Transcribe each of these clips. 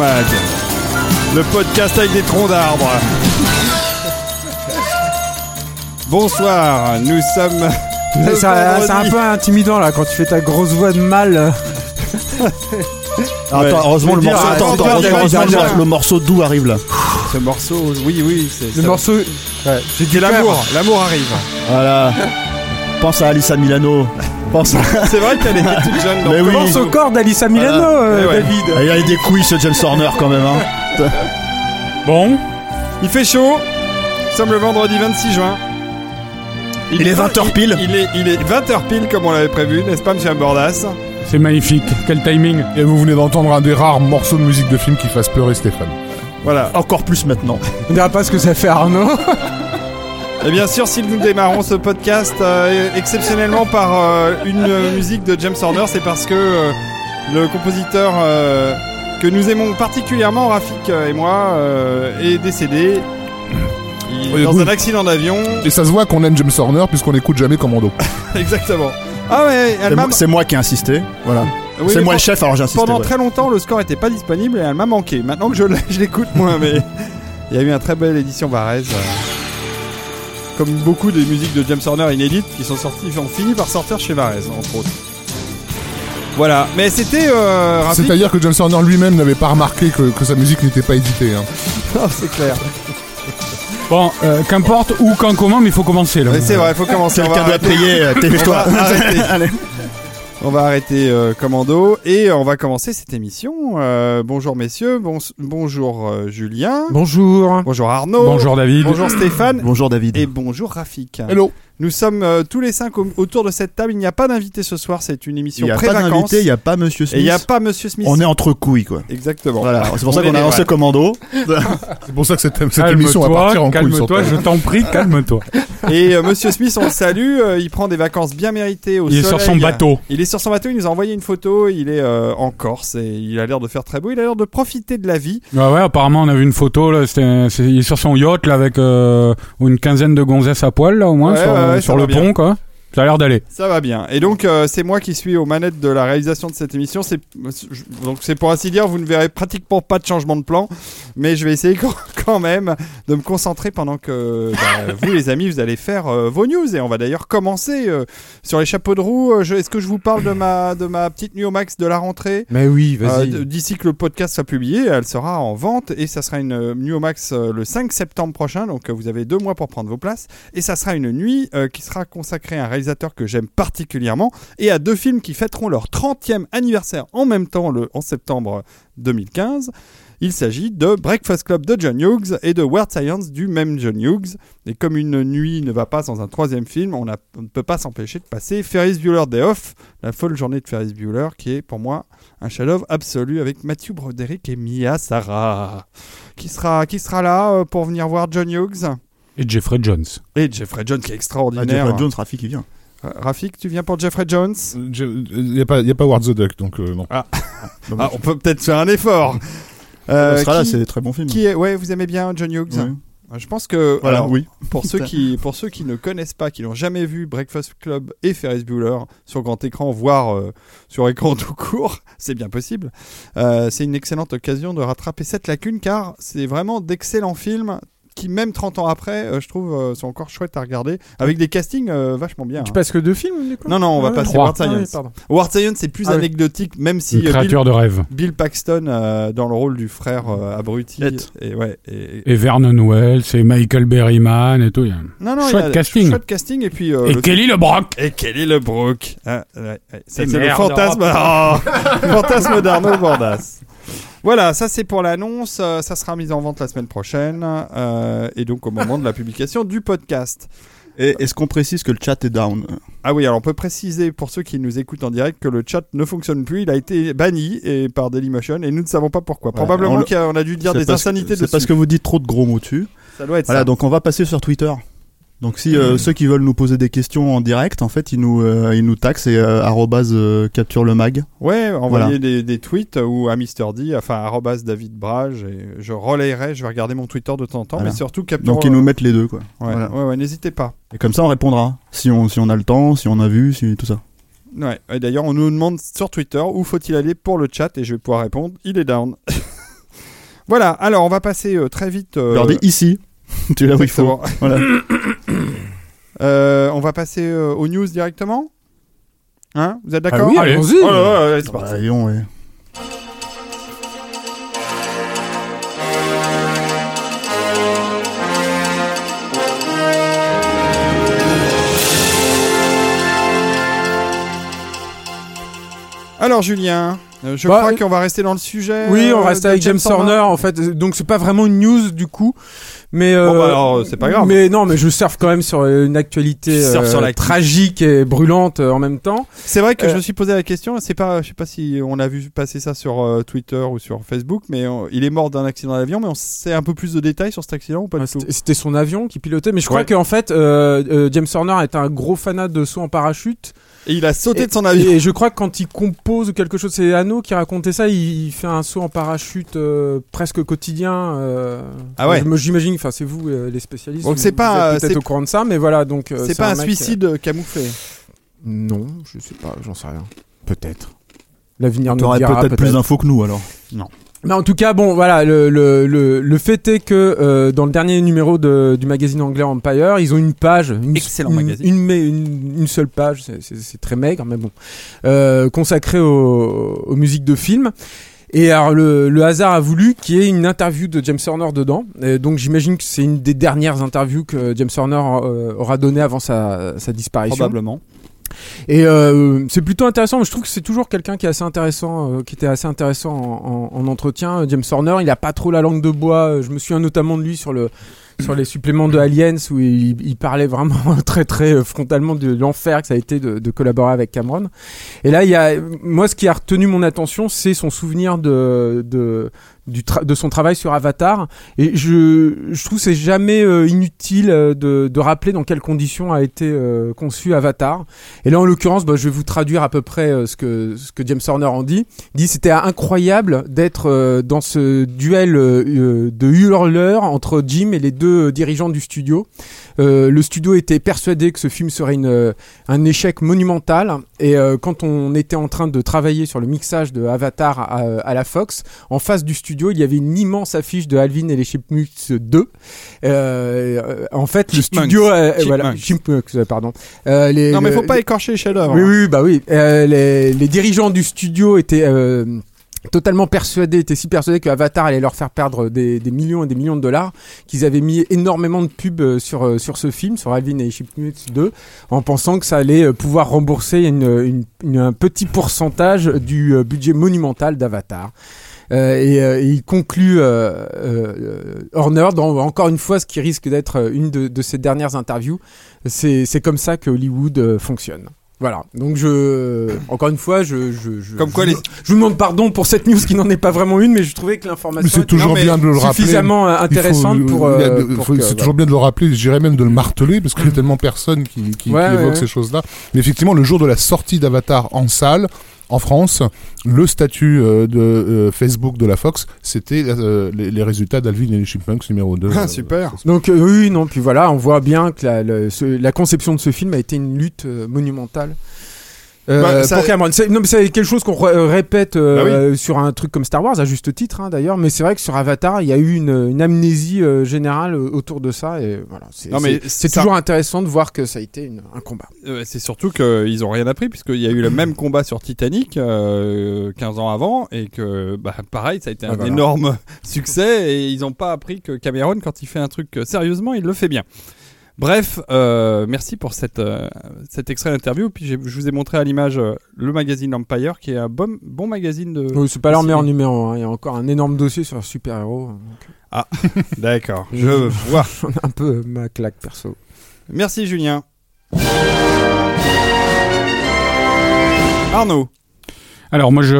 Mag, le podcast avec des troncs d'arbres. Bonsoir, nous sommes. le C'est un, c'est un vendredi. peu intimidant là quand tu fais ta grosse voix de mal. Ouais, Attends, heureusement, je le veux morceau, dire, attends, attends, attends, attends, heureusement, attends, le- morceau doux arrive là. Ce morceau, oui, oui, c'est Le ça- morceau. Ouais, j'ai C'est du l'amour, l'amour arrive. Voilà. Pense à Alissa Milano. Pense à. C'est vrai qu'elle était toute jeune. donc Mais oui. comment Morceau corps d'Alissa Milano, Voilà. euh, Ouais, ouais. David. Ah, Il a des couilles ce James Horner quand même. Hein. Bon, Il fait chaud. Nous sommes le vendredi 26 juin. Il est 20h pile. Il est, il est 20h pile comme on l'avait prévu, n'est-ce pas, monsieur Bordas? C'est magnifique, quel timing. Et vous venez d'entendre un des rares morceaux de musique de film qui fasse pleurer Stéphane. Voilà. Encore plus maintenant. on dira pas ce que ça fait Arnaud. Et bien sûr, si nous démarrons ce podcast euh, exceptionnellement par euh, une euh, musique de James Horner, c'est parce que euh, le compositeur euh, que nous aimons particulièrement, Rafik et moi, euh, est décédé. Il- dans un accident d'avion. Et ça se voit qu'on aime James Horner puisqu'on n'écoute jamais Commando. Exactement. Ah ouais, elle C'est m'a... moi, c'est moi qui ai insisté. Voilà. Oui, c'est moi le chef, alors j'ai insisté. Pendant ouais. très longtemps, le score était pas disponible et elle m'a manqué. Maintenant que je, l'ai- je l'écoute moins, mais il y a eu une très belle édition Varese. euh, Comme beaucoup des musiques de James Horner inédites qui sont sorties, ont fini par sortir chez Varese, entre autres. Voilà, mais c'était euh. C'est-à-dire que James Horner lui-même n'avait pas remarqué que, que sa musique n'était pas éditée. hein. Oh, c'est clair. Bon, euh, qu'importe où, quand, comment, mais il faut commencer là. Mais c'est vrai, il faut commencer. On Quelqu'un doit payer. euh, Tais-toi. On va arrêter euh, Commando et on va commencer cette émission. Euh, bonjour messieurs, bon- bonjour euh, Julien, Bonjour. bonjour Arnaud, Bonjour David. bonjour Stéphane Bonjour David. et bonjour Rafik. Hello Nous sommes euh, tous les cinq au- autour de cette table. Il n'y a pas d'invité ce soir. C'est une Il émission n'y a pas pré-vacances. d'invité, il n'y a pas Monsieur Et Smith. il n'y a pas Monsieur Smith. On est entre couilles quoi. Exactement. Voilà, c'est pour On ça est qu'on a lancé. Commando. C'est pour ça que cette, cette émission va Calme-toi, partir en couille sur calme-toi, je t'en prie, calme-toi. Et euh, Monsieur Smith, on le salue. euh, il prend des vacances bien méritées au Il est sur soleil. son bateau. Il est sur son bateau. Il nous a envoyé une photo. Il est euh, en Corse et il a l'air de faire très beau. Il a l'air de profiter de la vie. Ouais, ouais, apparemment on a vu une photo, là, c'était- c'est- il est sur son yacht là, avec euh, une quinzaine de gonzesses à poil là au moins Ouais, sur, ouais, ouais, sur le bien. pont quoi. Ça a l'air d'aller. Ça va bien. Et donc euh, c'est moi qui suis aux manettes de la réalisation de cette émission. C'est donc c'est pour ainsi dire, vous ne verrez pratiquement pas de changement de plan, mais je vais essayer quand- même de me concentrer pendant que bah, vous les amis vous allez faire euh, vos news. Et on va d'ailleurs commencer euh, sur les chapeaux de roue. Je- Est-ce que je vous parle de ma de ma petite nuit au max de la rentrée? Mais oui, vas-y. D'ici que le podcast soit publié, elle sera en vente et ça sera une nuit au max le 5 septembre prochain. Donc vous avez deux mois pour prendre vos places. Et ça sera une nuit qui sera consacrée à un que j'aime particulièrement et à deux films qui fêteront leur 30e anniversaire en même temps le 11 septembre 2015. Il s'agit de Breakfast Club de John Hughes et de Weird Science du même John Hughes. Et comme une nuit ne va pas sans un troisième film, on, ne peut pas s'empêcher de passer Ferris Bueller Day Off, la folle journée de Ferris Bueller, qui est pour moi un chef-d'œuvre absolu avec Matthew Broderick et Mia Sarah. Qui sera, qui sera là euh, pour venir voir John Hughes? Et Jeffrey Jones. Et Jeffrey Jones qui est Ah, extraordinaire. Jeffrey Jones, Rafi qui vient. Rafik, tu viens pour Jeffrey Jones? Il n'y a, pas- y a pas Ward the Duck, donc euh, non. Ah. Ah, on peut peut-être faire un effort. On Euh, sera là, c'est des très bons films. qui est... Ouais, vous aimez bien John Hughes Oui. Je pense que Voilà, alors, oui. pour ceux qui pour ceux qui ne connaissent pas, qui n'ont jamais vu Breakfast Club et Ferris Bueller sur grand écran, voire euh, sur écran tout court, c'est bien possible. Euh, c'est une excellente occasion de rattraper cette lacune car c'est vraiment d'excellents films qui même 30 ans après, euh, je trouve, euh, sont encore chouettes à regarder avec des castings euh, vachement bien. Tu hein. passes que deux films, du coup Non non, on va passer trois. Ward Ah oui, Science. Science c'est plus Ah oui. anecdotique, même si Une euh, Bill, créature de rêve. Bill Paxton euh, dans le rôle du frère euh, abruti et ouais et, Et Vernon Wells, et Michael Berryman et tout. il y a- non non, Chouette a- casting. chouette casting et puis euh, Et le Kelly LeBrock. Et Kelly LeBrook. Ah, ouais, c'est le fantasme, Oh, fantasme d'Arnaud Bordas. Voilà, ça c'est pour l'annonce. Euh, Ça sera mis en vente la semaine prochaine. euh, et donc au moment de la publication du podcast. Et est-ce qu'on précise que le chat est down? Ah oui, alors on peut préciser pour ceux qui nous écoutent en direct que le chat ne fonctionne plus. Il a été banni et par Dailymotion et nous ne savons pas pourquoi. Ouais, Probablement on le- qu'on a, dû dire des insanités C'est parce que vous dites trop de gros mots dessus. Ça doit être Voilà, ça. donc on va passer sur Twitter. Donc si euh, ceux qui veulent nous poser des questions en direct, en fait, ils nous, euh, ils nous taxent et euh, arrobase, euh, capture le mag. Ouais, envoyer Voilà. des, des tweets ou à Mister D, enfin arrobas David Brage, et je relayerai, je vais regarder mon Twitter de temps en temps, Voilà. mais surtout capture. Donc ils nous mettent les deux, quoi. Ouais, Voilà. ouais, ouais, n'hésitez pas. Et comme ça, on répondra. Si on, si on a le temps, si on a vu, si tout ça. Ouais. Et d'ailleurs, on nous demande sur Twitter où faut-il aller pour le chat et je vais pouvoir répondre. Il est down. voilà. Alors, on va passer très vite. dis ici. tu là où il faut. Voilà. Euh, on va passer euh, aux news directement? Hein? Vous êtes d'accord? Ah oui, allons-y. Oh là là, allez, c'est parti. Bah, voyons, ouais. Alors, Julien, euh, je Bah, crois euh, qu'on va rester dans le sujet. Oui, on euh, reste de avec James Horner en fait. Donc c'est pas vraiment une news du coup, mais Bon, bah, euh, alors, c'est pas grave. Mais non, mais je surfe quand même sur euh, une actualité euh, sur tragique et brûlante euh, en même temps. C'est vrai que Euh, je me suis posé la question. C'est pas, je sais pas si on a vu passer ça sur euh, Twitter ou sur Facebook, mais euh, il est mort d'un accident d'avion. Mais on sait un peu plus de détails sur cet accident ou pas du tout C'était son avion qui pilotait, mais je crois Ouais. qu'en fait euh, euh, James Horner est un gros fanat de saut en parachute. Et il a sauté Et- de son avion. Et je crois que quand il compose quelque chose, c'est Anno qui racontait ça. Il, il fait un saut en parachute euh, presque quotidien. euh, Ah ouais. J'imagine. Enfin, c'est vous euh, les spécialistes. Donc vous- c'est pas, êtes peut-être au courant de ça, mais voilà. Donc euh, C'est pas un, mec, suicide euh, camouflé. euh, Non, je sais pas. J'en sais rien. Peut-être. L'avenir nous dira. peut-être plus d'infos que nous alors. Mais en tout cas, bon, voilà, le, le, le, le fait est que euh, dans le dernier numéro de, du magazine anglais Empire, ils ont une page, une, Excellent une, magazine. une, une, une seule page, c'est- très maigre, mais bon, euh, consacrée aux, aux musiques de films. Et alors le, le hasard a voulu qu'il y ait une interview de James Horner dedans. Et donc j'imagine que c'est une des dernières interviews que James Horner euh, aura donné avant sa, sa disparition. Probablement. Et euh, c'est plutôt intéressant. Je trouve que c'est toujours quelqu'un qui est assez intéressant, euh, qui était assez intéressant en, en- en entretien. James Horner, il a pas trop la langue de bois. Euh, Je me souviens notamment de lui sur le sur les suppléments de Aliens où il, il parlait vraiment très très euh, frontalement de l'enfer que ça a été de, de collaborer avec Cameron. Et là, il y a moi ce qui a retenu mon attention, c'est son souvenir de de de son travail sur Avatar. Et je, je trouve c'est jamais euh, inutile euh, de, rappeler dans quelles conditions a été euh, conçu Avatar. Et là, en l'occurrence, bah, je vais vous traduire à peu près ce que James Horner en dit. Il dit c'était incroyable d'être dans ce duel de hurleurs entre Jim et les deux dirigeants du studio. Le studio était persuadé que ce film serait un échec monumental. Et quand on était en train de travailler sur le mixage de Avatar à la Fox, en face du studio, il y avait une immense affiche de Alvin et les Chipmunks 2. Euh, en fait, le studio, euh, voilà, Chipmunks. Euh, pardon. Euh, les, Non, mais faut pas écorcher les chefs-d'œuvre. oui, hein. oui, bah oui. Euh, les, les dirigeants du studio étaient euh, totalement persuadés, étaient si persuadés que Avatar allait leur faire perdre des, des millions et des millions de dollars, qu'ils avaient mis énormément de pubs euh, sur, euh, sur ce film, sur Alvin et les Chipmunks 2, en pensant que ça allait euh, pouvoir rembourser une, une- une- un petit pourcentage du euh, budget monumental d'Avatar. Euh, et, euh, et il conclut euh, euh, Horner dans encore une fois ce qui risque d'être euh, une de, de ses dernières interviews. C'est c'est comme ça que Hollywood euh, fonctionne. Voilà. Donc je, encore une fois, je, je, je Comme quoi je, les- je vous demande pardon pour cette news qui n'en est pas vraiment une, mais je trouvais que l'information c'est était toujours bien de le rappeler. suffisamment euh, intéressante pour. euh, pour c'est toujours bien de le rappeler, je dirais même de le marteler, parce qu'il y a tellement personne qui, qui, Ouais, qui ouais, évoque ouais. ces choses-là. Mais effectivement, le jour de la sortie d'Avatar en salle, en France, le statut euh, de euh, Facebook de la Fox, c'était euh, les, les résultats d'Alvin et les Chipmunks numéro 2. Ah, super. Donc euh, oui, non, puis voilà, on voit bien que la, le- ce- la conception de ce film a été une lutte euh, monumentale. Euh, Bah, ça- pour Cameron. C'est- Non, mais c'est quelque chose qu'on euh, répète euh, Bah oui. euh, sur un truc comme Star Wars, à juste titre hein, d'ailleurs, mais c'est vrai que sur Avatar, il y a eu une, une amnésie euh, générale autour de ça, et voilà, c'est Non, mais c'est- c'est ça- toujours intéressant de voir que ça a été une- un combat. C'est surtout qu'ils ont rien appris puisqu'il y a eu le même combat sur Titanic euh, 15 ans avant et que bah, pareil ça a été un Ah, voilà. énorme succès et ils n'ont pas appris que Cameron quand il fait un truc sérieusement il le fait bien. Bref, euh, merci pour cette, euh, cet extrait d'interview. Puis je vous ai montré à l'image euh, le magazine Empire qui est un bon, bon magazine de. Oui, c'est pas leur meilleur numéro, hein. il y a encore un énorme dossier sur un super-héros. D'accord, je vois. Un peu ma claque perso. Merci Julien. Arnaud. Alors moi je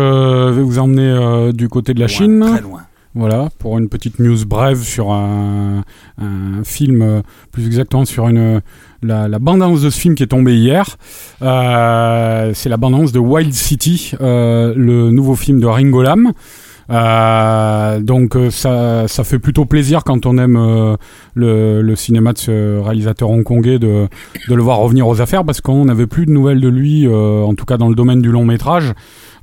vais vous emmener euh, du côté de la Chine. Très loin. Voilà, pour une petite news brève sur un, film, euh, plus exactement sur une la, la bande-annonce de ce film qui est tombée hier. Euh, c'est la bande-annonce de Wild City, euh, le nouveau film de Ringo Lam. Euh, donc euh, ça, ça fait plutôt plaisir quand on aime euh, le, le cinéma de ce réalisateur hongkongais de, de le voir revenir aux affaires parce qu'on n'avait plus de nouvelles de lui, euh, en tout cas dans le domaine du long métrage,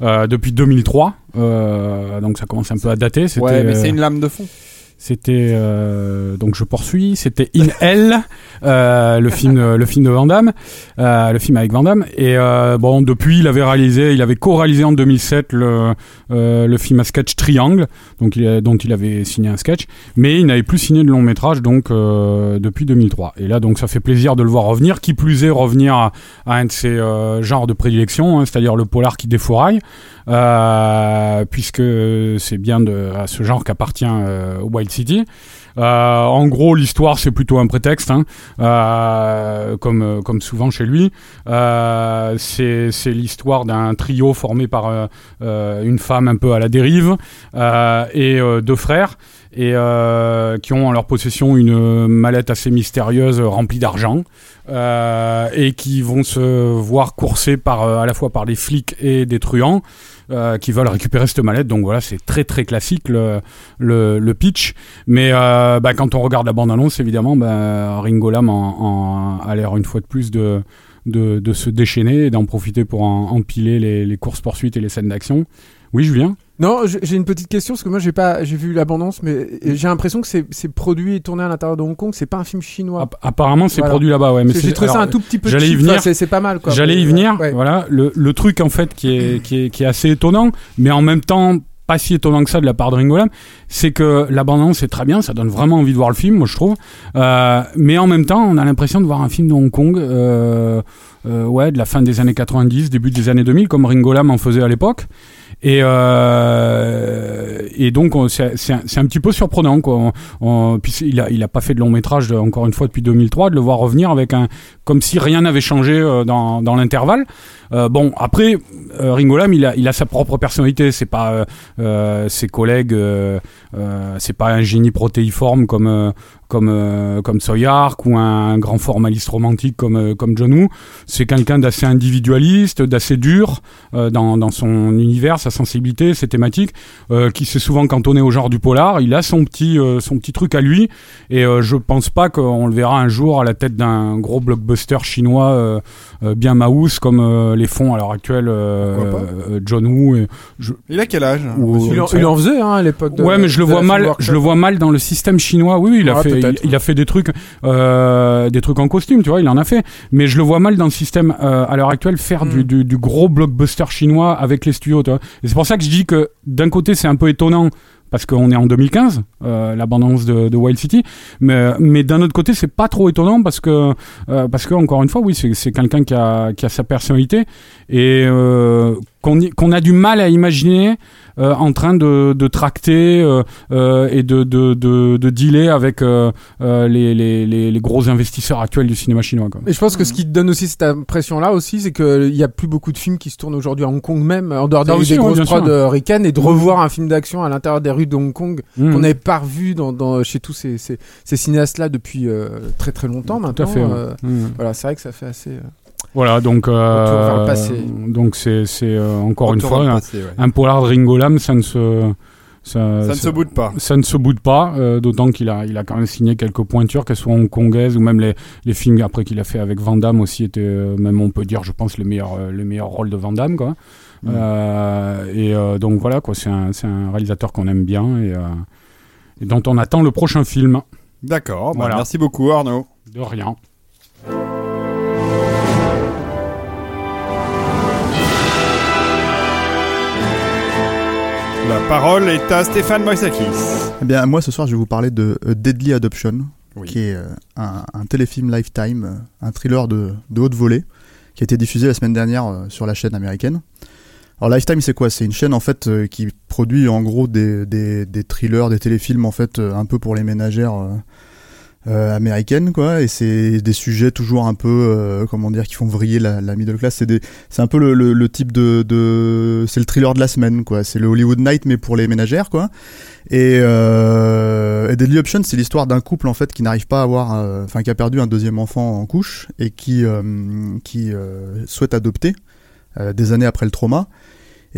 euh, depuis 2003. Euh, donc ça commence un peu à dater. Ouais, mais c'est une lame de fond. C'était euh, donc je poursuis. C'était In Hell, euh, le film, le film de Van Damme, euh, le film avec Van Damme. Et euh, bon, depuis, il avait réalisé, il avait co-réalisé en 2007 le euh, le film à sketch Triangle, donc il dont il avait signé un sketch, mais il n'avait plus signé de long métrage donc euh, depuis 2003. Et là, donc ça fait plaisir de le voir revenir. Qui plus est, revenir à, à un de ses euh, genres de prédilection, hein, c'est-à-dire le polar qui défouraille, euh, puisque c'est bien de, à ce genre qu'appartient euh, Wild City. Euh, en gros, l'histoire c'est plutôt un prétexte, hein, euh, comme euh, comme souvent chez lui. Euh, c'est l'histoire d'un trio formé par euh, une femme un peu à la dérive et deux frères et qui ont en leur possession une mallette assez mystérieuse remplie d'argent et qui vont se voir coursés par à la fois par des flics et des truands euh, qui veulent récupérer cette mallette. Donc voilà, c'est très très classique le, le, le pitch. Mais euh, bah, quand on regarde la bande-annonce, évidemment, bah, Ringo Lam en, en- a l'air une fois de plus de, de, de se déchaîner et d'en profiter pour empiler les, les courses-poursuites et les scènes d'action. Oui, Julien? Non, j'ai une petite question parce que moi j'ai pas, j'ai vu l'abondance, mais j'ai l'impression que c'est produit et tourné à l'intérieur de Hong Kong. C'est pas un film chinois. App- Apparemment, c'est Voilà. produit là-bas, ouais. Mais J'ai c'est- trouvé ça un tout petit peu. j'allais y venir. C'est pas mal quoi. J'allais y venir. ouais. Voilà, le, le truc en fait qui est, qui est, qui est assez étonnant, mais en même temps pas si étonnant que ça de la part de Ringo Lam, c'est que la bande-annonce est très bien, ça donne vraiment envie de voir le film, moi je trouve. Euh, mais en même temps, on a l'impression de voir un film de Hong Kong, euh, euh, ouais, de la fin des années 90, début des années 2000, comme Ringo Lam en faisait à l'époque. Et, euh, et donc on- c'est un, un petit peu surprenant quoi. On- il a il a pas fait de long métrage encore une fois depuis 2003 de le voir revenir avec un comme si rien n'avait changé euh, dans, dans l'intervalle. Euh, bon après euh, Ringo Lam il a il a sa propre personnalité. C'est pas euh, ses collègues c'est pas un génie protéiforme comme comme ou un grand formaliste romantique comme comme John Woo. C'est quelqu'un d'assez individualiste, d'assez dur dans dans son univers, sa sensibilité, ses thématiques, qui s'est souvent cantonné au genre du polar. Il a son petit son petit truc à lui et je pense pas qu'on le verra un jour à la tête d'un gros blockbuster chinois bien maous comme les font à l'heure actuelle euh, euh, John Woo et je, Il a quel âge ou- Il en, il en faisait hein, à l'époque. de- ouais, mais je le vois mal. Je le vois mal dans le système chinois. Oui, oui, il a fait. Il, a fait des trucs, euh, des trucs en costume, tu vois. Il en a fait. Mais je le vois mal dans le système euh, à l'heure actuelle faire Mm. du, du, du gros blockbuster chinois avec les studios, tu vois. Et c'est pour ça que je dis que d'un côté c'est un peu étonnant parce qu'on est en 2015, euh, l'abondance de, Wild City. Mais, mais d'un autre côté, c'est pas trop étonnant parce que, euh, parce que encore une fois, oui, c'est, c'est quelqu'un qui a, qui a sa personnalité et euh, qu'on, a du mal à imaginer euh, en train de, de tracter euh, euh, et de, de, de, de dealer avec euh, euh, les, les, les, les gros investisseurs actuels du cinéma chinois. Quoi. Et je pense que ce qui te donne aussi cette impression-là aussi, c'est qu'il y a plus beaucoup de films qui se tournent aujourd'hui à Hong Kong même, en dehors des, Ah, aussi, des ouais, grosses prods euh, ricaines, et de revoir un film d'action à l'intérieur des rues de Hong Kong Mmh. qu'on n'avait pas revu dans, dans, chez tous ces, ces, ces cinéastes-là depuis euh, très très longtemps Tout maintenant. à fait. ouais. euh, Mmh. voilà, c'est vrai que ça fait assez. Voilà, donc, euh, donc c'est, euh, encore une fois passé, ouais. un polar de Ringo Lam, ça ne se, ça, Ça ne se boude pas. ça ne se boude pas, euh, d'autant qu'il a, il a quand même signé quelques pointures, qu'elles soient hongkongaises ou même les, les films après qu'il a fait avec Van Damme aussi étaient, euh, même on peut dire, je pense, les meilleurs, euh, les meilleurs rôles de Van Damme, quoi. Mm. Et donc voilà, quoi, c'est un, un réalisateur qu'on aime bien et, et dont on attend le prochain film. D'accord, bah, Voilà. merci beaucoup Arnaud. De rien. La parole est à Stéphane Moïsakis. Eh bien, moi ce soir, je vais vous parler de euh, Deadly Adoption, Oui. qui est euh, un, un téléfilm Lifetime, euh, un thriller de, de haute volée, qui a été diffusé la semaine dernière euh, sur la chaîne américaine. Alors Lifetime, c'est quoi? C'est une chaîne en fait euh, qui produit en gros des, des, des thrillers, des téléfilms en fait un peu pour les ménagères euh, américaines, quoi. Et c'est des sujets toujours un peu, euh, comment dire, qui font vriller la, middle class. C'est c'est un peu le, type de, c'est le thriller de la semaine, quoi. C'est le Hollywood Night mais pour les ménagères, quoi. Et, euh, et Deadly Option, c'est l'histoire d'un couple en fait qui n'arrive pas à avoir, euh, enfin qui a perdu un deuxième enfant en couche et qui qui souhaite adopter des années après le trauma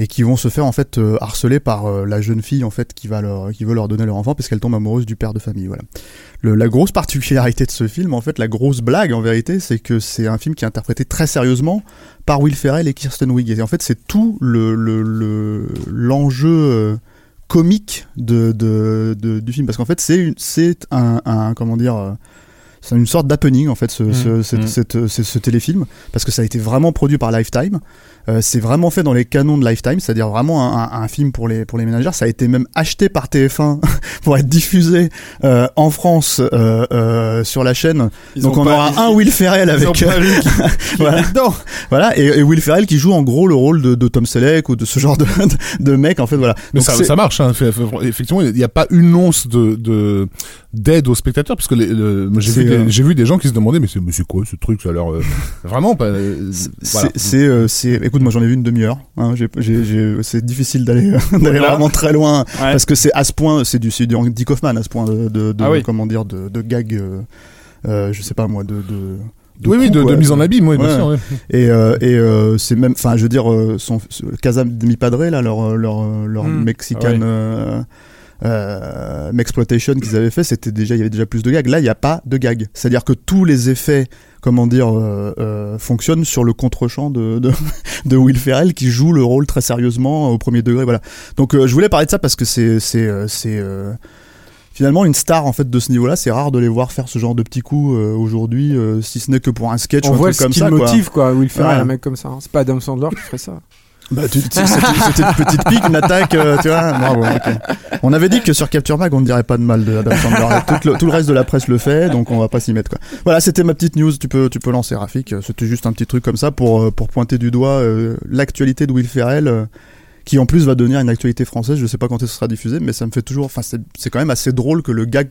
et qui vont se faire en fait euh, harceler par euh, la jeune fille en fait qui va leur qui veut leur donner leur enfant parce qu'elle tombe amoureuse du père de famille. Voilà. Le, la grosse particularité de ce film, en fait, la grosse blague en vérité, c'est que c'est un film qui est interprété très sérieusement par Will Ferrell et Kirsten Wiig. Et en fait, c'est tout le le- le- l'enjeu euh, comique de, de, de- du film parce qu'en fait c'est une- c'est un, un comment dire c'est une sorte d'happening en fait ce, ce, cette- mmh. cette- ce- ce téléfilm parce que ça a été vraiment produit par Lifetime Euh, c'est vraiment fait dans les canons de Lifetime c'est-à-dire vraiment un, un- un film pour les pour les ménagères ça a été même acheté par TF1 pour être diffusé euh, en France euh, sur la chaîne Ils donc on aura un Will Ferrell avec qui- qui Voilà. était dedans. voilà et, et Will Ferrell qui joue en gros le rôle de, de Tom Selleck ou de ce genre de, de mec en fait voilà Mais Donc ça, ça marche, hein. Effectivement, il n'y a pas une once de de- d'aide aux spectateurs, parce que le- j'ai vu, des- euh, j'ai vu des gens qui se demandaient, mais c'est quoi ce truc? Ça a l'air euh, vraiment pas. euh, C'est- voilà. C'est, c'est, écoute, moi j'en ai vu une demi-heure. Hein, c'est difficile d'aller, Voilà. vraiment très loin Ouais. parce que c'est à ce point, c'est du, du Andy Kaufman à ce point de, de, de- Ah oui. comment dire, de, de gag, euh, euh, je sais pas moi, de, oui, oui, de, mise en abîme, oui, bien sûr. ouais. Et, euh, et euh, c'est même, enfin, je veux dire, euh, son, Casa de mi Padre là, leur, leur, leur Hmm. euh, euh, Mexploitation qu'ils avaient fait, c'était déjà, il y avait déjà plus de gags. Là, il n'y a pas de gags. C'est-à-dire que tous les effets, comment dire, euh, euh, fonctionnent sur le contre-champ de, de, de Will Ferrell qui joue le rôle très sérieusement au premier degré. Voilà. Donc, euh, je voulais parler de ça parce que c'est, c'est, euh, euh, finalement une star en fait de ce niveau-là. C'est rare de les voir faire ce genre de petits coups euh, aujourd'hui, euh, si ce n'est que pour un sketch On ou un voit truc ce comme ça. quoi. motive, quoi. Will Ferrell, Ouais. un mec comme ça. hein. C'est pas Adam Sandler qui ferait ça. Bah, c'était une petite pique, une attaque, euh, tu vois. Bravo, ok. On avait dit que sur Capture Mag, on ne dirait pas de mal de Adam Sandler. Tout le, tout le reste de la presse le fait, donc on va pas s'y mettre, quoi. Voilà, c'était ma petite news. Tu peux, tu peux lancer, Rafik. C'était juste un petit truc comme ça pour, euh, pour pointer du doigt euh, l'actualité de Will Ferrell. qui en plus va devenir une actualité française, je sais pas quand ce sera diffusé, mais ça me fait toujours, enfin c'est quand même assez drôle que le gag,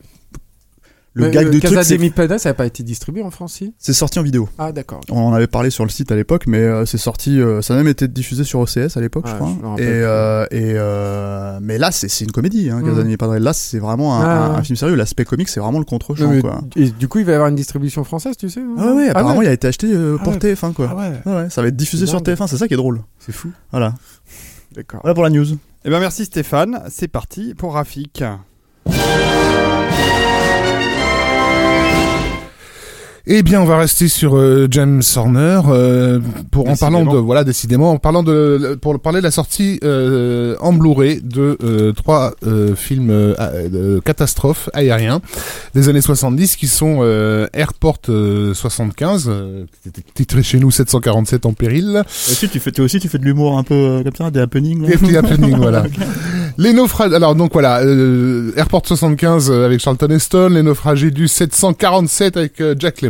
le Mais, gag euh, du Casa truc, de Mi ça n'a pas été distribué en France, si? C'est sorti en vidéo. Ah, d'accord. On en avait parlé sur le site à l'époque, mais euh, c'est sorti, euh, ça a même été diffusé sur OCS à l'époque, Ouais, je crois. je et euh, et euh, mais là, c'est c'est une comédie, hein, Mm. Casa de Mi Padre. Là, c'est vraiment un, Ah, un- ouais. un film sérieux. L'aspect comique, c'est vraiment le contre-champ. Et du coup, il va y avoir une distribution française, tu sais Ah ouais, ouais, apparemment, ouais. il a été acheté euh, Ah pour ouais. TF1, quoi. Ah ouais, ça va être diffusé sur dingue. TF1, c'est ça qui est drôle. c'est fou. Voilà. D'accord. Voilà pour la news. Eh ben merci Stéphane. C'est parti pour Rafik. Eh bien, on va rester sur euh, James Horner euh, pour en parlant de voilà décidément en parlant de pour parler de la sortie euh, en Blu-ray de euh, trois euh, films euh, de catastrophes aériens des années 70 qui sont euh, Airport euh, 75 euh, qui était titré chez nous 747 en péril Aussi, tu fais, toi aussi, tu fais de l'humour un peu comme ça, des happenings. là. et puis Happening, voilà. Les naufragés. Alors donc voilà, euh, Airport 75 euh, avec Charlton Heston, les naufragés du 747 avec Jack Lemmon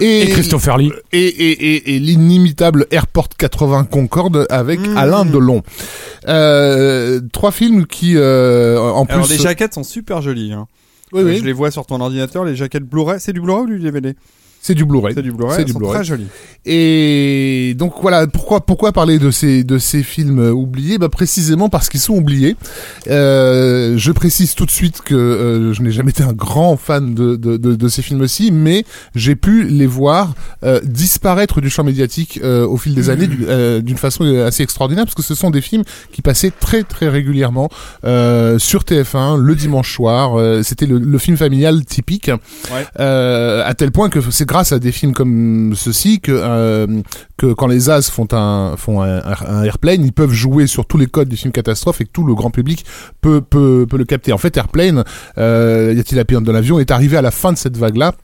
et Et Christopher Lee. et, et, et, et l'inimitable Airport 80 Concorde avec Mmh. Alain Delon. Euh, trois films qui euh, en plus. Alors les jaquettes sont super jolies. Hein. Oui, Euh, oui, Je les vois sur ton ordinateur, les jaquettes Blu-ray. C'est du Blu-ray ou du DVD c'est du Blu-ray. C'est du Blu-ray. C'est du Blu-ray. très jolies. Et donc voilà, pourquoi pourquoi parler de ces de ces films euh, oubliés? Bah précisément parce qu'ils sont oubliés. Euh, je précise tout de suite que euh, je n'ai jamais été un grand fan de de, de, de ces films-ci, mais j'ai pu les voir euh, disparaître du champ médiatique au fil des années du- d'une façon assez extraordinaire parce que ce sont des films qui passaient très très régulièrement sur TF1 le dimanche soir. C'était le, le film familial typique, à tel point que c'est grâce à des films comme ceci que euh, que quand les As font un font airplane, ils peuvent jouer sur tous les codes du film catastrophe et que tout le grand public peut le capter. En fait, Airplane, euh, y a-t-il un pilote de l'avion, est arrivé à la fin de cette vague là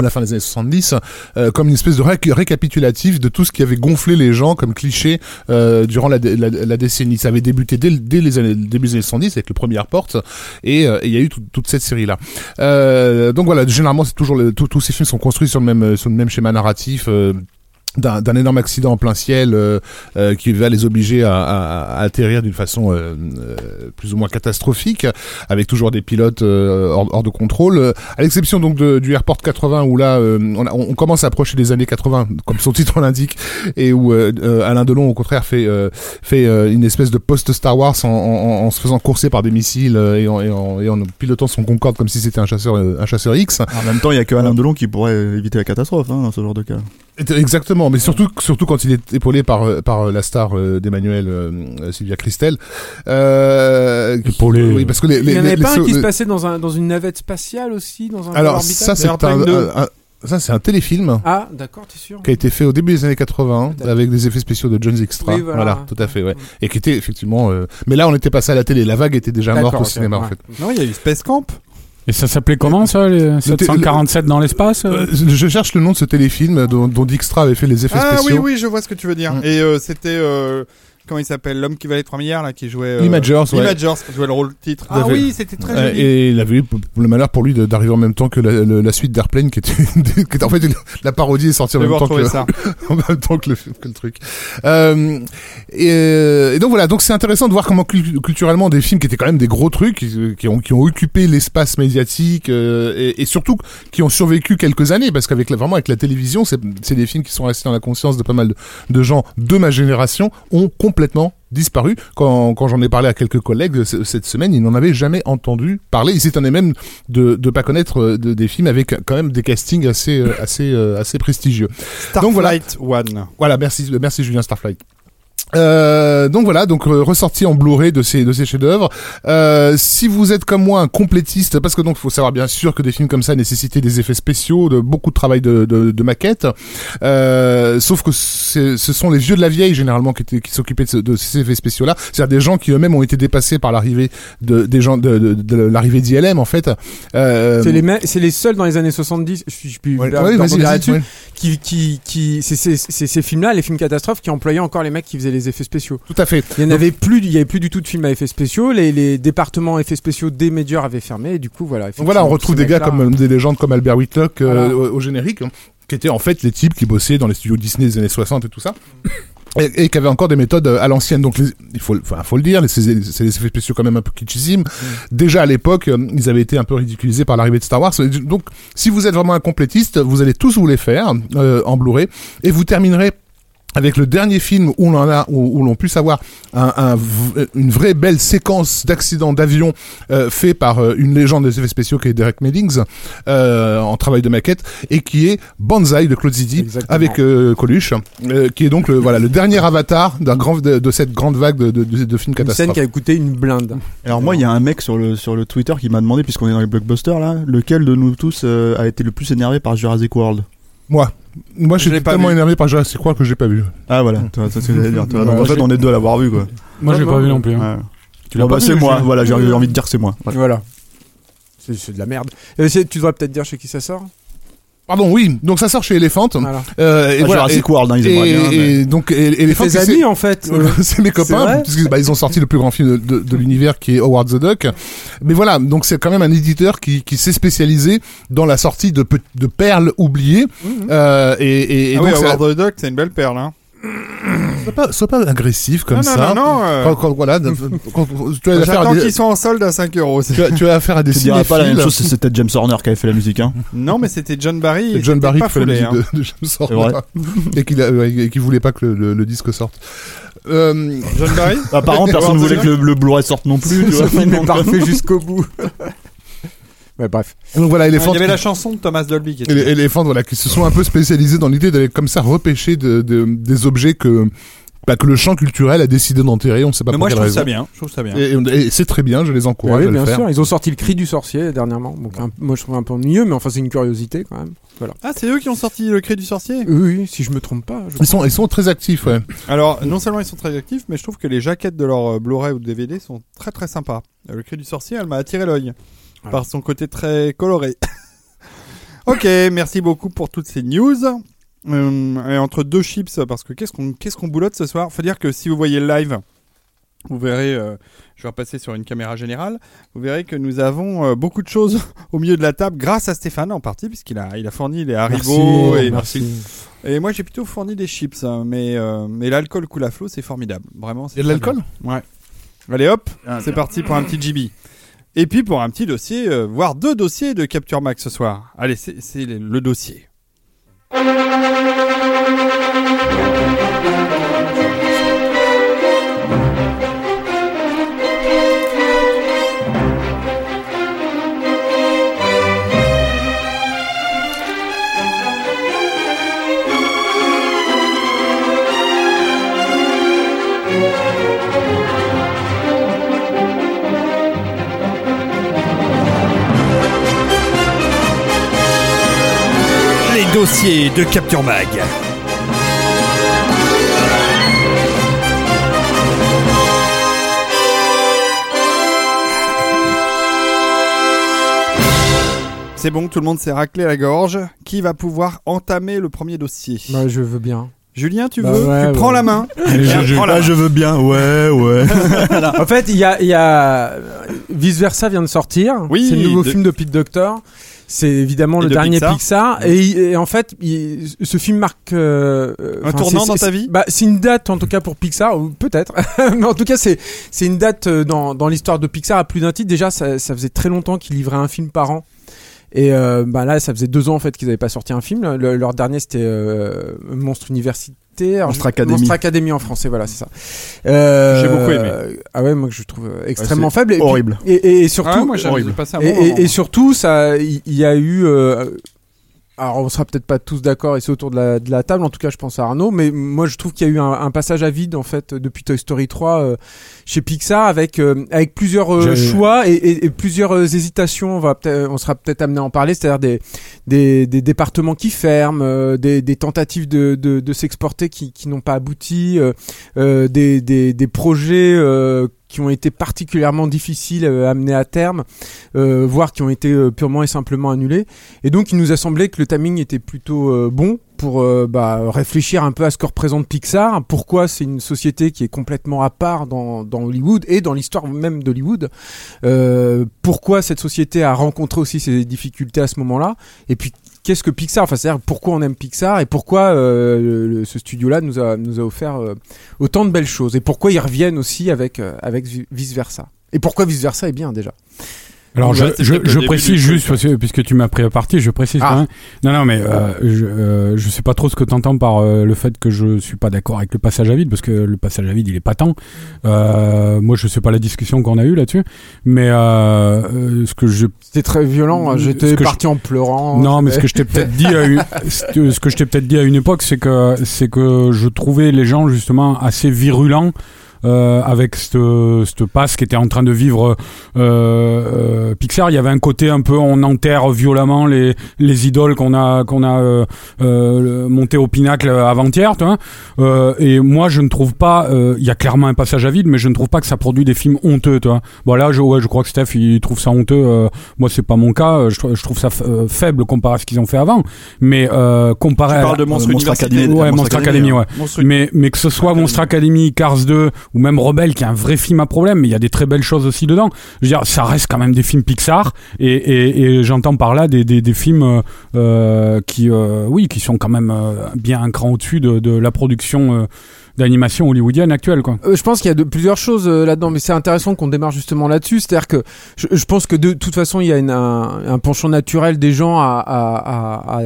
à la fin des années 70, euh, comme une espèce de ré- récapitulatif de tout ce qui avait gonflé les gens comme cliché euh, durant la, la, la décennie. Ça avait débuté dès, dès les années, début des années 70 avec le premier Airport, et euh, et il y a eu tout- toute cette série-là. Euh, donc voilà, généralement, c'est toujours le- tous- ces films sont construits sur le même sur le même schéma narratif. D'un énorme accident en plein ciel euh, euh, qui va les obliger à, à- à atterrir d'une façon euh, euh, plus ou moins catastrophique, avec toujours des pilotes euh, hors, hors de contrôle. À l'exception donc de, du Airport 80 où là euh, on, a- on commence à approcher des années 80 comme son titre l'indique et où Alain Delon au contraire fait fait une espèce de post Star Wars en, en- en se faisant courser par des missiles et, en, et, en, pilotant son Concorde comme si c'était un chasseur un chasseur X. En même temps, il y a que Alain Delon qui pourrait éviter la catastrophe hein, ce genre de cas. Exactement, mais surtout surtout quand il est épaulé par euh, par la star euh, d'Emmanuel euh, Sylvia Christel. Euh, Épaulé. Oui, parce que les, Il les, y en les- avait les pas un qui se les- passait dans, un, dans une navette spatiale aussi dans un Alors orbital ça c'est un, Airplane 2. un- ça c'est un téléfilm Ah, d'accord, t'es sûr qui a été fait au début des années 80 Peut-être. avec des effets spéciaux de Jones Extra. Oui, voilà. tout à fait, ouais. Mm. Et qui était effectivement. euh, Mais là, on était passé à la télé. La vague était déjà morte au cinéma, en ouais. fait. Non, il y a eu Space Camp. Et ça s'appelait comment ça, les 747 dans l'espace euh Euh, je cherche le nom de ce téléfilm dont, dont Dijkstra avait fait les effets Ah oui, spéciaux. oui, je vois ce que tu veux dire. Mm. Et euh, c'était. euh, comment il s'appelle L'homme qui valait 3 milliards, là, qui jouait. euh, L'Imagers, ouais. L'Imagers, qui jouait le rôle titre. Ah oui, c'était très Euh, joli. et il avait eu le malheur pour lui d'arriver en même temps que la, suite d'Airplane qui était, qui était en fait une- la parodie est sortie en même temps que ça. en même temps que le, que le truc. Euh, et, euh, et donc voilà, donc c'est intéressant de voir comment cul- culturellement des films qui étaient quand même des gros trucs, qui, qui ont, qui ont occupé l'espace médiatique et, et surtout qui ont survécu quelques années, parce qu'avec la, vraiment avec la télévision, c'est c'est des films qui sont restés dans la conscience de pas mal de, de gens de ma génération, ont complètement disparu. Quand, quand j'en ai parlé à quelques collègues c- cette semaine, ils n'en avaient jamais entendu parler. Ils s'étonnaient même de ne pas connaître euh, de- des films avec quand même des castings assez, euh, assez, euh, assez prestigieux. Donc voilà. Starflight One. Voilà, merci, merci Julien Starflight. Euh, donc voilà, donc euh, ressorti en Blu-ray de ces de ces chefs-d'œuvre. Euh, si vous êtes comme moi un complétiste, parce que donc faut savoir bien sûr que des films comme ça nécessitaient des effets spéciaux, de beaucoup de travail de de, de maquette. Euh, sauf que ce sont les vieux de la vieille généralement qui étaient qui s'occupaient de, ce- de ces effets spéciaux-là. C'est-à-dire des gens qui eux-mêmes ont été dépassés par l'arrivée de des gens de, de, de l'arrivée d'ILM en fait. Euh, C'est les, c'est les seuls dans les années 70, je, puis ouais, leur- ouais, leur vas-y, vas-y, là-dessus, ouais. Qui, qui, qui, c'est ces films-là, les films catastrophes, qui employaient encore les mecs qui faisaient les effets spéciaux. Tout à fait. Il y en avait plus, il y avait plus du tout de films à effets spéciaux. Les, les départements effets spéciaux des Majors avaient fermé. Et du coup, voilà. Donc voilà, on retrouve des gars comme des légendes comme Albert Whitlock euh, Voilà. au, au générique, hein, qui étaient en fait les types qui bossaient dans les studios Disney des années 60 et tout ça. Et, et qui avaient encore des méthodes euh, à l'ancienne. Donc, les- il faut, enfin, faut le dire, les- c'est des effets spéciaux quand même un peu kitschissimes. Déjà à l'époque, euh, ils avaient été un peu ridiculisés par l'arrivée de Star Wars. Donc, si vous êtes vraiment un complétiste, vous allez tous vous les faire euh, en Blu-ray et vous terminerez avec le dernier film où l'on a où, où l'on puisse avoir un, une vraie belle séquence d'accidents d'avion euh, fait par euh, une légende des effets spéciaux qui est Derek Meddings euh, en travail de maquette et qui est Banzai de Claude Zidi Exactement. avec euh, Coluche euh, qui est donc le voilà le dernier avatar d'un grand de, de cette grande vague de, de, de, de films Une scène catastrophes. qui a coûté une blinde. Alors moi, il y a un mec sur le sur le Twitter qui m'a demandé, puisqu'on est dans les blockbusters là, lequel de nous tous euh, a été le plus énervé par Jurassic World? Moi moi Je suis tellement énervé par Jurassic World que j'ai pas vu. Ah voilà, toi, c'est ce que j'allais dire. toi. Ouais, Donc, en fait, on est deux à l'avoir vu quoi. Moi, j'ai pas vu non plus. hein. Ouais. Tu l'as Bon, pas bah, c'est moi, voilà, j'ai envie de dire que c'est moi. Voilà. Voilà. C'est de la merde. Tu devrais peut-être dire chez qui ça sort Pardon, oui. Donc ça sort chez Elephant. Voilà. Euh, et Ah, voilà. Jurassic Et, World, hein, ils aimeraient et- bien. mais- et donc Elephant, Tes c'est- amis en fait. c'est mes copains, vrai puisque bah, ils ont sorti le plus grand film de, de, de l'univers qui est Howard the Duck. Mais voilà, donc c'est quand même un éditeur qui, qui s'est spécialisé dans la sortie de, de perles oubliées. Euh, et et, et Ah donc, oui, Howard the Duck, c'est une belle perle. Hein. Sois pas, sois pas agressif comme non, ça. non, non, non. euh, Quand- quand- voilà, quand- tu as affaire J'attends à des, qu'ils soient en solde à 5 euros. tu as, tu as affaire à des Tu dirais pas la même cinéphiles. chose si c'était James Horner qui avait fait la musique. Hein. Non, mais c'était John Barry. John Barry qui fait la musique hein. de, de James Horner. vrai. et ouais, et qu'il voulait pas que le, le- le disque sorte. Euh, John Barry Apparemment, personne ne voulait que le, le Blu-ray sorte non plus. tu Ce vois. film est Donc, parfait jusqu'au bout. bref. donc voilà, Il y avait la chanson de Thomas Dolby qui était. et- Elephant, voilà, qui se sont un peu spécialisés dans l'idée d'aller comme ça repêcher de, de- des objets que, bah, que le champ culturel a décidé d'enterrer. On ne sait pas Mais pour moi, je quelle trouve ça raison. bien. Je trouve ça bien. Et, et c'est très bien, je les encourage oui, à le bien faire. sûr. Ils ont sorti le cri du sorcier dernièrement. Donc un- moi je trouve un peu ennuyeux, mais enfin c'est une curiosité quand même. Ah, c'est eux qui ont sorti le cri du sorcier? Oui, oui, si je me trompe pas. je Ils sont, ils sont très actifs, ouais. Alors, non seulement ils sont très actifs, mais je trouve que les jaquettes de leur euh, Blu-ray ou de DVD sont très très sympas. Euh, Le cri du sorcier, elle m'a attiré l'œil Voilà. par son côté très coloré. ok, merci beaucoup pour toutes ces news. Euh, et entre deux chips, parce que qu'est-ce qu'on qu'est-ce qu'on boulotte ce soir? Faut dire que si vous voyez le live, vous verrez, euh, je vais repasser sur une caméra générale, vous verrez que nous avons euh, beaucoup de choses au milieu de la table, grâce à Stéphane en partie, puisqu'il a, il a fourni les Haribo et, merci. et moi, j'ai plutôt fourni des chips, hein, mais, euh, mais l'alcool coule à flot, c'est formidable. Vraiment, Il y a de l'alcool? Ouais. Allez hop, Ah, c'est parti pour un petit GB. Et puis pour un petit dossier, euh, voire deux dossiers de Capture Max ce soir. Allez, c'est le, le dossier. De Capture Mag. C'est bon, tout le monde s'est raclé la gorge. Qui va pouvoir entamer le premier dossier? Bah, je veux bien. Julien, tu Bah veux? ouais, Tu prends ouais. la main. Allez, je- je- Prends la Là, main. je veux bien. Ouais, ouais. En fait, il y a, il y a Vice Versa vient de sortir. Oui, c'est le nouveau de- film de Pete Docter. C'est évidemment Et le de dernier Pixar. Pixar. Et, et en fait, il- ce film marque euh, Un tournant dans ta vie Bah, c'est une date en tout cas pour Pixar, ou peut-être. Mais en tout cas, c'est c'est une date euh, dans dans l'histoire de Pixar à plus d'un titre. Déjà, ça, ça faisait très longtemps qu'ils livraient un film par an. Et euh, bah là, ça faisait deux ans en fait qu'ils n'avaient pas sorti un film. Le- leur dernier, c'était euh, Monstre Universitaire. Monstre Academy. Monstre Academy en français, voilà, c'est ça. Euh, J'ai beaucoup aimé. Ah ouais, moi que je trouve euh, extrêmement faible. Et puis- horrible. Et, et, et surtout, Ah, moi, horrible. et, et- ça, il il y, a eu. euh, alors, on sera peut-être pas tous d'accord ici autour de la, de la table. En tout cas, je pense à Arnaud. Mais moi, je trouve qu'il y a eu un, un passage à vide en fait depuis Toy Story 3 euh, chez Pixar avec euh, avec plusieurs euh, choix et, et- et plusieurs hésitations. On va peut-être, on sera peut-être amené à en parler. C'est-à-dire des, des des départements qui ferment, des, des tentatives de de, de s'exporter qui qui n'ont pas abouti, des, des des projets. Qui ont été particulièrement difficiles euh, à amener à terme, euh, voire qui ont été euh, purement et simplement annulés. Et donc, il nous a semblé que le timing était plutôt bon pour bah, réfléchir un peu à ce que représente Pixar, pourquoi c'est une société qui est complètement à part dans, Hollywood et dans l'histoire même d'Hollywood, euh, pourquoi cette société a rencontré aussi ces difficultés à ce moment-là, et puis qu'est-ce que Pixar, enfin c'est-à-dire pourquoi on aime Pixar et pourquoi euh, ce studio-là nous a, nous a offert euh, autant de belles choses, et pourquoi ils reviennent aussi avec, euh, avec Vice Versa. Et pourquoi Vice Versa est bien déjà. Alors, Ouais, je, je, je précise juste, truc. parce que, puisque tu m'as pris à partie, je précise Ah. quand même. Non, non, mais euh, je, euh, je sais pas trop ce que tu entends par euh, le fait que je suis pas d'accord avec le passage à vide, parce que le passage à vide, il est pas tant. Euh, moi, je sais pas la discussion qu'on a eue là-dessus, mais euh, euh, ce que je C'était très violent. Ce j'étais parti en pleurant. non, mais ce que je t'ai peut-être dit à une, ce que je t'ai peut-être dit à une époque, c'est que c'est que je trouvais les gens justement assez virulents euh, avec cette, passe qui était en train de vivre euh, euh, Pixar, il y avait un côté un peu on enterre violemment les les idoles qu'on a qu'on a euh, euh, monté au pinacle avant-hier. Euh, et moi je ne trouve pas, euh, il y a clairement un passage à vide, mais je ne trouve pas que ça produit des films honteux, tu vois. Bon là, je, ouais, je crois que Steph il trouve ça honteux. euh, moi c'est pas mon cas. Je, trou- je trouve ça faible comparé à ce qu'ils ont fait avant, mais euh, comparé Tu à parles de Monstre. Academy, ouais, Monstre Academy, Academy, hein. ouais. Mais, mais que ce soit Academy. Monstre Academy, Cars 2 ou même Rebelle, qui est un vrai film à problème, mais il y a des très belles choses aussi dedans. Je veux dire, ça reste quand même des films Pixar, et, et, et j'entends par là des, des, des films euh, euh, qui, euh, oui, qui sont quand même euh, bien un cran au-dessus de, de la production euh, d'animation hollywoodienne actuelle, quoi. Euh, je pense qu'il y a de, plusieurs choses euh, là-dedans, mais c'est intéressant qu'on démarre justement là-dessus. C'est-à-dire que je, je pense que de toute façon, il y a une- un, penchant naturel des gens à, à,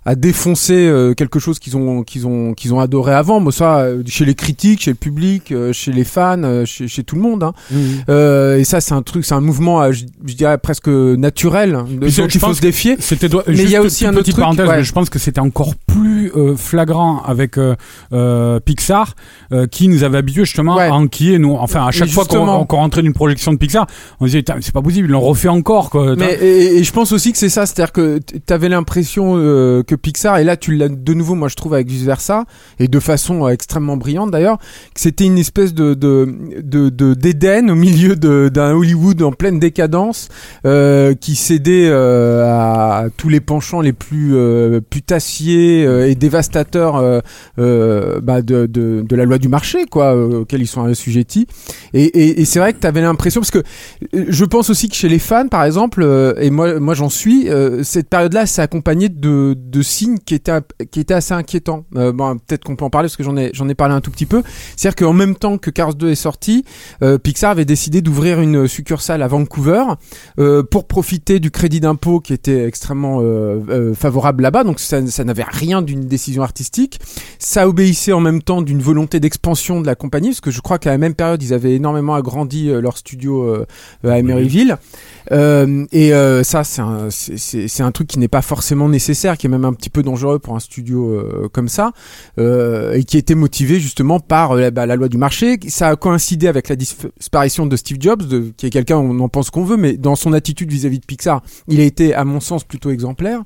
à, à, défoncer euh, quelque chose qu'ils ont, qu'ils ont, qu'ils ont adoré avant. Moi, ça, euh, chez les critiques, chez le public, euh, chez les fans, euh, chez, chez tout le monde. Hein. Euh, et ça, c'est un truc, c'est un mouvement, je, je dirais presque naturel, de, Puis c'est- dont il faut se défier. C'était Mais il y a aussi un autre truc, ouais. mais je pense que c'était encore plus euh, flagrant avec euh, Pixar, euh, qui nous avait habitués justement Ouais. à enquiller nous. Enfin, à chaque Mais fois qu'on qu'on rentrait d'une projection de Pixar, on disait mais c'est pas possible, ils l'ont refait encore quoi. Mais et, et je pense aussi que c'est ça, c'est-à-dire que tu avais l'impression euh, Pixar, et là tu l'as de nouveau, moi je trouve avec vice versa, et de façon euh, extrêmement brillante d'ailleurs, que c'était une espèce de de de de- d'Éden au milieu d'un Hollywood en pleine décadence, euh, qui cédait euh, à tous les penchants les plus putassiers et dévastateurs bah, de, la loi du marché, quoi, auxquels ils sont assujettis. Et, c'est vrai que tu avais l'impression, parce que je pense aussi que chez les fans, par exemple, et moi, moi j'en suis, cette période-là s'est accompagnée de signes qui étaient, qui étaient assez inquiétants. Euh, bon, peut-être qu'on peut en parler parce que j'en ai, j'en ai parlé un tout petit peu. C'est-à-dire qu'en même temps que Cars 2 est sorti, euh, Pixar avait décidé d'ouvrir une succursale à Vancouver euh, pour profiter du crédit d'impôt qui était extrêmement euh, favorable là-bas. Donc ça, ça n'avait rien d'une décision artistique. Ça obéissait en même temps d'une volonté d'expansion de la compagnie, parce que je crois qu'à la même période, ils avaient énormément agrandi leur studio à Emeryville. Euh, et euh, ça, c'est un, c'est- un truc qui n'est pas forcément nécessaire, qui est même un petit peu dangereux pour un studio euh, comme ça, euh, et qui était motivé justement par euh, bah, la loi du marché. Ça a coïncidé avec la disparition de Steve Jobs, de, qui est quelqu'un, on en pense qu'on veut, mais dans son attitude vis-à-vis de Pixar, il a été, à mon sens, plutôt exemplaire.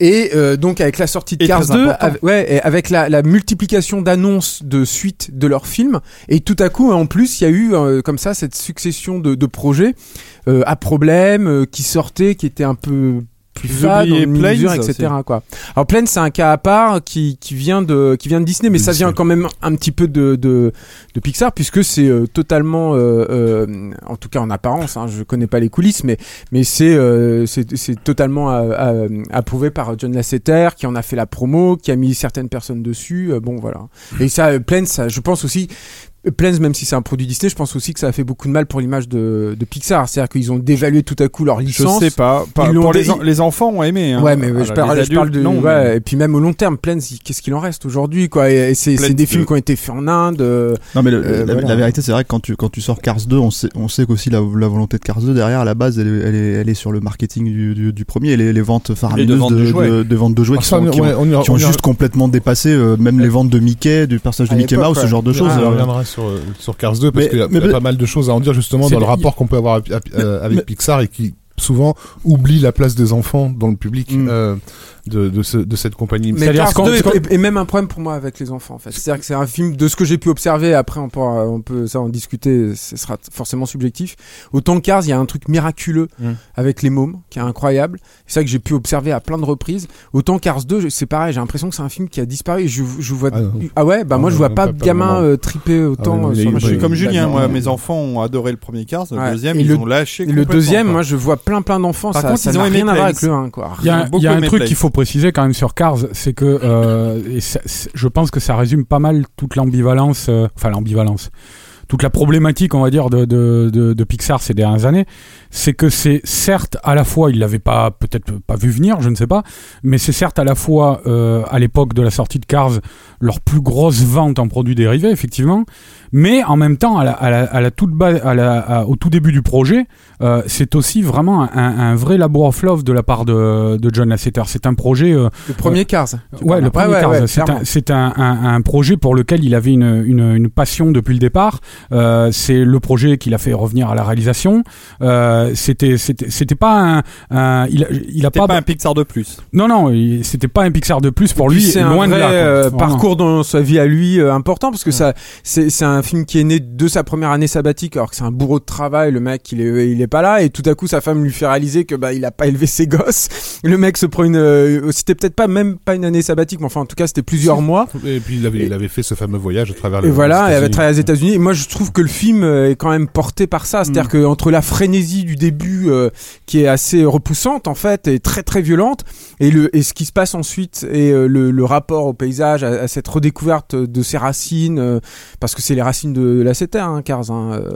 Et euh, donc avec la sortie de Et Cars très 2, important. avec, ouais, et avec la, la multiplication d'annonces de suites de leurs films, et tout à coup, en plus, il y a eu euh, comme ça cette succession de, de projets euh, à problème euh, qui sortaient, qui étaient un peu plus en mesure, etc. Quoi. Alors Planes, c'est un cas à part qui, qui vient de qui vient de Disney, mais ça vient quand même un petit peu de de, de Pixar puisque c'est euh, totalement, euh, euh, en tout cas en apparence, hein, je connais pas les coulisses, mais mais c'est euh, c'est c'est totalement euh, approuvé par John Lasseter qui en a fait la promo, qui a mis certaines personnes dessus. bon voilà. Et ça, Planes, ça, je pense aussi. Planes, même si c'est un produit Disney, je pense aussi que ça a fait beaucoup de mal pour l'image de, de Pixar. C'est-à-dire qu'ils ont dévalué tout à coup leur Je licence. sais pas. Pour les, dé- en- les enfants ont aimé. hein. Ouais, mais Voilà, je, parle, je de. non, ouais, mais- Et puis même au long terme, Planes, qu'est-ce qu'il en reste aujourd'hui, quoi? Et, et c'est des de- films qui ont été faits en Inde. euh, Non mais le- Euh, la, voilà. la vérité c'est vrai que quand tu quand tu sors Cars 2 on sait on sait qu'aussi la, la volonté de Cars 2 derrière à la base elle est elle est, elle est sur le marketing du, du, du premier et les, les ventes faramineuses de jouets. de, de ventes de jouets qui, sont, ont, on qui on juste complètement dépassé euh, même les ventes de Mickey du personnage de Mickey Mouse ce genre de choses euh, reviendra sur, sur Cars 2 parce qu'il y a, mais pas mal de choses à en dire justement dans le rapport qu'on peut avoir avec, avec Mais- Pixar et qui souvent oublie la place des enfants dans le public Mm. euh, de, de, ce- de cette compagnie. Mais C'est-à-dire Cars qu'on- 2 est, est- est même un problème pour moi avec les enfants en fait. C'est-à-dire que c'est un film de ce que j'ai pu observer. Après, on peut, on peut ça en discuter. Ce sera forcément subjectif. Autant Cars, il y a un truc miraculeux Mm. avec les mômes qui est incroyable. C'est ça que j'ai pu observer à plein de reprises. Autant Cars 2, c'est pareil. J'ai l'impression que c'est un film qui a disparu. Je, je vois. Ah. Ah ouais, bah Ah, moi je vois non, pas pas- de gamin euh, triper autant. Ah ouais, non, euh, a sur eu- ma Je suis chaîne. comme Julien, moi, mes enfants ont adoré le premier Cars, le Ouais. deuxième, Et ils le- ont lâché Et le deuxième, quoi. moi je vois plein plein d'enfants. Par Ça, contre, ça ils ont aimé rien à voir avec le 1 quoi. Il y a, un- truc qu'il faut préciser quand même sur Cars, c'est que euh, je pense que ça résume pas mal toute l'ambivalence, euh, enfin l'ambivalence, toute la problématique, on va dire, de, de, de Pixar ces dernières années. C'est que c'est certes à la fois, ils l'avaient pas peut-être pas vu venir, je ne sais pas, mais c'est certes à la fois euh, à l'époque de la sortie de Cars leur plus grosse vente en produits dérivés, effectivement, mais en même temps à la, à la, à la toute base, à la, à- au tout début du projet, euh, c'est aussi vraiment un, un vrai labor of love de la part de, de John Lasseter. C'est un projet euh, Le premier Cars. Ouais, le premier Cars. ouais, c'est un, projet pour lequel il avait une, une, une passion depuis le départ. C'est le projet qui l'a fait revenir à la réalisation. Euh, c'était c'était c'était pas un, un- il a, il a pas, pas un Pixar de plus. non non il- c'était pas un Pixar de plus pour lui c'est un loin vrai de là. quoi. euh, parcours dans sa vie à lui euh, important parce que ça c'est c'est un film qui est né de sa première année sabbatique alors que c'est un bourreau de travail le mec il est il est pas là et tout à coup sa femme lui fait réaliser que bah il a pas élevé ses gosses le mec se prend une euh, c'était peut-être pas même pas une année sabbatique mais enfin en tout cas c'était plusieurs mois Et puis il avait, il avait fait ce fameux voyage à travers et le. voilà, les elle avait États-Unis. travaillé aux États-Unis. Et moi, je trouve que le film euh, est quand même porté par ça. C'est-à-dire Mm. que entre la frénésie du début, euh, qui est assez repoussante en fait, et très très violente, et le et ce qui se passe ensuite, et euh, le, le rapport au paysage, à, à cette redécouverte de ses racines, euh, parce que c'est les racines de la CETA, hein, Cars. Hein, euh.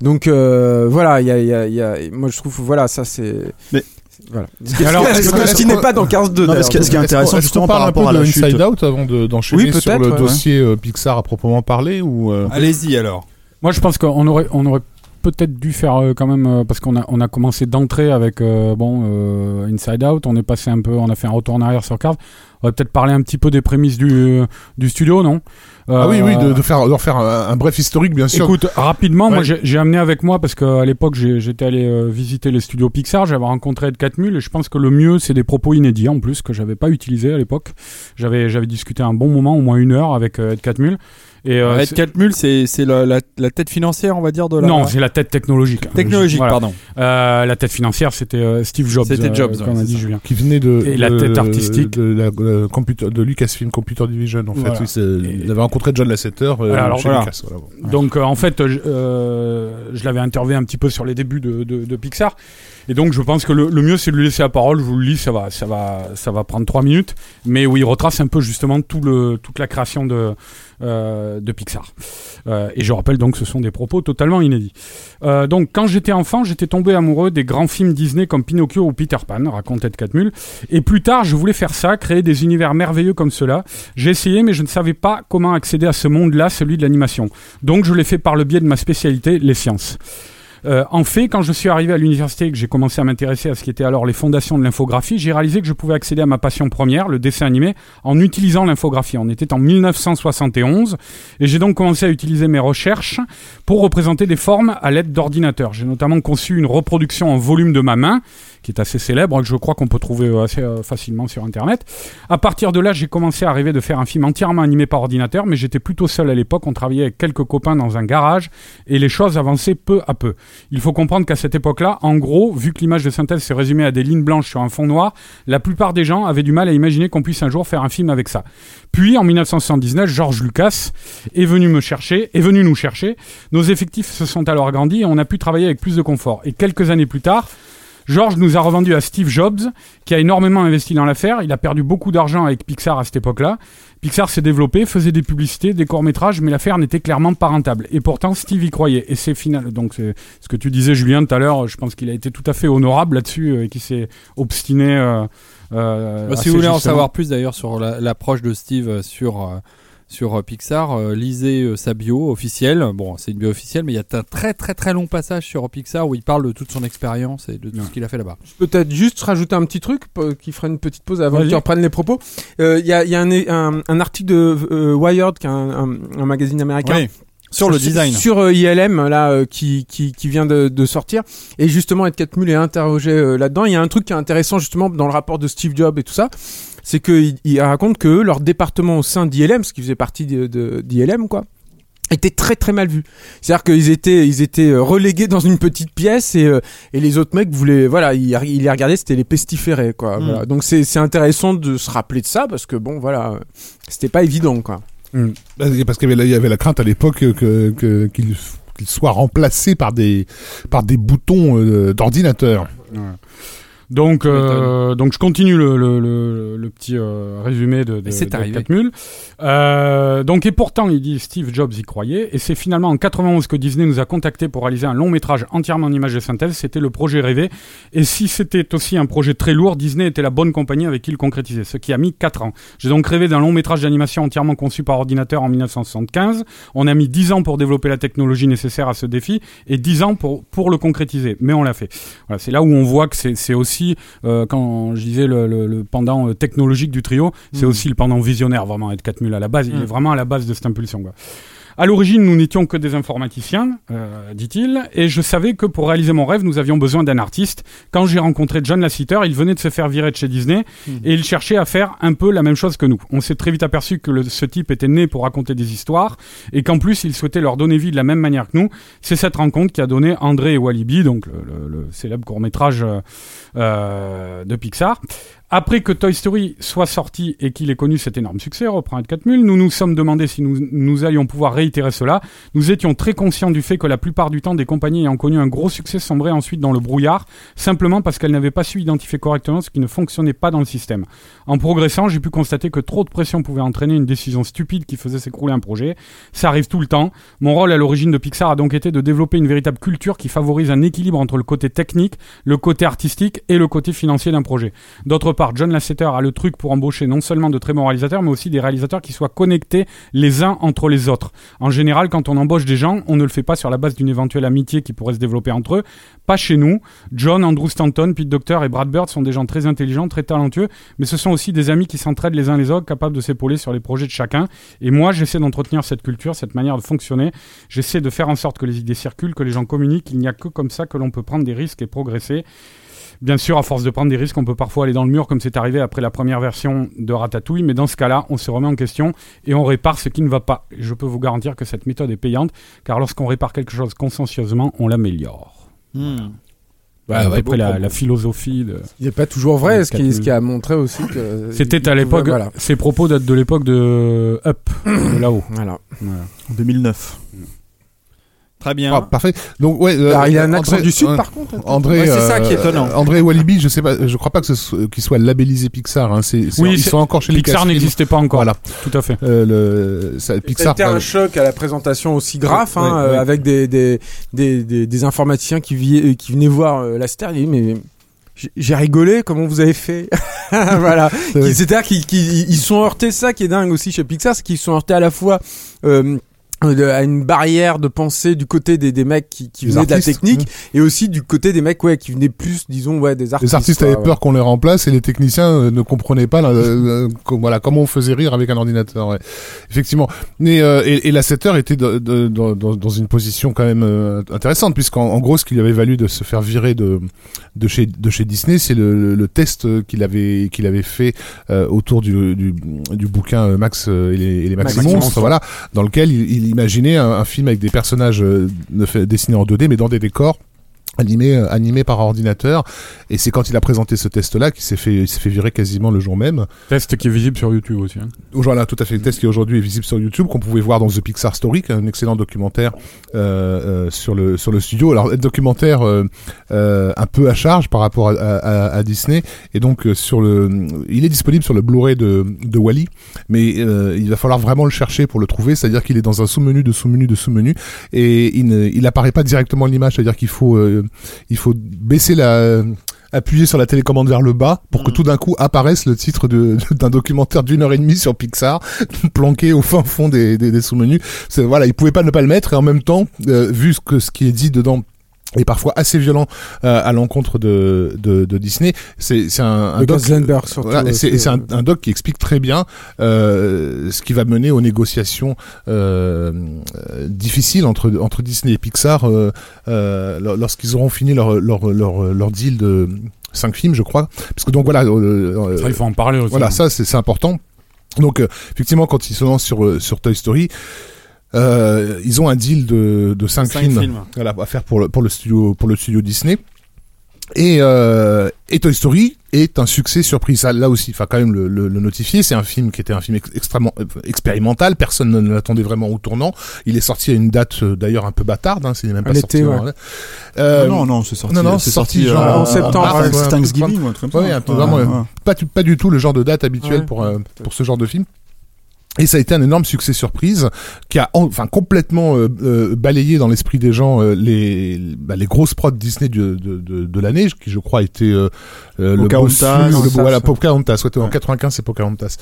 donc euh, voilà, il y a, il y, a, y a, moi je trouve, voilà, ça c'est. Mais- voilà. Alors, ce, qui n'est pas dans Cars 2. Non, mais ce qui- ce qui est intéressant justement parle par un peu rapport à de la chute. Inside Out avant de- d'enchaîner Oui, sur le ouais. dossier euh, Pixar à proprement parler ou euh, Allez-y alors. Moi, je pense qu'on aurait, on aurait peut-être dû faire euh, quand même, euh, parce qu'on a, on a commencé d'entrée avec euh, bon Inside Out, on est passé un peu, on a fait un retour en arrière sur Cars. On va peut-être parler un petit peu des prémices du, du studio, non? Ah oui, oui, de, de faire, de refaire un, un bref historique, bien sûr. Écoute, rapidement, moi Ouais. j'ai j'ai amené avec moi parce qu'à l'époque j'étais allé visiter les studios Pixar, j'avais rencontré Ed Catmull et je pense que le mieux c'est des propos inédits en plus que j'avais pas utilisé à l'époque. J'avais j'avais discuté un bon moment, au moins une heure avec Ed Catmull. Et euh, Ed c'est- Catmull, c'est c'est la, la, la tête financière, on va dire, de la. non, c'est la tête technologique. technologique, Voilà. pardon. Euh, la tête financière c'était euh, Steve Jobs. C'était euh, Jobs, comme ouais, a dit ça. Julien. qui venait de, Et la tête artistique. de, la, la computer- de Lucasfilm Computer Division en Voilà. fait oui, c'est- il avait rencontré John Lasseter euh, Alors, chez voilà. Lucas voilà. Donc euh, en fait, je, euh, je l'avais interviewé un petit peu sur les débuts de, de, de Pixar, et donc je pense que le, mieux c'est de lui laisser la parole. Je vous le lis, ça va, ça va, ça va prendre trois minutes, mais où il retrace un peu justement tout le, toute la création de, euh, de Pixar. Euh, et je rappelle donc, ce sont des propos totalement inédits. Euh, donc quand j'étais enfant, j'étais tombé amoureux des grands films Disney comme Pinocchio ou Peter Pan, raconte Ed Catmull. Et plus tard, je voulais faire ça, créer des univers merveilleux comme cela. J'ai essayé, mais je ne savais pas comment accéder à ce monde-là, celui de l'animation. Donc je l'ai fait par le biais de ma spécialité, les sciences. Euh, en fait, quand je suis arrivé à l'université et que j'ai commencé à m'intéresser à ce qui était alors les fondations de l'infographie, j'ai réalisé que je pouvais accéder à ma passion première, le dessin animé, en utilisant l'infographie. On était en 1971 et j'ai donc commencé à utiliser mes recherches pour représenter des formes à l'aide d'ordinateurs. J'ai notamment conçu une reproduction en volume de ma main, qui est assez célèbre, que je crois qu'on peut trouver euh, assez euh, facilement sur Internet. À partir de là, j'ai commencé à rêver de faire un film entièrement animé par ordinateur, mais j'étais plutôt seul à l'époque. On travaillait avec quelques copains dans un garage et les choses avançaient peu à peu. Il faut comprendre qu'à cette époque-là, en gros, vu que l'image de synthèse se résumait à des lignes blanches sur un fond noir, la plupart des gens avaient du mal à imaginer qu'on puisse un jour faire un film avec ça. Puis, en 1979, George Lucas est venu me chercher, est venu nous chercher. Nos effectifs se sont alors agrandis et on a pu travailler avec plus de confort. Et quelques années plus tard, George nous a revendu à Steve Jobs, qui a énormément investi dans l'affaire. Il a perdu beaucoup d'argent avec Pixar à cette époque-là. Pixar s'est développé, faisait des publicités, des courts-métrages, mais l'affaire n'était clairement pas rentable. Et pourtant, Steve y croyait. Et c'est final. Donc, c'est ce que tu disais, Julien, tout à l'heure. Je pense qu'il a été tout à fait honorable là-dessus euh, et qu'il s'est obstiné. euh, euh, Bah, si vous voulez en savoir plus d'ailleurs sur la- l'approche de Steve sur, sur euh, Pixar, euh, lisez euh, sa bio officielle. Bon, c'est une bio officielle, mais il y a un très très très long passage sur Pixar où il parle de toute son expérience et de tout Ouais. ce qu'il a fait là-bas. Peut-être juste rajouter un petit truc qui ferait une petite pause avant que tu reprennes les propos. Euh, Il y a, il y a un, un, un article de Wired, qui est un, magazine américain, Oui, sur le design. sur euh, ILM là euh, qui, qui qui vient de, de sortir et justement Ed Catmull est interrogé euh, là-dedans il y a un truc qui est intéressant justement dans le rapport de Steve Jobs et tout ça c'est que il, il raconte que eux, leur département au sein d'ILM ce qui faisait partie d'ILM quoi était très très mal vu. C'est-à-dire qu'ils étaient ils étaient euh, relégués dans une petite pièce et euh, et les autres mecs voulaient voilà ils, ils les regardaient c'était les pestiférés quoi. Mm. Voilà. Donc c'est c'est intéressant de se rappeler de ça parce que bon voilà c'était pas évident quoi. Parce qu'il y avait, la- il y avait la crainte à l'époque que, que- qu'il soit remplacé par des par des boutons euh, d'ordinateur. Donc, euh, donc je continue le, le, le, le petit euh, résumé de, de, de. Catmull. Euh, donc et pourtant, il dit Steve Jobs y croyait, et c'est finalement en 91 que Disney nous a contactés pour réaliser un long métrage entièrement en images de synthèse. C'était le projet rêvé, et si c'était aussi un projet très lourd, Disney était la bonne compagnie avec qui le concrétiser, ce qui a mis 4 ans. J'ai donc rêvé d'un long métrage d'animation entièrement conçu par ordinateur en 1975. On a mis 10 ans pour développer la technologie nécessaire à ce défi, et 10 ans pour pour le concrétiser, mais on l'a fait. Voilà, c'est là où on voit que c'est c'est aussi euh, quand je disais le, le, le pendant euh, technologique du trio, c'est Mm. aussi le pendant visionnaire vraiment Ed Catmull à la base. Il Mm. est vraiment à la base de cette impulsion. Quoi. À l'origine, nous n'étions que des informaticiens, euh, dit-il, et je savais que pour réaliser mon rêve, nous avions besoin d'un artiste. Quand j'ai rencontré John Lasseter, il venait de se faire virer de chez Disney et il cherchait à faire un peu la même chose que nous. On s'est très vite aperçu que le- ce type était né pour raconter des histoires et qu'en plus, il souhaitait leur donner vie de la même manière que nous. C'est cette rencontre qui a donné André et Walibi, donc le, le- le célèbre court-métrage euh, euh, de Pixar. Après que Toy Story soit sorti et qu'il ait connu cet énorme succès, reprend Ed Catmull, nous nous sommes demandé si nous, nous allions pouvoir réitérer cela. Nous étions très conscients du fait que la plupart du temps, des compagnies ayant connu un gros succès sombraient ensuite dans le brouillard, simplement parce qu'elles n'avaient pas su identifier correctement ce qui ne fonctionnait pas dans le système. En progressant, j'ai pu constater que trop de pression pouvait entraîner une décision stupide qui faisait s'écrouler un projet. Ça arrive tout le temps. Mon rôle à l'origine de Pixar a donc été de développer une véritable culture qui favorise un équilibre entre le côté technique, le côté artistique et le côté financier d'un projet. D'autre John Lasseter a le truc pour embaucher non seulement de très bons réalisateurs, mais aussi des réalisateurs qui soient connectés les uns entre les autres. En général, quand on embauche des gens, on ne le fait pas sur la base d'une éventuelle amitié qui pourrait se développer entre eux. Pas chez nous. John, Andrew Stanton, Pete Docter et Brad Bird sont des gens très intelligents, très talentueux, mais ce sont aussi des amis qui s'entraident les uns les autres, capables de s'épauler sur les projets de chacun. Et moi, j'essaie d'entretenir cette culture, cette manière de fonctionner. J'essaie de faire en sorte que les idées circulent, que les gens communiquent. Il n'y a que comme ça que l'on peut prendre des risques et progresser. Bien sûr, à force de prendre des risques, on peut parfois aller dans le mur, comme c'est arrivé après la première version de Ratatouille, mais dans ce cas-là, on se remet en question et on répare ce qui ne va pas. Je peux vous garantir que cette méthode est payante, car lorsqu'on répare quelque chose consciencieusement, on l'améliore. Hmm. Voilà, à ouais, peu bon près la, philosophie de... Il n'est pas toujours vrai, ce qui, ce qui a montré aussi que. C'était à l'époque, Voilà. ces propos datent de l'époque de Up, de là-haut. voilà. Voilà. En 2009. Très bien. Ah, parfait. Donc ouais. euh, Alors, il a un accent André- du Sud, euh, par contre. André, Ouais, c'est ça euh, qui est étonnant. euh, André Walibi, je sais pas, je crois pas que ce soit- qu'il soit labellisé Pixar. Hein, c'est, c'est- Oui, ils c'est- sont encore chez Pixar n'existait pas encore. Voilà. Tout à fait. Euh, le, ça, Ça Pixar. a été un choc à la présentation aussi grave, Ouais, hein, ouais, euh, ouais. avec des, des, des, des, des informaticiens qui, vi- qui venaient voir euh, la star. Ils disaient, mais j'ai- rigolé, comment vous avez fait? Voilà. C'est-à-dire qu'ils qu'ils- ils sont heurtés, ça qui est dingue aussi chez Pixar, c'est qu'ils sont heurtés à la fois. euh, à une barrière de pensée du côté des, des mecs qui, qui venaient de la technique mmh. et aussi du côté des mecs ouais qui venaient plus disons ouais des artistes Les artistes quoi, avaient ouais. peur qu'on les remplace et les techniciens euh, ne comprenaient pas la- voilà comment on faisait rire avec un ordinateur. ouais. Effectivement. Mais euh, et, et la 7 heures était de- de- dans- dans, dans une position quand même euh, intéressante puisqu'en en gros ce qui lui avait valu de se faire virer de de chez de chez Disney, c'est le, le- le test qu'il avait qu'il avait fait euh, autour du, du du bouquin euh, Max et les, et les Max, Max Monstres, Monstres. voilà, dans lequel il, il imaginait un, film avec des personnages euh, dessinés en 2D mais dans des décors animé euh, animé par ordinateur. Et c'est quand il a présenté ce test là qu'il s'est fait il s'est fait virer quasiment le jour même. Test qui est visible sur YouTube aussi. hein. voilà tout à fait. Le test qui aujourd'hui est visible sur YouTube qu'on pouvait voir dans The Pixar Story un excellent documentaire euh, euh, sur le sur le studio. Alors documentaire euh, un peu à charge par rapport à, à, à Disney. Et donc sur le il est disponible sur le Blu-ray de de Wally mais il va falloir vraiment le chercher pour le trouver. C'est-à-dire qu'il est dans un sous-menu de sous-menu de sous-menu. Et il ne il apparaît pas directement à l'image. C'est-à-dire qu'il faut il faut baisser la appuyer sur la télécommande vers le bas pour que Mm. tout d'un coup apparaisse le titre d'un documentaire d'une heure et demie sur Pixar planqué au fin fond des, des, des sous-menus. C'est- Voilà, il pouvait pas ne pas le mettre et en même temps, euh, vu ce que ce qui est dit dedans est parfois assez violent euh, à l'encontre de, de, de Disney. C'est c'est un, un doc. Surtout Voilà, et c'est et un, euh, un doc qui explique très bien euh, ce qui va mener aux négociations euh, euh, difficiles entre entre Disney et Pixar euh, euh, lor- lorsqu'ils auront fini leur leur leur, leur deal de cinq films, je crois. Parce que donc voilà, euh, euh, Ça, il faut en parler aussi. voilà, ça c'est c'est important. Donc euh, effectivement, quand ils se lancent sur euh, sur Toy Story, euh, ils ont un deal de de cinq, Cinq films, films. voilà, à faire pour le pour le studio pour le studio Disney. Et, euh, et Toy Story est un succès surprise. Ça, là aussi, il faut quand même le, le, le notifier. C'est un film qui était un film ex- extrêmement euh, expérimental. Personne ne l'attendait vraiment au tournant. Il est sorti à une date euh, d'ailleurs un peu bâtarde. Hein, c'est même pas À sorti. l'été, ouais. avant- Euh, non, non, c'est sorti. non, non, c'est sorti sorti genre euh, en septembre, ouais, ouais, Thanksgiving ou un truc comme ça. Ouais, un vraiment, Ouais, euh, ouais. pas, du- pas du tout le genre de date habituelle Ouais. pour, euh, pour ce genre de film. Et ça a été un énorme succès surprise qui a en- enfin complètement euh, euh, balayé dans l'esprit des gens euh, les bah, les grosses prods Disney de de, de, de l'année qui je crois étaient euh, euh, le Pocahontas, le ça, voilà. Pocahontas ouais, en Ouais. 95 c'est Pocahontas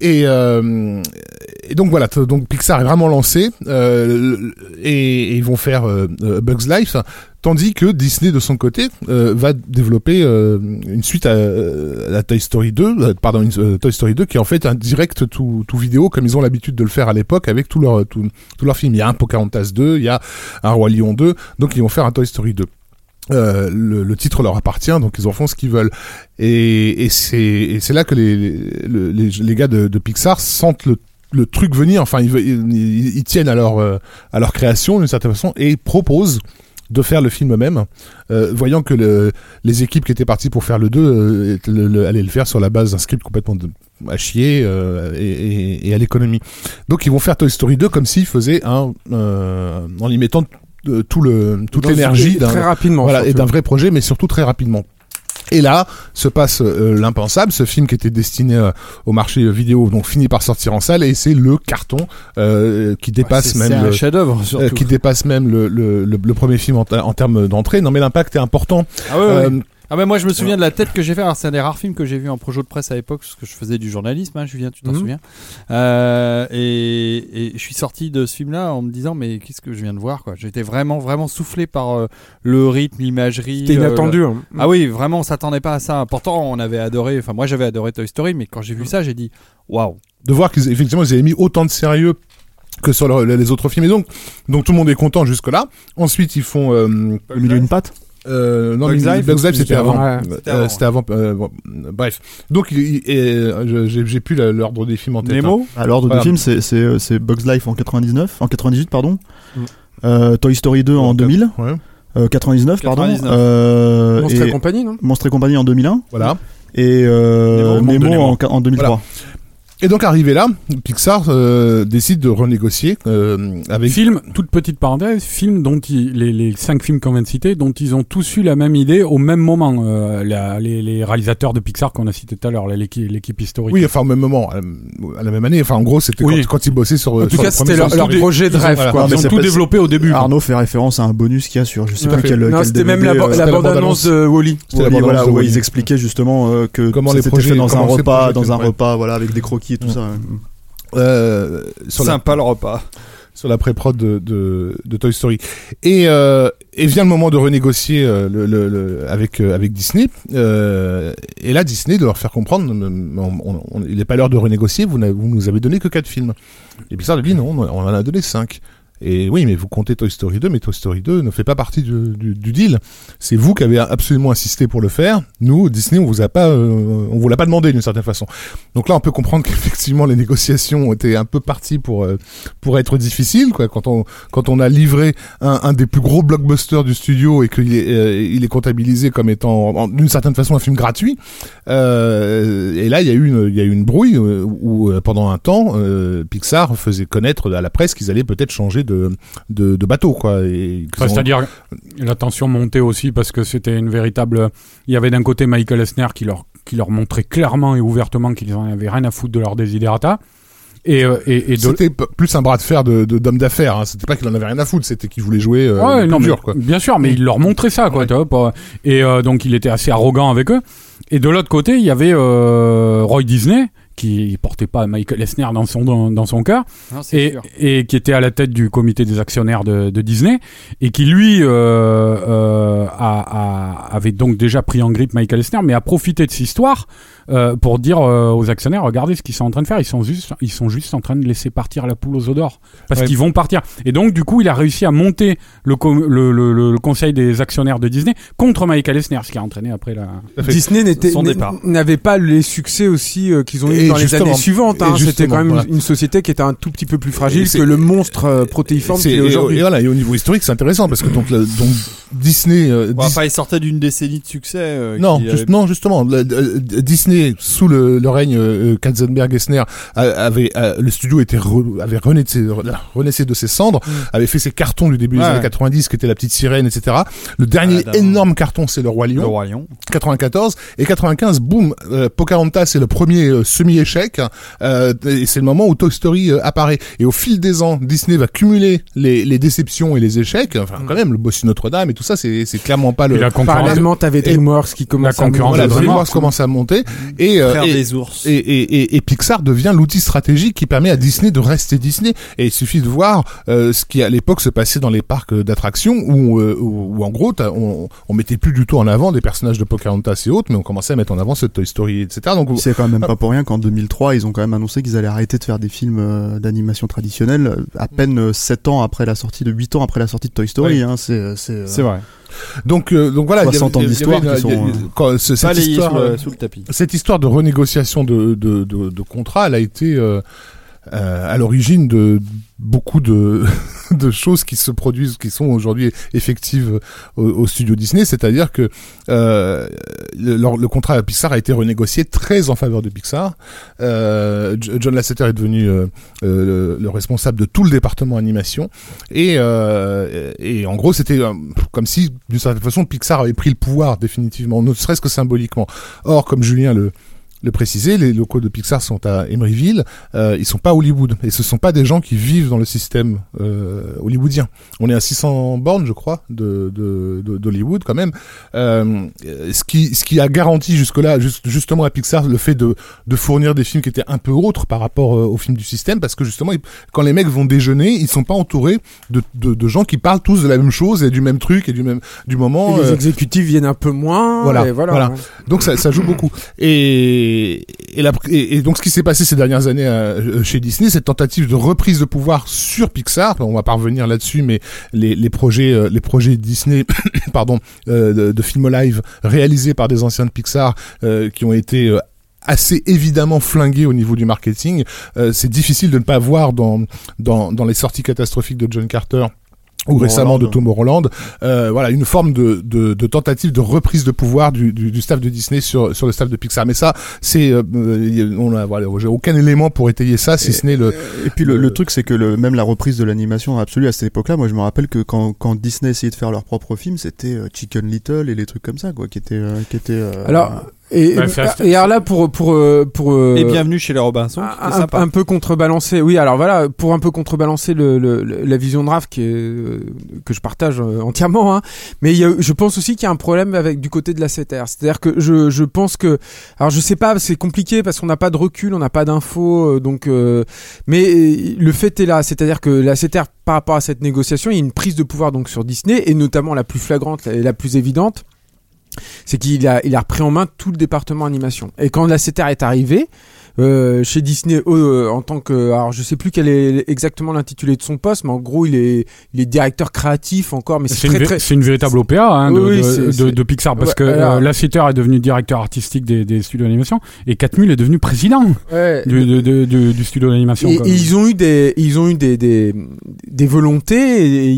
et euh, et donc voilà donc Pixar est vraiment lancé euh, et, ils vont faire euh, euh, Bugs Life Tandis que Disney de son côté euh, va développer une suite à, la Toy Story 2, euh, pardon, Toy Story 2 qui est en fait un direct tout, vidéo comme ils ont l'habitude de le faire à l'époque avec tous leurs tout, leurs films. Il y a un Pocahontas 2, il y a un Roi Lion 2, donc ils vont faire un Toy Story 2. Euh, le, le titre leur appartient, donc ils en font ce qu'ils veulent. Et, et c'est là que les, les, les, les gars de, de Pixar sentent le le truc venir, enfin ils, ils, ils tiennent à leur, euh, à leur création d'une certaine façon et proposent de faire le film eux-mêmes, euh, voyant que le, les équipes qui étaient parties pour faire le 2 euh, le- le- allaient le faire sur la base d'un script complètement de, à chier euh, et, et- et à l'économie. Donc ils vont faire Toy Story 2 comme s'ils faisaient un... Euh, en y mettant euh, tout le, toute l'énergie d'un très rapidement. voilà, et d'un vrai projet, mais surtout très rapidement. Et là se passe euh, l'impensable, ce film qui était destiné euh, au marché vidéo, donc finit par sortir en salle, et c'est le carton euh, qui dépasse même le, chef-d'œuvre euh, qui dépasse même le, le, le, le premier film en, en termes d'entrée. Non, mais l'impact est important. Ah ouais, ouais. Euh, Ah mais moi je me souviens de la tête que j'ai fait. Alors c'est un des rares films que j'ai vu en projet de presse à l'époque parce que je faisais du journalisme. Hein, Julien, tu t'en Mhm. souviens euh, et, et je suis sorti de ce film-là en me disant mais qu'est-ce que je viens de voir quoi. J'étais vraiment vraiment soufflé par euh, le rythme, l'imagerie. C'était euh, inattendu. hein. Ah oui, vraiment, on s'attendait pas à ça. Pourtant, on avait adoré. Enfin, moi, j'avais adoré Toy Story, mais quand j'ai vu ça, j'ai dit waouh. de voir qu'ils effectivement ils avaient mis autant de sérieux que sur le- les autres films et donc donc tout le monde est content jusque là ensuite ils font euh, Le milieu d'une patte Euh, non, Bugs Life, Bugs Life, c'était avant. avant, ouais. C'était avant, avant. euh, bon, bref. Donc, euh, j'ai plus l'ordre des films en tête. hein. Nemo À l'ordre Voilà. du film, c'est- c'est euh, c'est Bugs Life en 99, en 98 pardon. Mm. Euh, Toy Story 2 en Ouais. 2000, Ouais. euh, 99 pardon. 99. Euh, Monstre et et compagnie, non? Monstre et compagnie en 2001 Voilà. et euh, Nemo, de Nemo, en, en 2003. Et donc, arrivé là, Pixar euh, décide de renégocier euh, avec. Film, toute petite parenthèse, film dont ils, les, les cinq films qu'on vient de citer, dont ils ont tous eu la même idée au même moment. euh, la- les, les réalisateurs de Pixar qu'on a cité tout à l'heure, l'équipe l'équipe historique. Oui, enfin, au même moment, à la, à la même année. Enfin, en gros, c'était Oui. quand, quand ils bossaient sur. En tout sur cas, c'était leur, projet de Ils ont- rêve. quoi. Non, mais Ils ont tout pas- développé au début. Arnaud fait référence à un bonus qu'il y a sur je sais fait. quel. Non, quel c'était même la, euh, la bande-annonce de Wally. C'était la Wally, bande-annonce voilà, où ils expliquaient justement que Comment les projets fait dans un repas, dans un repas, voilà, avec des croquis et tout Mm. ça. Euh, sur la Sympa le repas. sur la pré-prod de, de, de Toy Story. Et, euh, et vient le moment de renégocier euh, le, le, le- avec, euh, avec Disney. Euh, et là, Disney de leur faire comprendre, on- on- on- il n'est pas l'heure de renégocier, vous, vous nous avez donné que quatre films. Et Pixar lui dit non, on en a donné cinq. Et oui, mais vous comptez Toy Story 2, mais Toy Story 2 ne fait pas partie du, deal. C'est vous qui avez absolument insisté pour le faire. Nous, Disney, on vous a pas, euh, on vous l'a pas demandé d'une certaine façon. Donc là, on peut comprendre qu'effectivement les négociations étaient un peu parties pour euh, pour être difficiles, quoi. Quand on quand on a livré un, des plus gros blockbusters du studio et qu'il est euh, il est comptabilisé comme étant d'une certaine façon un film gratuit. Et là, il y a eu une il y a eu une brouille où pendant un temps, Pixar faisait connaître à la presse qu'ils allaient peut-être changer de de, de bateau, quoi. Enfin, C'est-à-dire, la tension montait aussi parce que c'était une véritable. Il y avait d'un côté Michael Esner qui leur, qui leur montrait clairement et ouvertement qu'ils en avaient rien à foutre de leur desiderata. Et, euh, et, et de... C'était plus un bras de fer de d'homme d'affaires. Hein. C'était pas qu'il en avait rien à foutre, c'était qu'il voulait jouer euh, Ouais, non, mais- dur, quoi. Bien sûr, mais il leur montrait ça, quoi. Ouais. Et euh, donc, il était assez arrogant avec eux. Et de l'autre côté, il y avait euh, Roy Disney, qui portait pas Michael Esner dans son, dans, dans son Non, et, et qui était à la tête du comité des actionnaires de, de Disney, et qui, lui, euh, euh, a, a- avait donc déjà pris en grippe Michael Esner, mais a profité de cette histoire euh, pour dire euh, aux actionnaires, regardez ce qu'ils sont en train de faire, ils sont juste, ils sont juste en train de laisser partir la poule aux œufs d'or, parce Ouais. qu'ils vont partir. Et donc, du coup, il a réussi à monter le, le, le, le- le conseil des actionnaires de Disney contre Michael Esner, ce qui a entraîné après la... Disney n'était- Son n- départ. n'avait pas les succès aussi euh, qu'ils ont eu Et dans les années suivantes. Hein. C'était quand même voilà. une société qui était un tout petit peu plus fragile que le monstre euh, protéiforme C'est- qu'il est et, aujourd'hui. et voilà, et au niveau historique, c'est intéressant parce que donc, le- donc Disney, euh, Bon, Dis- enfin, il sortait d'une décennie de succès. euh, non, qui juste- avait- non, justement, euh, Disney sous le, le règne euh, Katzenberg-Esner a- avait euh, le studio était re- avait renaissé, renaissé de ses cendres, avait fait ses cartons du début des années 90 qui était la petite sirène, etc. Le dernier Ah, énorme carton, c'est le roi Le Lion. Roi Lion. 94 et 95 boum euh, Pocahontas c'est le premier euh, semi-échec euh, et c'est le moment où Toy Story euh, apparaît et au fil des ans Disney va cumuler les, les déceptions et les échecs enfin quand même le Bossu Notre-Dame et tout ça, c'est clairement pas le. Et la concurrence, Parallèlement, t'avais DreamWorks qui commence à concurrence Voilà, vraiment. DreamWorks commence à monter et, euh, et, des ours. et, et, et, et Pixar devient l'outil stratégique qui permet à Disney de rester Disney. Et il suffit de voir euh, ce qui à l'époque se passait dans les parcs d'attractions où, euh, où, où, en gros on, on mettait plus du tout en avant des personnages de Pocahontas et autres, mais on commençait à mettre en avant ce Toy Story, etc. Donc C'est quand même pas pour rien qu'en 2003, ils ont quand même annoncé qu'ils allaient arrêter de faire des films euh, d'animation traditionnelle à peine 7 ans après la sortie de 8 ans après la sortie de Toy Story. Oui. Hein, c'est c'est euh, C'est vrai. Donc euh, donc voilà, il y avait- 60 ans d'histoire euh, cette histoire, euh, le- sous le tapis. cette histoire de renégociation de, de, de, de contrat, elle a été euh, euh, à l'origine de beaucoup de, choses qui se produisent, qui sont aujourd'hui effectives au, studio Disney. C'est-à-dire que euh, le, contrat à Pixar a été renégocié très en faveur de Pixar. Euh, John Lasseter est devenu le, le responsable de tout le département animation. Et, en gros, c'était comme si, d'une certaine façon, Pixar avait pris le pouvoir définitivement, ne serait-ce que symboliquement. Or, comme Julien le le préciser, les locaux de Pixar sont à Emeryville, euh, ils sont pas à Hollywood, et ce sont pas des gens qui vivent dans le système euh, hollywoodien. On est à 600 bornes, je crois, de de- de- d'Hollywood quand même. Euh, ce qui ce qui a garanti jusque-là, juste, justement à Pixar, le fait de de fournir des films qui étaient un peu autres par rapport euh, aux films du système, parce que justement, ils- quand les mecs vont déjeuner, ils sont pas entourés de, de, de gens qui parlent tous de la même chose et du même truc et du même du moment. Et les euh, exécutifs viennent un peu moins. Voilà, et voilà. voilà. donc ça, ça joue beaucoup. Et, et, donc ce qui s'est passé ces dernières années euh, chez Disney, cette tentative de reprise de pouvoir sur Pixar, on va pas revenir là-dessus, mais les, projets, euh, les projets Disney, pardon, euh, de, films live réalisés par des anciens de Pixar qui ont été assez évidemment flingués au niveau du marketing. C'est difficile de ne pas voir dans les sorties catastrophiques de John Carter ou récemment de Tomorrowland, euh, voilà une forme de, de, de tentative de reprise de pouvoir du, du, du staff de Disney sur, sur le staff de Pixar. Mais ça, c'est euh, on a voilà, j'ai aucun élément pour étayer ça, si Et- ce n'est le. Et puis le, le- le truc, c'est que le, même la reprise de l'animation absolue à cette époque-là, moi je me rappelle que quand, quand Disney essayait de faire leur propre film, c'était euh, Chicken Little et les trucs comme ça, quoi, qui étaient, euh, qui étaient. euh, Alors, et, Ouais, ça, et alors là, pour, pour, euh, pour, euh, Et bienvenue chez les Robinson. un, sympa. peu contrebalancer. Oui, alors voilà, pour un peu contrebalancer le, le- le- la vision de Raph qui est, euh, que je partage euh, entièrement. Hein. Mais il y a, je pense aussi qu'il y a un problème avec du côté de la CTR. C'est-à-dire que je, je pense que, alors je sais pas, c'est compliqué parce qu'on n'a pas de recul, on n'a pas d'infos, euh, donc. euh, mais le fait est là, c'est-à-dire que la CTR par rapport à cette négociation, il y a une prise de pouvoir donc sur Disney et notamment la plus flagrante et la plus évidente c'est qu'il a, il repris en main tout le département animation. Et quand la CTR est arrivée, euh, chez Disney euh, en tant que alors je sais plus quel est exactement l'intitulé de son poste mais en gros il est il est directeur créatif encore mais C'est une, très une véritable OPA hein, de, Oui, de- Pixar parce Ouais, que alors- euh, Lasseter est devenu directeur artistique des, des studios d'animation et Katmul est devenu président Ouais. du, du- du studio d'animation. Et, quoi. et ils ont eu des, ils ont eu des, des, des volontés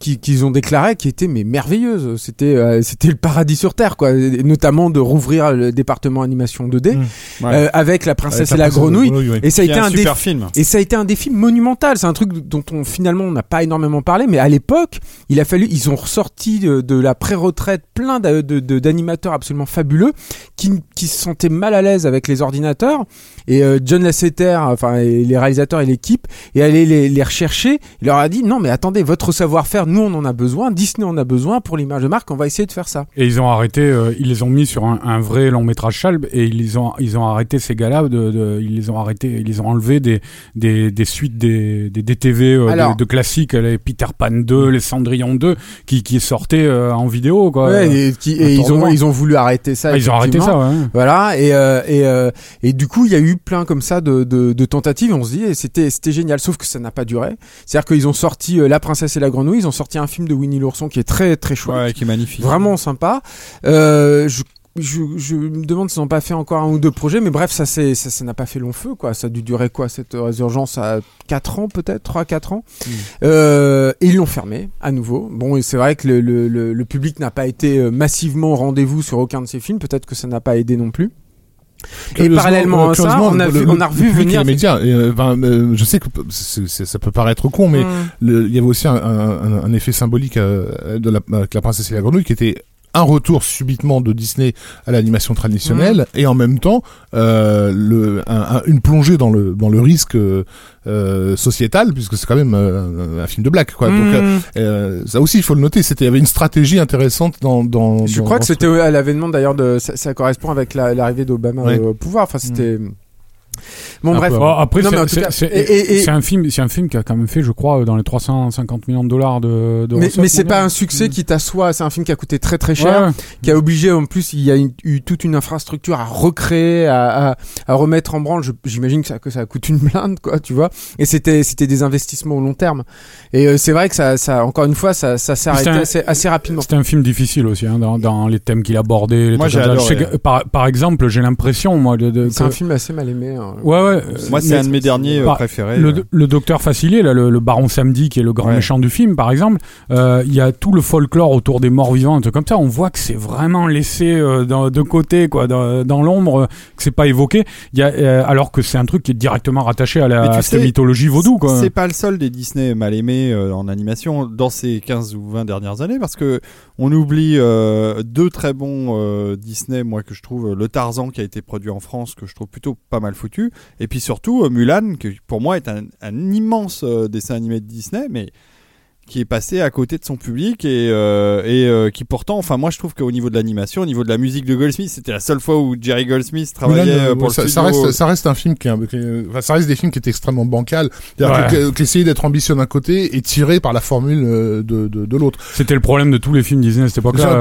qu'ils ont déclaré qui étaient mais merveilleuses. C'était, euh, c'était le paradis sur terre, quoi. Et notamment de rouvrir le département animation 2D Mm. Ouais. euh, avec la princesse et la grenouille. oui. Et ça a été un un, super défi. film. Et ça a été un défi monumental. C'est un truc dont on finalement on n'a pas énormément parlé, mais à l'époque, il a fallu, ils ont ressorti de, de la pré-retraite plein d'animateurs absolument fabuleux qui, qui se sentaient mal à l'aise avec les ordinateurs. Et euh, John Lasseter, enfin et les réalisateurs et l'équipe, est allé les, les rechercher. Il leur a dit non mais attendez, votre savoir-faire, nous on en a besoin, Disney en a besoin pour l'image de marque, on va essayer de faire ça. Et ils ont arrêté, euh, ils les ont mis sur un, un vrai long métrage Chalb et ils ont, ils ont arrêté ces gars-là, de, de- ils les ont arrêté, ils les ont enlevé des, des, des suites des, des DTV euh, Alors- de, de classiques, les Peter Pan 2, les Cendrillon 2, qui, qui sortaient euh, en vidéo quoi. Ouais, et, qui- et ils ont ils ont voulu arrêter ça. Ah, ils ont arrêté ça. Ouais. Voilà, et, euh, et, euh, et du coup, il y a eu plein comme ça de, de, de tentatives, on se dit, et c'était, c'était génial, sauf que ça n'a pas duré. C'est-à-dire qu'ils ont sorti euh, La Princesse et la Grenouille, ils ont sorti un film de Winnie l'ourson qui est très très chouette, Ouais, qui est magnifique. vraiment sympa. Euh, je, je, je me demande s'ils n'ont pas fait encore un ou deux projets, mais bref, ça c'est ça ça n'a pas fait long feu, quoi. Ça a dû durer quoi, cette résurgence à 4 ans peut-être, 3-4 ans? Euh, et ils l'ont fermé à nouveau. Bon, et c'est vrai que le, le, le, le public n'a pas été massivement au rendez-vous sur aucun de ces films. Peut-être que ça n'a pas aidé non plus. Et parallèlement à ça, on a vu, le on a revu venir. les médias. Et, euh, ben, euh, je sais que ça peut paraître con, mais le- il y avait aussi un, un- un- un effet symbolique euh, de la, avec la princesse et la grenouille qui était un retour subitement de Disney à l'animation traditionnelle et en même temps euh, le, un- un- une plongée dans le dans le risque euh, euh, sociétal puisque c'est quand même euh, un film de blague quoi. Donc euh, Mmh. euh, ça aussi il faut le noter. C'était il y avait une stratégie intéressante dans dans. Je dans- crois dans que c'était à l'avènement d'ailleurs de ça, ça correspond avec la- l'arrivée d'Obama Ouais. au pouvoir. Enfin, c'était. Bon, Un bref. après, c'est- un film, c'est un film qui a quand même fait, je crois, dans les 350 millions de dollars de. de Mais, mais c'est pas un succès qui t'assoit, c'est un film qui a coûté très très cher, ouais. qui a obligé en plus, il y a une- eu toute une infrastructure à recréer, à, à, à remettre en branle. J'imagine que ça, que ça coûte une blinde, quoi, tu vois. Et c'était c'était des investissements au long terme. Et euh, c'est vrai que ça, ça, encore une fois, ça, ça s'est arrêté un- assez, assez rapidement. C'était un film difficile aussi, hein, dans, dans les thèmes qu'il abordait. les Moi, j'ai par, par exemple, j'ai l'impression, moi, de, de- C'est que- un film assez mal aimé. hein. Ouais, ouais. Moi, c'est un de mes derniers euh, Bah, préférés. Le, le docteur Facilier, là, le, le baron Samedi, qui est le grand Ouais. méchant du film, par exemple, euh, il y a tout le folklore autour des morts vivants, un truc comme ça. On voit que c'est vraiment laissé euh, dans- de côté, quoi, dans, dans l'ombre, euh, que c'est pas évoqué. Il y a, euh, alors que c'est un truc qui est directement rattaché à, la, cette mythologie vaudou, quoi. C'est pas le seul des Disney mal aimés euh, en animation dans ces 15 ou 20 dernières années parce que on oublie euh, deux très bons euh, Disney, moi que je trouve le Tarzan qui a été produit en France que je trouve plutôt pas mal foutu et puis surtout euh, Mulan qui pour moi est un, immense euh, dessin animé de Disney mais qui est passé à côté de son public et, euh, et euh, qui pourtant, enfin moi je trouve qu'au niveau de l'animation, au niveau de la musique de Goldsmith, c'était la seule fois où Jerry Goldsmith travaillait euh, pour le ça, ça studio. reste, ça reste un film qui, est un- qui est- enfin, ça reste des films qui étaient extrêmement bancals, C'est-à-dire Ouais. que- que- qu'essayer d'être ambitieux d'un côté et tiré par la formule euh, de, de, de l'autre. C'était le problème de tous les films Disney à cette époque-là. Ça-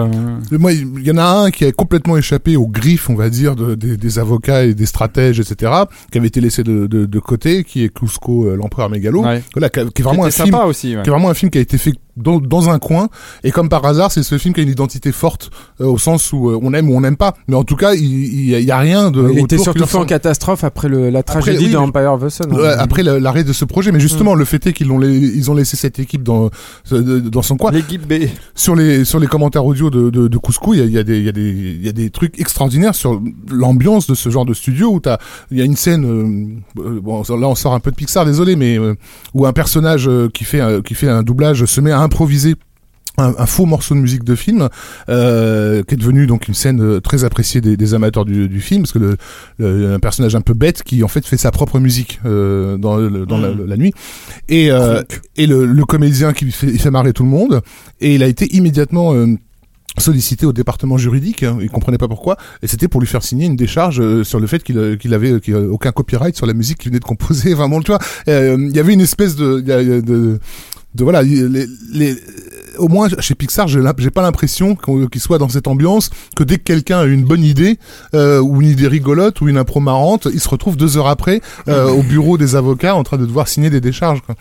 euh. Moi, il y en a un qui a complètement échappé aux griffes, on va dire, de- des, des avocats et des stratèges, etc., qui avait été laissé de, de, de côté, qui est Cusco, euh, l'empereur mégalo. Ouais. Voilà, qui, est vraiment un film, sympa aussi. ouais. qui est vraiment un film qui a été fait dans, dans un coin et comme par hasard c'est ce film qui a une identité forte euh, au sens où euh, on aime ou on n'aime pas mais en tout cas il, il, y y a rien de il était surtout fait en catastrophe après le, la tragédie oui, de mais- Empire of the Sun. hein. Ouais, après l'arrêt de ce projet mais justement le fait est qu'ils l'ont ils ont laissé cette équipe dans euh, dans son coin L'équipe B. sur les sur les commentaires audio de de, de Cusco il y a, il y a des il y a des il y a des trucs extraordinaires sur l'ambiance de ce genre de studio où t'as il y a une scène euh, euh, bon là on sort un peu de Pixar désolé mais euh, où un personnage euh, qui fait un- qui fait un doublage se met à improviser un, un faux morceau de musique de film euh, qui est devenu donc une scène euh, très appréciée des, des amateurs du, du film parce que le, le- un personnage un peu bête qui en fait fait sa propre musique euh, dans, le- dans la, la nuit. Et euh, et le, le comédien qui fait, il fait marrer tout le monde. Et il a été immédiatement sollicité au département juridique, hein, il comprenait pas pourquoi, et c'était pour lui faire signer une décharge euh, sur le fait qu'il qu'il avait, aucun copyright sur la musique qu'il venait de composer. Vraiment, tu vois, euh, il y avait une espèce de, de voilà, il- les, les, au moins chez Pixar, j'ai pas l'impression qu'il soit dans cette ambiance que dès que quelqu'un a une bonne idée euh, ou une idée rigolote ou une impro marrante, il se retrouve deux heures après euh, au bureau des avocats en train de devoir signer des décharges. Quoi.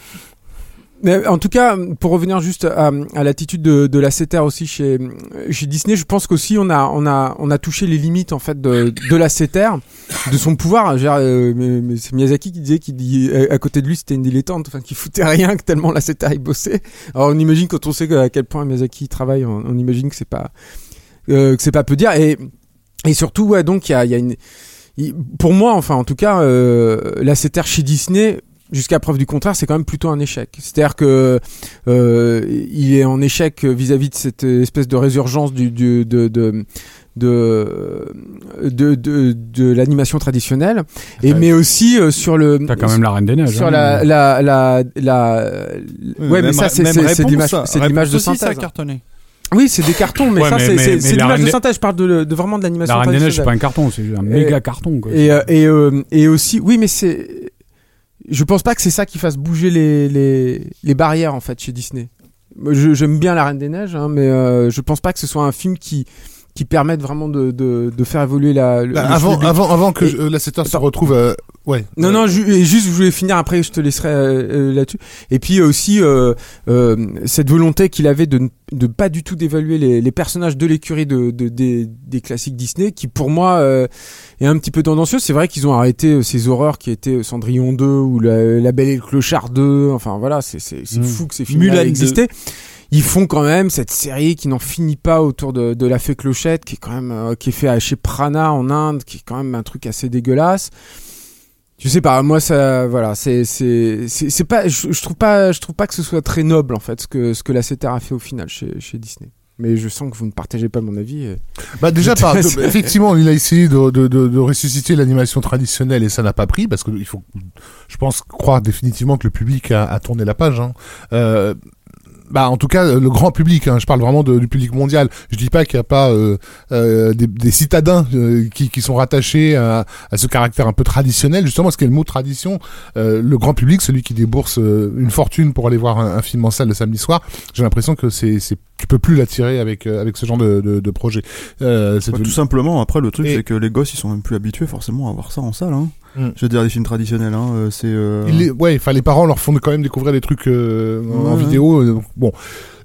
Mais en tout cas, pour revenir juste à, l'attitude de, la CETER aussi chez, chez Disney, je pense qu'aussi on a, on, a, on a touché les limites en fait de, de la CETER, de son pouvoir. Euh, c'est Miyazaki qui disait qu'il à côté de lui c'était une dilettante, enfin qui foutait rien, que tellement la CETER il bossait. Alors on imagine quand on sait à quel point Miyazaki travaille, on, imagine que c'est pas euh, que c'est pas peu dire. Et, et surtout, ouais, donc il y a, y a une pour moi, enfin, en tout cas, euh, la CETER chez Disney, jusqu'à preuve du contraire, c'est quand même plutôt un échec. C'est-à-dire que euh, il est en échec vis-à-vis de cette espèce de résurgence du, du- de, de de de, de, de l'animation traditionnelle et Ouais. mais aussi euh, sur le T'as quand même la Reine des Neiges. sur hein. la la la, la ouais mais ça c'est c'est- l'image ça. c'est l'image de aussi, ça a synthèse cartonné. oui c'est des cartons mais Ouais, ça mais- c'est mais- c'est mais c'est la l'image de synthèse je parle de, de vraiment de l'animation La Reine des Neiges, c'est pas un carton, c'est un méga carton. Quoi. Et, euh, et, euh, et aussi, oui, mais c'est. Je pense pas que c'est ça qui fasse bouger les, les, les barrières en fait chez Disney. J'aime bien La Reine des Neiges, hein, mais euh, je pense pas que ce soit un film qui qui permette vraiment de, de, de faire évoluer la. le- Bah, le avant, avant, avant que je- euh, la CETER se retrouve, euh, ouais. Non, non, ju- et juste, je voulais finir après, je te laisserai euh, euh, là-dessus. Et puis aussi, euh, euh, cette volonté qu'il avait de ne de pas du tout d'évaluer les, les personnages de l'écurie de, de- des, des classiques Disney, qui pour moi euh, est un petit peu tendancieux. C'est vrai qu'ils ont arrêté euh, ces horreurs qui étaient Cendrillon 2 ou La, La Belle et le Clochard 2. Enfin voilà, c'est c'est- c'est Mm. fou que ces films Mulan 2. Ils font quand même cette série qui n'en finit pas autour de, de la fée Clochette, qui est quand même euh, qui est fait chez Prana en Inde, qui est quand même un truc assez dégueulasse. Je sais pas, moi ça, voilà, c'est c'est c'est pas, je, je trouve pas, je trouve pas que ce soit très noble en fait ce que ce que la CETER a fait au final chez chez Disney. mais je sens que vous ne partagez pas mon avis. euh. Bah déjà, par, Peut-être. effectivement, il a essayé de, de, de, de ressusciter l'animation traditionnelle et ça n'a pas pris parce que il faut, je pense, croire définitivement que le public a, a tourné la page. Hein. Euh, bah en tout cas le grand public hein, je parle vraiment de- du public mondial je dis pas qu'il n'y a pas euh, euh, des, des citadins euh, qui, qui sont rattachés à, à ce caractère un peu traditionnel justement ce qu'est le mot tradition euh, le grand public celui qui débourse euh, une fortune pour aller voir un, un film en salle le samedi soir j'ai l'impression que c'est c'est tu peux plus l'attirer avec euh, avec ce genre de, de, de projet euh, c'est Bah, tout simplement, après, le truc, Et- c'est que les gosses, ils sont même plus habitués forcément à voir ça en salle. Hein. Mm. Je veux dire, les films traditionnels, hein, euh, c'est. euh, ouais, enfin les parents leur font quand même découvrir des trucs euh, en- en Ouais. vidéo. euh, bon,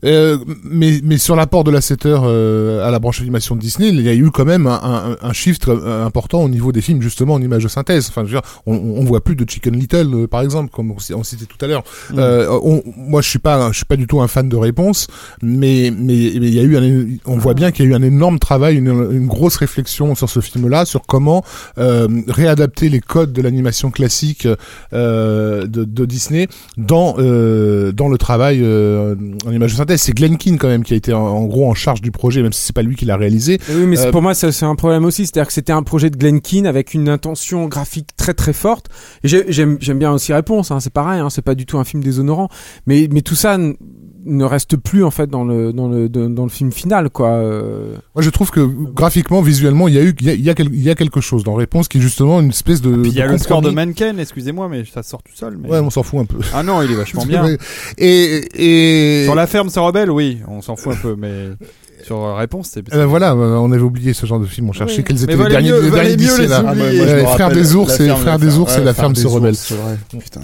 Euh, mais mais sur l'apport de la 7 heures euh, à la branche animation de Disney, il y a eu quand même un, un, un shift euh, important au niveau des films justement en image de synthèse. Enfin, je veux dire, on, on voit plus de Chicken Little euh, par exemple, comme on, on citait tout à l'heure. Mm. Euh, on- moi, je suis pas, je suis pas du tout un fan de réponse, mais mais mais il y a eu, un, on voit bien qu'il y a eu un énorme travail, une, une grosse réflexion sur ce film-là, sur comment euh, réadapter les codes de l'animation classique euh, de, de Disney dans euh, dans le travail euh, en image de synthèse. C'est Glenn Keane quand même qui a été en, en gros en charge du projet, même si c'est pas lui qui l'a réalisé. Et Oui, mais Euh, pour moi, c'est un problème aussi. C'est-à-dire que c'était un projet de Glenn Keane avec une intention graphique très très forte. J'aime bien aussi Réponse, hein, c'est pareil, hein, c'est pas du tout un film déshonorant. Mais, mais tout ça ne reste plus en fait dans le, dans le, dans, dans le film final, quoi. euh. Moi, je trouve que graphiquement, visuellement, il y a eu, il y a, il y a, quel- il y a quelque chose dans Réponse qui est justement une espèce de. Puis il y a le score de. Manken, excusez-moi, mais ça sort tout seul. Mais... Ouais, on s'en fout un peu. Ah non, il est vachement bien. Et, et Sur la ferme, c'est rebelle, oui, on s'en fout un peu, mais sur euh, réponse, c'est. Eh ben voilà, euh, on avait oublié ce genre de film. On cherchait Oui. quels Mais étaient les derniers, mieux- les derniers mieux Disney, les là. moi, Ouais, Frères des ours la et Frères la des ferme. ours et la ferme des se rebelle. ours, C'est vrai. Putain.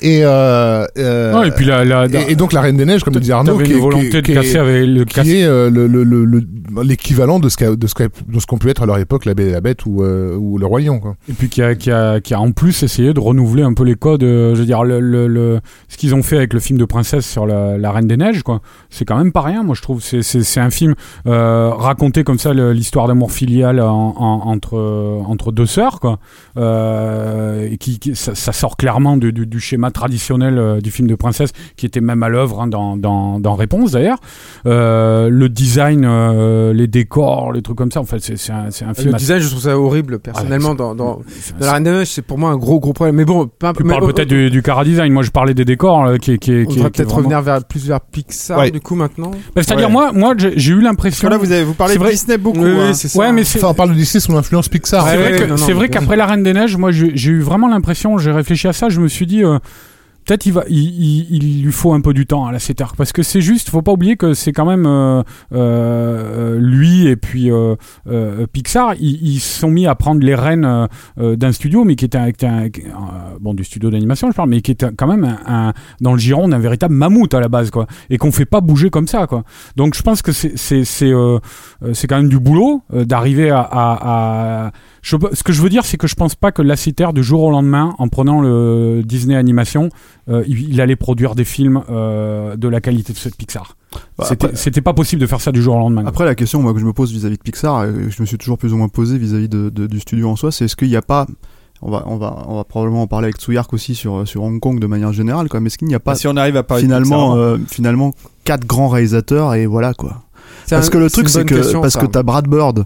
Et, euh, euh, Non, et puis la, la, et, et donc la Reine des Neiges, comme le dit Arnaud, qui, volonté qui de casser avec le qui est euh, le- le- le- le- l'équivalent de ce qu'a- de ce qu'a- de ce qu'on peut être à leur époque, la Belle et la Bête ou, ou le. Quoi. Et puis qui a, qui, a, qui a en plus essayé de renouveler un peu les codes, je veux dire, le, le, le- ce qu'ils ont fait avec le film de princesse sur la, la Reine des Neiges, quoi. C'est quand même pas rien, moi je trouve. C'est, c'est, c'est un film raconté comme ça, l'histoire d'amour filial en- en- entre, entre deux sœurs, quoi. Et qui, qui- ça, ça sort clairement du, du, du schéma traditionnel euh, du film de princesse, qui était même à l'œuvre hein, dans, dans, dans Réponse d'ailleurs. Euh, le design, euh, les décors, les trucs comme ça, en fait, c'est, c'est un, un film. Le assez- design, je trouve ça horrible personnellement. Ouais, dans, dans, dans la Reine des Neiges, c'est pour moi un gros gros problème. Mais bon, peu tu mais- parles oh, peut-être oh, du, du Cara Design. Moi, je parlais des décors qui, qui, On qui, qui est peut-être vraiment- revenir vers, plus vers Pixar Ouais. du coup maintenant. Bah, C'est-à-dire, Ouais. moi, moi j'ai eu Parce l'impression. que là, vous, avez, vous parlez C'est de vrai- Disney beaucoup. Oui, hein. c'est ça. Ouais, mais c'est Enfin, on parle de Disney sous l'influence Pixar. c'est vrai qu'après la Reine des Neiges, moi, j'ai j'ai eu vraiment l'impression, j'ai réfléchi à ça, je me suis dit. euh, Peut-être il va, il, il- il lui faut un peu du temps à la CETAR parce que c'est juste, faut pas oublier que c'est quand même euh, euh, lui et puis euh, euh, Pixar, ils, se sont mis à prendre les rênes euh, d'un studio, mais qui était, un, qui était un- bon du studio d'animation, je parle, mais qui était quand même un, dans le giron d'un véritable mammouth à la base, quoi, et qu'on fait pas bouger comme ça, quoi. Donc je pense que c'est c'est c'est quand même du boulot d'arriver à, à, à- je, ce que je veux dire, c'est que je pense pas que Lassiter, du jour au lendemain, en prenant le Disney Animation, euh, il, il allait produire des films euh, de la qualité de cette Pixar. Bah, C'était pas possible de faire ça du jour au lendemain. Après, la question moi, que je me pose vis-à-vis de Pixar, et que je me suis toujours plus ou moins posé vis-à-vis de, de- du studio en soi, c'est est-ce qu'il n'y a pas. On va, on, va, on va probablement en parler avec Tsuyark aussi sur, sur Hong Kong de manière générale, quoi. mais est-ce qu'il n'y a pas si on arrive à parler de finalement, Pixar, euh, finalement quatre grands réalisateurs et voilà quoi C'est Parce un- que le truc, c'est que question, parce ça. que t'as Brad Bird,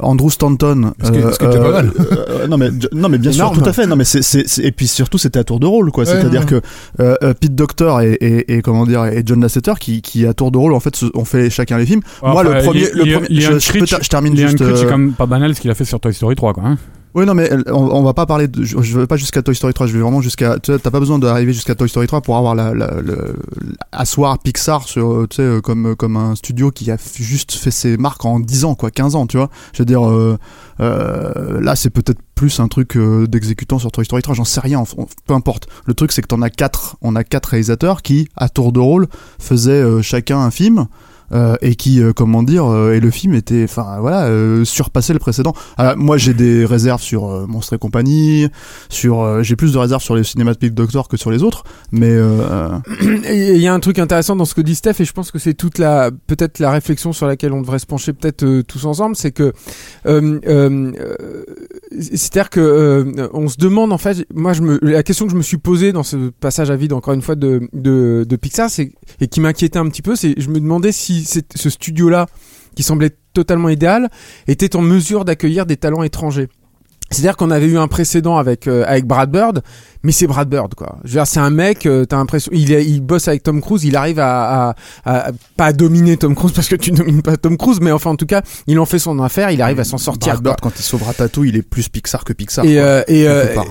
Andrew Stanton, Ce qui est- ce qui est déjà pas mal. euh, non mais non mais bien sûr, tout à fait. Non mais c'est et puis surtout c'était à tour de rôle quoi. Ouais, C'est-à-dire ouais. que euh, euh, Pete Docter et, et, et comment dire et John Lasseter qui qui à tour de rôle en fait ont fait chacun les films. Moi le premier, le premier, je, je je termine juste. C'est euh, quand même pas banal ce qu'il a fait sur Toy Story 3, quoi. Hein. Oui, non, mais on, on va pas parler de. Je, vais pas jusqu'à Toy Story 3, je vais vraiment jusqu'à. Tu t'as pas besoin d'arriver jusqu'à Toy Story 3 pour avoir la, la, asseoir Pixar sur, euh, tu sais, euh, comme, comme un studio qui a juste fait ses marques en 10 ans, quoi, 15 ans, tu vois. Je veux dire, euh, euh, là, c'est peut-être plus un truc euh, d'exécutant sur Toy Story 3, j'en sais rien, peu importe. Le truc, c'est que t'en as quatre, on a quatre réalisateurs qui, à tour de rôle, faisaient euh, chacun un film. Euh, et qui, euh, comment dire, euh, et le film était, enfin voilà, surpassait le précédent. Ah, moi, j'ai des réserves sur Monstre et compagnie, sur, j'ai plus de réserves sur les cinématiques Doctor que sur les autres, mais Il y a un truc intéressant dans ce que dit Steph et je pense que c'est toute la peut-être la réflexion sur laquelle on devrait se pencher peut-être tous ensemble, c'est que c'est-à-dire que on se demande en fait, moi je me la question que je me suis posée dans ce passage à vide encore une fois de de, de Pixar, c'est et qui m'inquiétait un petit peu, c'est je me demandais si si ce studio-là, qui semblait totalement idéal, était en mesure d'accueillir des talents étrangers. C'est-à-dire qu'on avait eu un précédent avec euh, avec Brad Bird, mais c'est Brad Bird quoi. Je veux dire, c'est un mec, euh, t'as l'impression, il il bosse avec Tom Cruise, il arrive à, à, à- pas à dominer Tom Cruise parce que tu domines pas Tom Cruise, mais enfin en tout cas, il en fait son affaire, il arrive à s'en sortir. Brad quoi. Bird, quand il sauve Ratatouille, il est plus Pixar que Pixar. Et, quoi. euh,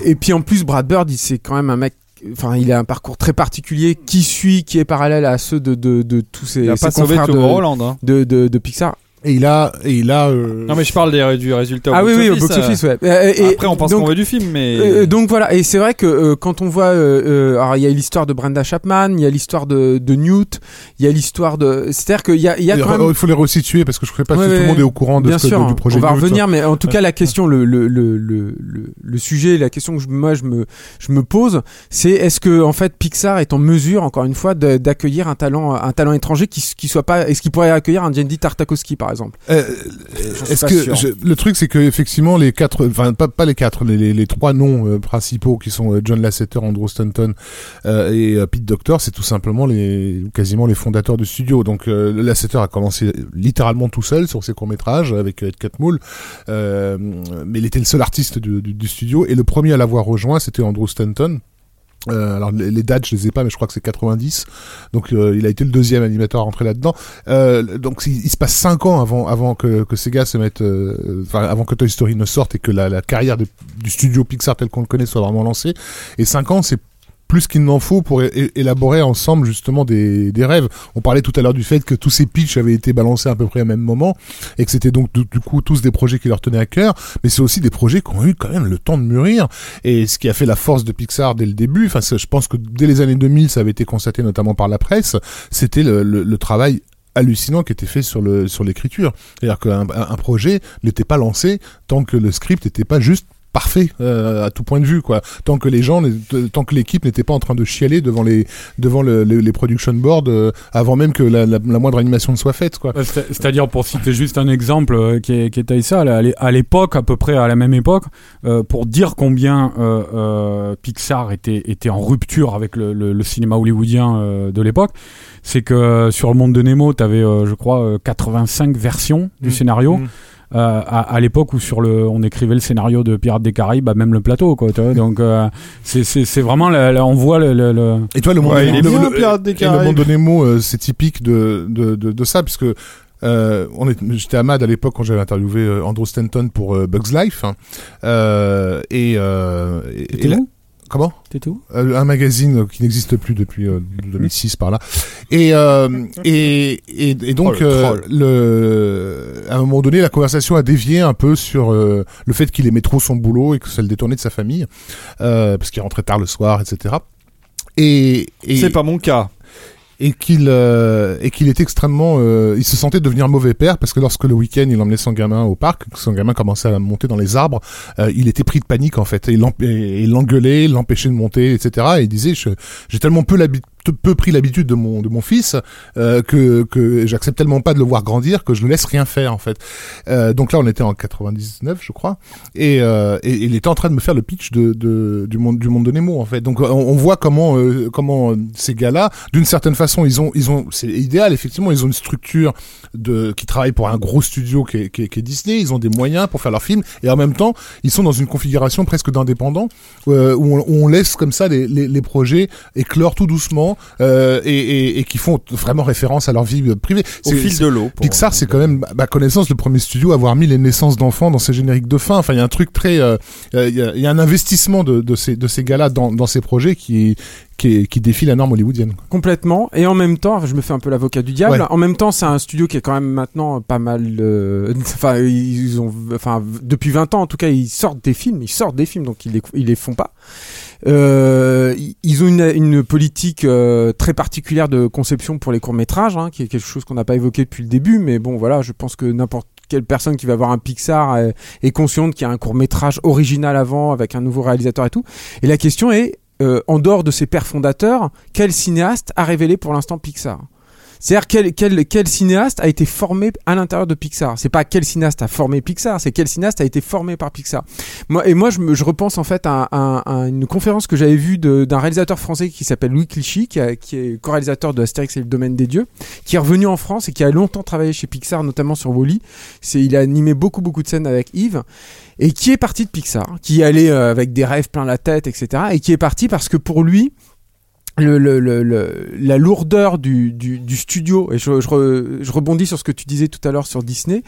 et, puis en plus, Brad Bird, c'est quand même un mec. Enfin, il a un parcours très particulier qui suit, qui est parallèle à ceux de, de, de tous ses, ses confrères de, Tomorrowland. Hein. de, de, de Pixar. Et il a, et il a. euh, Non mais je parle des, du résultat au ah oui, box oui, au box euh, office, ouais. Euh, et- Après on pense qu'on veut du film, mais euh, donc voilà, et c'est vrai que euh, quand on voit, euh, euh, alors il y a l'histoire de Brenda Chapman, il y a l'histoire de, de Newt, il y a l'histoire de, c'est-à-dire qu'il y a, il y a il quand même il faut les resituer parce que je ne sais pas Ouais, si tout le monde est au courant de Bien ce que- sûr, du projet. on va Newt. revenir, mais en tout cas, la question, le, le, le, le, sujet, la question que je, moi je me, je me pose, c'est est-ce que en fait Pixar est en mesure, encore une fois, d'accueillir un talent, un talent étranger qui, qui soit pas, est-ce qu'il pourrait accueillir un Jandy Tartakovsky par exemple Euh, Est-ce que je- le truc c'est que effectivement les quatre, enfin pas, pas les quatre, les, les, les trois noms euh, principaux qui sont euh, John Lasseter, Andrew Stanton euh, et euh, Pete Docter, c'est tout simplement les quasiment les fondateurs du studio. Donc euh, Lasseter a commencé littéralement tout seul sur ses courts métrages avec Ed Catmull, euh, mais il était le seul artiste du, du, du studio et le premier à l'avoir rejoint c'était Andrew Stanton. Euh, alors les, dates je les ai pas mais je crois que c'est 90 donc euh, il a été le deuxième animateur à rentrer là-dedans. Euh, donc il, se passe cinq ans avant avant que, que Sega se mette euh, enfin avant que Toy Story ne sorte et que la, la carrière du studio Pixar tel qu'on le connaît soit vraiment lancée. Et cinq ans c'est plus qu'il n'en faut pour élaborer ensemble justement des, rêves. On parlait tout à l'heure du fait que tous ces pitchs avaient été balancés à peu près au même moment et que c'était donc du, coup tous des projets qui leur tenaient à cœur, mais c'est aussi des projets qui ont eu quand même le temps de mûrir et ce qui a fait la force de Pixar dès le début. Enfin, je pense que dès les années 2000, ça avait été constaté notamment par la presse. C'était le, travail hallucinant qui était fait sur le sur l'écriture. C'est-à-dire qu'un un, un projet n'était pas lancé tant que le script n'était pas juste parfait euh, à tout point de vue quoi tant que les gens n'étaient- tant que l'équipe n'était pas en train de chialer devant les devant le- les, les production boards euh, avant même que la, la- la moindre animation ne soit faite quoi Euh, c'est- C'est-à-dire, pour citer juste un exemple euh, qui, est, qui était ça, à l'é- à l'époque, à peu près à la même époque, euh, pour dire combien euh, euh, Pixar était, était en rupture avec le, le- le cinéma hollywoodien euh, de l'époque, c'est que euh, sur le monde de Nemo, tu avais, je crois, euh, 85 versions du Mm. scénario. Mm. Euh, à, à l'époque où sur le on écrivait le scénario de Pirates des Caraïbes bah, même le plateau quoi tu vois donc euh, c'est vraiment la- la- on voit le, le- le- Et toi, le monde, Ouais, bien, le- Pirates des et le Caraïbes. monde de Nemo, euh, c'est typique de, de, de, de ça, puisque euh, on est, j'étais à Mad à l'époque quand j'avais interviewé euh, Andrew Stanton pour euh, Bugs Life, hein. euh, et, euh, et- et là- où? Comment T'étais où Euh, un magazine qui n'existe plus depuis euh, 2006 par là. Et euh, et, et, et donc Oh, le euh, le à un moment donné la conversation a dévié un peu sur euh, le fait qu'il aimait trop son boulot et que ça le détournait de sa famille euh, parce qu'il rentrait tard le soir, etc. Et, et c'est pas mon cas. Et qu'il euh, et qu'il était extrêmement euh, il se sentait devenir mauvais père parce que lorsque le week-end il emmenait son gamin au parc son gamin commençait à monter dans les arbres euh, il était pris de panique en fait. Et l'engueulait l'empêchait de monter etc et il disait j'ai tellement peu l'habitude peu pris l'habitude de mon de mon fils euh, que que j'accepte tellement pas de le voir grandir que je le laisse rien faire en fait. Euh, donc là on était en 99 je crois et, euh, et il était en train de me faire le pitch de, de du monde du monde de Nemo en fait. Donc on, on voit comment euh, comment euh, ces gars là d'une certaine façon ils ont ils ont c'est idéal effectivement ils ont une structure de qui travaille pour un gros studio qui est, qui est, qui est Disney. Ils ont des moyens pour faire leurs films. Et en même temps ils sont dans une configuration presque d'indépendants euh, où, on, où on laisse comme ça les, les, les projets éclore tout doucement euh, et, et, et qui font vraiment référence à leur vie euh, privée Au fil de l'eau. Pixar, c'est quand même, à ma connaissance, le premier studio à avoir mis les naissances d'enfants dans ses génériques de fin. Enfin, il y a un truc très, euh, euh, il y, a, il y a un investissement de, de ces, de ces gars-là dans, dans ces projets qui, qui, qui défie la norme hollywoodienne. Complètement. Et en même temps, je me fais un peu l'avocat du diable. Ouais. En même temps, c'est un studio qui est quand même maintenant pas mal. euh, Enfin, ils ont, enfin, depuis 20 ans, en tout cas, ils sortent des films. Ils sortent des films, donc ils les, ils les font pas. Euh, ils- ont une, politique euh, très particulière de conception pour les courts métrages, hein, qui est quelque chose qu'on n'a pas évoqué depuis le début. Mais bon, voilà, je pense que n'importe quelle personne qui va voir un Pixar est, est consciente qu'il y a un court métrage original avant avec un nouveau réalisateur et tout. Et la question est, euh, en dehors de ses pères fondateurs, quel cinéaste a révélé pour l'instant Pixar? C'est-à-dire quel, quel, quel cinéaste a été formé à l'intérieur de Pixar? C'est pas quel cinéaste a formé Pixar, c'est quel cinéaste a été formé par Pixar. Moi, et moi, je, me, je repense en fait à, à- à une conférence que j'avais vue d'un réalisateur français qui s'appelle Louis Clichy, qui, a- qui est co-réalisateur de Astérix et le Domaine des Dieux, qui est revenu en France et qui a longtemps travaillé chez Pixar, notamment sur Wally. C'est, il a animé beaucoup beaucoup de scènes avec Yves et qui est parti de Pixar, qui allait euh, avec des rêves plein la tête, etc. Et qui est parti parce que pour lui, le, le, le, la lourdeur du, du, du studio, et je, je, re- je rebondis sur ce que tu disais tout à l'heure sur Disney,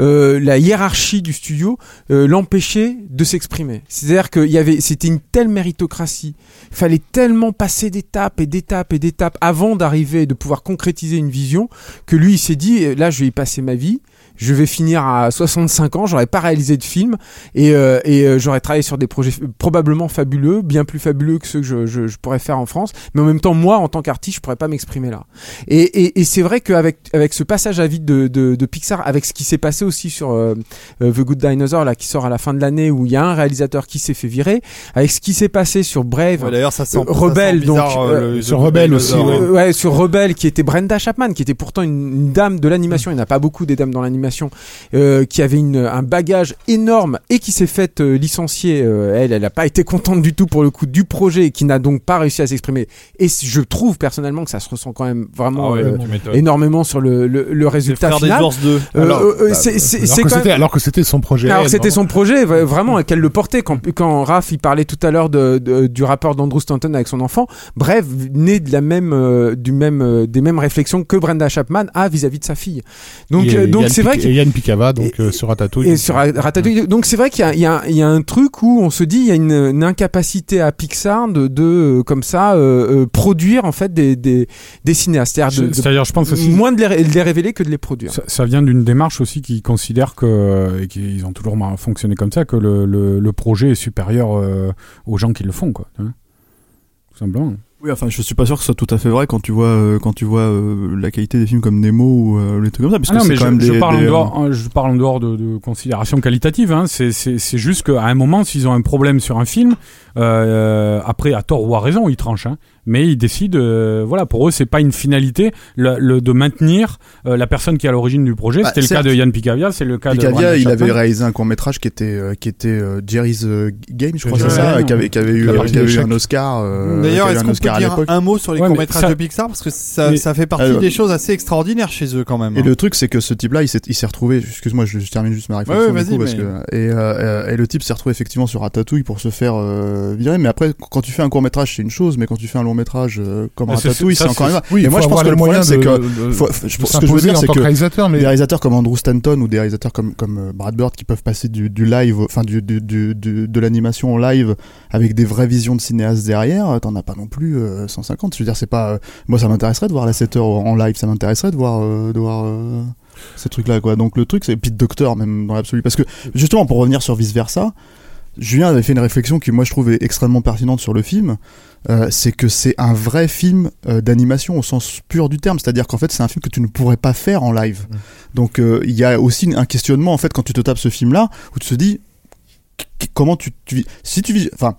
euh, la hiérarchie du studio euh, l'empêchait de s'exprimer. C'est-à-dire que y avait, c'était une telle méritocratie, il fallait tellement passer d'étapes et d'étapes et d'étapes avant d'arriver et de pouvoir concrétiser une vision que lui il s'est dit, là je vais y passer ma vie. Je vais finir à 65 ans, j'aurais pas réalisé de film et, euh, et euh, j'aurais travaillé sur des projets probablement fabuleux, bien plus fabuleux que ceux que je, je, je pourrais faire en France. Mais en même temps, moi, en tant qu'artiste, je pourrais pas m'exprimer là. Et, et, et c'est vrai qu'avec avec ce passage à vide de, de, de Pixar, avec ce qui s'est passé aussi sur euh, euh, The Good Dinosaur là, qui sort à la fin de l'année, où il y a un réalisateur qui s'est fait virer, avec ce qui s'est passé sur Brave, Ouais, D'ailleurs, ça sent, Euh, Rebelle, ça sent bizarre, donc, euh, euh, le- sur le Rebelle aussi, ouais, sur Rebelle, qui était Brenda Chapman, qui était pourtant une, une dame de l'animation. Il n'y en a pas beaucoup des dames dans l'animation, euh, qui avait une, un bagage énorme et qui s'est faite euh, licencier. euh, elle, elle n'a pas été contente du tout pour le coup du projet et qui n'a donc pas réussi à s'exprimer. Et je trouve personnellement que ça se ressent quand même vraiment Ah ouais, euh, énormément sur le, le, le Les résultat des final. ours 2. Euh, Alors, euh, euh, bah, alors, que c'était, même. alors que c'était son projet. Alors c'était son projet vraiment et qu'elle le portait quand quand Raph il parlait tout à l'heure de, de- du rapport d'Andrew Stanton avec son enfant bref né de la même euh, du même euh, des mêmes réflexions que Brenda Chapman a vis-à-vis de sa fille donc euh, donc c'est vrai Pic- que et Yann Picava, donc Et- euh, sur Ratatouille. et sur Ratatouille. Donc c'est vrai qu'il y a, y, a, y a un truc où on se dit il y a une, une incapacité à Pixar de, de euh, comme ça euh, euh, produire en fait des, des, des cinéastes, c'est-à-dire je pense aussi. moins de les, de les révéler que de les produire. Ça, ça vient d'une démarche aussi qui considère que, et qu'ils ont toujours fonctionné comme ça, que le, le, le projet est supérieur euh, aux gens qui le font, quoi. Tout simplement. Oui, enfin, je suis pas sûr que ce soit tout à fait vrai quand tu vois, euh, quand tu vois euh, la qualité des films comme Nemo ou euh, les trucs comme ça, parce Ah que non, c'est mais quand je, même je des. parle des, en euh, dehors, hein, je parle en dehors de, de considérations qualitatives. Hein. C'est, c'est, c'est juste qu'à un moment, s'ils ont un problème sur un film, euh, après, à tort ou à raison, ils tranchent. Hein. Mais ils décident, euh, voilà, pour eux, c'est pas une finalité le, le- de maintenir euh, la personne qui est à l'origine du projet. Bah, C'était le cas de Yann Picavia, c'est le cas de. Picavia, il avait réalisé un court métrage qui était euh, qui était euh, Jerry's Game, je crois, c'est ça, ouais, qui avait qui avait eu qui avait eu un Oscar. euh, D'ailleurs, est-ce qu'on peut dire un mot sur les Ouais, mais courts-métrages ça- de Pixar Parce que ça, Mais- ça fait partie Alors- des choses assez extraordinaires chez eux quand même. Et hein. le truc, c'est que ce type-là, il s'est, il s'est retrouvé. Excuse-moi, je, je termine juste ma réflexion. Ouais, ouais, du coup, vas-y, parce mais- que, et, et le type s'est retrouvé effectivement sur Ratatouille pour se faire virer. Mais après, quand tu fais un court métrage, c'est une chose, mais quand tu fais un long métrage euh, comme Ah, c'est- Ratatouille, ça, c'est encore fois. Oui, et moi, je pense que le moyens c'est que de- faut- je- que je veux dire, c'est que réalisateur, mais des réalisateurs comme Andrew Stanton ou des réalisateurs comme comme euh, Brad Bird qui peuvent passer du, du live, enfin du, du, du- de l'animation en live avec des vraies visions de cinéastes derrière, euh, t'en as pas non plus euh, 150. Je veux dire, c'est pas. euh, moi, ça m'intéresserait de voir la 7 heures en live, ça m'intéresserait de voir euh, de voir euh, ces trucs-là, quoi. Donc le truc, c'est Pete Doctor même dans l'absolu, parce que justement pour revenir sur vice versa. Julien avait fait une réflexion qui moi je trouve est extrêmement pertinente sur le film, euh, c'est que c'est un vrai film euh, d'animation au sens pur du terme, c'est-à-dire qu'en fait c'est un film que tu ne pourrais pas faire en live. Donc euh, il y a aussi un questionnement en fait quand tu te tapes ce film-là où tu te dis comment tu, tu vis- si tu vis enfin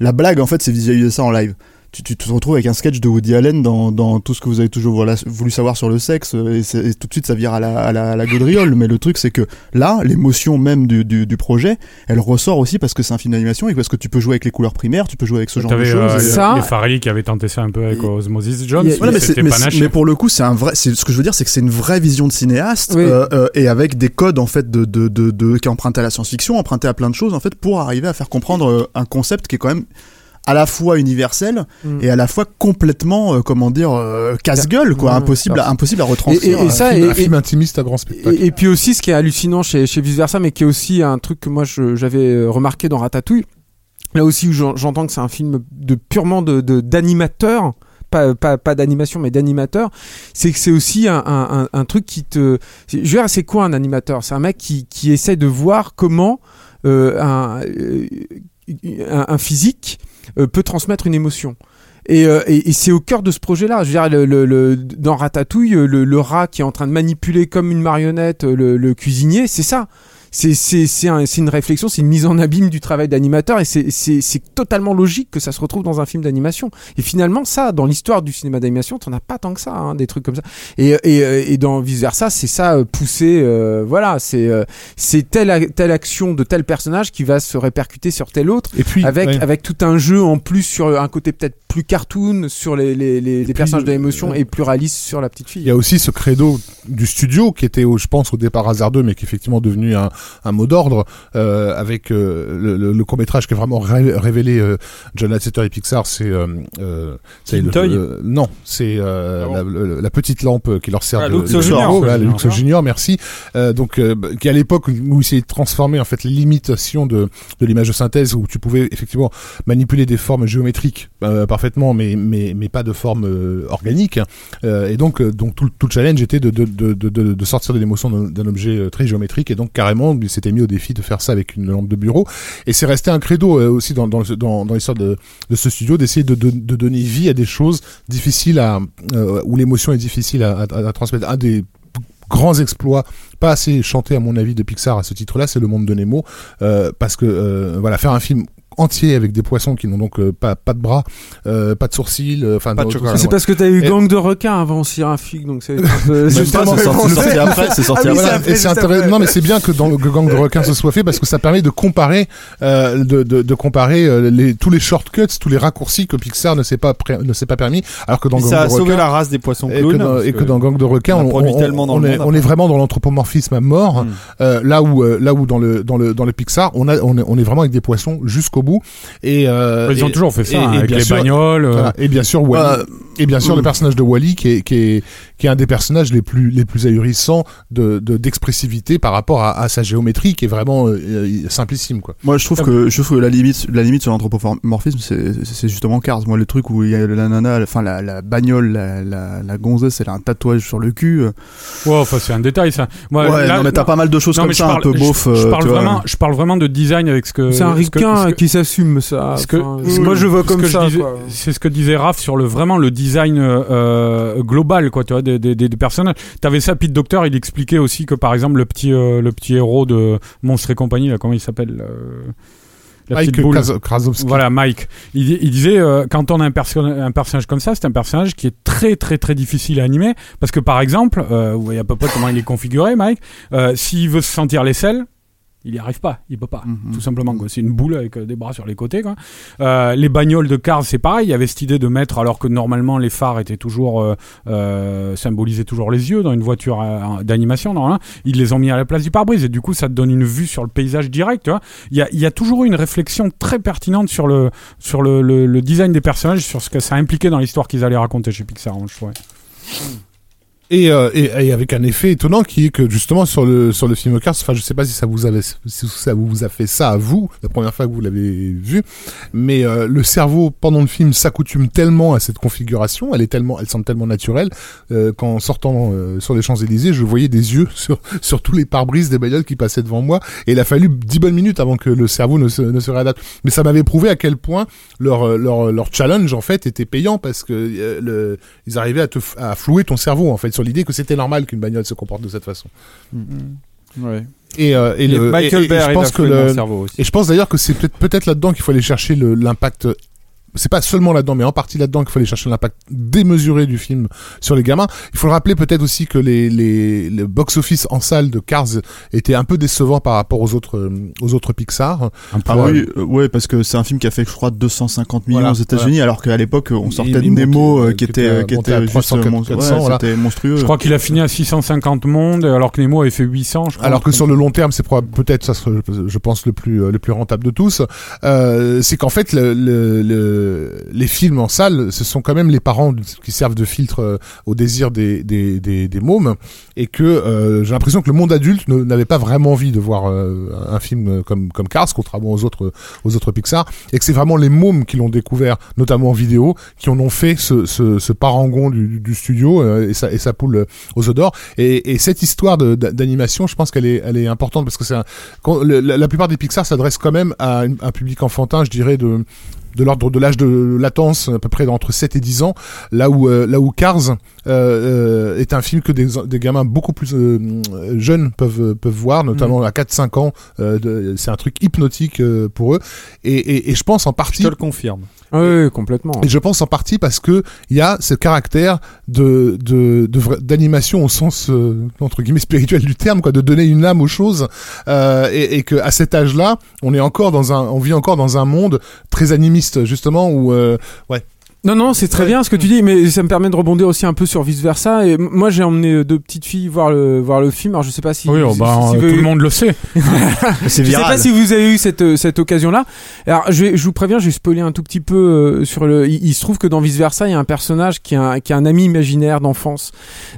la blague en fait c'est visualiser ça en live. Tu, tu te retrouves avec un sketch de Woody Allen dans, dans tout ce que vous avez toujours voilà, voulu savoir sur le sexe euh, et, c'est- et tout de suite ça vire à la, à la, à la gaudriole mais le truc c'est que là l'émotion même du, du, du projet elle ressort aussi parce que c'est un film d'animation et parce que tu peux jouer avec les couleurs primaires tu peux jouer avec ce genre de choses euh, Ça- les Farrelly qui avaient tenté ça un peu avec Et- Osmosis Jones. A- voilà, mais, mais, panaché. mais pour le coup, c'est un vrai. C'est ce que je veux dire, c'est que c'est une vraie vision de cinéaste Oui. euh, euh, et avec des codes en fait de, de, de, de- qui est emprunté à la science-fiction, emprunté à plein de choses en fait pour arriver à faire comprendre euh, un concept qui est quand même à la fois universel Mm. et à la fois complètement euh, comment dire euh, casse-gueule quoi, Ouais. impossible à, impossible à Et, retranscrire. et- et un ça, film, et- un film intimiste à grand spectacle. Et, et puis aussi, ce qui est hallucinant chez, chez Vice Versa, mais qui est aussi un truc que moi j'avais euh, remarqué dans Ratatouille, là aussi où j'en- j'entends que c'est un film de purement de de- d'animateur. Pas, pas, pas d'animation mais d'animateur c'est que c'est aussi un, un, un, un truc qui te je veux dire c'est quoi un animateur? C'est un mec qui, qui essaie de voir comment euh, un, euh, un, un physique euh, peut transmettre une émotion et, euh, et, et c'est au cœur de ce projet-là. Je veux dire, le, le, le- dans Ratatouille, le, le rat qui est en train de manipuler comme une marionnette euh, le cuisinier, c'est ça. C'est c'est c'est un- une réflexion, c'est une mise en abîme du travail d'animateur et c'est c'est c'est totalement logique que ça se retrouve dans un film d'animation. Et finalement, ça, dans l'histoire du cinéma d'animation, t'en as pas tant que ça, hein, des trucs comme ça. Et et et dans vice versa, c'est ça euh, poussé, euh, voilà, c'est euh, c'est telle a- telle action de tel personnage qui va se répercuter sur tel autre Et puis, avec ouais. avec tout un jeu en plus sur un côté peut-être plus cartoon sur les les, les, les puis, personnages de l'émotion euh, et plus réaliste sur la petite Il fille. y a aussi ce credo du studio qui était, je pense, au départ hasardeux, mais qui est effectivement devenu un, un mot d'ordre euh, avec euh, le, le- le court métrage qui a vraiment ré- révélé euh, John Lasseter et Pixar. C'est euh, euh, c'est non, c'est euh, Ah bon la, petite lampe qui leur sert Ah, de, Luxo Junior. Voilà, le Junior. Luxo Junior, merci. Euh, donc, euh, bah, qui à l'époque où il s'est transformé en fait les limitations de, de l'image de synthèse où tu pouvais effectivement manipuler des formes géométriques euh, parfaitement, mais mais mais pas de forme euh, organique. Euh, et donc, euh, donc tout, le- tout le challenge était de, de, de, de, de- sortir de l'émotion d'un objet très géométrique. Et donc, carrément, il s'était mis au défi de faire ça avec une lampe de bureau. Et c'est resté un credo euh, aussi dans, l'histoire de, ce studio d'essayer de, donner vie à des choses difficiles à, euh, où l'émotion est difficile à, transmettre. Un des grands exploits, pas assez chanté à mon avis de Pixar à ce titre-là, c'est le monde de Nemo, euh, parce que voilà, faire un film entier avec des poissons qui n'ont donc euh, pas pas de bras, euh, pas de sourcils, euh, enfin Pas de tout chocolat. ça, C'est ouais. parce que t'as eu Et- Gang de requins avant Sierrafig, donc c'est. Justement, pas- c'est sorti- après, c'est sorti Ah oui, Voilà, c'est après, et c'est juste intéressant. après. Non, mais c'est bien que dans le gang de requins ce soit fait parce que ça permet de comparer, euh, de, de, de comparer euh, les, tous les shortcuts, tous les raccourcis que Pixar ne s'est pas ne s'est pas permis, alors que dans Gang ça a de sauvé requins, la race des poissons et que, clowns. dans, parce et que dans Gang de requins, on est, on vraiment dans l'anthropomorphisme à mort. Mm. Euh, là où euh, là où dans le dans le dans le Pixar, on a on est vraiment avec des poissons jusqu'au bout. Et euh, Ils ont et- toujours fait ça et- hein, et avec bien les sûr- bagnoles. euh, voilà. Et bien sûr, Wally. Euh, et bien sûr, le mm. personnage de Wally, qui est, qui est, qui est un des personnages les plus, les plus ahurissants de, de, d'expressivité par rapport à, à sa géométrie, qui est vraiment euh, euh, simplissime, quoi. Moi, je trouve que je trouve que la limite, la limite sur l'anthropomorphisme, c'est c'est justement Cars. Moi, le truc où il y a la nana, enfin la, la bagnole, la, la, la gonzesse, elle a un tatouage sur le cul. euh, Ouais, enfin, c'est un détail ça. Moi, ouais, là- non mais t'as pas mal de choses non, comme ça, parle- un peu beauf. Je, euh, parle tu vois. vraiment, je parle vraiment de design avec ce que. C'est un ricain ce que- qui s'assume ça. ce que- oui, moi je vois comme que je ça. C'est ce que disait Raph sur le vraiment le design euh, global, quoi, tu vois, des, des, des des personnages. T'avais ça, Pete Docter, il expliquait aussi que par exemple le petit euh, le petit héros de Monstre et compagnie, là, comment il s'appelle euh, La Mike boule. Krasowski. Voilà, Mike. Il, il disait, euh, quand on a un, perso- un personnage comme ça, c'est un personnage qui est très, très, très difficile à animer. Parce que, par exemple, euh, vous voyez à peu près comment il est configuré, Mike. S'il veut se sentir l'aisselle, il n'y arrive pas. Il peut pas. Mhm. Tout simplement, quoi. C'est une boule avec euh, des bras sur les côtés, quoi. Euh, les bagnoles de Cars, c'est pareil. Il y avait cette idée de mettre, alors que normalement, les phares étaient toujours, euh, euh, symbolisaient toujours les yeux dans une voiture euh, d'animation, normalement. Ils les ont mis à la place du pare-brise. Et du coup, ça te donne une vue sur le paysage direct, tu vois. Il y a, il y a toujours eu une réflexion très pertinente sur le, sur le, le, le design des personnages, sur ce que ça impliquait dans l'histoire qu'ils allaient raconter chez Pixar, hein, je trouvais. Et, euh, et, et avec un effet étonnant qui est que justement sur le sur le film Cars, enfin je sais pas si ça vous avait si ça vous a fait ça à vous la première fois que vous l'avez vu, mais euh, le cerveau pendant le film s'accoutume tellement à cette configuration, elle est tellement, elle semble tellement naturelle euh, qu'en sortant euh, sur les Champs Élysées, je voyais des yeux sur sur tous les pare-brises des bagnoles qui passaient devant moi, et il a fallu dix bonnes minutes avant que le cerveau ne se ne se réadapte. Mais ça m'avait prouvé à quel point leur euh, leur leur challenge en fait était payant parce que euh, le ils arrivaient à te à flouer ton cerveau en fait sur l'idée que c'était normal qu'une bagnole se comporte de cette façon. Ouais. Et, euh, et, Et le, Michael et- je pense que le, cerveau aussi. et je pense d'ailleurs que c'est peut-être peut-être là-dedans qu'il faut aller chercher l'impact. C'est pas seulement là-dedans, mais en partie là-dedans qu'il faut aller chercher l'impact démesuré du film sur les gamins. Il faut le rappeler peut-être aussi que les, les, le box-office en salle de Cars était un peu décevant par rapport aux autres, euh, aux autres Pixar. Un peu, Ah Ouais. oui, euh, ouais, parce que c'est un film qui a fait, je crois, 250 millions Voilà, aux États-Unis, alors qu'à l'époque, on sortait il de Nemo euh, euh, qui qui était, euh, qui était juste 300, mon- 400, ouais, voilà. c'était monstrueux. Je crois qu'il a fini à 650 mondes, alors que Nemo avait fait 800, je crois. Alors que sur le long terme, c'est probable- peut-être ça, serait, je pense le plus euh, le plus rentable de tous. Euh, c'est qu'en fait, le, le- le- les films en salle, ce sont quand même les parents qui servent de filtre euh, au désir des des, des, des mômes, et que euh, j'ai l'impression que le monde adulte n'avait pas vraiment envie de voir euh, un film comme comme Cars, contrairement aux autres aux autres Pixar, et que c'est vraiment les mômes qui l'ont découvert, notamment en vidéo, qui en ont fait ce, ce, parangon du, studio et sa et sa poule aux d'or. Et, et cette histoire d'animation, je pense qu'elle est, elle est importante parce que c'est la, la plupart des Pixar s'adressent quand même à un public enfantin, je dirais de de l'ordre de l'âge de latence à peu près entre 7 et 10 ans, là où euh, là où Cars euh, euh, est un film que des, des gamins beaucoup plus jeunes peuvent peuvent voir, notamment à 4-5 ans. c'est un truc hypnotique pour eux. Et, et, et je pense en Je partie te le confirme. Oui, complètement. et je pense en partie parce que il y a ce caractère de de de d'animation au sens euh, entre guillemets spirituel du terme, quoi, de donner une âme aux choses, euh, et, et que à cet âge-là, on est encore dans un, on vit encore dans un monde très animiste justement où euh, Non, non, c'est très bien ce que tu dis, mais ça me permet de rebondir aussi un peu sur vice versa. Et moi, j'ai emmené euh, deux petites filles voir le voir le film. Alors, je sais pas si, Oui, oh, bah, si euh, vous- tout le monde le sait. C'est Je sais viral. pas si vous avez eu cette euh, cette occasion là. Alors je, vais- je vous préviens, je vais spoiler un tout petit peu sur le. Il, il se trouve que dans Vice Versa, il y a un personnage qui a un, qui a un ami imaginaire d'enfance.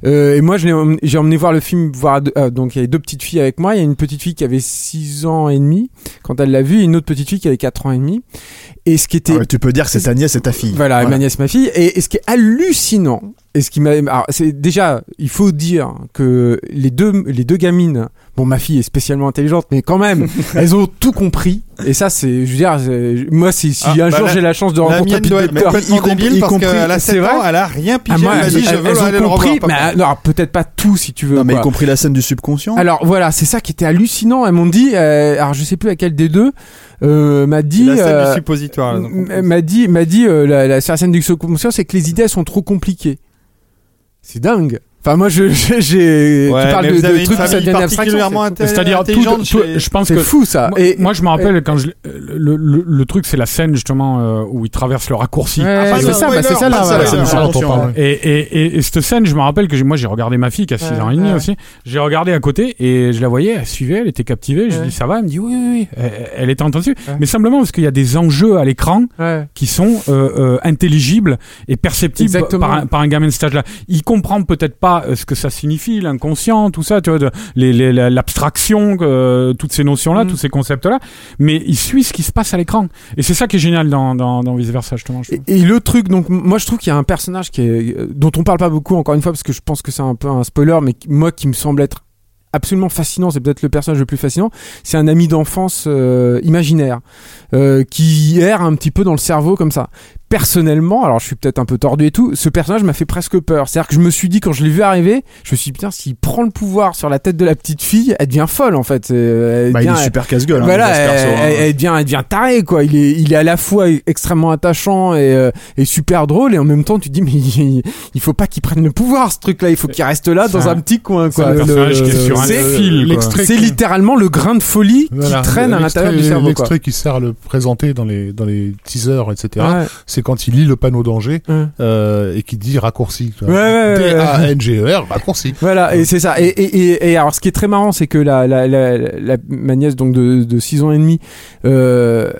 Euh, et moi, je l'ai emmené- j'ai emmené voir le film. Voir euh, donc il y avait deux petites filles avec moi. Il y a une petite fille qui avait 6 ans et demi quand elle l'a vu, et une autre petite fille qui avait 4 ans et demi. Et ce qui était Ah tu peux dire que c'est ta nièce et ta fille. voilà, ma nièce, ma fille. Et, et ce qui est hallucinant, et ce qui m'a, alors, c'est déjà, il faut dire que les deux, les deux gamines, bon, ma fille est spécialement intelligente, mais quand même, elles ont tout compris. Et ça, c'est, je veux dire, moi, si, si Ah, un bah, jour la- j'ai la chance de La rencontrer Pete Docter, y compris- parce qu'elle a c'est 7 vrai ans, elle a rien Ah, pigé. moi, elle m'a dit, elles- je veux elles ont aller le compris, revoir. mais euh, non, alors, peut-être pas tout si tu veux. Non, mais y compris la scène du subconscient. Alors voilà, c'est ça qui était hallucinant. Elles m'ont dit, euh, alors je sais plus laquelle des deux, euh, m'a dit, la scène euh, du suppositoire. compris. M- m'a dit, m'a dit, euh, la, la, sur la scène du subconscient, c'est que les idées elles sont trop compliquées. C'est dingue. Enfin, moi, je, j'ai, j'ai- Ouais, tu parles mais de, vous de avez une trucs où ça famille devient une particulièrement C'est-à-dire, tout, intelligente tout- chez- je pense C'est que fou ça. Moi, Et moi, je me rappelle quand je, le, le, le truc, c'est la scène justement euh, où il traverse le raccourci. Ouais, pas de c'est ça, bah, c'est spoiler, ça là. pas de voilà. spoiler. c'est ça dont on attention, parle. Et, et, et, et cette scène, je me rappelle que j'ai- moi j'ai regardé ma fille qui a 6 Ouais, ans et demi ouais. aussi. J'ai regardé à côté et je la voyais, elle suivait, elle était captivée. Je Ouais. dis ça va, elle me dit oui, oui, oui. Elle, elle était entendue. Ouais. Mais simplement parce qu'il y a des enjeux à l'écran Ouais. qui sont euh, euh, intelligibles et perceptibles Exactement. par un, par un gamin de cet âge-là. Il comprend peut-être pas euh, ce que ça signifie, l'inconscient, tout ça, tu vois, l'abstraction, euh, toutes ces notions-là, Mm. tous ces concepts-là. Mais il suit ce qui se passe à l'écran. Et c'est ça qui est génial dans, dans, dans Vice Versa, justement. je Et, le truc, donc moi je trouve qu'il y a un personnage qui est, euh, dont on parle pas beaucoup encore une fois parce que je pense que c'est un peu un spoiler, mais moi qui me semble être absolument fascinant, c'est peut-être le personnage le plus fascinant. C'est un ami d'enfance euh, imaginaire euh, qui erre un petit peu dans le cerveau comme ça. Personnellement, alors je suis peut-être un peu tordu et tout, ce personnage m'a fait presque peur. C'est-à-dire que je me suis dit quand je l'ai vu arriver, je me suis dit putain s'il prend le pouvoir sur la tête de la petite fille, elle devient folle en fait. Euh, Elle Bah, il devient- est super casse-gueule. hein, voilà, elle, hein. elle- elle devient, elle devient tarée quoi. Il est, il est à la fois extrêmement attachant et, euh, et super drôle et en même temps tu te dis mais il, il faut pas qu'il prenne le pouvoir ce truc là. Il faut qu'il reste là dans un, un- petit coin C'est quoi. c'est- littéralement le grain de folie Voilà, qui traîne à l'intérieur du cerveau. L'extrait qui sert à le présenter dans les dans les teasers, etc. Ouais, C'est quand il lit le panneau danger ouais. euh, et qui dit raccourci. Ouais, ouais, ouais, ouais. D-A-N-G-E-R, raccourci. Voilà, et c'est ça. Et, et, et, et alors, ce qui est très marrant, c'est que la, la, la, la- ma nièce, donc de, de 6 ans et demi, euh,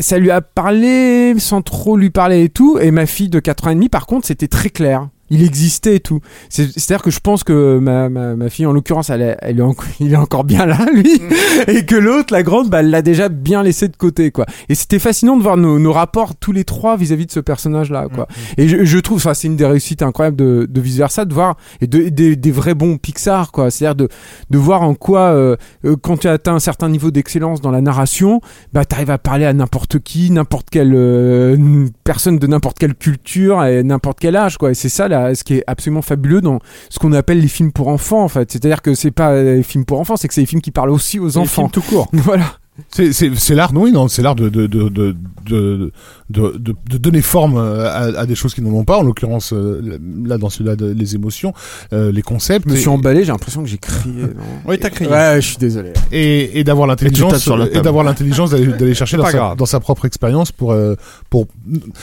ça lui a parlé sans trop lui parler et tout. Et ma fille de 4 ans et demi, par contre, c'était très clair. Il existait et tout. C'est- C'est-à-dire que je pense que ma, ma, ma fille, en l'occurrence, elle, elle est en- il est encore bien là, lui. Et que l'autre, la grande, bah, elle l'a déjà bien laissé de côté, quoi. Et c'était fascinant de voir nos, nos rapports tous les trois vis-à-vis de ce personnage-là, quoi. Et je, je trouve, ça, c'est une des réussites incroyables de, de vice versa, de voir et de, des- des vrais bons Pixar, quoi. C'est-à-dire de, de voir en quoi, euh, euh, quand tu as atteint un certain niveau d'excellence dans la narration, bah, t'arrives à parler à n'importe qui, n'importe quelle euh, personne de n'importe quelle culture et n'importe quel âge, quoi. Et c'est ça, là, ce qui est absolument fabuleux dans ce qu'on appelle les films pour enfants, en fait. C'est-à-dire que c'est pas les films pour enfants, c'est que c'est des films qui parlent aussi aux Les enfants. films tout court. voilà. C'est c'est c'est l'art, oui, non, c'est l'art de de de de de de, de, de donner forme euh, à, à des choses qui n'en ont pas. En l'occurrence, euh, là dans celui-là, les émotions, euh, les concepts, Je me et- suis emballé, j'ai l'impression que j'ai crié. non Oui, t'as crié. Ouais, je suis désolé. et, et d'avoir l'intelligence et d'avoir l'intelligence d'aller chercher dans sa, dans sa propre expérience pour euh, pour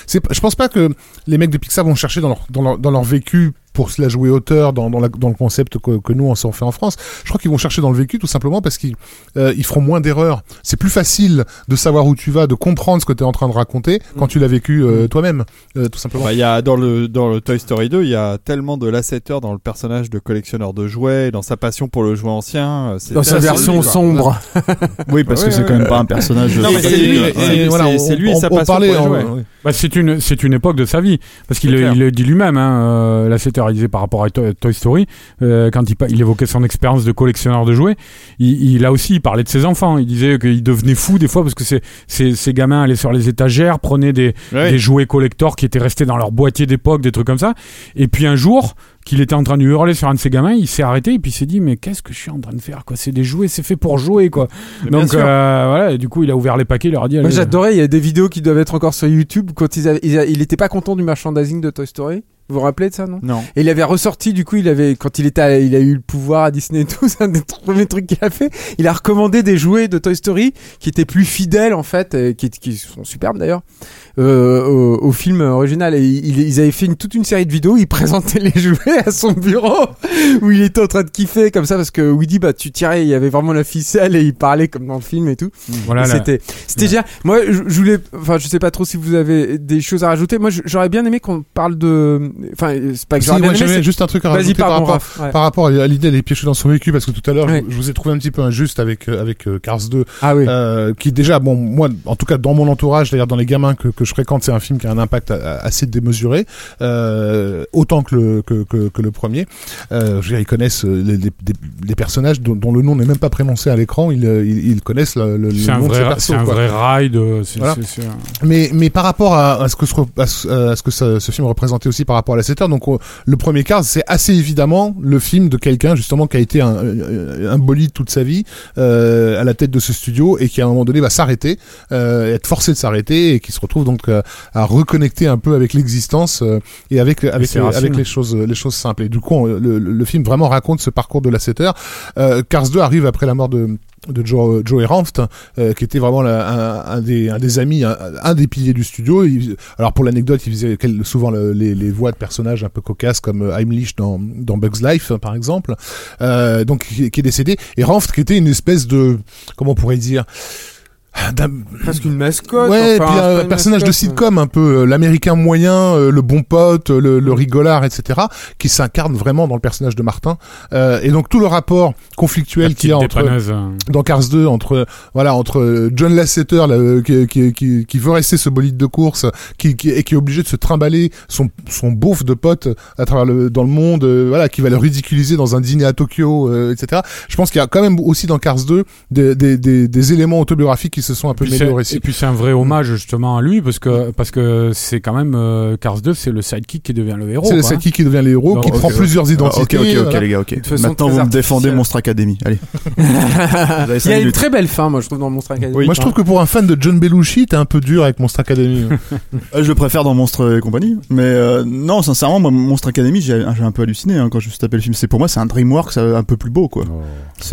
je pense pas que les mecs de Pixar vont chercher dans leur dans leur, dans leur vécu pour se la jouer auteur dans, dans, la- dans le concept que, que nous on s'en fait en France. Je crois qu'ils vont chercher dans le vécu tout simplement parce qu'ils euh, ils feront moins d'erreurs. C'est plus facile de savoir où tu vas, de comprendre ce que tu es en train de raconter quand tu l'as vécu euh, toi-même, euh, tout simplement. Bah, il y a, dans, le, dans le Toy Story 2, il y a tellement de lassetteurs dans le personnage de collectionneur de jouets, dans sa passion pour le jouet ancien. c'est Dans sa version sombre. Oui, parce que Ouais, c'est quand ouais, même pas un personnage. Non, mais c'est lui, voilà, on- et on- sa on passion parlait pour les en- jouets. ouais. Bah, c'est une c'est une époque de sa vie parce qu'il le- dit lui-même hein, euh, par rapport à To- Toy Story, euh, quand il, évoquait son expérience de collectionneur de jouets, il, il a aussi il parlait de ses enfants. Il disait qu'il devenait fou des fois parce que ces gamins allaient sur les étagères, prenaient des, Ouais. des jouets collector qui étaient restés dans leur boîtier d'époque, des trucs comme ça. Et puis un jour, qu'il était en train de hurler sur un de ses gamins, il s'est arrêté et puis il s'est dit mais qu'est-ce que je suis en train de faire quoi? C'est des jouets, c'est fait pour jouer quoi. Donc euh, voilà, et du coup il a ouvert les paquets, il leur a dit Moi allez, j'adorais, il y a des vidéos qui doivent être encore sur YouTube quand ils avaient- il, a- il était pas content du merchandising de Toy Story. Vous vous rappelez de ça, non? Non. Et il avait ressorti, du coup, il avait, quand il était, à- il a eu le pouvoir à Disney et tout, c'est un des premiers trucs qu'il a fait. Il a recommandé des jouets de Toy Story qui étaient plus fidèles, en fait, et qui, qui sont superbes d'ailleurs, euh, au, au film original. Et il- ils avaient fait une, toute une série de vidéos, il présentait les jouets à son bureau, où il était en train de kiffer comme ça, parce que Woody, bah, tu tirais, il y avait vraiment la ficelle et il parlait comme dans le film et tout. voilà, Et là. C'était, c'était. Moi, je, je voulais, enfin, je sais pas trop si vous avez des choses à rajouter. Moi, j'aurais bien aimé qu'on parle de, enfin, c'est pas que Si, moi, j'avais juste un truc à Vas-y, rajouter par rapport, Raph. Ouais. par rapport à l'idée des piocher dans son vécu, parce que tout à l'heure, je- Ouais. je, vous ai trouvé un petit peu injuste avec, euh, avec euh, Cars 2, Ah oui. euh, qui déjà, bon, moi, en tout cas, dans mon entourage, d'ailleurs, dans les gamins que, que je fréquente, c'est un film qui a un impact a- a- assez démesuré, euh, autant que le, que, que, que le premier. Euh, je veux dire, ils connaissent les, les, des- les personnages dont, dont le nom n'est même pas prononcé à l'écran, ils, ils, ils connaissent le, le, le C'est un nom de ces vrai, persos, c'est un quoi. vrai ride. Voilà. Mais, mais par rapport à, à ce que, ce, à ce, à ce que ce, ce film représentait aussi par rapport à la 7 heures, donc le premier Cars, c'est assez évidemment le film de quelqu'un justement qui a été un, un, bolide toute sa vie euh, à la tête de ce studio et qui à un moment donné va s'arrêter, euh, être forcé de s'arrêter et qui se retrouve donc euh, à reconnecter un peu avec l'existence euh, et avec avec les, racines. avec les choses les choses simples. Et du coup, on- le, le, le film vraiment raconte ce parcours de la 7 heures. Euh, Cars 2 arrive après la mort de de Joe, Joe Ranft, euh, qui était vraiment un, des, un des amis, un, des piliers du studio. Alors pour l'anecdote, il faisait souvent le- les, voix de personnages un peu cocasses comme euh, Heimlich dans, Bugs Life, par exemple, euh, donc qui, qui est décédé. Et Ranft, qui était une espèce de, comment on pourrait dire, Presque une mascotte. Ouais, enfin, puis pas un personnage de mascotte, sitcom, un peu euh, l'américain moyen, euh, le bon pote, euh, le, le rigolard, etc., qui s'incarne vraiment dans le personnage de Martin. Euh, et donc tout le rapport conflictuel qu'il y a entre euh. dans Cars 2 entre voilà entre euh, John Lasseter là, euh, qui, qui, qui, qui veut rester ce bolide de course qui, qui et qui est obligé de se trimballer son son beauf de pote à travers le dans le monde euh, voilà qui va le ridiculiser dans un dîner à Tokyo euh, etc je pense qu'il y a quand même aussi dans Cars 2 des, des, des, des éléments autobiographiques qui se sont un peu Puis mêlés c'est- au récit Et puis c'est un vrai hommage justement à lui parce que parce que c'est quand même euh, Cars 2 c'est le sidekick qui devient le héros. c'est le hein. sidekick qui devient les héros Non, qui prend plusieurs Ah, identités ok, ok, ok, voilà. les gars, ok. Maintenant, vous me défendez artificielle. Monstre Academy. Allez. Il y a une très belle fin, moi, je trouve, dans Monstre Academy. Oui. moi je trouve que pour un fan de John Belushi t'es un peu dur avec Monster Academy Euh, je le préfère dans Monstre et compagnie. Mais euh, non, sincèrement, moi, Monstre Academy, j'ai un peu halluciné hein, quand je me suis tapé le film. C'est pour moi, c'est un DreamWorks euh, un peu plus beau, quoi. Oh.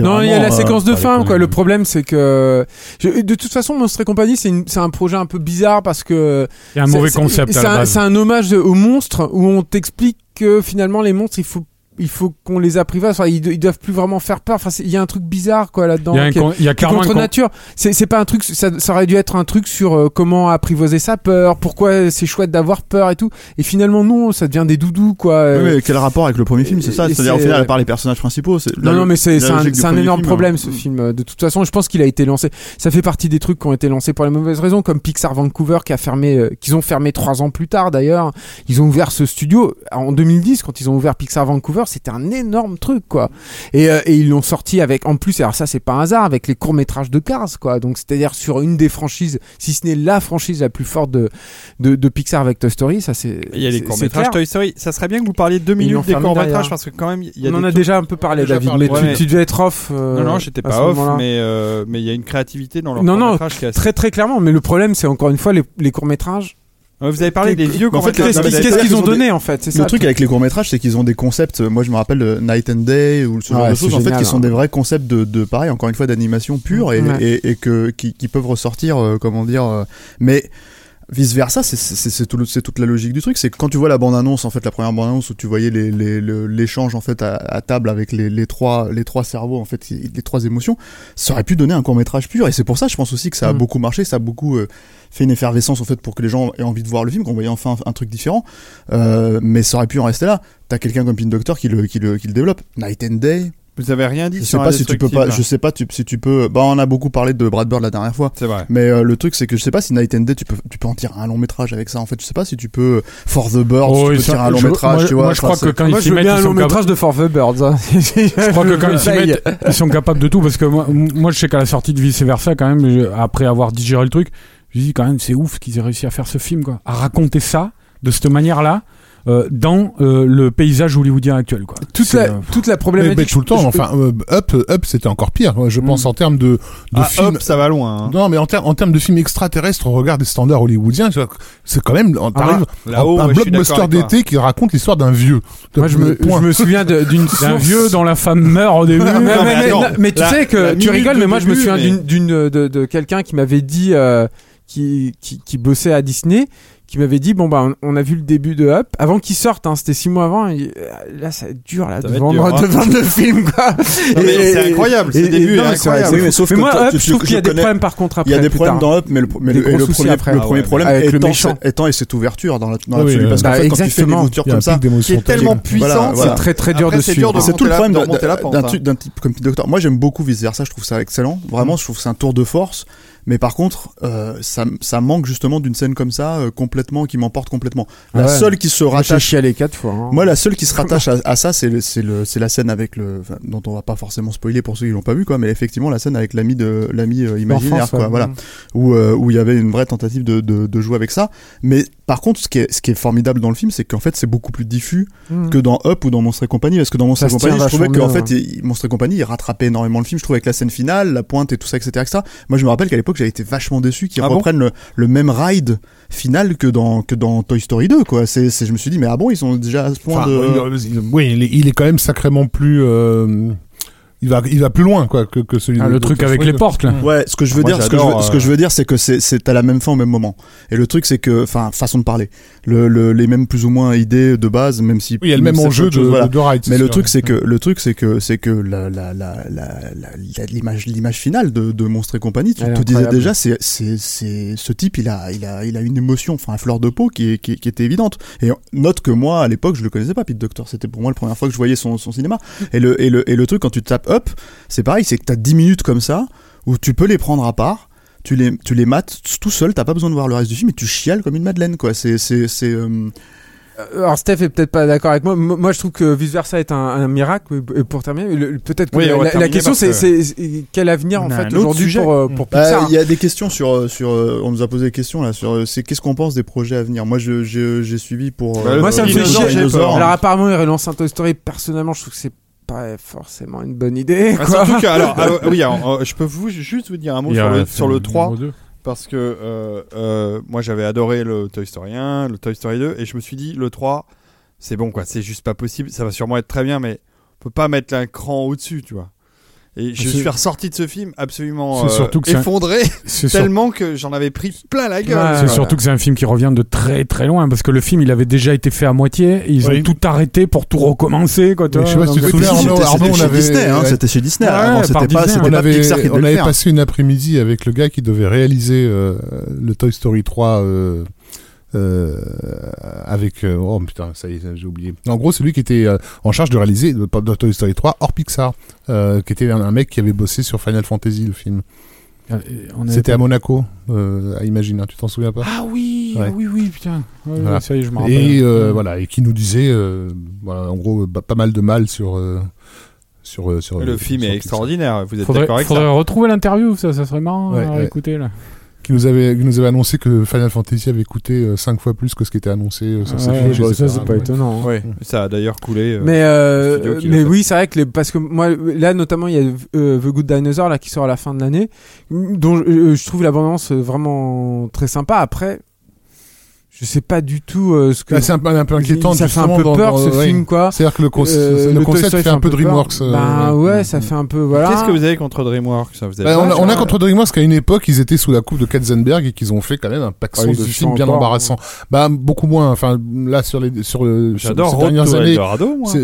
Non, il y a la euh, séquence de fin, quoi. Le problème, c'est que, je- de toute façon, Monstre et compagnie, c'est une- c'est un projet un peu bizarre parce que Il y a un mauvais concept C'est à la un, base. c'est un hommage aux monstres où on t'explique que finalement les monstres, il faut il faut qu'on les apprivoise. Enfin, ils, ils doivent plus vraiment faire peur. Enfin, il y a un truc bizarre quoi là-dedans. Il y a, un qui il y a qui contre con- nature. C'est pas un truc. Ça, ça aurait dû être un truc sur euh, comment apprivoiser sa peur. Pourquoi c'est chouette d'avoir peur et tout. Et finalement non, ça devient des doudous quoi. Oui, Euh, mais quel rapport avec le premier film, c'est ça? C'est-à-dire, au c'est- final, à part les personnages principaux, c'est. Non, non, mais c'est un, un énorme film, problème hein. ce film. euh, De toute façon, je pense qu'il a été lancé. Ça fait partie des trucs qui ont été lancés pour les mauvaises raisons, comme Pixar Vancouver qui a fermé, euh, qu'ils ont fermé trois ans plus tard d'ailleurs. Ils ont ouvert ce studio en 2010 quand ils ont ouvert Pixar Vancouver. C'était un énorme truc quoi. Et, euh, et ils l'ont sorti avec en plus. Alors ça c'est pas un hasard avec les courts métrages de Cars quoi. Donc c'est-à-dire sur une des franchises, si ce n'est la franchise la plus forte de de, de Pixar avec Toy Story, ça c'est. Il y a les c'est clair. Toy Story. Ça serait bien que vous parliez deux minutes des fermé courts-métrages derrière. parce que quand même, il y a On en a déjà un peu parlé, David, mais Ouais, tu, mais- tu devais être off. euh, Non, non, j'étais pas off, mais euh, mais il y a une créativité dans leur Non, non, court-métrage qui est assez- Très très clairement, mais le problème c'est encore une fois les, les courts métrages. Vous avez parlé des vieux en fait. Qu'est-ce qu'ils ont donné en fait C'est ça. Le truc avec les courts métrages, c'est qu'ils ont des concepts. Moi, je me rappelle euh, Night and Day ou ce genre de choses, en fait, qui sont hein. des vrais concepts de, de pareil, encore une fois, d'animation pure et, Ouais. et, et que qui, qui peuvent ressortir, euh, comment dire. euh, mais vice versa, c'est tout toute la logique du truc. C'est que quand tu vois la bande annonce, en fait, la première bande annonce où tu voyais les- les- le- l'échange en fait à, à table avec les, les trois les trois cerveaux, en fait, les trois émotions, ça aurait pu donner un court métrage pur. Et c'est pour ça, je pense aussi que ça a Mm. beaucoup marché, ça a beaucoup euh, fait une effervescence en fait pour que les gens aient envie de voir le film, qu'on voyait enfin un, un truc différent. Euh, mais ça aurait pu en rester là. T'as quelqu'un comme Pin Doctor qui le, qui le, qui le développe. Night and Day. Vous avez rien dit Je sais sur pas si tu peux pas, je sais pas tu- si tu peux. Bah, on a beaucoup parlé de Brad Bird la dernière fois. C'est vrai. Mais euh, le truc, c'est que je sais pas si Night and Day, tu peux, tu peux en tirer un long métrage avec ça. En fait, je sais pas si tu peux For the Birds, Oh, tu et peux ça, tirer un long je- métrage, moi, tu vois. moi, je crois que quand Moi, ils s'y veux mettent, ils un sont long capables- métrage de For the Birds. hein. Je crois que quand ils s'y mettent, ils sont capables de tout parce que moi, moi je sais qu'à la sortie de Vice Versa, quand même, je- après avoir digéré le truc, je me dis quand même, c'est ouf qu'ils aient réussi à faire ce film, quoi. À raconter ça de cette manière-là euh, dans euh, le paysage hollywoodien actuel, quoi. toute la, euh, toute la Mais, problématique. mais tout le temps, je- enfin, euh, Up, Up, c'était encore pire. Je pense en termes de, de Ah, films. hop, ça va loin. hein. Non, mais en, ter- en termes de films extraterrestres, on regarde des standards hollywoodiens, tu vois, c'est quand même, on t'arrive Là-haut, un d'accord blockbuster d'été qui raconte l'histoire d'un vieux. Moi, je me, je me souviens d'une d'un vieux dont la femme meurt au début. Mais, Non, mais- mais mais- mais tu la- sais que tu rigoles, mais moi je me souviens mais- d'une d'une de, de quelqu'un qui m'avait dit euh, qui, qui qui bossait à Disney, qui m'avait dit bon bah on, a vu le début de Up avant qu'il sorte, hein, c'était six mois avant. et, euh, là ça va être dur là Ça de vendre, dur, hein. de vendre le film quoi. Non, mais Et- c'est incroyable, ce et- début est non, c'est incroyable. c'est Oui, mais sauf Mais que moi toi, Up, tu- je trouve qu'il y a des connais- problèmes par contre après. Il y a des problèmes tard. dans Up, mais le, mais le, le premier, après. le Ah premier ouais. problème Avec le étant, méchant. étant et cette ouverture dans la- dans Oui, l'absolu. oui, parce qu'en bah, fait, quand tu fais des exactement. ouvertures Il y a un comme ça, qui est tellement puissante. C'est très très dur de c'est suivre. dur de C'est tout le problème de d'un- hein. type comme Doctor. Moi, j'aime beaucoup vice versa. Je trouve ça excellent. Vraiment, je trouve que c'est un tour de force. Mais par contre, euh, ça, ça manque justement d'une scène comme ça, euh, complètement, qui m'emporte complètement. La ouais. seule qui se Moi, J'ai rattache chialé quatre fois. hein. Moi, la seule qui se rattache à, à ça, c'est le- c'est le- c'est la scène avec le, enfin, dont on va pas forcément spoiler pour ceux qui l'ont pas vu, quoi. Mais effectivement, la scène avec l'ami de l'ami euh, imaginaire, L'enfance, quoi. ouais. Voilà, où euh, où il y avait une vraie tentative de, de, de jouer avec ça. Mais par contre, ce qui est ce qui est formidable dans le film, c'est qu'en fait, c'est beaucoup plus diffus Mmh. que dans Up ou dans Monstre et compagnie. Parce que dans Monstre et compagnie, je trouvais qu'en fait, il- Monstre et compagnie, il rattrapait énormément le film. Je trouvais avec la scène finale, la pointe et tout ça, etc., etc. Moi, je me rappelle qu'à l'époque, j'avais été vachement déçu qu'ils Ah bon reprennent le, le même ride final que dans que dans Toy Story 2, quoi. C'est c'est- je me suis dit, mais ah bon, ils sont déjà à ce point Enfin, de. oui, il est, il est quand même sacrément plus. euh, il va, il va plus loin quoi que, que celui. Ah, de- le de truc avec les portes, là. Ouais, ce que je veux Moi, dire, ce que je veux, ce que euh, je veux dire, c'est que c'est c'est à la même fin au même moment. Et le truc, c'est que, enfin, façon de parler, le, le- les mêmes plus ou moins idées de base, même si Oui, il y a le même enjeu de, chose, voilà. de ride. Mais le truc, c'est que le truc, c'est que c'est que la la la la la- la- l'image l'image finale de, de Monstre et compagnie, tu Elle te disais déjà, c'est c'est c'est ce type, il a il a il a une émotion, enfin, un fleur de peau qui est qui, qui était évidente. Et note que moi, à l'époque, je le connaissais pas, Pete Doctor. C'était pour moi la première fois que je voyais son son cinéma. Et le et le et le truc quand tu tapes up, c'est pareil, c'est que t'as 10 minutes comme ça où tu peux les prendre à part. Tu les, tu les mates tout seul, t'as pas besoin de voir le reste du film, et tu chiales comme une madeleine, quoi. C'est, c'est, c'est, euh, Euh, Alors Steph est peut-être pas d'accord avec moi. Moi, je trouve que vice versa est un, un miracle. Pour terminer, peut-être que Oui, la, question c'est, que- c'est c'est quel avenir en fait aujourd'hui sujet. pour euh, pour Bah, Pixar. Il y a des questions sur sur on nous a posé des questions là sur c'est qu'est-ce qu'on pense des projets à venir? Moi je j'ai j'ai suivi pour Bah, euh, Moi, ça me fait chier. Dinosaure. Alors apparemment, il relance un Toy Story. Personnellement, je trouve que c'est pas forcément une bonne idée. Ah, quoi. surtout que, alors, ah, oui, alors, euh, je peux vous juste vous dire un mot sur le, sur le film 3 numéro deux. parce que euh, euh, moi j'avais adoré le Toy Story 1, le Toy Story 2 et je me suis dit le 3 c'est bon quoi, c'est juste pas possible, ça va sûrement être très bien mais on peut pas mettre un cran au-dessus, tu vois. Et je suis ressorti de ce film absolument C'est euh, surtout que un- effondré sur- tellement que j'en avais pris plein la gueule. Ouais, C'est voilà. surtout que c'est un film qui revient de très très loin parce que le film il avait déjà été fait à moitié et ils Oui. ont tout arrêté pour tout recommencer quoi. je sais pas si tu te Donc, souviens, C'était- Arnaud, c'était chez avait- Disney, hein, ouais. c'était chez Disney. Ouais, avant, par c'était pas on pas avait, Pixar qui on avait passé une après-midi avec le gars qui devait réaliser euh, le Toy Story 3 euh, euh, avec euh, oh putain ça y est j'ai oublié en gros c'est lui qui était euh, en charge de réaliser de Toy Story 3 hors Pixar euh, qui était un, un mec qui avait bossé sur Final Fantasy le film avait c'était à Monaco euh, à Imagine hein, tu t'en souviens pas? Ah oui, Ouais. ah oui oui putain. Ouais, Voilà. ouais, ça y est, je rappelle. et euh, voilà et qui nous disait euh, voilà, en gros bah, pas mal de mal sur euh, sur sur Le film sur est Pixar. extraordinaire, vous êtes Faudrait, d'accord avec faudrait ça? retrouver l'interview, ça, ça serait marrant Ouais, à ouais. écouter là. Qui nous avait qui nous avait annoncé que Final Fantasy avait coûté 5 fois plus que ce qui était annoncé euh, sur ses Ouais, fiches, Bah, ça, c'est pas étonnant. hein. Oui, ça a d'ailleurs coulé. euh, Mais euh, mais oui, c'est vrai que les, parce que moi là notamment il y a euh, The Good Dinosaur là qui sort à la fin de l'année, dont euh, je trouve l'abondance vraiment très sympa. Après, je sais pas du tout euh, ce que Bah, c'est un peu, un peu inquiétant ça fait un peu dans- peur dans- ce ouais. film quoi. C'est-à-dire que le, con- Euh, le Toy concept fait un peu. DreamWorks. euh, Bah ouais. ouais, ça fait un peu voilà. Qu'est-ce que vous avez contre DreamWorks ça, vous avez Bah, on, a, on a contre DreamWorks qu'à une époque ils étaient sous la coupe de Katzenberg et qu'ils ont fait quand même un paxon Ah, ils de y films bien encore, embarrassants. Bah beaucoup moins. Enfin là sur les sur le J'adore ces dernières années.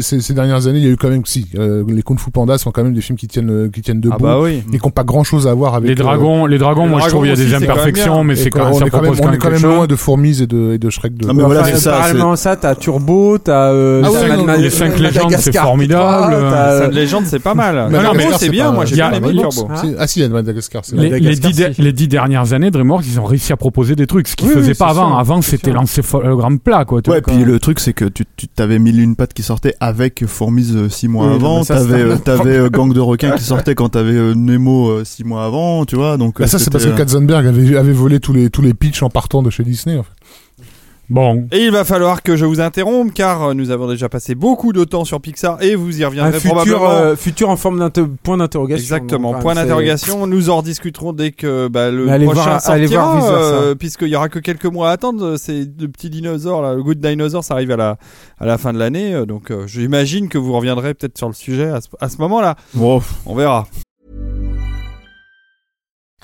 Ces, dernières années, il y a eu quand même si euh, les Kung Fu Panda sont quand même des films qui tiennent euh, qui tiennent debout Ah bah oui. et qui n'ont pas grand chose à voir avec Les euh, dragons, les dragons, moi je trouve il y a des c'est imperfections, mais c'est quand même on est quand même loin de Fourmise et de de, et de Shrek 2. Ah, mais voilà, Enfin, c'est ça, Parallèlement ça, t'as Turbo, t'as euh, Ah non, Mad- les cinq Madagascar légendes, c'est 3, formidable. t'as, Ça euh, de légende, c'est pas mal. Non, non, mais c'est bien. Moi, j'ai bien aimé oui, Turbo. C'est- Ah si, il y a Madagascar. c'est Les, vrai. les, Madagascar, dix, de- si. les dix dernières années, DreamWorks, ils ont réussi à proposer des trucs, ce qu'ils Oui, faisaient oui, pas avant. avant, c'était l'encéphalogramme plat, quoi. Ouais, puis le truc, c'est que tu, tu avais mille une pattes qui sortaient avec Fourmise euh, six mois Oui, non, avant. T'avais, euh, t'avais euh, Gang de requins qui sortait quand t'avais euh, Nemo euh, six mois avant, tu vois. Donc Bah, euh, ça, c'est parce que Katzenberg avait, avait volé tous les, tous les pitchs en partant de chez Disney. En fait. Bon. Et il va falloir que je vous interrompe car euh, nous avons déjà passé beaucoup de temps sur Pixar et vous y un reviendrez futur, probablement. euh, futur en forme d'un point d'interrogation. Exactement, Donc, point d'interrogation. Nous en rediscuterons dès que bah, le Mais allez prochain voir- sortira, euh, puisqu'il y aura que quelques mois à attendre. C'est le petit dinosaure, là, le Good Dinosaur, ça arrive à la, à la fin de l'année. Donc euh, j'imagine que vous reviendrez peut-être sur le sujet à ce, ce moment-là. Bon, On verra.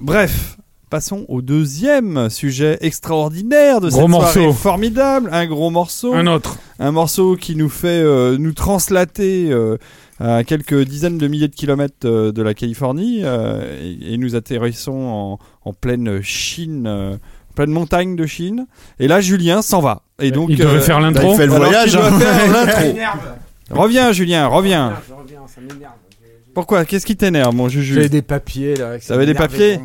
Bref. Passons au deuxième sujet extraordinaire de Gros cette soirée morceau. formidable, un gros morceau, Un autre. un morceau qui nous fait euh, nous translater euh, à quelques dizaines de milliers de kilomètres euh, de la Californie euh, et, et nous atterrissons en, en pleine Chine, euh, en pleine montagne de Chine. Et là, Julien s'en va. Et donc, il devait euh, faire bah, l'intro. il fait le alors voyage. hein. faire l'intro. Reviens, Julien, reviens. Je reviens, ça m'énerve. Pourquoi? Qu'est-ce qui t'énerve, mon J'avais Juju des papiers là. Ça avait des papiers?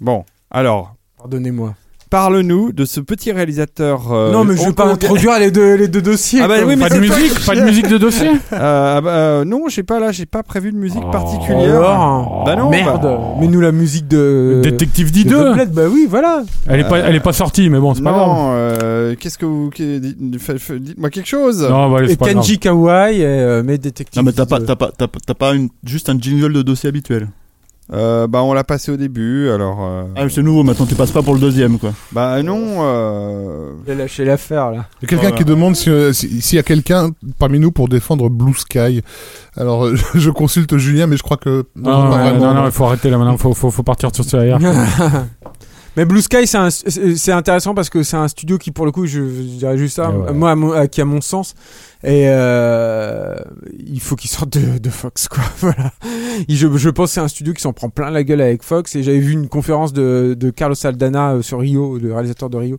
Bon, alors, Pardonnez-moi. Parle-nous de ce petit réalisateur. euh, non, mais je vais pas introduire les deux, les deux dossiers. Ah bah oui, mais Pas de musique, pas de musique de dossier. Euh, ah bah, euh, non, j'ai pas là, j'ai pas prévu de musique Oh. particulière. Alors, Bah non, Merde. bah- Mets-nous la musique de. Détective de D2. Bob Led, Bah oui, voilà. Elle est pas, elle est pas sortie, mais bon, c'est pas grave. euh, qu'est-ce que vous, dites-moi quelque chose. Non, bah, allez, Et pas. Kenji Kawai et euh, mes détectives. Non, mais t'as pas, t'as pas, t'as pas, t'as pas une, juste un jingle de dossier habituel. Euh, bah on l'a passé au début, alors. euh, Ah, c'est nouveau, maintenant tu passes pas pour le deuxième, quoi. Bah non. Euh... J'ai lâché l'affaire là. Il y a quelqu'un Voilà. qui demande si, euh, si- s'il y a quelqu'un parmi nous pour défendre Blue Sky. Alors, euh, je consulte Julien, mais je crois que Non, non, non, il faut arrêter là maintenant, faut, faut, faut partir sur hier. Mais Blue Sky, c'est intéressant parce que c'est un studio qui, pour le coup, je, je dirais juste ça, ouais. moi, à mon- à- qui a mon sens, et euh, il faut qu'il sorte de, de Fox, quoi. voilà. Je pense que c'est un studio qui s'en prend plein la gueule avec Fox, et j'avais vu une conférence de, de Carlos Saldana euh, sur Rio, le réalisateur de Rio,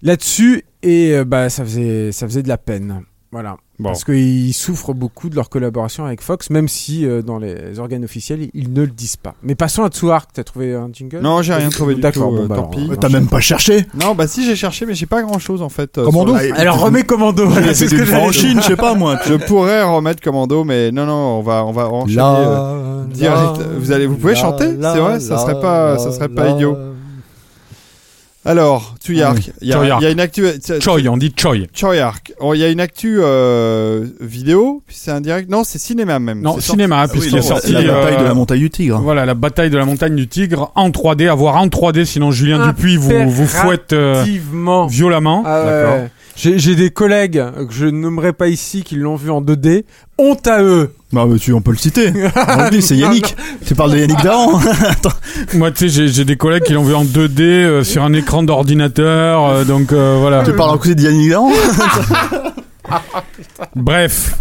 là-dessus, et euh, bah ça faisait, ça faisait de la peine. Voilà. Bon. Parce qu'ils souffrent beaucoup de leur collaboration avec Fox, même si euh, dans les organes officiels, ils ne le disent pas. Mais passons à Tsuark, t'as trouvé un jingle? Non, j'ai rien trouvé du D'accord, tout. bon, euh, bah, tant pis. euh, T'as même pas cherché? Non, bah si j'ai cherché, mais j'ai pas grand chose en fait. euh, Commando le- Alors remets Commando, voilà, c'est ce que j'allais en. Chine, je sais pas, moi. Je pourrais remettre Commando, mais non, non, on va, on va enchaîner. euh, direct. Vous allez- vous pouvez chanter? C'est vrai Ça serait pas- ça serait pas idiot. Alors, Tuyark, il y, a- Choyark. il y a une actu. Choi, on dit Choi. Choyark. Oh, Il y a une actu euh, vidéo, puis c'est un direct. Non, c'est cinéma même. Non, C'est cinéma, Ah oui, puisqu'il est non, sorti. la bataille euh, de la montagne du tigre. Voilà, la bataille de la montagne du tigre en 3D, à voir en 3D, sinon Julien Dupuis vous, vous fouette euh, violemment. Ah D'accord. ouais. J'ai j'ai des collègues que je nommerai pas ici qui l'ont vu en 2D. Honte à eux. Bah, mais tu, on peut le citer. On le dit, c'est Yannick. Tu parles de Yannick Daran. Moi, tu sais, j'ai- j'ai des collègues qui l'ont vu en 2D euh, sur un écran d'ordinateur, euh, donc euh, voilà. tu parles aussi de Yannick Daran. Bref,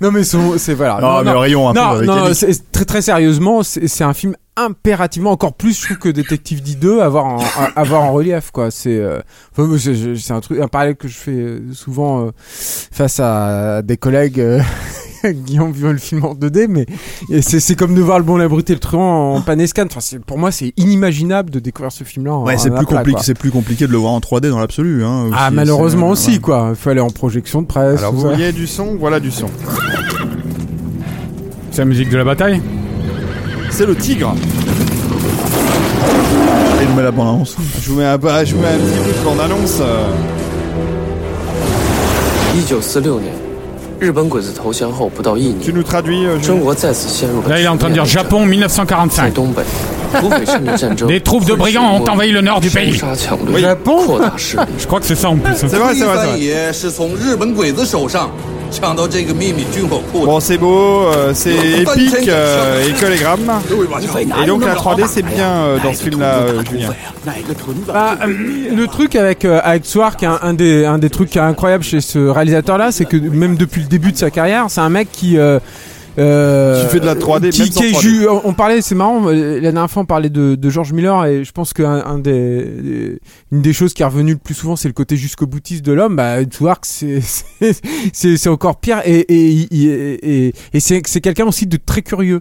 Non mais c'est c'est- voilà. Non, mais rayon un peu non, avec non, Yannick. c'est- très très sérieusement, c'est c'est un film impérativement encore plus je trouve que Détective D2 à voir en, à, à voir en relief quoi. C'est euh, c'est- un truc un parallèle que je fais euh, souvent euh, face à des collègues euh, qui ont vu le film en 2D, mais c'est c'est comme de voir le bon la brute et le truand en panescan. Enfin, pour moi c'est inimaginable de découvrir ce film là. Ouais, c'est plus compliqué, c'est plus compliqué de le voir en 3D dans l'absolu, hein. Ah malheureusement aussi ouais. quoi. Il faut aller en projection de presse. Alors vous vouliez du son, voilà du son. c'est la musique de la bataille? C'est le tigre. Et il met la bande-annonce. Je vous mets un, bah, je vous mets un petit peu de bande annonce. 一九四六年，日本鬼子投降后不到一 Tu 年， nous traduis, euh, 中 Jules 国再次陷入了 Là, il est en train de dire 全面内战 Japon 在 1945. 东北， 土匪趁着战争， Des troupes de brigands ont envahi le nord du 烧 pays. 杀抢掠， Japon 扩大势力。 Je crois que c'est ça en plus. hein. C'est vrai, c'est vrai, c'est 三 vrai. 爷是从日本鬼子手上 抢到这个秘密军火库的。 Bon, c'est beau, euh, c'est épique euh, et collégramme. Et donc la 3D, c'est bien euh, dans ce film-là, euh, Julien. Bah, euh, le truc avec euh, avec Swark, un, un des un des trucs qui est incroyable chez ce réalisateur-là, c'est que même depuis le début de sa carrière, c'est un mec qui euh, Qui fait de la 3D qui, même sans qui est 3D. ju- on, parlait, c'est marrant. euh, La dernière fois, on parlait de, de George Miller et je pense qu'un un des, des- une des choses qui est revenue le plus souvent, c'est le côté jusqu'au boutiste de l'homme. Bah, Swark, c'est encore pire et et et, et, et c'est quelqu'un aussi de très curieux.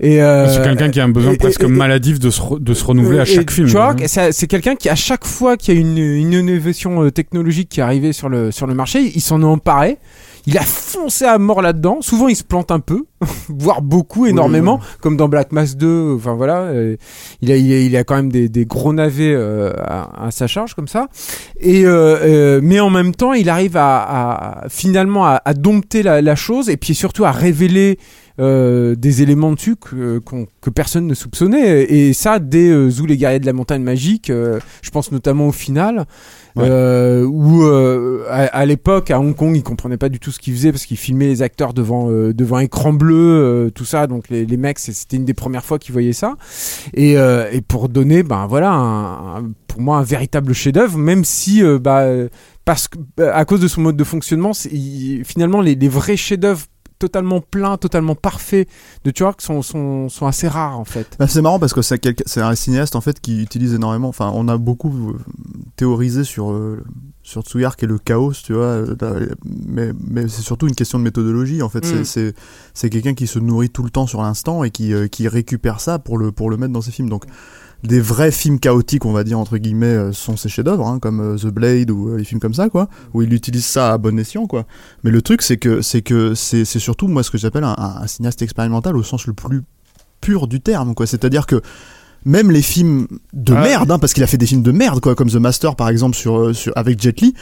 Et euh, C'est quelqu'un qui a un besoin et- presque et- et- maladif de se, re- de se renouveler à et chaque film. Tu vois, hein. c'est quelqu'un qui à chaque fois qu'il y a une, une innovation euh, technologique qui est arrivée sur le sur le marché, il s'en est emparé. Il a foncé à mort là-dedans. Souvent, il se plante un peu, voire beaucoup, énormément, comme dans Black Mass 2. Enfin voilà, euh, il a il a, il a quand même des, des gros navets euh, à, à sa charge comme ça. Et euh, euh, mais en même temps, il arrive à, à- finalement à, à dompter la, la chose et puis surtout à révéler euh, des éléments dessus que, qu'on- que personne ne soupçonnait. Et ça, dès euh, Zou les guerriers de la montagne magique, euh, je pense notamment au final, Ouais. euh, où euh, à, à l'époque, à Hong Kong, ils comprenaient pas du tout ce qu'ils faisaient parce qu'ils filmaient les acteurs devant, euh, devant écran bleu, euh, tout ça. Donc les, les mecs, c'était une des premières fois qu'ils voyaient ça. Et, euh, et pour donner, ben voilà, un- un- pour moi, un véritable chef-d'œuvre, même si, euh, bah, euh, parce que, à cause de son mode de fonctionnement, il- finalement, les, les vrais chefs-d'œuvre totalement pleins, totalement parfaits de Turok sont, sont, sont assez rares en fait. Bah, c'est marrant parce que c'est un cinéaste en fait qui utilise énormément. Enfin, on a beaucoup euh, théorisé sur euh, sur Tsuyark et le chaos, tu vois. euh, dans- Mais mais c'est surtout une question de méthodologie en fait. C'est- Mm. C'est c'est quelqu'un qui se nourrit tout le temps sur l'instant et qui euh, qui récupère ça pour le pour le mettre dans ses films. Donc des vrais films chaotiques, on va dire entre guillemets, euh, sont ses chefs-d'œuvre, hein, comme euh, The Blade ou euh, les films comme ça, quoi, où il utilise ça à bon escient, quoi. Mais le truc, c'est que c'est que c'est surtout moi ce que j'appelle un, un- un cinéaste expérimental au sens le plus pur du terme, quoi. C'est-à-dire que même les films de Ah, merde, hein, parce qu'il a fait des films de merde, quoi, comme The Master par exemple sur, sur avec Jet Li.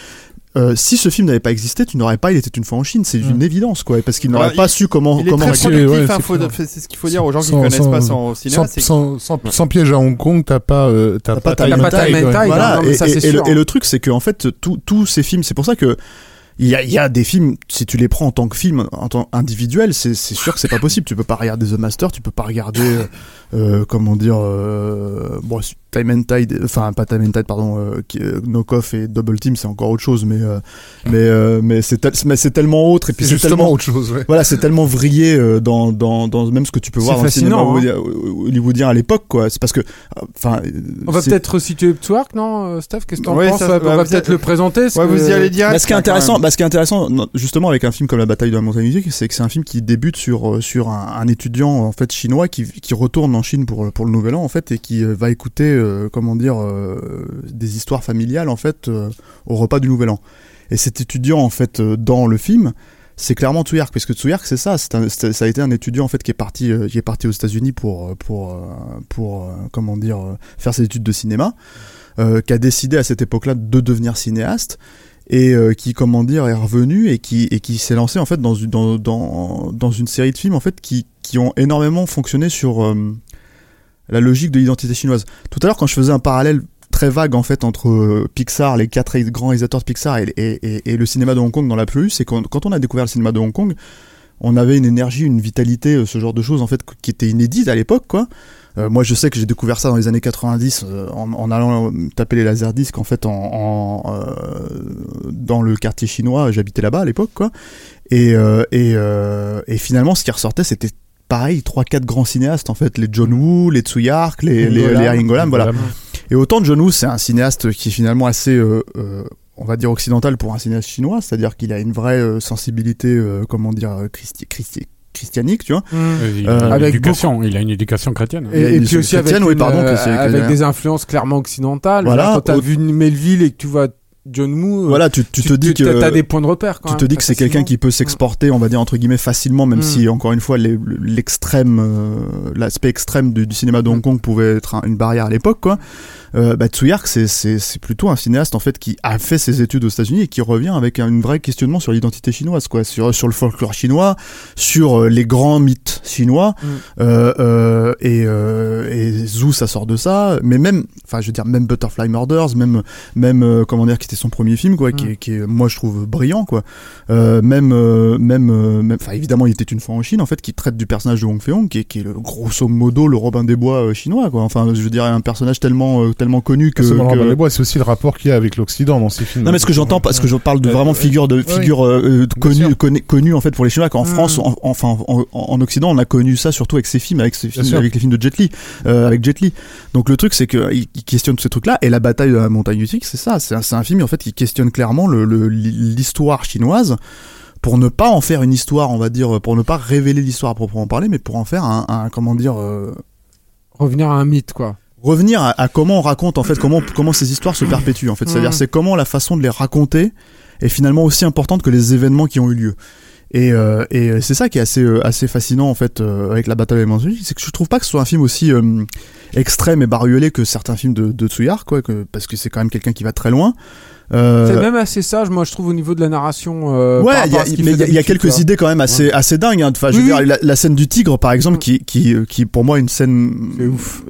Euh, si ce film n'avait pas existé, tu n'aurais pas Il était une fois en Chine, c'est une évidence quoi, parce qu'il n'aurait pas su comment Il est comment très c'est- productif, ouais, hein, c'est ce qu'il faut dire aux gens qui Sans- connaissent sans- pas son cinéma. Sans, sans, sans, sans piège à Hong Kong, t'as pas, euh, t'as T'as pas, pas ouais. Tide. Voilà, et, ça, et- c'est et le, sûr. et le truc, c'est que en fait, tous ces films, c'est pour ça que il y a, il y a des films, si tu les prends en tant que film, en tant individuel, c'est c'est sûr que c'est pas possible. Tu peux pas regarder The Master, tu peux pas regarder, euh, comment dire, euh, bon, Time and Tide, enfin pas Time and Tide, pardon, euh, qui- euh, Knockoff et Double Team, c'est encore autre chose, mais euh, mais euh, mais c'est tel- mais c'est tellement autre et puis C'est tellement autre chose, ouais. voilà, c'est tellement vrillé euh, dans, dans, dans même ce que tu peux voir dans le cinéma fascinant, hein. hollywoodien- à l'époque, quoi. C'est parce que, euh, enfin, On va peut-être resituer Twark, non, Steph Qu'est-ce que t'en Ouais, penses On va peut-être vous- le présenter. Ouais, vous que- y allez direct. Bah, ce qui est quand intéressant, bah, ce qui est intéressant, justement, avec un film comme La Bataille de la Montagne Musique, c'est que c'est un film qui débute sur sur un, un étudiant en fait chinois qui qui retourne en Chine pour pour le Nouvel An en fait et qui euh, va écouter euh, comment dire euh, des histoires familiales en fait au repas du Nouvel An. Et cet étudiant en fait dans le film, c'est clairement Tsuyark parce que Tsuyark c'est ça, un- ça a été un étudiant en fait qui est parti qui est parti aux États-Unis pour pour pour comment dire faire ses études de cinéma, qui a décidé à cette époque-là de devenir cinéaste et qui comment dire est revenu et qui et qui s'est lancé en fait dans une dans, dans dans une série de films en fait qui qui ont énormément fonctionné sur la logique de l'identité chinoise. Tout à l'heure quand je faisais un parallèle très vague en fait entre euh, Pixar, les quatre grands réalisateurs de Pixar et, le cinéma de Hong Kong dans la plus, c'est quand, quand on a découvert le cinéma de Hong Kong, on avait une énergie, une vitalité, euh, ce genre de choses en fait qui était inédite à l'époque quoi. Euh, moi je sais que j'ai découvert ça dans les années 90 euh, en, allant taper les laserdiscs en fait dans le quartier chinois, j'habitais là-bas à l'époque quoi. Et finalement ce qui ressortait c'était pareil trois quatre grands cinéastes en fait les John Woo, les Tsuyark, les les, les voilà. Et autant John Woo, c'est un cinéaste qui est finalement assez, euh, euh, on va dire occidental pour un cinéaste chinois, c'est-à-dire qu'il a une vraie euh, sensibilité, euh, comment dire, christi- christi- christianique, tu vois. Mmh. Euh, Il a, Euh, une avec éducation, il a une éducation chrétienne. Et, puis aussi avec, oui, pardon, euh, des influences clairement occidentales. Voilà, Voilà, quand t'as au- vu Melville et que tu vois John Woo. euh, Voilà, tu, tu te dis que t'as- t'as des points de repère quand tu te dis que c'est quelqu'un qui peut s'exporter, on va dire entre guillemets facilement, même Mm. si encore une fois l'extrême, euh, l'aspect extrême du, du cinéma de Hong Kong pouvait être un- une barrière à l'époque, quoi. Euh, bah, Tsuyark, c'est plutôt un cinéaste en fait qui a fait ses études aux États-Unis et qui revient avec un vrai questionnement sur l'identité chinoise, quoi, sur sur le folklore chinois, sur euh, les grands mythes chinois. Mm. Euh, euh, et, et Zou, ça sort de ça. Mais même, enfin, je veux dire, même Butterfly Murders, même, même, comment dire, qui était son premier film, quoi, qui, Mm. est, qui est, moi, je trouve brillant, quoi. Même, même, même, enfin, évidemment, il était une fois en Chine, en fait, qui traite du personnage de Wong Fei-hong, qui est, qui est le grosso modo le Robin des Bois chinois, quoi. Enfin, je veux dire, un personnage tellement, tellement connu que. C'est que- les bois, c'est aussi le rapport qu'il y a avec l'Occident dans ces films. non mais ce que j'entends parce que je parle de Euh, vraiment euh, figure de figure euh, connue connue connue en fait pour les Chinois qu'en Mm. France en, enfin en, en Occident on a connu ça surtout avec ces films avec ces films sûr. avec les films de Jet Li euh, avec Jet Li donc le truc c'est que il questionne tous ces trucs là et la bataille de la montagne du Tigre c'est ça c'est un, c'est un film en fait qui questionne clairement le- le- l'histoire chinoise pour ne pas en faire une histoire on va dire pour ne pas révéler l'histoire à proprement parler mais pour en faire un, un comment dire euh, Revenir à un mythe, quoi. Revenir à, à comment on raconte en fait comment comment ces histoires se perpétuent en fait. C'est-à-dire Mhm. c'est comment la façon de les raconter est finalement aussi importante que les événements qui ont eu lieu. Et, euh, et c'est ça qui est assez euh, assez fascinant en fait euh, avec la bataille des c'est que je trouve pas que ce soit un film aussi euh, extrême et bariolé que certains films de, de Tsuyar quoi que, parce que c'est quand même quelqu'un qui va très loin Euh, C'est même assez sage, moi, je trouve, au niveau de la narration. euh, ouais, y a, mais il y a- y quelques idées quand même assez, assez dingues. hein. Enfin, je veux Oui, dire, la, la scène du tigre, par exemple, Mm. qui, qui, qui, pour moi, est une scène,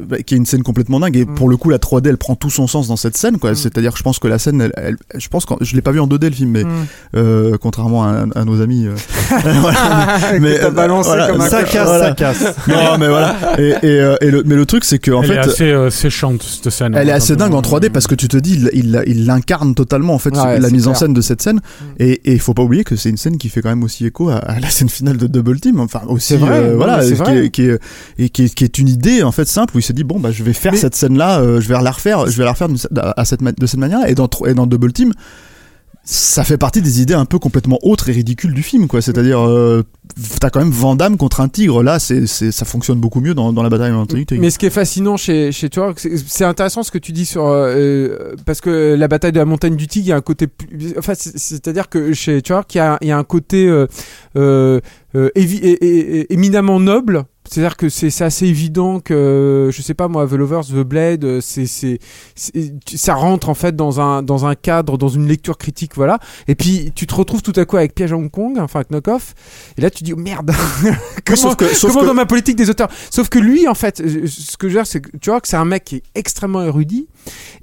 bah, qui est une scène complètement dingue. Et Mm. pour le coup, la 3D, elle prend tout son sens dans cette scène, quoi. Mm. C'est-à-dire, je pense que la scène, elle, elle- je pense que je l'ai pas vu en 2D le film, mais Mm. euh, contrairement à, à nos amis. euh, t'as balancé voilà, comme un Ça casse, voilà. ça casse. Non, mais voilà. Et, et, euh, et le, mais le truc, c'est que en Elle fait, est assez euh, séchante cette scène. elle est Quand assez dingue en 3D parce que tu te dis, il, il, il l'incarne totalement en fait Ouais, la mise en scène de cette scène. Et et il faut pas oublier que c'est une scène qui fait quand même aussi écho à, à la scène finale de Double Team. Enfin aussi, vrai, euh, voilà, mais c'est qui vrai. est, qui est et qui est, qui est une idée en fait simple où il s'est dit bon bah je vais faire Mais- cette scène là, je vais la refaire, je vais la refaire à cette de cette manière. Et dans et dans Double Team. Ça fait partie des idées un peu complètement autres et ridicules du film, quoi. C'est-à-dire, euh, t'as quand même Van Damme contre un tigre. Là, c'est, ça fonctionne beaucoup mieux dans, dans la bataille de Tigre. Mais ce qui est fascinant chez, chez toi, c'est intéressant ce que tu dis sur euh, euh, parce que la bataille de la montagne du Tigre, il y a un côté, plus- enfin, c'est- c'est-à-dire que chez tu vois qu'il y a, il y a un côté euh, euh, éminemment noble. C'est-à-dire que c'est assez évident que je sais pas moi, The Lovers, The Blade, euh, c'est ça rentre en fait dans un dans un cadre, dans une lecture critique, voilà. Et puis tu te retrouves tout à coup avec Piège à Hong Kong, enfin avec Knockoff. Et là tu dis oh, merde. comment sauf que- sauf comment que- dans ma politique des auteurs? Sauf que lui, en fait, euh, ce que je veux dire, c'est que tu vois que c'est un mec qui est extrêmement érudit.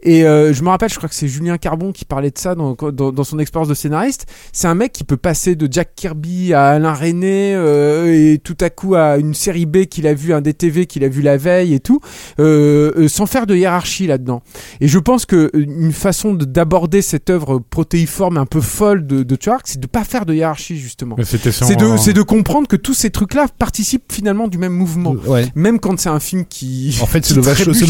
Et euh, je me rappelle, je crois que c'est Julien Carbon qui parlait de ça dans, dans, dans son expérience de scénariste. C'est un mec qui peut passer de Jack Kirby à Alain René euh, et tout à coup à une série B qu'il a vu, un DTV qu'il a vu la veille et tout, euh, euh, sans faire de hiérarchie là-dedans. Et je pense que euh, une façon de- d'aborder cette œuvre protéiforme un peu folle de, de Tuark, c'est de pas faire de hiérarchie justement. C'est de, c'est de comprendre que tous ces trucs-là participent finalement du même mouvement. Ouais. Même quand c'est un film qui. En fait, c'est le.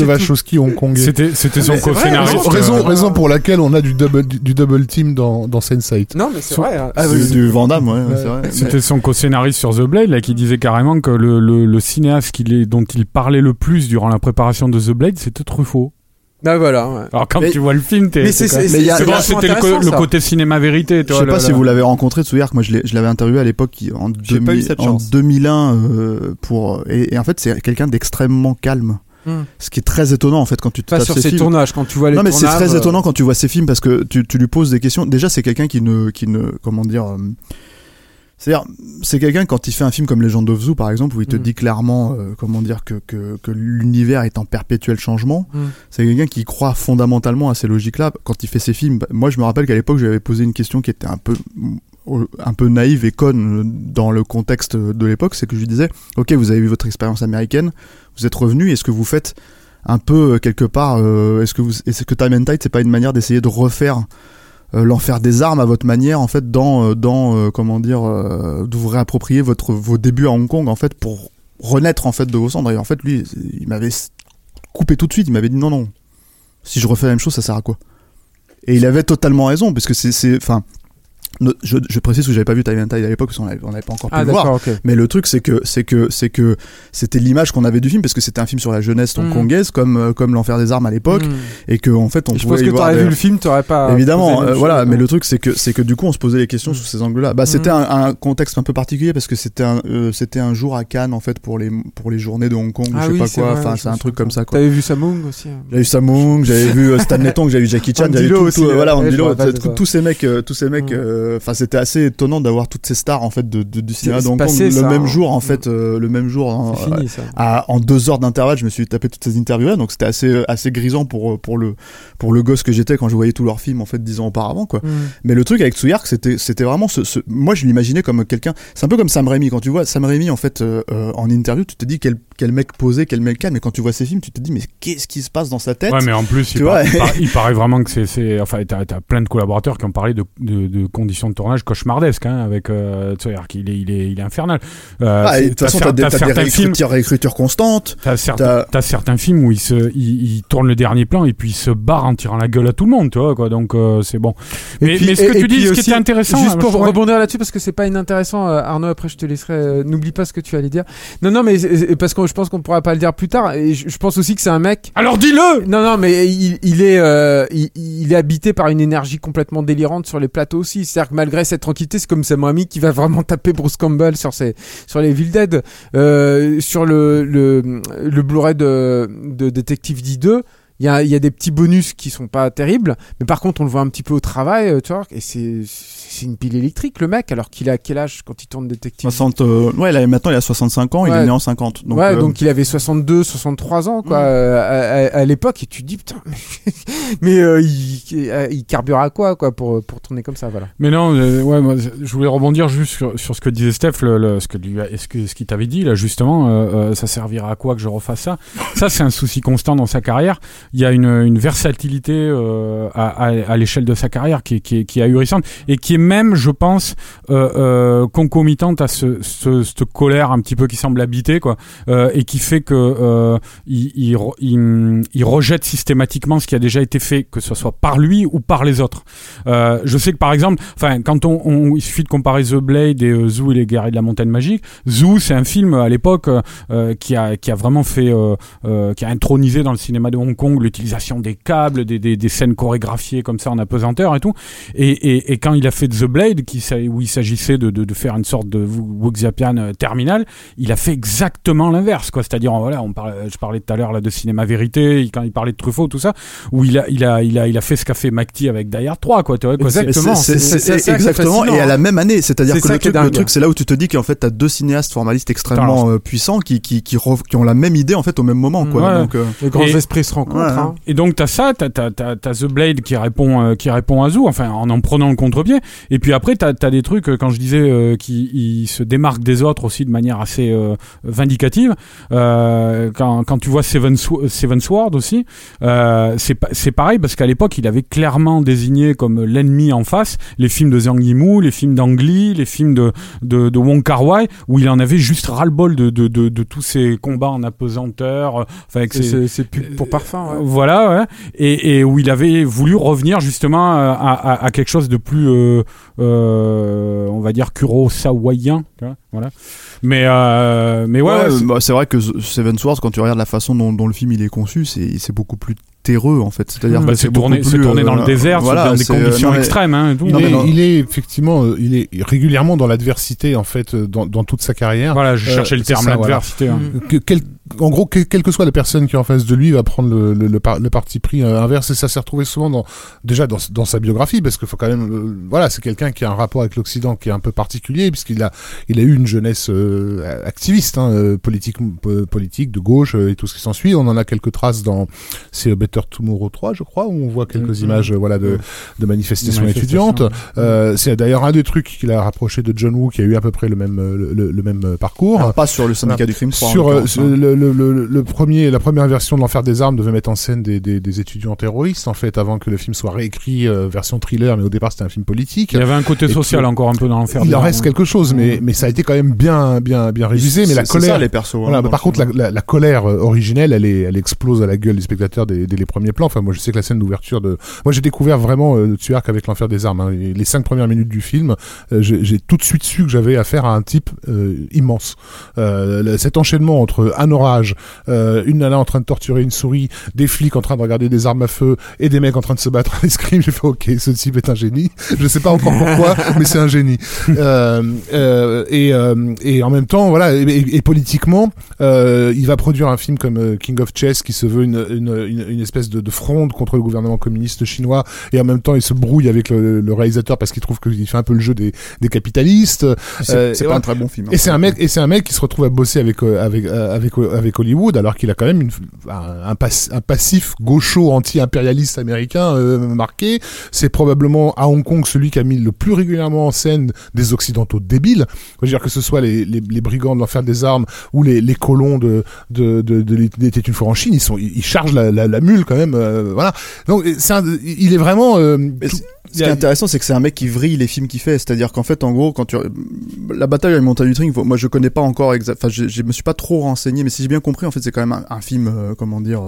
Wachowski hongkongais. C'était c'était son co-scénariste. Raison, raison, raison pour laquelle on a du double, du, du double team dans, dans Sense8. Non, mais c'est vrai. hein. Ah, oui, du Van Damme, ouais, ouais, c'est vrai. C'était son co-scénariste sur The Blade là, qui disait carrément que le, le, le cinéaste qu'il est, dont il parlait le plus durant la préparation de The Blade, c'était Truffaut. Bah voilà. ouais. Alors quand Mais- tu vois le film, t'es. Mais c'est- c'était le, le côté cinéma vérité. tu Je sais pas le- si le- vous l'avez rencontré Tsuyark, moi je l'avais interviewé à l'époque en, J'ai pas eu 2000 cette en chance. 2001 euh, pour et, et en fait c'est quelqu'un d'extrêmement calme. Hmm. Ce qui est très étonnant en fait quand tu te Pas sur ses ses films. tournages, quand tu vois les non mais c'est très euh, étonnant quand tu vois ces films parce que tu, tu lui poses des questions. Déjà c'est quelqu'un qui ne qui ne comment dire euh, c'est-à-dire, c'est quelqu'un quand il fait un film comme Legend of Zoo par exemple où il te Mm. dit clairement euh, comment dire que que, que l'univers est en perpétuel changement. Mm. C'est quelqu'un qui croit fondamentalement à ces logiques-là quand il fait ses films. Bah, Moi, je me rappelle qu'à l'époque, je lui avais posé une question qui était un peu un peu naïve et conne euh, dans le contexte de l'époque, c'est que je lui disais "OK, vous avez eu votre expérience américaine, vous êtes revenu, est-ce que vous faites un peu euh, quelque part euh, est-ce que vous est-ce que Time and Tide c'est pas une manière d'essayer de refaire l'enfer des armes à votre manière en fait dans euh, dans euh, comment dire euh, de vous réapproprier votre vos débuts à Hong Kong en fait pour renaître en fait de vos cendres. Et en fait lui il m'avait coupé tout de suite. Il m'avait dit non non. Si je refais la même chose ça sert à quoi? Et il avait totalement raison parce que c'est enfin je, je précise que j'avais pas vu Time and Tide à l'époque on avait pas encore pu Ah, le voir. Mais le truc, c'est que c'est que c'est que c'était l'image qu'on avait du film parce que c'était un film sur la jeunesse Mm. hongkongaise, comme euh, comme l'enfer des armes à l'époque, Mm. et que en fait on Je pouvait pense y que t'aurais vu le film, t'aurais pas. Évidemment, euh, voilà. Mais le truc, c'est que c'est que du coup, on se posait les questions sous ces angles-là. Bah, c'était un, un contexte un peu particulier parce que c'était un euh, c'était un jour à Cannes en fait pour les pour les journées de Hong Kong, Ah je sais oui, pas quoi. vrai, Enfin, je c'est un truc comme ça. quoi. T'avais vu Samung aussi. hein. J'avais vu Samung, j'avais vu euh, Stanley Tong, j'avais vu Jackie Chan, j'avais vu voilà, je tous ces mecs, tous ces mecs. Mm. euh, Enfin, c'était assez étonnant d'avoir toutes ces stars en fait de, de- du cinéma de c'est Hong Kong le ça, même hein. jour en fait, euh, le même jour. hein, fini ça. à, en deux heures d'intervalle, je me suis tapé toutes ces interviews-là, donc c'était assez assez grisant pour pour le pour le gosse que j'étais quand je voyais tous leurs films en fait dix ans auparavant quoi. Mm. Mais le truc avec Tsuyark, c'était c'était vraiment ce, ce- moi je l'imaginais comme quelqu'un, c'est un peu comme Sam Raimi quand tu vois Sam Raimi en fait euh, euh, en interview, tu te dis quel quel mec posé, quel mec calme, mais quand tu vois ses films, tu te dis mais qu'est-ce qui se passe dans sa tête? Ouais, mais en plus, il, Tu par- vois il par- il paraît vraiment que c'est, enfin, t'as, t'as plein de collaborateurs qui ont parlé de, de, de conditions de tournage cauchemardesques, hein, avec, euh, tu sais, alors qu'il est, il est, il est infernal. Euh, Ah, de toute façon, t'as des, t'as des certains films, réécritures, réécritures constantes. t'as, certains, t'as- t'as certains films où il se, il, il tourne le dernier plan et puis il se barre en tirant la gueule à tout le monde, tu vois, quoi. Donc, euh, c'est bon. Mais, puis- mais ce que et- et tu dis, ce qui était intéressant, Juste hein, pour rebondir là-dessus, parce que c'est pas inintéressant, euh, Arnaud, après je te laisserai. euh, N'oublie pas ce que tu allais dire. Non, non, mais parce que je pense qu'on pourra pas le dire plus tard. Et je, je pense aussi que c'est un mec. Alors dis-le Non, non, mais il, il est, euh, il, il est habité par une énergie complètement délirante sur les plateaux aussi. C'est-à-dire que malgré cette tranquillité, c'est comme Sam Raimi qui va vraiment taper Bruce Campbell sur ses, sur les Evil euh, sur le, le, le Blu-ray de, de Detective D2. Il y a, y a des petits bonus qui sont pas terribles, mais par contre on le voit un petit peu au travail, euh, tu vois, et c'est c'est une pile électrique le mec, alors qu'il a quel âge quand il tourne Detective 60, euh, ouais, là, maintenant il a 65 ans, il est né en 50. Donc, ouais, euh, donc il avait 62, 63 ans, quoi, Mm. euh, à, à- à l'époque, et tu te dis, putain, mais, mais, euh, il, il carbure à quoi, quoi, pour, pour tourner comme ça, voilà. Mais non, euh, ouais, moi, je voulais rebondir juste sur, sur ce que disait Steph, le, le- ce que lui, ce qu'il t'avait dit là justement, ça servira à quoi que je refasse ça? Ça, c'est un souci constant dans sa carrière. Il y a une, une versatilité euh, à, à, à l'échelle de sa carrière qui est, qui est, qui est ahurissante et qui est même, je pense, euh, euh, concomitante à ce, ce, cette colère un petit peu qui semble habiter quoi, euh, et qui fait que il, il, re- il, il rejette systématiquement ce qui a déjà été fait, que ce soit par lui ou par les autres. Je sais que par exemple, enfin, quand on, il suffit de comparer The Blade et Zoo et les guerriers de la montagne magique. Zoo, c'est un film à l'époque qui a qui a vraiment fait, qui a intronisé dans le cinéma de Hong Kong l'utilisation des câbles, des, des, des scènes chorégraphiées comme ça en apesanteur et tout. Et, et, quand il a fait Blade, qui, s'a- où il s'agissait de, de, de faire une sorte de Wuxiapian euh, terminal, il a fait exactement l'inverse, quoi. C'est-à-dire, voilà, on parle, je parlais tout à l'heure là de cinéma vérité, quand il parlait de Truffaut, tout ça, où il a, il a, il a, il a fait ce qu'a fait McTee avec Die Hard 3, quoi. Tu vois, quoi. Exactement, c'est- ça exactement, et à la même année. C'est-à-dire C'est que ça le truc, le dingue. truc, c'est là où tu te dis qu'en fait, t'as deux cinéastes formalistes extrêmement euh, puissants qui, qui, qui, rev- qui ont la même idée en fait au même moment, quoi. Ouais. Donc, euh, Les grands Et- esprits se rencontrent, Ouais, hein. Et donc t'as ça, t'as t'as t'as t'as The Blade qui répond euh, qui répond à Zoo, enfin en en prenant le contre-pied. Et puis après t'as t'as des trucs euh, quand je disais euh, qui se démarque des autres aussi de manière assez euh, vindicative. Euh, quand quand tu vois Seven Seven Sword aussi, euh, c'est pa- c'est pareil parce qu'à l'époque il avait clairement désigné comme l'ennemi en face les films de Zhang Yimou, les films d'Ang Lee, les films de de, de Wong Kar Wai où il en avait juste ras-le-bol de, de de de tous ces combats en apesanteur, euh, enfin avec ses- pub pour parfum, ouais. voilà, ouais. Et, et où il avait voulu revenir justement à, à, à quelque chose de plus, on va dire, vois, Voilà. Mais, euh, mais ouais, ouais, ouais, c'est- bah, c'est vrai que Seven Swords, quand tu regardes la façon dont, dont le film il est conçu, c'est c'est beaucoup plus terreux en fait. C'est-à-dire bah, que c'est tourné, c'est plus, tourné dans euh, le désert, voilà, dans des euh, conditions non, mais- extrêmes. Hein, tout. Il, Non, mais est, non. il est effectivement, euh, il est régulièrement dans l'adversité en fait euh, dans, dans toute sa carrière. Voilà, je Euh, cherchais le terme, ça, voilà. l'adversité. hein. Que- quel- en gros, que- quelle que soit la personne qui est en face de lui, il va prendre le, le, le, par- le parti pris euh, inverse. Et ça s'est retrouvé souvent dans, déjà dans, dans sa biographie, parce qu'il faut quand même, euh, voilà, c'est quelqu'un qui a un rapport avec l'Occident qui est un peu particulier, puisqu'il a, il a eu une jeunesse euh, activiste, hein, euh, politique, euh, politique de gauche euh, et tout ce qui s'ensuit. On en a quelques traces dans, c'est Better Tomorrow 3, je crois, où on voit quelques Mhm. images, voilà, de, de manifestations étudiantes. Euh, c'est d'ailleurs un des trucs qu'il a rapproché de John Woo, qui a eu à peu près le même, le, le- le même parcours. Alors, pas sur le syndicat du crime 3. en Sur euh, sur hein. le, le, le, le premier, la première version de l'Enfer des armes devait mettre en scène des, des, des étudiants terroristes, en fait, avant que le film soit réécrit euh, version thriller, mais au départ c'était un film politique. Il y avait un côté Et social puis, encore un peu dans l'enfer. Il des en armes, reste ouais. quelque chose, mais, mais ça a été quand même bien, bien, bien révisé. Mais la colère, ça, les persos, hein, voilà, bah, par contre, la, film. la, la colère euh, originelle, elle, est, elle explose à la gueule des spectateurs dès, dès les premiers plans. Enfin, moi, je sais que la scène d'ouverture de, moi, j'ai découvert vraiment euh, Tuark avec l'enfer des armes. hein. Et les cinq premières minutes du film, euh, j'ai j'ai tout de suite su que j'avais affaire à un type euh, immense. Euh, cet enchaînement entre un euh, une nana en train de torturer une souris, des flics en train de regarder des armes à feu et des mecs en train de se battre à l'escrime, j'ai fait ok, ce type est un génie. Je sais pas encore pourquoi, mais c'est un génie. Euh, euh, et, euh, et en même temps, voilà, et, et- et politiquement, euh, il va produire un film comme euh, King of Chess qui se veut une, une, une, une espèce de, de fronde contre le gouvernement communiste chinois et en même temps il se brouille avec le, le réalisateur parce qu'il trouve qu'il fait un peu le jeu des, des capitalistes. C'est pas un très bon film. hein. Et c'est un mec, et c'est un mec qui se retrouve à bosser avec avec avec avec Hollywood, alors qu'il a quand même une, un, un, pas- un passif gaucho anti-impérialiste américain euh, marqué. C'est probablement à Hong Kong celui qui a mis le plus régulièrement en scène des occidentaux débiles. Je veux dire que ce soit les, les, les brigands de l'enfer des armes ou les, les colons de de de, de l'été une fois en Chine, ils sont ils, chargent la, la, la mule quand même. euh, voilà. Donc c'est un- il est vraiment. euh, tout- ce qui est intéressant, c'est que c'est un mec qui vrille les films qu'il fait. C'est-à-dire qu'en fait, en gros, quand tu la bataille à la montagne du Tring, moi je connais pas encore exact. Enfin, je, je me suis pas trop renseigné, mais si j'ai bien compris, en fait, c'est quand même un, un film, euh, comment dire.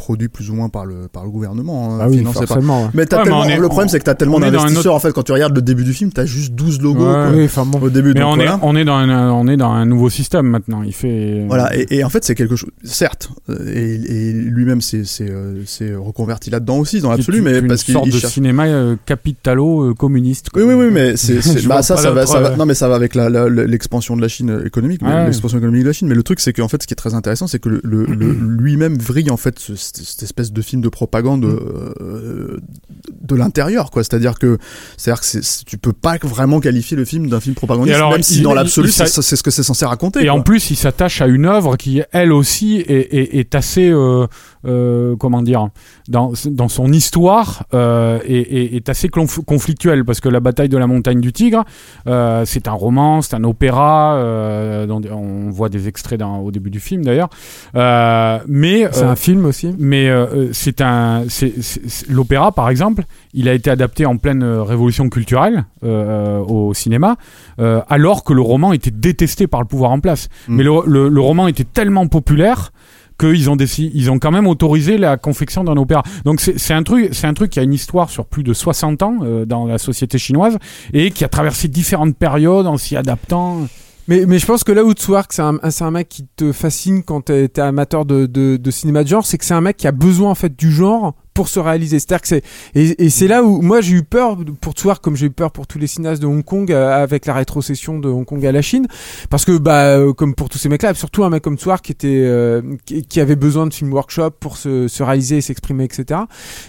Euh, produit plus ou moins par le par le gouvernement hein, Ah oui, financé par- forcément. ouais. mais Ouais, mais tellement est- le problème c'est que tellement est dans un d'investisseurs autre- en fait quand tu regardes le début du film t'as juste 12 logos Ouais, quoi, Oui, enfin bon. au début Mais donc on, voilà. est, on, est dans un, on est dans un nouveau système maintenant. Il fait. Voilà, et, et en fait, c'est quelque chose, certes, euh, et, et lui-même s'est euh, s'est reconverti là-dedans aussi, dans l'absolu, mais une parce qu'il sorte il de cherche- cinéma euh, capitalo-communiste. Oui, oui, oui, mais c'est, bah, ça, ça va, ça d'autre, va, euh, non, mais ça va avec l'expansion de la Chine euh, économique, l'expansion économique de la Chine. Mais le truc, c'est qu'en fait, ce qui est très intéressant, c'est que lui-même vrille, en fait, ce- cette, espèce de film de propagande, euh, de l'intérieur, quoi. C'est-à-dire que, c'est-à-dire que tu peux pas vraiment qualifier le film d'un film propagandiste, alors, même si il- dans l'absolu, c'est, c'est ce que c'est censé raconter. Et quoi. en plus, il s'attache à une œuvre qui, elle aussi, est, est, est assez, euh, euh, comment dire, dans, dans son histoire, euh, est, est, est assez conf- conflictuelle parce que la bataille de la montagne du Tigre, euh, c'est un roman, c'est un opéra, dont on voit des extraits au début du film d'ailleurs, mais C'est un film aussi. mais c'est un, l'opéra par exemple, il a été adapté en pleine révolution culturelle au cinéma, alors que le roman était détesté par le pouvoir en place. Mm. Mais le, le- le roman était tellement populaire qu'ils ont décidé, ils ont quand même autorisé la confection d'un opéra. Donc c'est un truc, c'est un truc qui a une histoire sur plus de 60 ans euh, dans la société chinoise et qui a traversé différentes périodes en s'y adaptant. Mais, mais je pense que là où Tswark, c'est un, un mec qui te fascine quand t'es t'es amateur de, de, de cinéma de genre, c'est que c'est un mec qui a besoin en fait du genre pour se réaliser. C'est-à-dire que c'est et, et c'est là où moi j'ai eu peur pour Tswark comme j'ai eu peur pour tous les cinéastes de Hong Kong euh, avec la rétrocession de Hong Kong à la Chine, parce que bah euh, comme pour tous ces mecs-là, surtout un mec comme Tswark qui était euh, qui, avait besoin de film workshop pour se, se réaliser, s'exprimer, etc.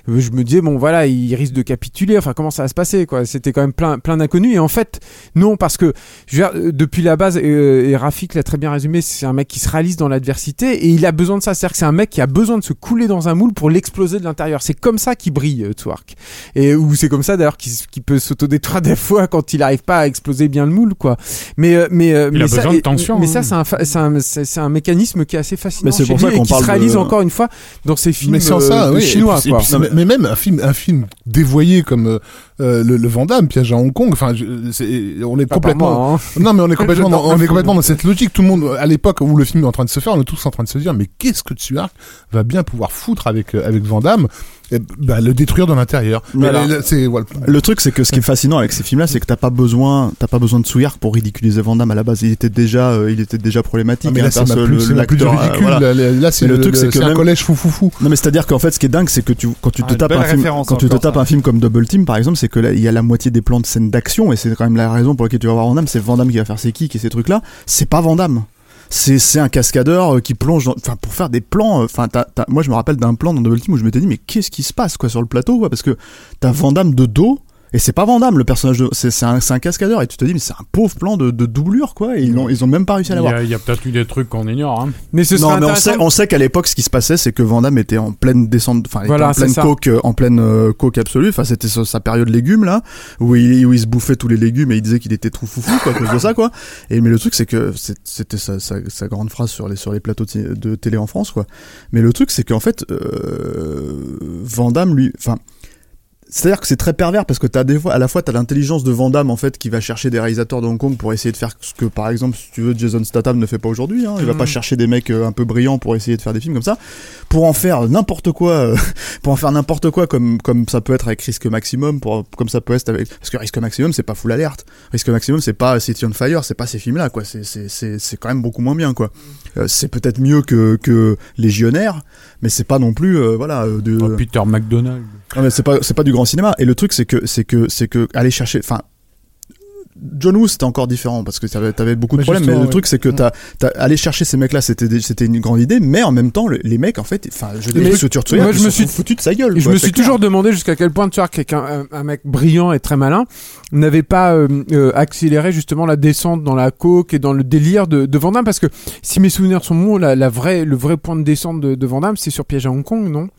Je me disais bon voilà, il risque de capituler. Enfin comment ça va se passer quoi? C'était quand même plein plein d'inconnus et en fait non parce que je veux dire, depuis la base, euh, et Rafik l'a très bien résumé, c'est un mec qui se réalise dans l'adversité et il a besoin de ça. C'est-à-dire que c'est un mec qui a besoin de se couler dans un moule pour l'exploser de l'intérieur. C'est comme ça qu'il brille, euh, Twark. Et ou c'est comme ça d'ailleurs qu'il peut s'autodétruire des fois quand il n'arrive pas à exploser bien le moule, quoi. Mais euh, mais euh, Il mais a ça, besoin de tension, Mais hein. ça, c'est un, un, un mécanisme qui est assez fascinant. Mais c'est pour ça qu'on qui se parle réalise de- encore une fois dans ces films mais sans euh, ça, de oui, et chinois, puis- et quoi. puis, mais, mais même un film, un film dévoyé comme euh, euh, le, le Vandame, piège à Hong Kong. Enfin, on est Pas complètement. moi, hein. Non, mais on est complètement, dans, on est film. complètement dans cette logique. Tout le monde, à l'époque où le film est en train de se faire, on est tous en train de se dire, mais qu'est-ce que Tsuark va bien pouvoir foutre avec euh, avec Van Damme Eh ben, Le détruire de l'intérieur. Mais Voilà. là, c'est voilà. Le truc, c'est que ce qui est fascinant avec ces films-là, c'est que t'as pas besoin, t'as pas besoin de Souillard pour ridiculiser Van Damme à la base. Il était déjà, euh, il était déjà problématique. Ah, mais hein, là, c'est le- c'est plus l'acteur, euh, ridicule. voilà. Là, c'est le le, truc, c'est que c'est un collège fou fou fou. Non mais c'est-à-dire qu'en fait ce qui est dingue c'est que tu quand tu te Ah, tapes un film quand tu te tapes ça. un film comme Double Team par exemple c'est que là il y a la moitié des plans de scènes d'action et c'est quand même la raison pour laquelle tu vas voir Van Damme c'est Van Damme qui va faire ses kicks et ces trucs là c'est pas Van Damme c'est un cascadeur euh, qui plonge enfin pour faire des plans euh, enfin moi je me rappelle d'un plan dans Double Team où je m'étais dit mais qu'est-ce qui se passe quoi sur le plateau quoi parce que t'as Van Damme de dos Et c'est pas Vandame le personnage de, c'est c'est un, c'est un cascadeur et tu te dis mais c'est un pauvre plan de, de doublure quoi. Et ils ont ils ont même pas réussi à Il y l'avoir. a, il y a peut-être eu des trucs qu'on ignore. Hein. Mais ce Non, mais on sait, on sait qu'à l'époque, ce qui se passait, c'est que Vandame était en pleine descente, enfin, Voilà, en pleine coke, euh, en pleine euh, coke absolue. Enfin, c'était sa, sa période légumes là, où il, où il se bouffait tous les légumes et il disait qu'il était trop foufou quoi, à cause de ça quoi. Et mais le truc, c'est que c'était sa, sa, sa grande phrase sur les sur les plateaux de, de télé en France quoi. Mais le truc, c'est qu'en fait, euh, Vandame lui, enfin. C'est-à-dire que c'est très pervers parce que t'as des fois, à la fois t'as l'intelligence de Van Damme en fait qui va chercher des réalisateurs de Hong Kong pour essayer de faire ce que par exemple si tu veux Jason Statham ne fait pas aujourd'hui. Hein. Il va Mhm. pas chercher des mecs euh, un peu brillants pour essayer de faire des films comme ça, pour en faire n'importe quoi, euh, pour en faire n'importe quoi comme comme ça peut être avec Risque Maximum, pour comme ça peut être avec parce que Risque Maximum c'est pas Full Alert, Risque Maximum c'est pas City on Fire, c'est pas ces films là quoi. C'est c'est c'est c'est quand même beaucoup moins bien quoi. Euh, c'est peut-être mieux que que Légionnaire, mais c'est pas non plus euh, voilà de Oh, Peter McDonald. Non, mais c'est pas c'est pas du grand cinéma et le truc c'est que c'est que c'est que aller chercher enfin John Woo c'était encore différent parce que t'avais avais beaucoup de Mais problèmes mais le ouais. truc c'est que t'as t'as aller chercher ces mecs là c'était c'était une grande idée mais en même temps le- les mecs en fait enfin je Turtsuya, moi, je me suis- sont foutus de sa gueule je quoi, me suis clair. toujours demandé jusqu'à quel point Tuark, qui est un, mec brillant et très malin, n'avait pas euh, euh, accéléré justement la descente dans la coke et dans le délire de, de Van Damme, parce que si mes souvenirs sont bons, la, la vraie, le vrai point de descente de, de Van Damme, c'est sur Piège à Hong Kong, non?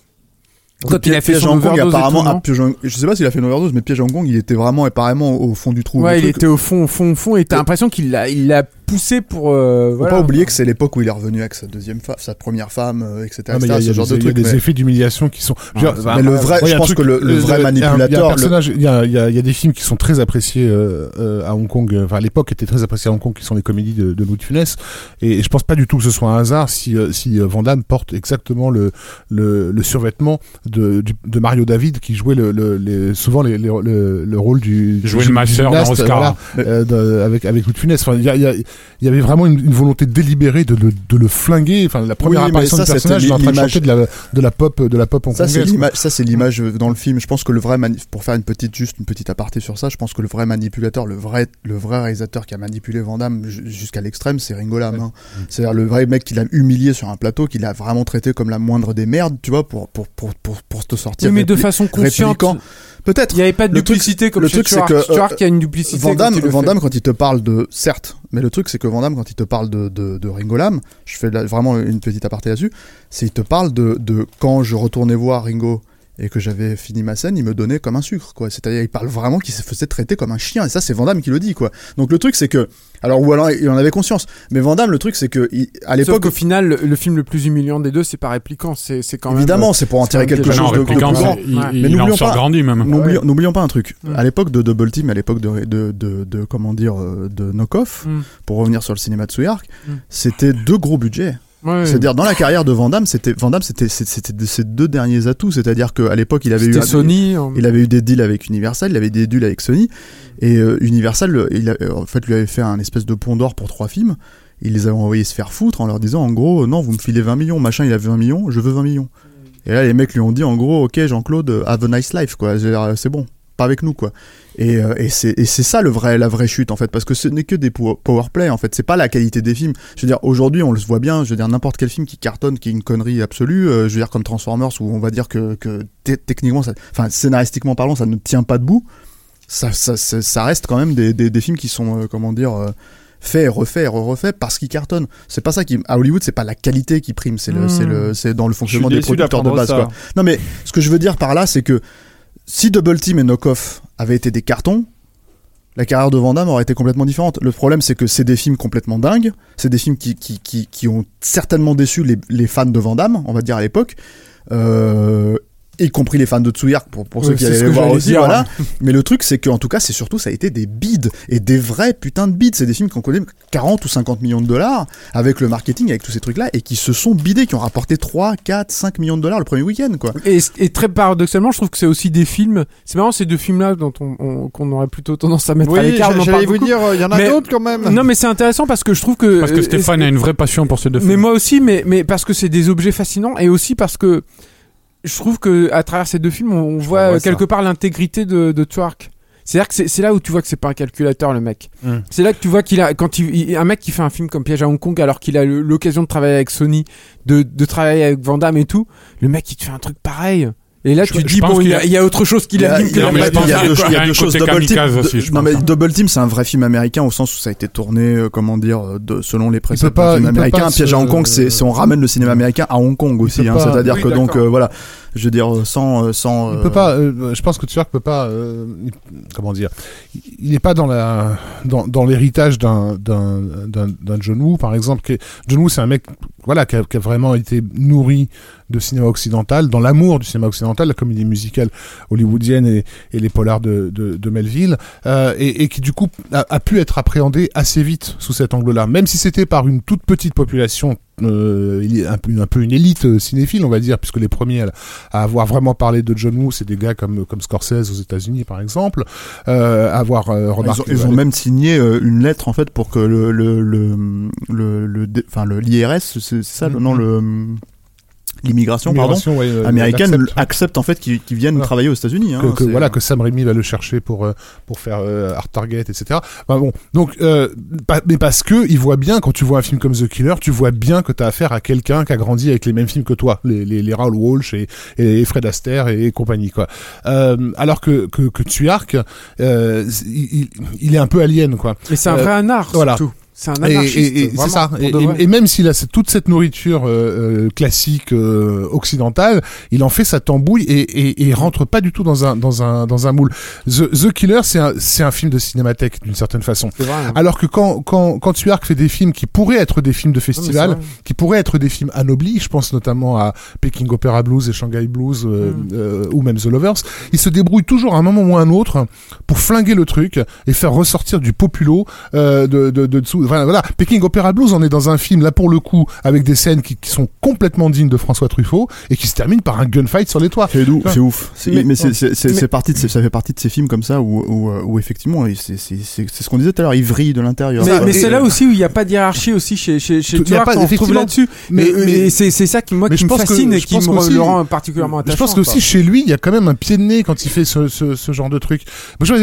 Quand il a fait son Hong Kong, apparemment tout, Piège je sais pas s'il a fait une overdose mais Piège à Hong Kong il était vraiment apparemment au fond du trou Ouais, il truc- était au fond, au fond, au fond, et t'as l'impression qu'il l'a, il l'a poussé pour. Euh, faut voilà. pas oublier que c'est l'époque où il est revenu avec sa deuxième femme sa première femme euh, etc, Ah, mais il y a, etc., il y a ce genre des, de il y a des mais- effets d'humiliation qui sont. dire, mais le vrai- je pense truc- que le- le vrai un- Il y manipulateur, le- personnage, il y a, y a, il y a des films qui sont très appréciés euh, euh, à Hong Kong. euh, Enfin, à l'époque, étaient très appréciés à Hong Kong, qui sont les comédies de, de Louis de Funès. Et, et je pense pas du tout que ce soit un hasard si, euh, si euh, Van Damme porte exactement le, le, le survêtement de, du- de Mario David, qui jouait le, le, les- souvent les, les- le, le rôle du. Du le masseur dans Oscar. voilà, euh, de- avec, avec Louis de Funès. Enfin, il y, a- il y, avait vraiment une, une volonté délibérée de le, de le flinguer. Enfin, la première Oui, apparition ça, du personnage, il est en train de chanter de la, de la pop, de la pop Ça c'est hongkongaise. l'image, ça c'est l'image dans le film. Je pense que le vrai pour faire une petite juste une petite aparté sur ça, je pense que le vrai manipulateur, le vrai le vrai réalisateur qui a manipulé Van Damme ju- jusqu'à l'extrême, c'est Ringo Lam. hein. C'est-à-dire le vrai mec qui l'a humilié sur un plateau, qui l'a vraiment traité comme la moindre des merdes, tu vois, pour pour pour pour, pour te sortir. Oui, mais de façon consciente. Peut-être. Il n'y avait pas de Le truc- duplicité comme le chez truc, c'est que, euh, Tuark, il y a une duplicité. Van quand Damme, il Van quand te parle de, certes, mais le truc c'est que Van Damme, quand il te parle de, de, de Ringo Lam, je fais là- vraiment une petite aparté là-dessus, c'est il te parle de, de quand je retournais voir Ringo et que j'avais fini ma scène, il me donnait comme un sucre, quoi. C'est-à-dire, il parle vraiment qu'il se faisait traiter comme un chien, et ça, c'est Van Damme qui le dit, quoi. Donc le truc, c'est que, alors, ou alors, il en avait conscience, mais Van Damme, le truc, c'est que, il- à l'époque, qu'au final, le, le film le plus humiliant des deux, c'est pas répliquant. C'est c'est quand même. évidemment, c'est pour en tirer quelque chose de, plus grand. il, Ouais. Mais n'oublions pas- grandi même. N'oublions n'oublions pas un truc. À l'époque de Double Team, à l'époque de, de, de, de- comment dire, euh, de Knockoff, Mm. pour revenir sur le cinéma de Tsuyark, Mm. c'était deux gros budgets. Ouais. C'est-à-dire dans la carrière de Van Damme, c'était Van Damme, c'était c'était ses deux derniers atouts. C'est-à-dire qu'à l'époque, il avait eu Sony. hein. il avait eu des deals avec Universal, il avait des deals avec Sony, et euh, Universal, il a- en fait, lui avait fait un espèce de pont d'or pour trois films. Il les avait envoyés se faire foutre en leur disant, en gros, non, vous me filez 20 millions, machin, il a 20 millions, je veux 20 millions. Et là, les mecs lui ont dit, en gros, ok, Jean-Claude, have a nice life, quoi. C'est bon, pas avec nous, quoi. Et, euh, et c'est ça le vrai, la vraie chute, en fait, parce que ce n'est que des pow- power play, en fait. C'est pas la qualité des films. Je veux dire, aujourd'hui, on le voit bien. Je veux dire, n'importe quel film qui cartonne, qui est une connerie absolue. euh, je veux dire, comme Transformers, où on va dire que, que te- techniquement, ça, enfin, scénaristiquement parlant, ça ne tient pas debout. Ça, ça, ça, ça reste quand même des, des, des films qui sont, euh, comment dire, euh, faits et refaits parce qu'ils cartonnent. C'est pas ça qui, à Hollywood, c'est pas la qualité qui prime, c'est le, c'est le, c'est dans le fonctionnement des producteurs de base, quoi. Non, mais ce que je veux dire par là, c'est que si Double Team et Knockoff avaient été des cartons, la carrière de Van Damme aurait été complètement différente. Le problème, c'est que c'est des films complètement dingues. C'est des films qui, qui, qui, qui ont certainement déçu les, les fans de Van Damme, on va dire à l'époque. Euh, y compris les fans de Tsuyark pour, pour Ouais, ceux qui allaient ce les voir aussi dire. voilà mais le truc c'est que en tout cas c'est surtout ça a été des bides et des vrais putains de bides c'est des films qu'on connaît 40 ou 50 millions de dollars avec le marketing avec tous ces trucs là et qui se sont bidés qui ont rapporté 3 4 5 millions de dollars le premier week-end quoi Et, et très paradoxalement, je trouve que c'est aussi des films. C'est marrant ces deux films-là dont on, on- qu'on aurait plutôt tendance à mettre à Oui, l'écart. on en j'allais vous beaucoup. dire, il y en a Mais- d'autres quand même. Non, mais c'est intéressant parce que je trouve que. Parce que euh, Stéphane a une vraie passion pour ces deux Mais films. moi aussi, mais, mais parce que c'est des objets fascinants et aussi parce que je trouve que à travers ces deux films, on, on voit euh, ça. quelque part l'intégrité de, de Tuark. C'est-à-dire que c'est là où tu vois que c'est pas un calculateur le mec. Mm. C'est là que tu vois qu'il a quand il, il- un mec qui fait un film comme Piège à Hong Kong alors qu'il a l'occasion de travailler avec Sony, de, de travailler avec Van Damme et tout, le mec il te fait un truc pareil. Et là, Je- tu je dis, bon, il qu'il y, y a- y a autre chose qui l'anime il que y a- la il y a- bataille. il y a deux, y a deux choses. Double Team, aussi, je non pense, mais hein. Double Team, c'est un vrai film américain au sens où ça a été tourné, euh, comment dire, euh, de, selon les préceptes pas- d'un film américain. Piège à Hong Kong, c'est c'est- on ramène le cinéma américain à Hong Kong aussi. hein, C'est-à-dire que donc euh, voilà, je veux dire euh, sans euh, sans. Il euh, peut pas. euh, je pense que Tuark peut pas. euh, comment dire Il n'est pas dans la dans, dans l'héritage d'un d'un d'un d'un John Woo par exemple. Qui John Woo, c'est un mec voilà qui a, qui a vraiment été nourri de cinéma occidental, dans l'amour du cinéma occidental, la comédie musicale hollywoodienne et, et les polars de, de, de Melville, euh, et, et qui du coup a, a pu être appréhendé assez vite sous cet angle-là, même si c'était par une toute petite population. Euh, un peu, un peu une élite euh, cinéphile, on va dire, puisque les premiers à, avoir vraiment parlé de John Woo, c'est des gars comme comme Scorsese aux États-Unis, par exemple, euh, avoir euh, Ils ont, remarqué. ils ont même signé euh, une lettre en fait pour que le le le le l'IRS c'est ça le Mhm. nom le l'immigration pardon L'immigration, ouais, euh, américaine l'accepte. accepte en fait qu'ils viennent Voilà. travailler aux États-Unis. Hein, que, voilà que Sam Raimi va le chercher pour euh, pour faire euh, Art Target etc Enfin, bon donc euh, mais parce que il voit bien quand tu vois un film comme The Killer tu vois bien que tu as affaire à quelqu'un qui a grandi avec les mêmes films que toi les les, les Raoul Walsh et, et Fred Astaire et, compagnie quoi euh, alors que que, que Tuyark euh, il, est un peu alien quoi Mais c'est un Euh, vrai anard, voilà. C'est un anarchiste. et- et c'est vraiment, ça. Et, de et- même s'il a toute cette nourriture euh, euh, classique euh, occidentale, il en fait sa tambouille et, et, rentre pas du tout dans un dans un dans un moule. The, The Killer, c'est un c'est un film de cinémathèque d'une certaine façon. Vrai. hein. Alors que quand quand quand Tuark fait des films qui pourraient être des films de festival, qui pourraient être des films anoblis, je pense notamment à Peking Opera Blues et Shanghai Blues euh, Mm. euh, ou même The Lovers, il se débrouille toujours à un moment ou à un autre pour flinguer le truc et faire ressortir du populo euh, de, de, de dessous. Enfin, voilà, Peking Opera Blues, on est dans un film là pour le coup avec des scènes qui, qui sont complètement dignes de François Truffaut et qui se terminent par un gunfight sur les toits. C'est c'est ouf. Mais- Mais, c'est- parti de ça fait partie de ces films comme ça où, où, euh, où effectivement, c'est ce qu'on disait tout à l'heure, ils vrillent de l'intérieur. Mais, c'est là aussi où il n'y a pas de hiérarchie aussi chez chez chez il Tuark, pas- on retrouve là-dessus. Mais- Mais, mais- mais c'est ça qui moi qui je me pense que- fascine et qui me le rend particulièrement attachant. Je pense que aussi chez lui, il y a quand même un pied de nez quand il fait ce, ce, ce genre de truc.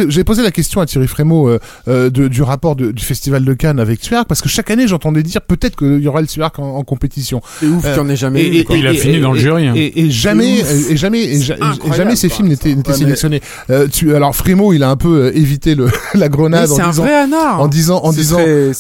J'ai posé la question à Thierry Frémaux euh, euh, de- du rapport de- du festival de Cannes avec Tuark parce que chaque année, j'entendais dire peut-être qu'il y aura le Tuark en, en compétition. c'est ouf euh, qu'il n'y en ait jamais Et, eu. quoi. Il a fini dans le et- jury, hein. Et, et jamais, et jamais, et, et jamais ces films n'étaient Ouais, mais- sélectionnés. Euh, tu, alors Frémaux, il a un peu euh, évité le, la grenade c'est en un disant, en disant, en disant, euh,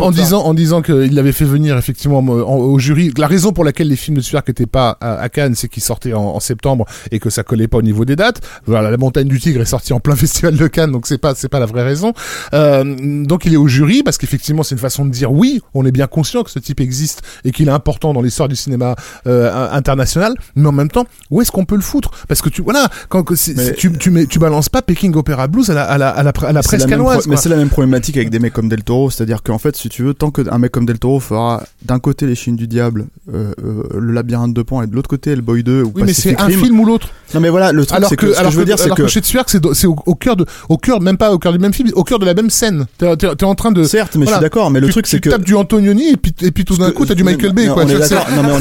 en disant, en disant qu'il l'avait fait venir effectivement en- en- au jury. La raison pour laquelle les films de Tuark n'étaient pas à, Cannes, c'est qu'ils sortaient en, en septembre et que ça collait pas au niveau des dates. Voilà, la Montagne du Tigre est sortie en plein festival de Cannes, donc c'est pas c'est pas la vraie raison. Euh, donc il est au jury parce qu'effectivement c'est une façon de dire oui, on est bien conscient que ce type existe et qu'il est important dans l'histoire du cinéma euh, international, mais en même temps où est-ce qu'on peut le foutre? Parce que tu voilà quand que Mais- c'est- tu tu mets tu balances pas Peking Opera Blues à la à la à la, à la presse canoise. mais c'est la même problématique avec des mecs comme Del Toro, c'est-à-dire qu'en fait, si tu veux, tant qu'un mec comme Del Toro fera d'un côté Les Chines du Diable, euh, euh, Le Labyrinthe de Pan, et de l'autre côté Hellboy 2 ou Oui, mais c'est un film ou l'autre. Non, mais voilà, le truc, alors que, que, ce que alors je veux que- dire, c'est que, que Tuark, c'est au, au cœur de, au cœur, même pas au cœur du même film, au cœur de la même scène. T'es t'es- t'es en train de. Certes, mais voilà. je suis d'accord, mais le tu, truc, tu c'est que. tapes du Antonioni et puis, et puis tout d'un coup t'as du Michael Bay, quoi. On Tu est d'accord, non, mais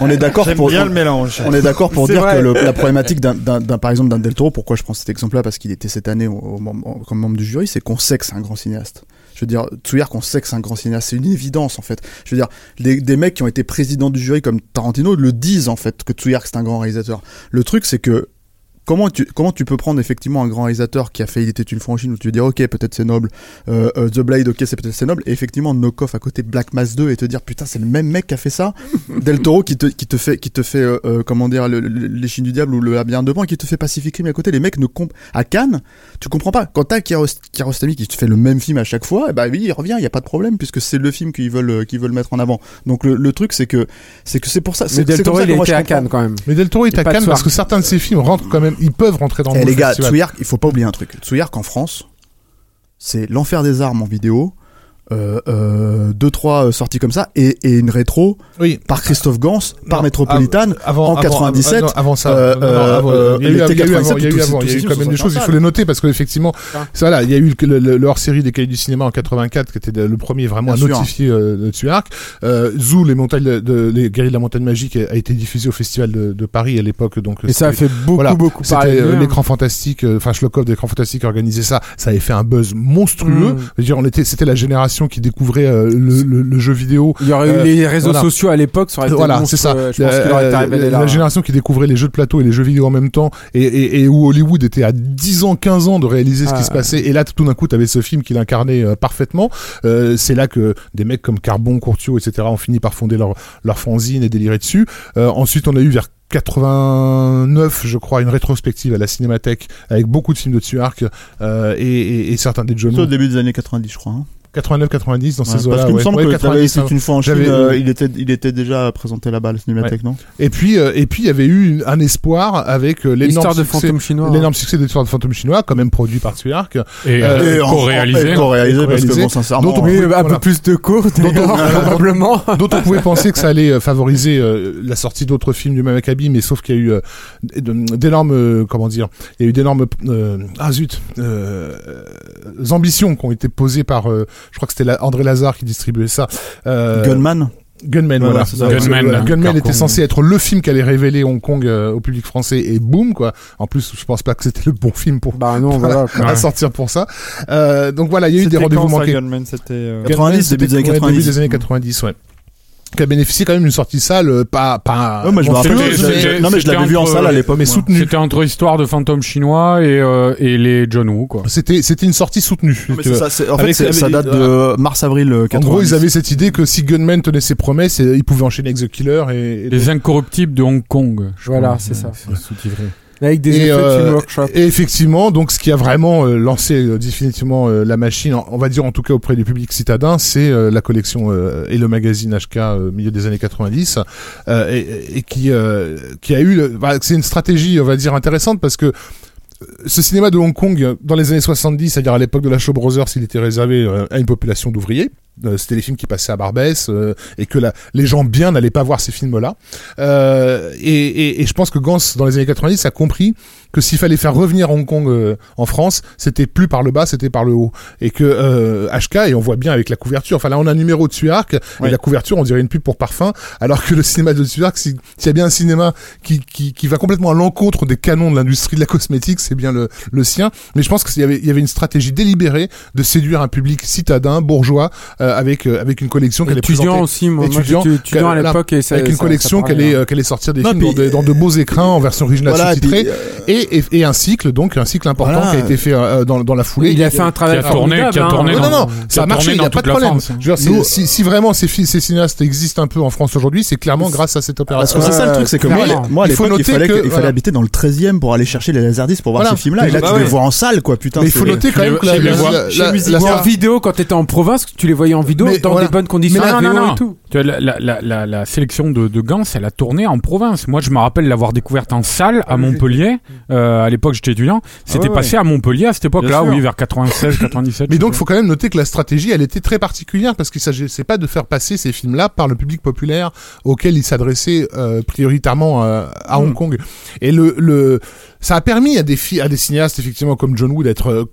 on est d'accord. pour. bien le mélange. On est d'accord pour dire que la problématique d'un, par exemple, d'un Del Toro, pourquoi je prends cet exemple-là, parce qu'il était cette année comme membre du jury, c'est qu'on sait que c'est un grand cinéaste. Je veux dire, Tsuyark, on sait que c'est un grand cinéaste. C'est une évidence, en fait. Je veux dire, des, des mecs qui ont été présidents du jury comme Tarantino le disent, en fait, que Tsuyark, c'est un grand réalisateur. Le truc, c'est que Comment tu, comment tu peux prendre effectivement un grand réalisateur qui a fait Il était une Chine où tu veux dire ok peut-être c'est noble euh, euh, The Blade ok c'est peut-être c'est noble et effectivement knock off à côté Black Mass 2 et te dire putain c'est le même mec qui a fait ça. Del Toro qui te, qui te fait qui te fait euh, euh, comment dire le- le- les Chines du diable ou le labyrinthe de pan et qui te fait Pacific Rim à côté. Les mecs ne comp à Cannes tu comprends pas. Quand t'as Kiaros- Kiarostami qui te fait le même film à chaque fois et bah oui il revient il y a pas de problème puisque c'est le film qu'ils veulent qu'ils veulent mettre en avant. Donc le, le truc c'est que c'est que c'est pour ça Mais c'est Del Toro, il je à. Cannes quand même. Mais Del Toro est Y a à Cannes parce que certains de ses films rentrent quand même, ils peuvent rentrer dans le Eh moule les gars. Tsuyark, il faut pas oublier un truc. Tsuyark en France, c'est l'enfer des armes en vidéo, euh, euh, deux trois euh, sorties comme ça et, et une rétro Oui. par Christophe Gans, par Metropolitan. Avant, en avant- 97, avant, avant ça, euh, non, non, avant, euh, il y a eu, l'été il y a eu avant, 97, il y a eu quand même des choses, il faut les noter parce qu'effectivement, Ah. c'est voilà, il y a eu le, le, le hors-série des cahiers du cinéma en 84 qui était le premier vraiment Bien à sûr. notifier euh, de Tuark. Euh, Zou, les montagnes de, les guerriers de la montagne magique a été diffusé au festival de, de Paris à l'époque, donc Et ça a fait beaucoup, voilà, beaucoup C'était euh, hein. l'écran fantastique, euh, enfin Shlokov de l'écran fantastique organisait ça. Ça avait fait un buzz monstrueux. Mm. Je veux dire, on était, c'était la génération génération qui découvrait euh, le, le- le jeu vidéo. Il y aurait Euh, eu les réseaux voilà. sociaux à l'époque, ça aurait été Voilà, c'est ça. euh, Je pense qu'il aurait été Euh, révélé la, là. la génération qui découvrait les jeux de plateau et les jeux vidéo en même temps, et, et, et où Hollywood était à 10 ans, 15 ans de réaliser ce Ah. qui se passait, et là tout d'un coup tu avais ce film qui l'incarnait euh, parfaitement. Euh, c'est là que des mecs comme Carbon, Courtiot, etc. ont fini par fonder leur, leur fanzine et délirer dessus. Euh, ensuite on a eu vers 89, je crois, une rétrospective à la Cinémathèque avec beaucoup de films de Tuark euh, et, et, et certains des John au début des années 90, je crois. hein. 89-90 dans Ouais, ces eaux-là. parce qu'il me semble Ouais, que 90, t'avais- c'est hein. une fois en Chine, euh, il, était, il était déjà présenté là-bas à la Cinémathèque, non? Et puis, euh, et puis, il y avait eu une- un espoir avec euh, l'énorme L'histoire de succès, fantôme chinois. l'énorme succès de l'histoire de fantôme chinois, quand même produit par Tuark. Et, Euh, co-réalisé. en- co-réalisé, parce que bon, sincèrement. Dont on Oui, pouvait- un voilà. peu plus de cours, probablement. dont on pouvait penser que ça allait favoriser euh, la sortie d'autres films du même acabit, mais sauf qu'il y a eu d'énormes, comment dire, il y a eu d'énormes, euh, ah zut, ambitions qui ont été posées par, euh, je crois que c'était la- André Lazare qui distribuait ça. Euh, Gunman Gunman, voilà. Gunman, Voilà, hein, Gunman était censé être le film qui allait révéler Hong Kong euh, au public français et boum quoi. En plus, je pense pas que c'était le bon film pour Bah non, voilà. à Ouais. sortir pour ça. Euh, donc voilà, il y a eu des rendez-vous manqués. Gunman C'était. euh, 90, Gunman, début des années c'était- ouais, 90. début des années 90, ouais. Qui a bénéficié quand même d'une sortie salle, euh, pas, pas. Ouais, moi, je me bon, je non mais je l'avais vu en entre- salle à l'époque. mais moi. soutenu. C'était entre histoire de fantôme chinois et, euh, et les John Woo, quoi. C'était, c'était une sortie soutenue. Non, mais ça, c'est- en fait, c'est- ça date de mars-avril euh, 90. En gros, ils avaient cette idée que si Gunman tenait ses promesses, et- ils pouvaient enchaîner avec The Killer et, et Les incorruptibles de Hong Kong. je Voilà, crois. c'est ça. Sous-titré. Avec des Et, effets de euh, workshop. Et effectivement, donc ce qui a vraiment euh, lancé euh, définitivement euh, la machine, on va dire en tout cas auprès du public citadin, c'est euh, la collection euh, et le magazine HK euh, milieu des années 90, euh, et, et qui euh, qui a eu, bah, c'est une stratégie, on va dire intéressante parce que ce cinéma de Hong Kong dans les années 70, c'est-à-dire à l'époque de la Shaw Brothers, il était réservé à une population d'ouvriers. Euh, C'était les films qui passaient à Barbès euh, et que la, les gens bien n'allaient pas voir ces films-là. Euh, et, et, et je pense que Gans, dans les années 90, a compris que s'il fallait faire revenir Hong Kong euh, en France, c'était plus par le bas, c'était par le haut. Et que euh, HK, et on voit bien avec la couverture, enfin là on a un numéro de Ouais. et la couverture on dirait une pub pour parfum, alors que le cinéma de si- s'il y a bien un cinéma qui, qui, qui va complètement à l'encontre des canons de l'industrie de la cosmétique, c'est bien le, le sien. Mais je pense qu'il y avait, il y avait une stratégie délibérée de séduire un public citadin, bourgeois, euh, avec, euh, avec une collection qu'elle est Étudiant aussi, moi, étudiant, étudiant à l'époque avec une ça- collection qu'elle est, euh, qu'elle est sortir des Non, films dans, de beaux écrins en version originale Voilà, et sous-titrée euh, et, et, et un cycle donc un cycle important Voilà. qui a été fait euh, dans, dans la foulée. Il a fait un Qui travail a tourné, qui a hein. tourné non, non, non, qui ça a marché, il n'y a pas de problème. France. Je veux dire, Nous- si, vraiment ces, cinéastes existent un peu en France aujourd'hui, c'est clairement grâce à cette Parce opération. que c'est ça le truc, c'est que moi, clairement. moi à Il faut fallait, que- que- il fallait voilà. habiter dans le 13 e pour aller chercher les Laserdiscs pour voir Voilà. ces films-là. Et là, Bah tu ouais. les vois en salle, quoi, putain. Mais il faut noter quand même que la, en vidéo quand t'étais en province, tu les voyais en vidéo dans des bonnes conditions. Là, non, non. et tout. Tu vois, la, sélection de, de Gans, elle a tourné en province. Moi, je me rappelle l'avoir découverte en salle à Montpellier. Euh, à l'époque, j'étais étudiant. C'était ouais, passé à Montpellier à cette époque-là, oui, vers 96, 97. Mais donc, sais faut quand même noter que la stratégie, elle était très particulière parce qu'il s'agissait pas de faire passer ces films-là par le public populaire auquel ils s'adressaient euh, prioritairement euh, à Hmm. Hong Kong. Et le, le, ça a permis à des à des cinéastes effectivement comme John Woo d'être euh,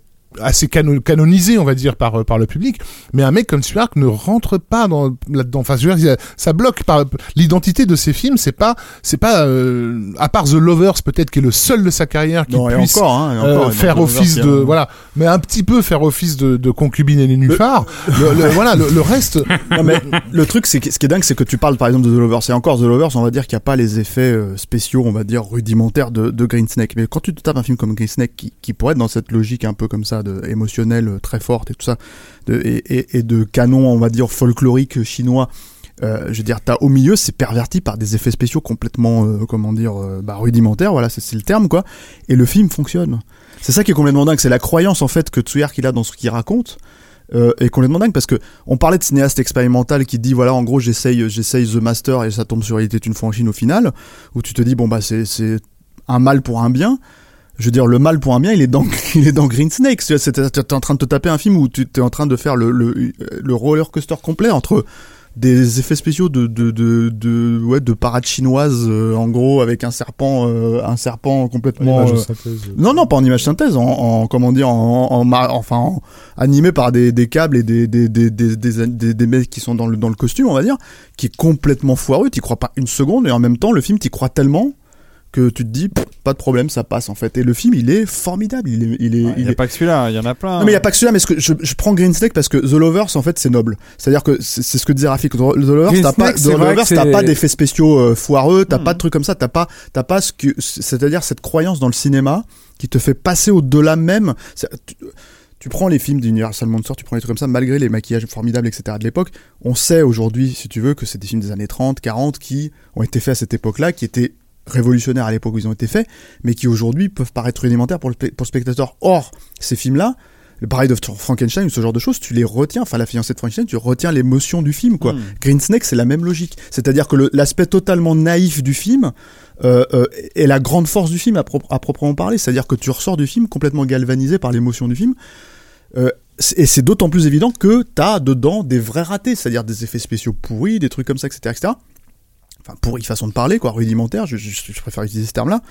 assez cano- canonisé on va dire par euh, par le public. Mais un mec comme Spielberg ne rentre pas dans là-dedans. Enfin je veux dire, ça bloque par l'identité de ces films. C'est pas c'est pas euh, à part The Lovers peut-être qui est le seul de sa carrière qui Non, puisse encore, hein, euh, faire office de voilà. Mais un petit peu faire office de, de concubine et nénuphar le, le- voilà le, le reste. Non, mais le truc, c'est que ce qui est dingue, c'est que tu parles par exemple de The Lovers. Et encore, The Lovers, on va dire qu'il n'y a pas les effets euh, spéciaux, on va dire rudimentaires de, de Green Snake. Mais quand tu te tapes un film comme Green Snake, qui, qui pourrait être dans cette logique un peu comme ça, émotionnelle euh, très forte et tout ça, et, de canon, on va dire folklorique chinois. Euh, je veux dire, t'as au milieu, c'est perverti par des effets spéciaux complètement, euh, comment dire, bah, rudimentaires. Voilà, c'est le terme, quoi. Et le film fonctionne. C'est ça qui est complètement dingue. C'est la croyance en fait que Tsuyark il a dans ce qu'il raconte euh, est complètement dingue parce que on parlait de cinéaste expérimental qui dit voilà en gros j'essaye j'essaye The Master et ça tombe sur Il était une fois en Chine au final où tu te dis bon bah c'est un mal pour un bien je veux dire le mal pour un bien il est dans il est dans Green Snake tu es en train de te taper un film où tu es en train de faire le le, le roller coaster complet entre des effets spéciaux de de de, de ouais de parade chinoise euh, en gros avec un serpent euh, un serpent complètement euh, synthèse. non, non, pas en image synthèse, en, en comment dire, en, en, ma- enfin, en- animé par des, des câbles et des, des, des, des, des, des- des mecs qui sont dans le, dans le costume, on va dire, qui est complètement foireux, t'y crois pas une seconde, et en même temps, le film, t'y crois tellement que tu te dis pff, pas de problème, ça passe en fait. Et le film, il est formidable. Il est, il est, Il il n'y a est- pas que celui-là, il y en a plein. non mais il y a pas que celui-là, mais ce que je, je prends Green Snake parce que The Lovers en fait c'est noble. C'est-à-dire que c'est ce que disait Rafik. The Lovers t'as pas, The Lovers, t'as pas d'effets spéciaux euh, foireux, t'as Hmm. pas de trucs comme ça, t'as pas, t'as pas ce que, c'est-à-dire cette croyance dans le cinéma qui te fait passer au-delà même. Tu, prends les films d'Universal Monsters, tu prends les trucs comme ça, malgré les maquillages formidables, etc. de l'époque, on sait aujourd'hui, si tu veux, que c'est des films des années 30, 40 qui ont été faits à cette époque-là, qui étaient révolutionnaires à l'époque où ils ont été faits, mais qui aujourd'hui peuvent paraître rudimentaires pour le, pour le spectateur. Or, ces films-là, le Bride of Frankenstein ou ce genre de choses, tu les retiens, enfin la fiancée de Frankenstein, tu retiens l'émotion du film, quoi. Hmm. Green Snake, c'est la même logique. C'est-à-dire que l'aspect totalement naïf du film euh, euh, est la grande force du film à, pro- à proprement parler. C'est-à-dire que tu ressors du film complètement galvanisé par l'émotion du film. Euh, et c'est d'autant plus évident que t'as dedans des vrais ratés, c'est-à-dire des effets spéciaux pourris, des trucs comme ça, etc., etc. Enfin, pourris façon de parler, quoi, rudimentaire, je, je- je préfère utiliser ce terme-là,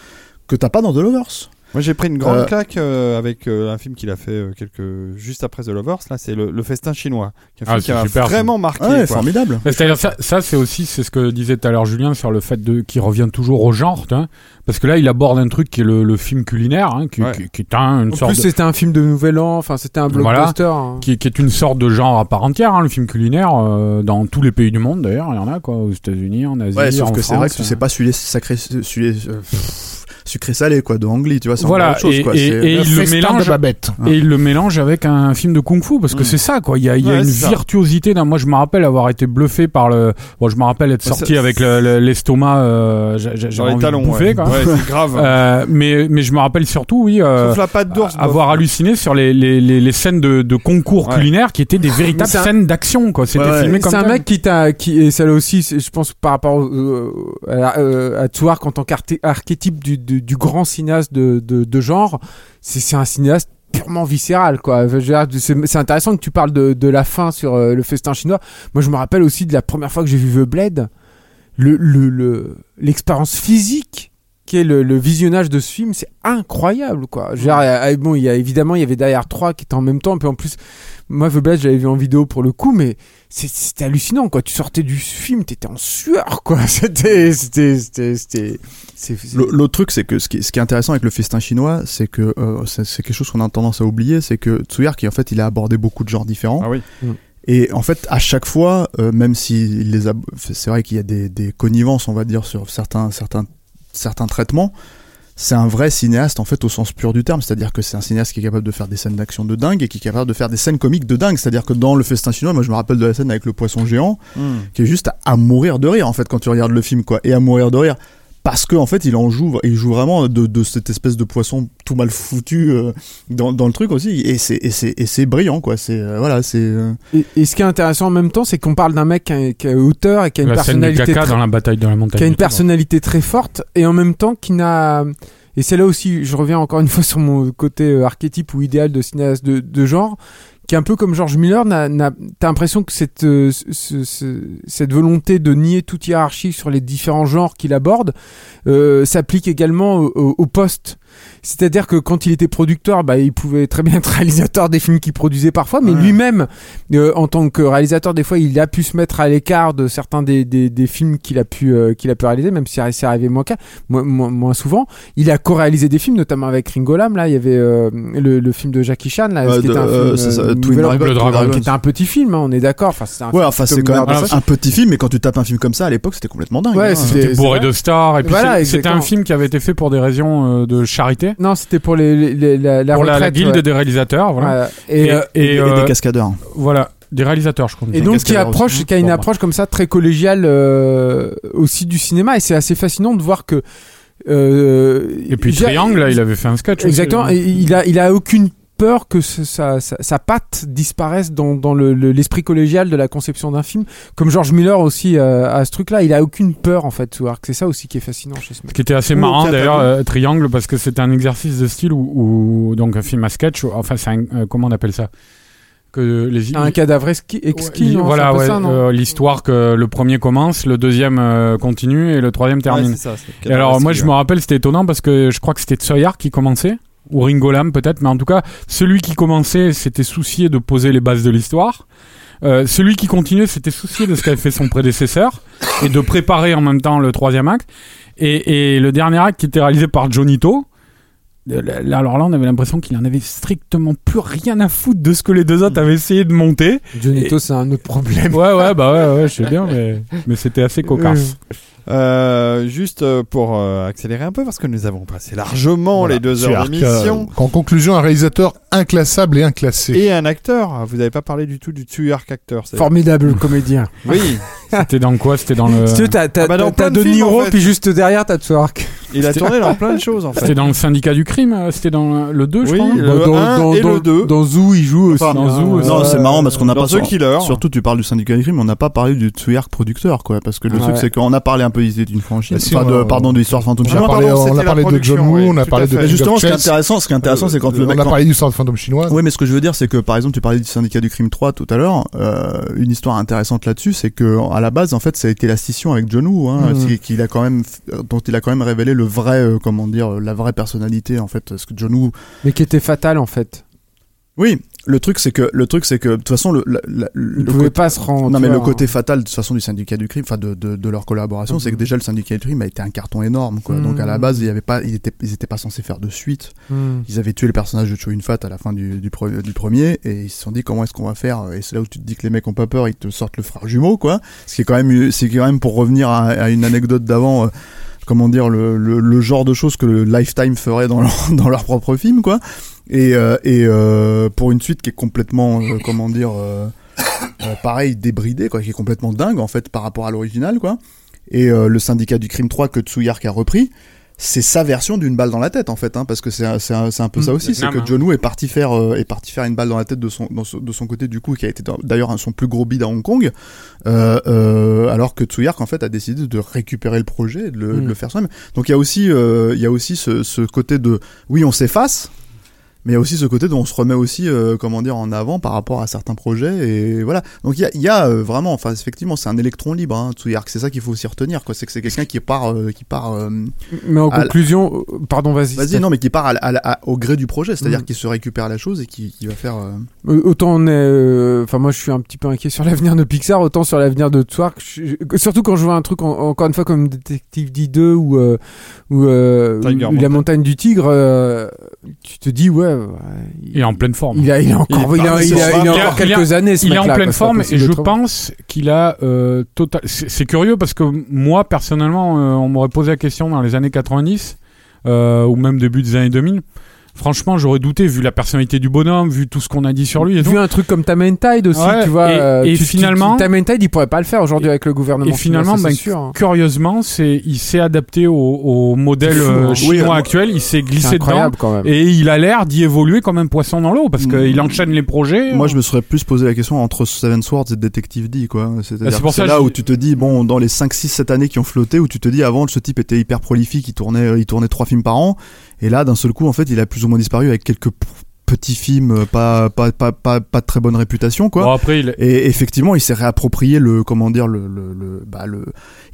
que t'as pas dans The Lovers. Moi j'ai pris une grande Euh, claque euh, avec euh, un film qu'il a fait euh, quelques juste après The Lovers. Là, c'est le, le Festin chinois, qui un Ah, film qui ça. vraiment marqué. Ouais, quoi. formidable. Mais C'est-à-dire ça, ça c'est aussi c'est ce que disait tout à l'heure Julien sur le fait de qu'il revient toujours au genre, hein, parce que là il aborde un truc qui est le, le film culinaire, hein, qui, Ouais. qui- qui est un, une En sorte plus, de- c'était un film de Nouvel An, enfin, c'était un Voilà. blockbuster. hein. qui, qui est une sorte de genre à part entière, hein, le film culinaire, euh, dans tous les pays du monde d'ailleurs, il y en a quoi, aux États-Unis, en Asie, Ouais, sauf en que c'est vrai que France, tu sais pas celui sacré, celui euh, sucré salé quoi, de Angli, tu vois, c'est Voilà, chose et- quoi. et- c'est- et- il le mélange- de Babette. Et il le mélange avec un film de kung-fu parce que Mm. c'est ça quoi. Il y a, il y a Ouais, une virtuosité. D'un... Moi, je me rappelle avoir été bluffé par le. Bon, je me rappelle être Ouais, sorti avec le- le- l'estomac. Euh, j'ai- j'ai- Dans j'avais les envie talons, de bouffer ouais. quoi. Ouais, c'est grave. Euh, mais mais je me rappelle surtout oui. euh, Sauf la patte d'ours. avoir halluciné sur les, les, les, les scènes de, de concours Ouais. culinaires qui étaient des véritables scènes d'action quoi. C'était filmé comme C'est un mec qui t'a, qui, et ça là aussi, je pense par rapport euh, à, euh, à Tsuark en tant qu'archétype du, du, grand cinéaste de, de, genre, c'est, un cinéaste purement viscéral quoi. C'est, intéressant que tu parles de, de la fin sur euh, le festin chinois. Moi je me rappelle aussi de la première fois que j'ai vu The Blade, le, le, le, l'expérience physique qui est le, le visionnage de ce film, c'est incroyable quoi. Je veux dire, euh, bon, il y a évidemment il y avait derrière 3 qui étaient en même temps, puis en plus moi The Blade j'avais vu en vidéo pour le coup, mais c'est- c'était hallucinant quoi. Tu sortais du film, t'étais en sueur quoi. C'était, c'était, c'était, L'autre truc, c'est que ce qui, ce qui est intéressant avec le festin chinois, c'est que euh, c'est quelque chose qu'on a tendance à oublier, c'est que Tsuyark, en fait, il a abordé beaucoup de genres différents. Ah oui. Et en fait, à chaque fois, euh, même si il les a, c'est vrai qu'il y a des, des connivences, on va dire, sur certains, certains, certains traitements. C'est un vrai cinéaste en fait au sens pur du terme, c'est-à-dire que c'est un cinéaste qui est capable de faire des scènes d'action de dingue et qui est capable de faire des scènes comiques de dingue. C'est-à-dire que dans le festin chinois, moi je me rappelle de la scène avec le poisson géant, Hmm. qui est juste à, à mourir de rire en fait quand tu regardes le film quoi, et à mourir de rire parce que en fait il en joue, il joue vraiment de, de cette espèce de poisson tout mal foutu euh, dans, dans le truc aussi, et c'est et c'est et c'est brillant quoi. C'est euh, voilà, c'est euh, Et, et ce qui est intéressant en même temps, c'est qu'on parle d'un mec qui a, qui est auteur et qui a une La scène du personnalité caca très- dans la bataille de la montagne. qui a une personnalité très forte et en même temps qui n'a et c'est là aussi je reviens encore une fois sur mon côté archétype ou idéal de cinéaste de, de genre qui est un peu comme George Miller t'as l'impression que cette euh, ce- ce- cette volonté de nier toute hiérarchie sur les différents genres qu'il aborde euh, s'applique également au, au- au poste c'est-à-dire que quand il était producteur, bah, il pouvait très bien être réalisateur des films qu'il produisait parfois, mais Ouais. lui-même, euh, en tant que réalisateur, des fois, il a pu se mettre à l'écart de certains des, des, des films qu'il a pu euh, qu'il a pu réaliser, même si c'est arrivé moins, moins, moins, moins souvent. Il a co-réalisé des films, notamment avec Ringo Lam. Là, il y avait euh, le, le film de Jackie Chan, là, qui de- était un film, c'est ça, Twin Nouvel Dragon, Ordre, Twin Dragon. qui était un petit film, hein, on est d'accord. Enfin, ouais, c'est quand même un petit film, mais quand tu tapes un film comme ça à l'époque, c'était complètement dingue. Ouais, hein. c'était- bourré de stars et puis Voilà, c'est- c'était un film qui avait été fait pour des raisons euh, de charité Non, c'était pour les, les- les- la, la pour la, guilde ouais. des réalisateurs voilà Voilà. Et, et, euh, et, et, et euh, des cascadeurs. voilà des réalisateurs je crois Et donc qui approche, qui a une Bon, approche comme ça très collégiale euh, aussi du cinéma et c'est assez fascinant de voir que. euh, et puis Triangle là, il avait fait un sketch aussi. Exactement. Et il a, il a aucune peur que ce- sa, sa, sa patte disparaisse dans, dans le- le- l'esprit collégial de la conception d'un film. Comme George Miller aussi euh, à ce truc-là, il a aucune peur en fait. C'est ça aussi qui est fascinant chez ce mec. Ce qui était assez marrant d'ailleurs, euh, Triangle, parce que c'était un exercice de style où, où- donc un film à sketch, où- enfin c'est un, euh, comment on appelle ça? Que les Un cadavre exquis, exquis Ouais, non, voilà, ouais, ça, non? euh, l'histoire que le premier commence, le deuxième euh, continue et le troisième termine. Ouais, c'est ça, c'est Et alors moi je me me rappelle c'était étonnant parce que je crois que c'était Tsoyar qui commençait ou Ringo Lam peut-être mais en tout cas celui qui commençait s'était soucié de poser les bases de l'histoire. Euh, celui qui continuait s'était soucié de ce qu'avait fait son prédécesseur et de préparer en même temps le troisième acte. Et, et le dernier acte qui était réalisé par Jonito. euh, Alors là, on avait l'impression qu'il en avait strictement plus rien à foutre de ce que les deux autres avaient essayé de monter. Jonito, c'est un autre problème. Ouais, ouais, bah ouais, ouais, je sais bien, mais, mais c'était assez cocasse. Euh, juste euh, pour euh, accélérer un peu, parce que nous avons passé largement Voilà. les deux heures d'émission. euh, en conclusion, un réalisateur inclassable et inclassé. Et un acteur. Vous n'avez pas parlé du tout du Tuyark acteur. Formidable comédien. Oui. C'était dans quoi? C'était dans le. Si t'as, Ah bah de Niro, en fait. puis juste derrière, t'as Twerk. Il a tourné dans plein de choses en fait. C'était dans le syndicat du crime C'était dans le 2, je Oui, crois le dans, 1 dans, et dans, le 2. dans Zoo, il joue aussi. Enfin, dans hein. Zoo. Non, c'est marrant parce qu'on n'a pas The Killer. Surtout, tu parles du syndicat du crime, mais on n'a pas parlé du Tsuyark producteur, quoi. Parce que le Ouais. truc, c'est qu'on a parlé un peu d'idée d'une franchise. Bah, si, enfin, on de, a- pardon, de l'histoire Phantom On Ah a non, Chinois. parlé, pardon, on a parlé de John Woo, oui, on a parlé de justement, ce qui est intéressant, ce qui est intéressant, c'est quand le Euh, mec. on a quand- parlé du sort de Phantom chinois. Oui, mais ce que je veux dire, c'est que par exemple, tu parlais du syndicat du crime 3 tout à l'heure. Euh, une histoire intéressante là-dessus, c'est que à la base, en fait, ça a été la scission avec John Woo, hein, c'est qu'il a quand même, dont il a quand même révélé le vrai, euh, comment dire, la vraie personnalité, en fait, parce que John Woo. Mais qui était fatal, en fait. Oui, le truc, c'est que le truc, c'est que de toute façon, le, la- la- le côté- pas se rendre. non mais le côté fatal de toute façon du syndicat du crime, enfin de, de, de leur collaboration, c'est que Mhm. déjà le syndicat du crime a été un carton énorme quoi. Donc à la Mhm. base, il y avait pas, ils étaient, ils étaient pas censés faire de suite. Hmm. Ils avaient tué le personnage de Cho Yun Fat à la fin du, du, du premier et ils se sont dit comment est-ce qu'on va faire? Et c'est là où tu te dis que les mecs ont pas peur, ils te sortent le frère jumeau quoi. Ce qui est quand même, c'est quand même pour revenir à, à une anecdote d'avant. euh, Comment dire le, le, le genre de choses que le Lifetime ferait dans leur, dans leur propre film quoi et, euh, et euh, pour une suite qui est complètement euh, comment dire euh, euh, pareil débridée quoi qui est complètement dingue en fait par rapport à l'original quoi et euh, le syndicat du crime 3 que Tsuyark a repris c'est sa version d'une balle dans la tête en fait hein, parce que c'est un, c'est un, c'est un peu ça Mm, aussi c'est que. John Woo est parti faire euh, est parti faire une balle dans la tête de son dans son- de son côté du coup qui a été d'ailleurs son plus gros bid à Hong Kong euh, euh, alors que Tsuyark en fait a décidé de récupérer le projet et de le, de Mm. le faire soi-même donc il y a aussi euh, il y a aussi ce, ce côté de oui on s'efface mais il y a aussi ce côté dont on se remet aussi euh, comment dire en avant par rapport à certains projets et voilà donc il y a, il y a euh, vraiment enfin effectivement c'est un électron libre hein, Tsuyark c'est ça qu'il faut aussi retenir quoi c'est que c'est quelqu'un qui part euh, qui part euh, Mais en la- conclusion, pardon, vas-y. vas-y non mais qui part à la- à la- à- au gré du projet c'est-à-dire Mm. qu'il se récupère la chose et qui, qui va faire Autant on est, euh, enfin moi je suis un petit peu inquiet sur l'avenir de Pixar, autant sur l'avenir de je- Surtout quand je vois un truc en- encore une fois comme Detective D2 ou euh, ou, euh, Tiger ou la Mountain. montagne du tigre, euh, tu te dis ouais, ouais, Il est en pleine forme. il a il a encore Il a, a- a encore quelques années. Il est en pleine forme et je pense qu'il a euh, total. C'est c'est curieux parce que moi personnellement, euh, on m'aurait posé la question dans les années 90 euh, ou même début des années 2000. Franchement, j'aurais douté vu la personnalité du bonhomme, vu tout ce qu'on a dit sur lui. Et. Vu un truc comme Time and Tide aussi, Ouais, tu vois. et- euh, et tu- finalement- Time and Tide, il pourrait pas le faire aujourd'hui avec le gouvernement. Et finalement, ben, sûr. hein. curieusement, c'est il s'est adapté au, au modèle euh, hein. chinois Oui, actuel. Il s'est glissé dedans quand même. et il a l'air d'y évoluer comme un poisson dans l'eau parce qu'il enchaîne les projets. moi je me serais plus posé la question entre Seven Swords et Detective D quoi c'est-à-dire c'est ça là que où tu te dis bon dans les 5 6 7 années qui ont flotté où tu te dis avant ce type était hyper prolifique il tournait il tournait trois films par an et là d'un seul coup en fait il a plus ou moins disparu avec quelques petits films euh, pas pas pas pas, pas de très bonne réputation quoi Bon, après, il, Et effectivement, il s'est réapproprié le, comment dire, le, le, le, bah le,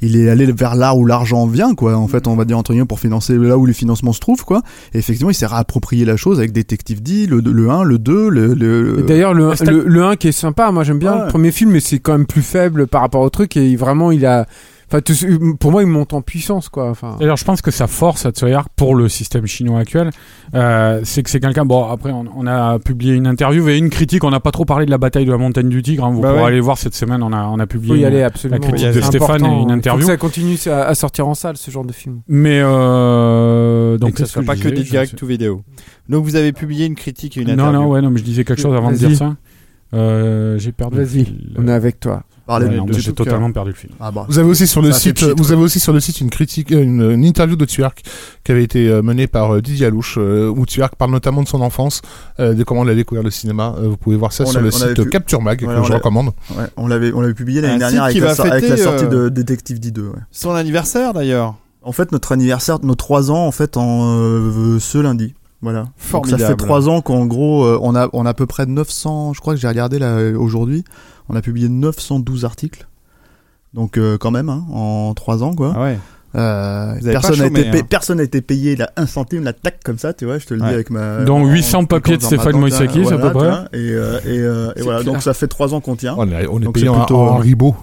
il est allé vers là où l'argent vient, quoi. En fait, on va dire entre guillemets pour financer là où les financements se trouvent, quoi. Et effectivement, il s'est réapproprié la chose avec Detective D, le, le 1, le 2, le, le Et D'ailleurs, le, le, le 1 qui est sympa, moi j'aime bien Ouais. le premier film, mais c'est quand même plus faible par rapport au truc et vraiment il a. Enfin, tout ce- pour moi, il monte en puissance quoi. Enfin, D'ailleurs, je pense que sa force à Tsuyark pour le système chinois actuel, euh, c'est que c'est quelqu'un. Bon, après, on, on a publié une interview et une critique. On n'a pas trop parlé de la bataille de la montagne du Tigre. hein. Vous Bah pourrez ouais. aller voir cette semaine. On a, on a publié. une- aller absolument. la critique de Stéphane et une interview. faut que ça continue à, à sortir en salle ce genre de film. Mais euh, Donc ça qu'est-ce soit je pas que des directs ou vidéo. Donc vous avez publié une critique et une Non, interview. non, ouais, non, mais je disais quelque chose avant de dire ça. Euh, J'ai perdu. Vas-y, on est avec toi. Ouais, J'ai totalement perdu le fil. Ah bah. Vous avez aussi sur le Ça site, cheat, vous ouais. avez aussi sur le site une critique, euh, une, une interview de Tuark qui avait été euh, menée par euh, Didier Alouche, où Tuark parle notamment de son enfance, de comment il a découvert le cinéma. Vous pouvez voir ça On sur le site pu- Capture Mag Ouais, que je recommande. Ouais, on l'avait, on l'avait publié l'année dernière avec la, avec la sortie euh, de Detective D2. Ouais. Son anniversaire d'ailleurs. En fait, notre anniversaire, nos trois ans, en fait, en euh, ce lundi. Voilà. Donc, ça fait trois ans qu'en gros, euh, on a, on a à peu près 900, je crois que j'ai regardé là aujourd'hui, on a publié 912 articles. Donc euh, quand même, hein, en trois ans, quoi. Ah ouais. Euh, avez personne n'a été, payé- hein. personne n'a été payé là, un centime, la tac comme ça, tu vois, je te le Ouais. dis avec ma. En- 800 en papiers de Stéphane Moïsakis, hein, à peu voilà, près. vois, Et, euh, et, euh, et voilà, clair. donc ça fait trois ans qu'on tient. On est, on est Donc payé c'est en, plutôt, en euh, ribot.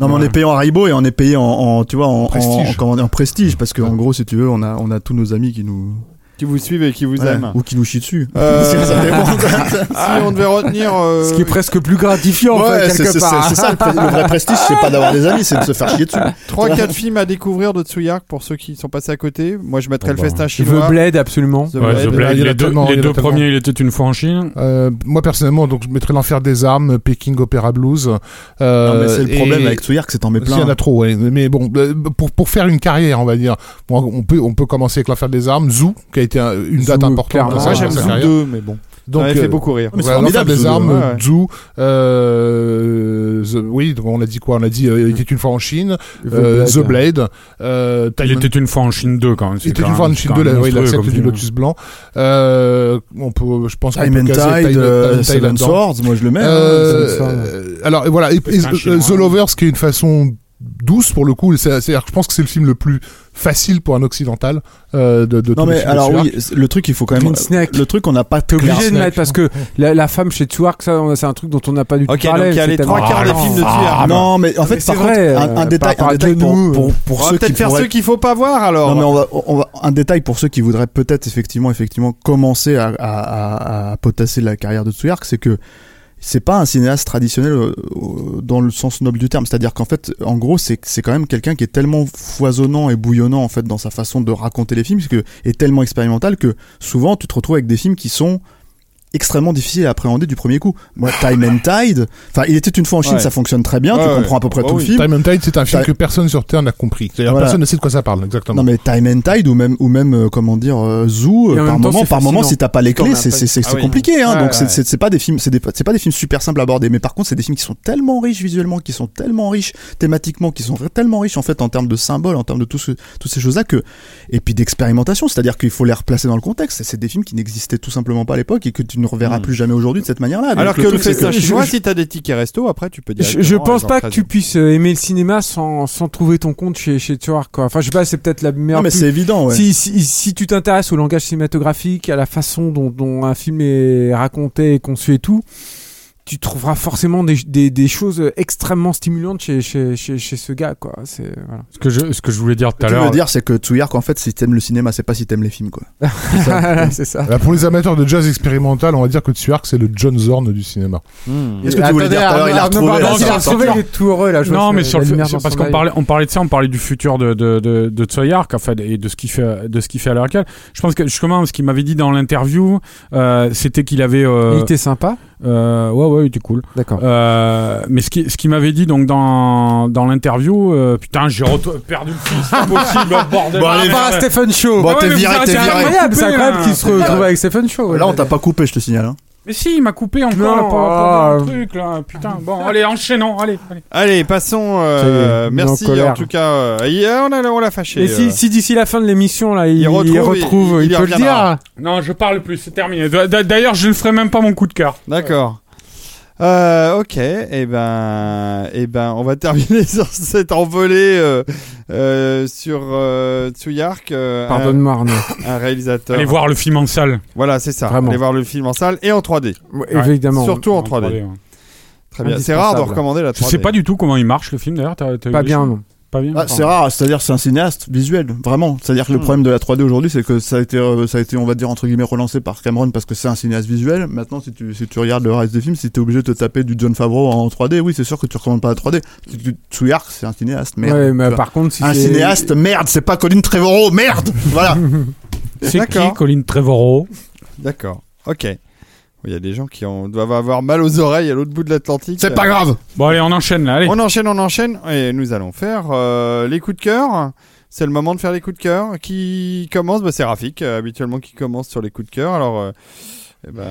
Non, mais on Ouais. est payé en Haribo et on est payé en, en tu vois, en, en, Prestige. en- comment dire, en prestige, parce que en gros, si tu veux, on a, on a tous nos amis qui nous, Qui vous suivent et qui vous Ouais, aiment. ou qui nous chient dessus. Euh, Ça si on devait retenir. euh, Ce qui est presque plus gratifiant, en fait, c'est quelque c'est- part. c'est ça le, vrai prestige, c'est pas d'avoir des amis, c'est de se faire chier dessus. 3-4 films à découvrir de Tsuyark pour ceux qui sont passés à côté. Moi, je mettrais Bon, le bah, festin The chinois. Blade, absolument. The Ouais, Blade. The Blade, il y en a les deux, les il y en premiers, il était une fois en Chine. Euh, moi personnellement, donc je mettrais l'enfer des armes, Peking Opera Blues. Euh, Non, mais c'est le et- problème avec Tsuyark, c'est t'en mets S'il y plein. en a trop, ouais. Mais bon, pour, pour faire une carrière, on va dire, bon, on peut on peut commencer avec l'enfer des armes, Zoo, qui a été un- une date importante. Moi, j'aime carrière. 2, mais bon. Donc, ça m'avait fait euh, beaucoup rire. Voilà, formidable, des armes, ouais, ouais. Zoo, euh, The- oui, donc on a dit quoi? On a dit euh, il était une fois en Chine, The euh, Blade. The Blade, euh, Il était une fois en Chine 2 quand même. il était une fois en Chine 2, là, oui, la secte du Lotus blanc. Euh, on peut, je pense qu'on peut caser Tide, Seven là-dedans. Swords, moi je le mets. hein, alors voilà. The Lovers, qui est une façon douce pour le coup, c'est- c'est-à-dire que je pense que c'est le film le plus facile pour un occidental euh, de, de Non tous les mais films de alors oui, le truc il faut quand même Green Snake. le truc on n'a pas T'es obligé de mettre parce que la, la femme chez Tsuyark, ça, c'est un truc dont on n'a pas du tout Ok, parlé. donc il y a les trois quarts des films de non. Tsuyark. Ah, Non mais en fait c'est vrai, un, euh, un détail, un pour, pour, ceux peut-être faire pourraient ceux qu'il faut pas voir alors. Non mais on va, on va un détail pour ceux qui voudraient peut-être effectivement effectivement commencer à, à, à, à potasser la carrière de Tsuyark, c'est que c'est pas un cinéaste traditionnel euh, euh, dans le sens noble du terme, c'est-à-dire qu'en fait, en gros, c'est quand même quelqu'un qui est tellement foisonnant et bouillonnant en fait dans sa façon de raconter les films, que est tellement expérimental que souvent tu te retrouves avec des films qui sont extrêmement difficiles à appréhender du premier coup. Moi, Time and Tide, enfin, il était une fois en Chine, Ouais. ça fonctionne très bien, Ouais, tu ouais. comprends à peu près Oh tout oui. le film. Time and Tide, c'est un film que personne sur Terre n'a compris. C'est-à-dire Voilà. personne ne sait de quoi ça parle exactement. Non mais Time and Tide ou même ou même euh, comment dire euh, Zoo euh, par temps, moment par moment si t'as pas les clés a c'est pas- c'est c'est Ah oui. compliqué hein Ouais, donc ouais. c'est- pas des films c'est des c'est pas des films super simples à aborder mais par contre c'est des films qui sont tellement riches visuellement qui sont tellement riches thématiquement qui sont tellement riches en fait en termes de symboles en termes de tout ce, toutes ces choses là que et puis d'expérimentation c'est-à-dire qu'il faut les replacer dans le contexte c'est des films qui n'existaient tout simplement pas à l'époque et que tu ne reverras Hmm. plus jamais aujourd'hui de cette manière-là Alors que le c'est festin je- chinois, je- si t'as des tickets resto, après tu peux dire. Je, je pense pas que tu puisses euh, aimer le cinéma sans, sans trouver ton compte chez, chez Tsuyark, quoi. Enfin, je sais pas, c'est peut-être la meilleure. non mais plus- c'est évident ouais. Si, si, si tu t'intéresses au langage cinématographique, à la façon dont, dont un film est raconté et conçu et tout, tu trouveras forcément des, des, des choses extrêmement stimulantes chez, chez, chez, chez ce gars, quoi. C'est, voilà. Ce que je, ce que je voulais dire Ce tout que à tu veux l'heure. dire c'est que Tsuyark en fait si t'aimes le cinéma c'est pas si t'aimes les films quoi c'est ça. Là, pour les amateurs de jazz expérimental, on va dire que Tsuyark c'est le John Zorn du cinéma. Qu'est-ce que tu voulais dire tout à l'heure il a retrouvé il a retrouvé, est tout heureux, là. je Non, mais sur le parce qu'on parlait, on parlait de ça, on parlait du futur de de de, de Tsuyark, en fait, et de ce qu'il fait, de ce qu'il fait à l'heure actuelle. Je pense que justement, ce qu'il m'avait dit dans l'interview, euh, c'était qu'il avait. euh, Il était sympa. Euh, ouais, ouais, il était cool. D'accord. Euh, mais ce qui, ce qu'il m'avait dit donc dans, dans l'interview, euh, putain, j'ai re- perdu le fil, c'est pas possible, bordel. Bon, allez, Par merde. Stephen Shaw. Bon, ouais, t'es viré, t'es viré. incroyable, c'est incroyable là. qu'il se retrouve avec Stephen Shaw. là on t'a pas coupé je te signale hein. Mais si, il m'a coupé encore Non, là, pour, pour ah. dire un truc là, putain. Bon, allez, enchaînons, allez. allez. Allez, passons. euh, en merci colère. en tout cas. euh, hier, on a on l'a fâché. Et si, euh. si d'ici la fin de l'émission, là, il, Il retrouve, il, retrouve, il- il, il y peut le dire. Non, je parle plus, c'est terminé. D'ailleurs, je ne ferai même pas mon coup de cœur. D'accord. Euh, ok, et ben, et ben, on va terminer sur cette envolée euh, euh, sur euh, Tsuyark, euh, Pardonne-moi, Arnaud. un, réalisateur. Allez voir le film en salle. Voilà, c'est ça. Vraiment. Allez voir le film en salle et en 3D. Ouais, Évidemment. Surtout en 3D. ouais. Très bien. C'est rare de recommander la 3D. Je sais pas du tout comment il marche le film d'ailleurs. Pas bien, non. Pas bien. Ah, c'est rare, c'est-à-dire c'est un cinéaste visuel, vraiment. C'est-à-dire que le Hmm. problème de la 3D aujourd'hui, c'est que ça a été, euh, ça a été, on va dire entre guillemets relancé par Cameron parce que c'est un cinéaste visuel. Maintenant, si tu, si tu regardes le reste des films, si t'es obligé de te taper du John Favreau en 3D, oui, c'est sûr que tu recommandes pas la 3D. Si tu- Tsuyark, c'est un cinéaste, merde. Ouais, mais par contre, si un cinéaste, merde, c'est pas Colin Trevorrow, merde. voilà. C'est qui D'accord. Colin Trevorrow? D'accord. Ok. Il y a des gens qui ont, doivent avoir mal aux oreilles à l'autre bout de l'Atlantique. C'est pas grave. Bon, allez, on enchaîne là. Allez. On enchaîne, on enchaîne, et nous allons faire euh, les coups de cœur. C'est le moment de faire les coups de cœur. Qui commence? Bah, C'est Rafik, euh, habituellement, qui commence sur les coups de cœur. Alors, euh, eh ben,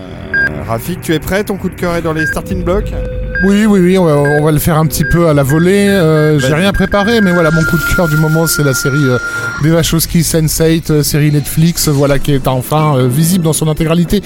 Rafik, tu es prêt? Ton coup de cœur est dans les starting blocks Oui, oui, oui, on va, on va le faire un petit peu à la volée. Euh, J'ai rien préparé, mais voilà, mon coup de cœur du moment, c'est la série euh, des Wachowski Sense8, euh, série Netflix, euh, voilà, qui est enfin euh, visible dans son intégralité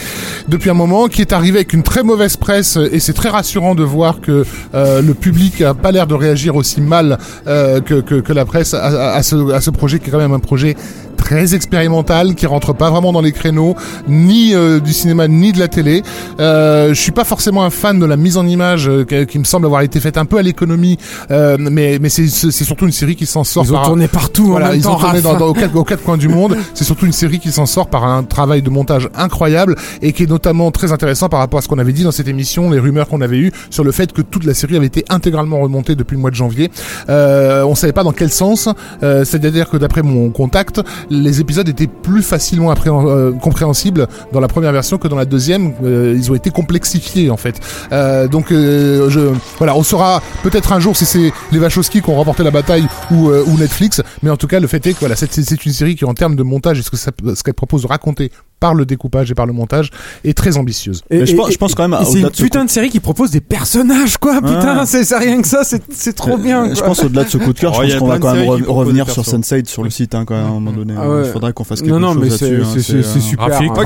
depuis un moment, qui est arrivé avec une très mauvaise presse, et c'est très rassurant de voir que euh, le public a pas l'air de réagir aussi mal euh, que, que, que la presse à- à ce, à ce projet, qui est quand même un projet très expérimentale, qui rentre pas vraiment dans les créneaux, ni euh, du cinéma ni de la télé. Euh, je suis pas forcément un fan de la mise en image euh, qui, me semble avoir été faite un peu à l'économie, euh, mais mais c'est c'est surtout une série qui s'en sort Ils ont par tourné partout en voilà, même ils temps, ont tourné dans, dans- aux, quatre, aux quatre coins du monde. C'est surtout une série qui s'en sort par un travail de montage incroyable et qui est notamment très intéressant par rapport à ce qu'on avait dit dans cette émission, les rumeurs qu'on avait eues sur le fait que toute la série avait été intégralement remontée depuis le mois de janvier. Euh, on savait pas dans quel sens. Euh, C'est-à-dire que d'après mon contact, les épisodes étaient plus facilement euh, compréhensibles dans la première version que dans la deuxième. Euh, ils ont été complexifiés en fait. Euh, donc je, voilà, on saura peut-être un jour si c'est les Wachowski qui ont remporté la bataille ou, Netflix, mais en tout cas le fait est que voilà, c'est- une série qui en termes de montage et ce que ce qu'elle propose de raconter par le découpage et par le montage est très ambitieuse. Mais je pense- je pense quand même, et c'est une de ce putain de série qui propose des personnages, quoi. Putain, c'est c'est rien que ça, c'est c'est trop bien. Euh, Je quoi. pense au-delà de ce coup de cœur, Oh, je pense qu'on va quand même re- revenir sur. Sense8 sur le site hein, quand même, à un moment donné. Ah Il faudrait qu'on fasse quelque Non, non, chose mais là-dessus. c'est hein, euh, super. Rafik, hein,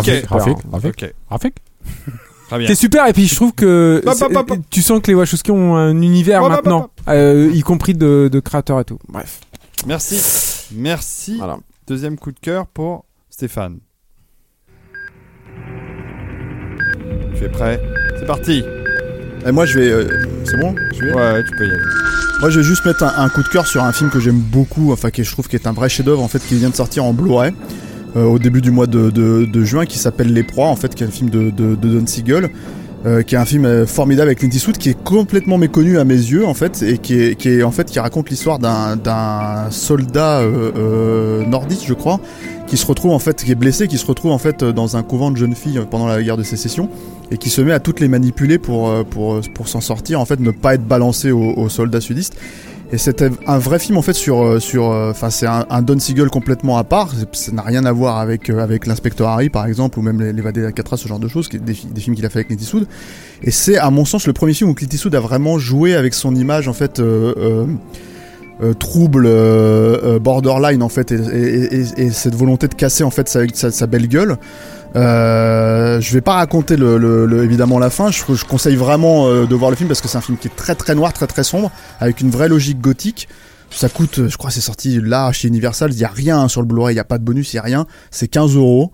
Ok. Rafik. Très bien. C'est super et puis je trouve que hop, hop, hop. tu sens que les Wachowski ont un univers maintenant, euh, y compris de, de créateurs et tout. Bref. Merci. Merci. Voilà. Deuxième coup de cœur pour Stéphane. Tu es prêt C'est parti. Et moi, je vais. euh, c'est bon? Je vais Ouais, tu peux y aller. Moi, je vais juste mettre un, un coup de cœur sur un film que j'aime beaucoup, enfin, qui je trouve qui est un vrai chef-d'œuvre, en fait, qui vient de sortir en Blu-ray euh, au début du mois de, de- de juin, qui s'appelle Les Proies, en fait, qui est un film de, de, de Don Siegel. euh, qui est un film euh, formidable avec Clint Eastwood qui est complètement méconnu à mes yeux en fait et qui est, qui est en fait qui raconte l'histoire d'un d'un soldat euh, euh, nordiste je crois qui se retrouve en fait qui est blessé qui se retrouve en fait dans un couvent de jeunes filles pendant la guerre de sécession et qui se met à toutes les manipuler pour euh, pour pour s'en sortir en fait ne pas être balancé aux, soldats sudistes et c'était un vrai film en fait sur euh, sur enfin c'est un, Don Siegel complètement à part. Ça n'a rien à voir avec euh, avec l'inspecteur Harry par exemple ou même l'évadé à Catra ce genre de choses des, fi- des films qu'il a fait avec Clint Eastwood. Et c'est à mon sens le premier film où Clint Eastwood a vraiment joué avec son image en fait euh, euh, euh, trouble, euh, euh, borderline en fait, et, et- et- et cette volonté de casser en fait sa belle gueule. Euh, je vais pas raconter le, le- le- évidemment la fin. Je, je conseille vraiment euh, de voir le film parce que c'est un film qui est très très noir, très très sombre, avec une vraie logique gothique. Ça coûte, je crois, c'est sorti là chez Universal. Il y a rien hein, sur le Blu-ray, il y a pas de bonus, il y a rien. C'est 15 euros.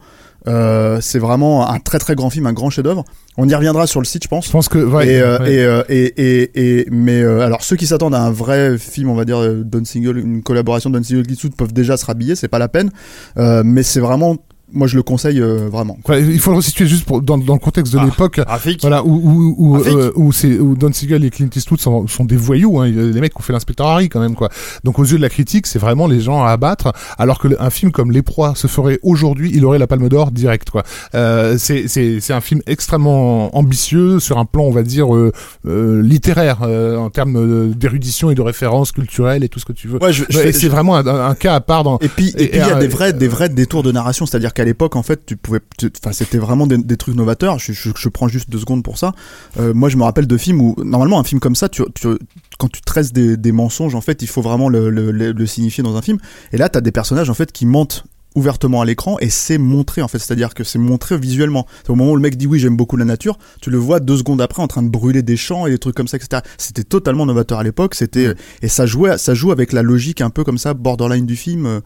Euh, c'est vraiment un très très grand film, un grand chef-d'œuvre. On y reviendra sur le site, je pense. Je pense que ouais, et, euh, ouais. et, euh, et, et, et- mais euh, alors ceux qui s'attendent à un vrai film, on va dire Don Single, une collaboration Don Single Eastwood peuvent déjà se rhabiller, c'est pas la peine. Euh, mais c'est vraiment, moi je le conseille euh, vraiment. Il faut le resituer juste pour, dans, dans le contexte de Ah, l'époque. Voilà, où, où, où, euh, où, c'est, où Don Siegel et Clint Eastwood sont, sont des voyous, hein, les mecs qui ont fait l'inspecteur Harry quand même, quoi. Donc aux yeux de la critique, c'est vraiment les gens à abattre, alors que le- un film comme Les Proies se ferait aujourd'hui, il aurait la palme d'or direct, quoi. Euh, c'est, c'est, c'est un film extrêmement ambitieux sur un plan, on va dire, euh, euh, littéraire, euh, en termes d'érudition et de références culturelles et tout ce que tu veux. Ouais, je- je c'est je- vraiment un, un cas à part dans... Et puis, et, Et- puis il y a des euh, vrais, des vrais détours de narration, c'est-à-dire qu'à l'époque, en fait, tu pouvais, enfin, c'était vraiment des, des trucs novateurs. Je, je, je prends juste deux secondes pour ça. Euh, moi, je me rappelle de films où, normalement, un film comme ça, tu, tu, quand tu tresses des, des mensonges, en fait, il faut vraiment le, le, le, le signifier dans un film. Et là, t'as des personnages, en fait, qui mentent ouvertement à l'écran et c'est montré en fait c'est-à-dire que c'est montré visuellement C'est au moment où le mec dit oui j'aime beaucoup la nature tu le vois deux secondes après en train de brûler des champs et des trucs comme ça etc c'était totalement novateur à l'époque c'était et ça jouait ça joue avec la logique un peu comme ça borderline du film euh,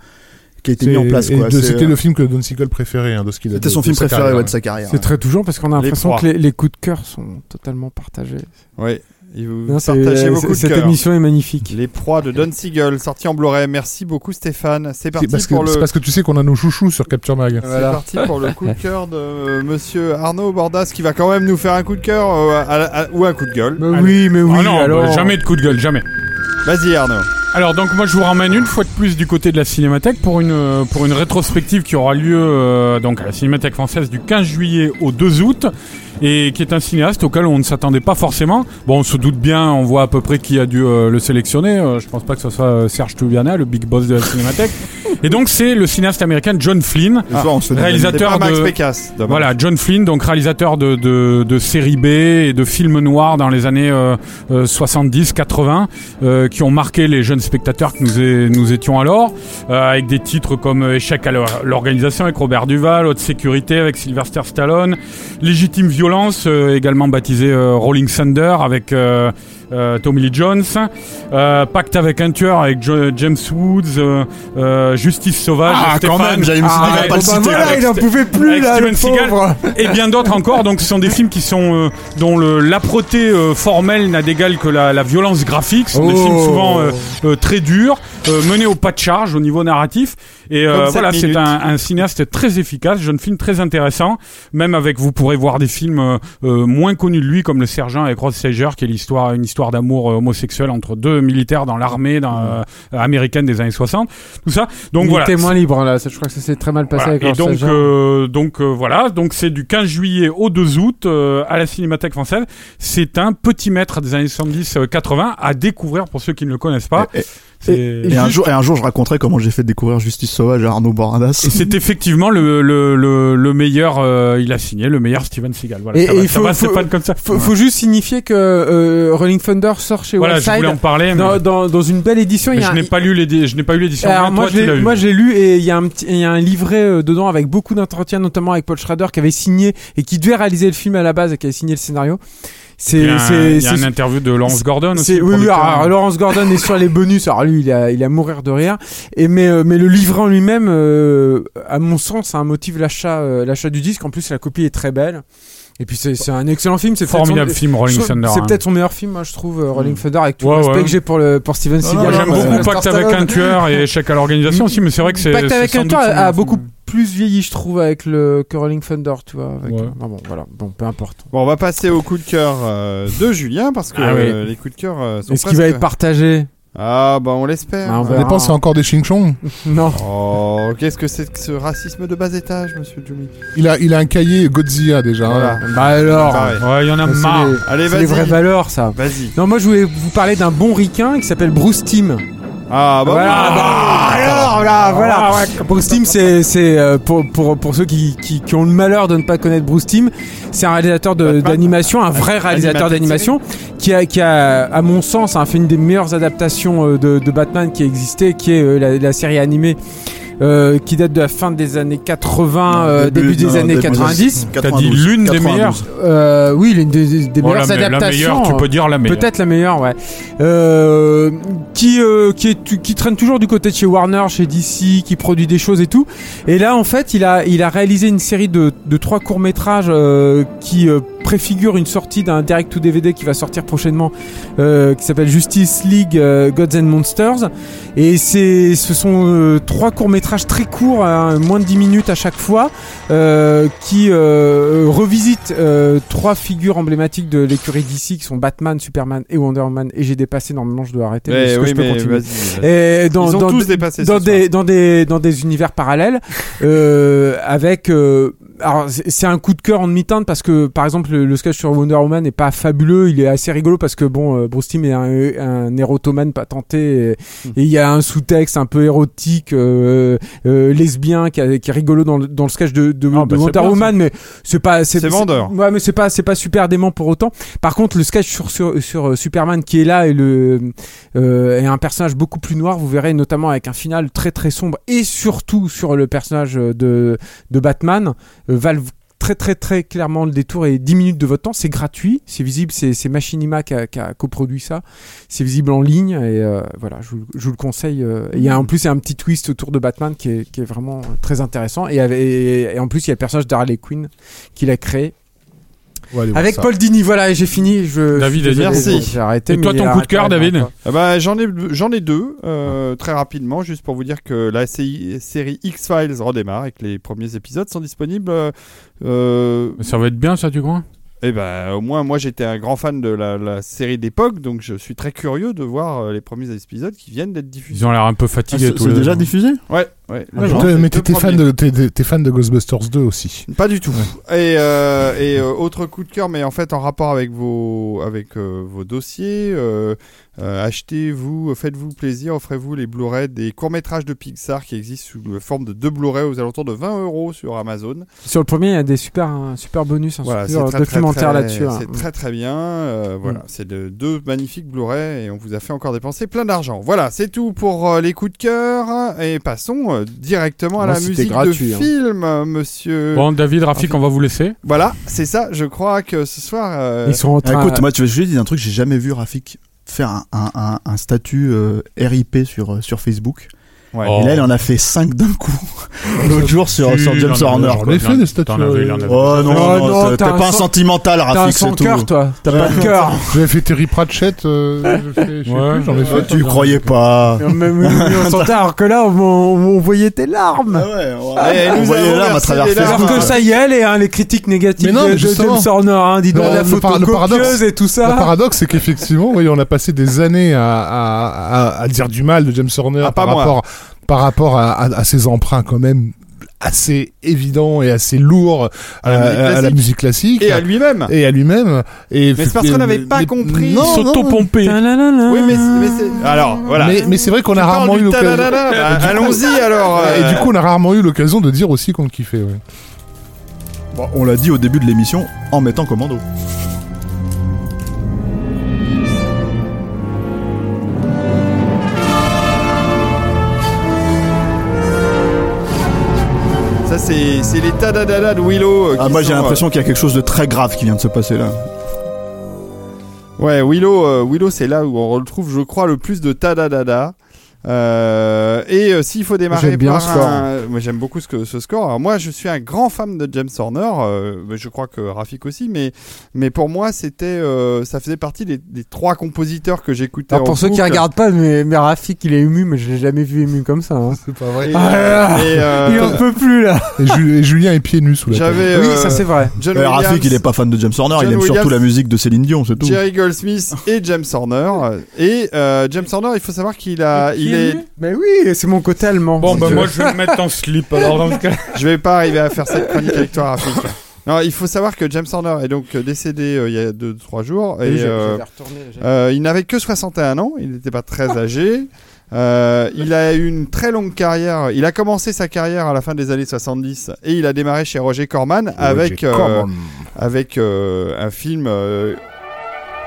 qui a été mis en place C'était euh, le film que Don Siegel préférait, hein, de ce qu'il a c'était de- son de film préféré carrière, ouais, de sa carrière C'est très touchant parce qu'on a l'impression que les, les coups de cœur sont totalement partagés. Oui. Et vous Non, partagez vos coups de cette cœur. émission est magnifique. Les proies de Don Siegel, sorti en Blu-ray. Merci beaucoup Stéphane. C'est parti parce, que, pour le. c'est parce que tu sais qu'on a nos chouchous sur Capture Mag. C'est parti pour le coup de cœur de euh, Monsieur Arnaud Bordas qui va quand même nous faire un coup de cœur euh, à- à- ou un coup de gueule. Mais oui, mais oui, Ah non, alors. jamais de coup de gueule, jamais. Vas-y Arnaud. Alors donc moi je vous ramène une fois de plus du côté de la Cinémathèque pour une euh, pour une rétrospective qui aura lieu euh, donc à la Cinémathèque française du 15 juillet au 2 août et qui est un cinéaste auquel on ne s'attendait pas forcément. Bon, on se doute bien, on voit à peu près qui a dû euh, le sélectionner. Euh, je pense pas que ce soit euh, Serge Toubiana, le big boss de la Cinémathèque. et donc c'est le cinéaste américain John Flynn, des- réalisateur de Pécasse. voilà, John Flynn, donc réalisateur de, de, de séries B et de films noirs dans les années euh, euh, 70-80, euh, qui ont marqué les jeunes spectateurs que nous, nous étions alors, euh, avec des titres comme euh, Échec à l'or- l'organisation avec Robert Duval, Haute sécurité avec Sylvester Stallone, Légitime violence, euh, également baptisé Rolling Thunder avec Tommy Lee Jones, euh, Pacte avec un tueur avec Jo- James Woods, euh, euh, Justice sauvage, Ah, quand Stéphane, même, j'allais me Ah, dire, ouais, pas le bon, bah, citer. voilà, il en pouvait plus là, Steven Seagal. et bien d'autres encore. Donc, ce sont des films qui sont euh, dont l'âpreté euh, formelle n'a d'égal que la, la violence graphique. Ce sont des Oh. films souvent euh, euh, très durs, euh, menés au pas de charge au niveau narratif. Et euh, voilà, c'est un, un cinéaste très efficace, jeune film très intéressant. Même avec, vous pourrez voir des films euh, euh, moins connus de lui, comme Le Sergent avec Rod Steiger, qui est l'histoire, une histoire d'amour euh, homosexuel entre deux militaires dans l'armée dans, euh, américaine des années 60. Tout ça. Donc il voilà. était moins libre là, ça, je crois que ça s'est très mal passé Voilà. avec Et donc, euh, donc euh, voilà, donc c'est du 15 juillet au 2 août euh, à la Cinémathèque française. C'est un petit maître des années 70-80 à découvrir pour ceux qui ne le connaissent pas. Et- C'est- Et un, jour, et un jour, je raconterai comment j'ai fait découvrir Justice Sauvage à Arnaud Borandas. Et c'est effectivement le, le, le, le meilleur, euh, il a signé le meilleur Steven Seagal. Voilà, Et- ça et va, il ça faut- va, faut- Stéphane, comme ça. Faut, faut juste signifier que euh, Rolling Thunder sort chez Voilà, je voulais en parler, mais, dans, dans, dans une belle édition. il y a je un- n'ai pas lu je n'ai pas eu l'édition. Moi, l'ai lu et il y a un petit, il y a un livret euh, dedans avec beaucoup d'entretiens, notamment avec Paul Schrader qui avait signé et qui devait réaliser le film à la base et qui avait signé le scénario. C'est, a, un- a une interview de Lawrence Gordon aussi. oui, oui, alors, Lawrence Gordon est sur les bonus. Alors lui, il a, il a mourir de rire. Et mais, euh, mais le livret en lui-même, euh, à mon sens, ça motive l'achat, euh, l'achat du disque. En plus, la copie est très belle. Et puis c'est, c'est un excellent film. C'est Formidable son- film, Rolling Thunder. C'est hein. peut-être son meilleur film, moi, je trouve, euh, Rolling Thunder, avec tout Ouais, le respect ouais. que j'ai pour le pour Steven non, Seagal. non, J'aime beaucoup Pacte avec un tueur et Échec à l'organisation aussi, mais c'est vrai que c'est. Pacte avec un son a beaucoup plus vieilli, je trouve, avec le que Rolling Thunder, tu vois. avec- Ouais. Ah bon, voilà, bon, peu importe. Bon, on va passer au coup de cœur euh, de Julien parce que Ah oui. euh, les coups de cœur euh, sont Est-ce qu'il va être partagé? Ah bah on l'espère. Ah, on Ça verra. dépend, c'est encore des ching-chong. Non. Oh, qu'est-ce que c'est que ce racisme de bas étage, monsieur Jumi Il a, il a un cahier Godzilla déjà. Voilà. hein. Bah alors, Pareil. Ouais, il y en a c'est marre. les- Allez, c'est les vraies vas-y. valeurs, ça. Vas-y. Non, moi je voulais vous parler d'un bon ricain qui s'appelle Bruce Timm. Ah bah voilà, bah, alors là, voilà. Bruce Timm, c'est c'est euh, pour pour pour ceux qui, qui qui ont le malheur de ne pas connaître Bruce Timm, c'est un réalisateur de- d'animation, un vrai réalisateur d'animation qui a qui a à mon sens a fait une des meilleures adaptations euh, de de Batman qui a existé, qui est euh, la, la série animée. Euh, qui date de la fin des années 80, euh, début, des non, années début 90. T'as dit l'une des meilleures. Euh, oui, l'une des, des Bon, meilleures la, la adaptations. meilleure, tu peux dire la meilleure. Peut-être la meilleure, ouais. Euh, qui euh, qui est qui traîne toujours du côté de chez Warner, chez DC, qui produit des choses et tout. Et là, en fait, il a il a réalisé une série de de trois courts métrages qui préfigurent une sortie d'un direct to DVD qui va sortir prochainement, euh, qui s'appelle Justice League euh, Gods and Monsters. Et c'est ce sont euh, trois courts métrages très courts, hein, moins de 10 minutes à chaque fois, qui revisitent trois figures emblématiques de l'écurie DC qui sont Batman, Superman et Wonder Woman. Et j'ai dépassé normalement, je dois arrêter. mais oui, je peux mais continuer vas-y. vas-y. et dans, Ils ont dans, tous dépassé dans des, dans des dans des univers parallèles avec alors c'est un coup de cœur en demi-teinte parce que par exemple le, le sketch sur Wonder Woman n'est pas fabuleux il est assez rigolo parce que bon euh, Bruce Timm est un, un érotomane patenté et Hmm. et il y a un sous-texte un peu érotique euh, euh, lesbien qui, a- qui est rigolo dans le, dans le sketch de, de, Ah, de bah, Wonder bien, Woman mais c'est pas C'est vendeur. ouais mais c'est pas c'est pas super dément pour autant par contre le sketch sur sur, sur euh, Superman qui est là et le euh, est un personnage beaucoup plus noir. Vous verrez notamment avec un final très très sombre et surtout sur le personnage de, de Batman. Euh, Valve très très très clairement le détour est 10 minutes de votre temps. C'est gratuit, c'est visible, c'est c'est Machinima qui a, qui a coproduit ça. C'est visible en ligne et euh, voilà, je, vous- je vous le conseille. euh, et Il y a en plus il y a un petit twist autour de Batman qui est, qui est vraiment très intéressant et, et, et en plus il y a le personnage d'Harley Quinn qu'il a créé On va aller voir avec. Paul Dini. Voilà, et j'ai fini. Je, David, je merci. J'ai arrêté. Et toi, ton coup de cœur, David. Ah bah, j'en ai j'en ai deux euh, très rapidement juste pour vous dire que la série X Files redémarre et que les premiers épisodes sont disponibles. euh, euh, Ça va être bien, ça, tu crois et ben au moins moi j'étais un grand fan de la, la série d'époque donc je suis très curieux de voir les premiers épisodes qui viennent d'être diffusés. Ils ont l'air un peu Ah, fatigués c'est tous c'est déjà deux. diffusé? Ouais ouais. Ah, mais t'étais fan, de, t'es- t'es fan de Ghostbusters 2 aussi. Pas du tout. Et, euh, et euh, autre coup de cœur, mais en fait en rapport avec vos, avec, euh, vos dossiers, euh, euh, achetez-vous, faites-vous plaisir, offrez-vous les Blu-ray des courts-métrages de Pixar qui existent sous la forme de deux Blu-ray aux alentours de 20 euros sur Amazon. Sur le premier, il y a des super, un super bonus, un Voilà, super très, très, documentaire là-dessus. hein. C'est très très bien. euh, voilà, Mm. c'est de, deux magnifiques Blu-ray et on vous a fait encore dépenser plein d'argent. Voilà, c'est tout pour euh, les coups de cœur et passons euh, directement à Moi, la musique gratuit, de hein. film, euh, monsieur. Bon, David, Rafik, on va vous laisser. Voilà, c'est ça. Je crois que ce soir. euh, Ils sont en Ah, train. écoute, moi, tu veux juste dire un truc, j'ai jamais vu Rafik faire un, un, un, un statut euh, RIP sur, sur Facebook. Ouais. Oh. Et là, il en a fait 5 d'un coup. L'autre jour sur, sur James Horner. J'en ai fait des statues. Oh non, Oh, non, non, t'es- pas un sentimental, T'as un Rafik, sans c'est cœur, tout. toi. T'as pas de cœur. J'avais fait Terry Pratchett. euh, j'ai fait- je sais Ouais. plus, J'en ai Oh, fait. tu croyais pas. Même on s'entend, alors que là, on, on voyait tes larmes. Ah ouais, Eh, on voyait avons l'arme à travers larmes. Alors Facebook. que ça y est, les, hein, les critiques négatives Mais non, de, mais de justement. James Horner, hein, dis donc Non, la le photo le copieuse et tout Le ça. paradoxe, c'est qu'effectivement, oui, on a passé des années à, à, à, à dire du mal de James Horner Ah, pas par moi. rapport, par rapport à, à, à ses emprunts quand même assez évidents et assez lourds à, À la musique à- à la classique. musique classique Et à lui-même. et à lui-même. Et Mais c'est parce qu'on n'avait pas compris. Non, non, S'auto-pomper. Oui, mais, mais c'est. Alors, voilà. mais, mais c'est vrai qu'on a rarement eu l'occasion. Bah, Allons-y alors. Et euh, du coup, on a rarement eu l'occasion de dire aussi qu'on le kiffait. Ouais. Bon, on l'a dit au début de l'émission en mettant commando. C'est les tadadada de Willow. euh, Ah, moi j'ai sont, l'impression qu'il y a quelque chose de très grave qui vient de se passer là. euh, Ouais, Willow, euh, Willow c'est là où on retrouve, je crois, le plus de tadadada. Euh, et euh, s'il faut démarrer J'aime bien par ce score. un- moi j'aime beaucoup ce, que- ce score. Alors moi je suis un grand fan de James Horner, euh, mais je crois que Rafik aussi, mais mais pour moi c'était, euh, ça faisait partie des, des trois compositeurs que j'écoutais. Alors en pour ceux qui boucle. regardent pas, mais, mais Rafik il est ému, mais je l'ai jamais vu ému comme ça. hein. C'est pas vrai. Et, Ah et, euh, il en peut plus là. Et, Ju- et Julien est pieds nus sous la j'avais Oui, euh, ça c'est vrai. John Euh, Williams, Rafik il est pas fan de James Horner, John il aime surtout la musique de Céline Dion, c'est tout. Jerry Goldsmith et James Horner. Et euh, James Horner, il faut savoir qu'il a, il Mais oui, c'est mon côté allemand. Bon, bah, moi, je vais me mettre en slip alors dans ce cas. Je vais pas arriver à faire cette chronique avec toi, Rafik. Non, il faut savoir que James Horner est donc euh, décédé euh, il y a 2-3 jours. Et, euh, euh, il n'avait que 61 ans, il n'était pas très âgé. Euh, il a eu une très longue carrière. Il a commencé sa carrière à la fin des années 70 et il a démarré chez Roger Corman avec, Roger euh, Corman. avec euh, un film euh,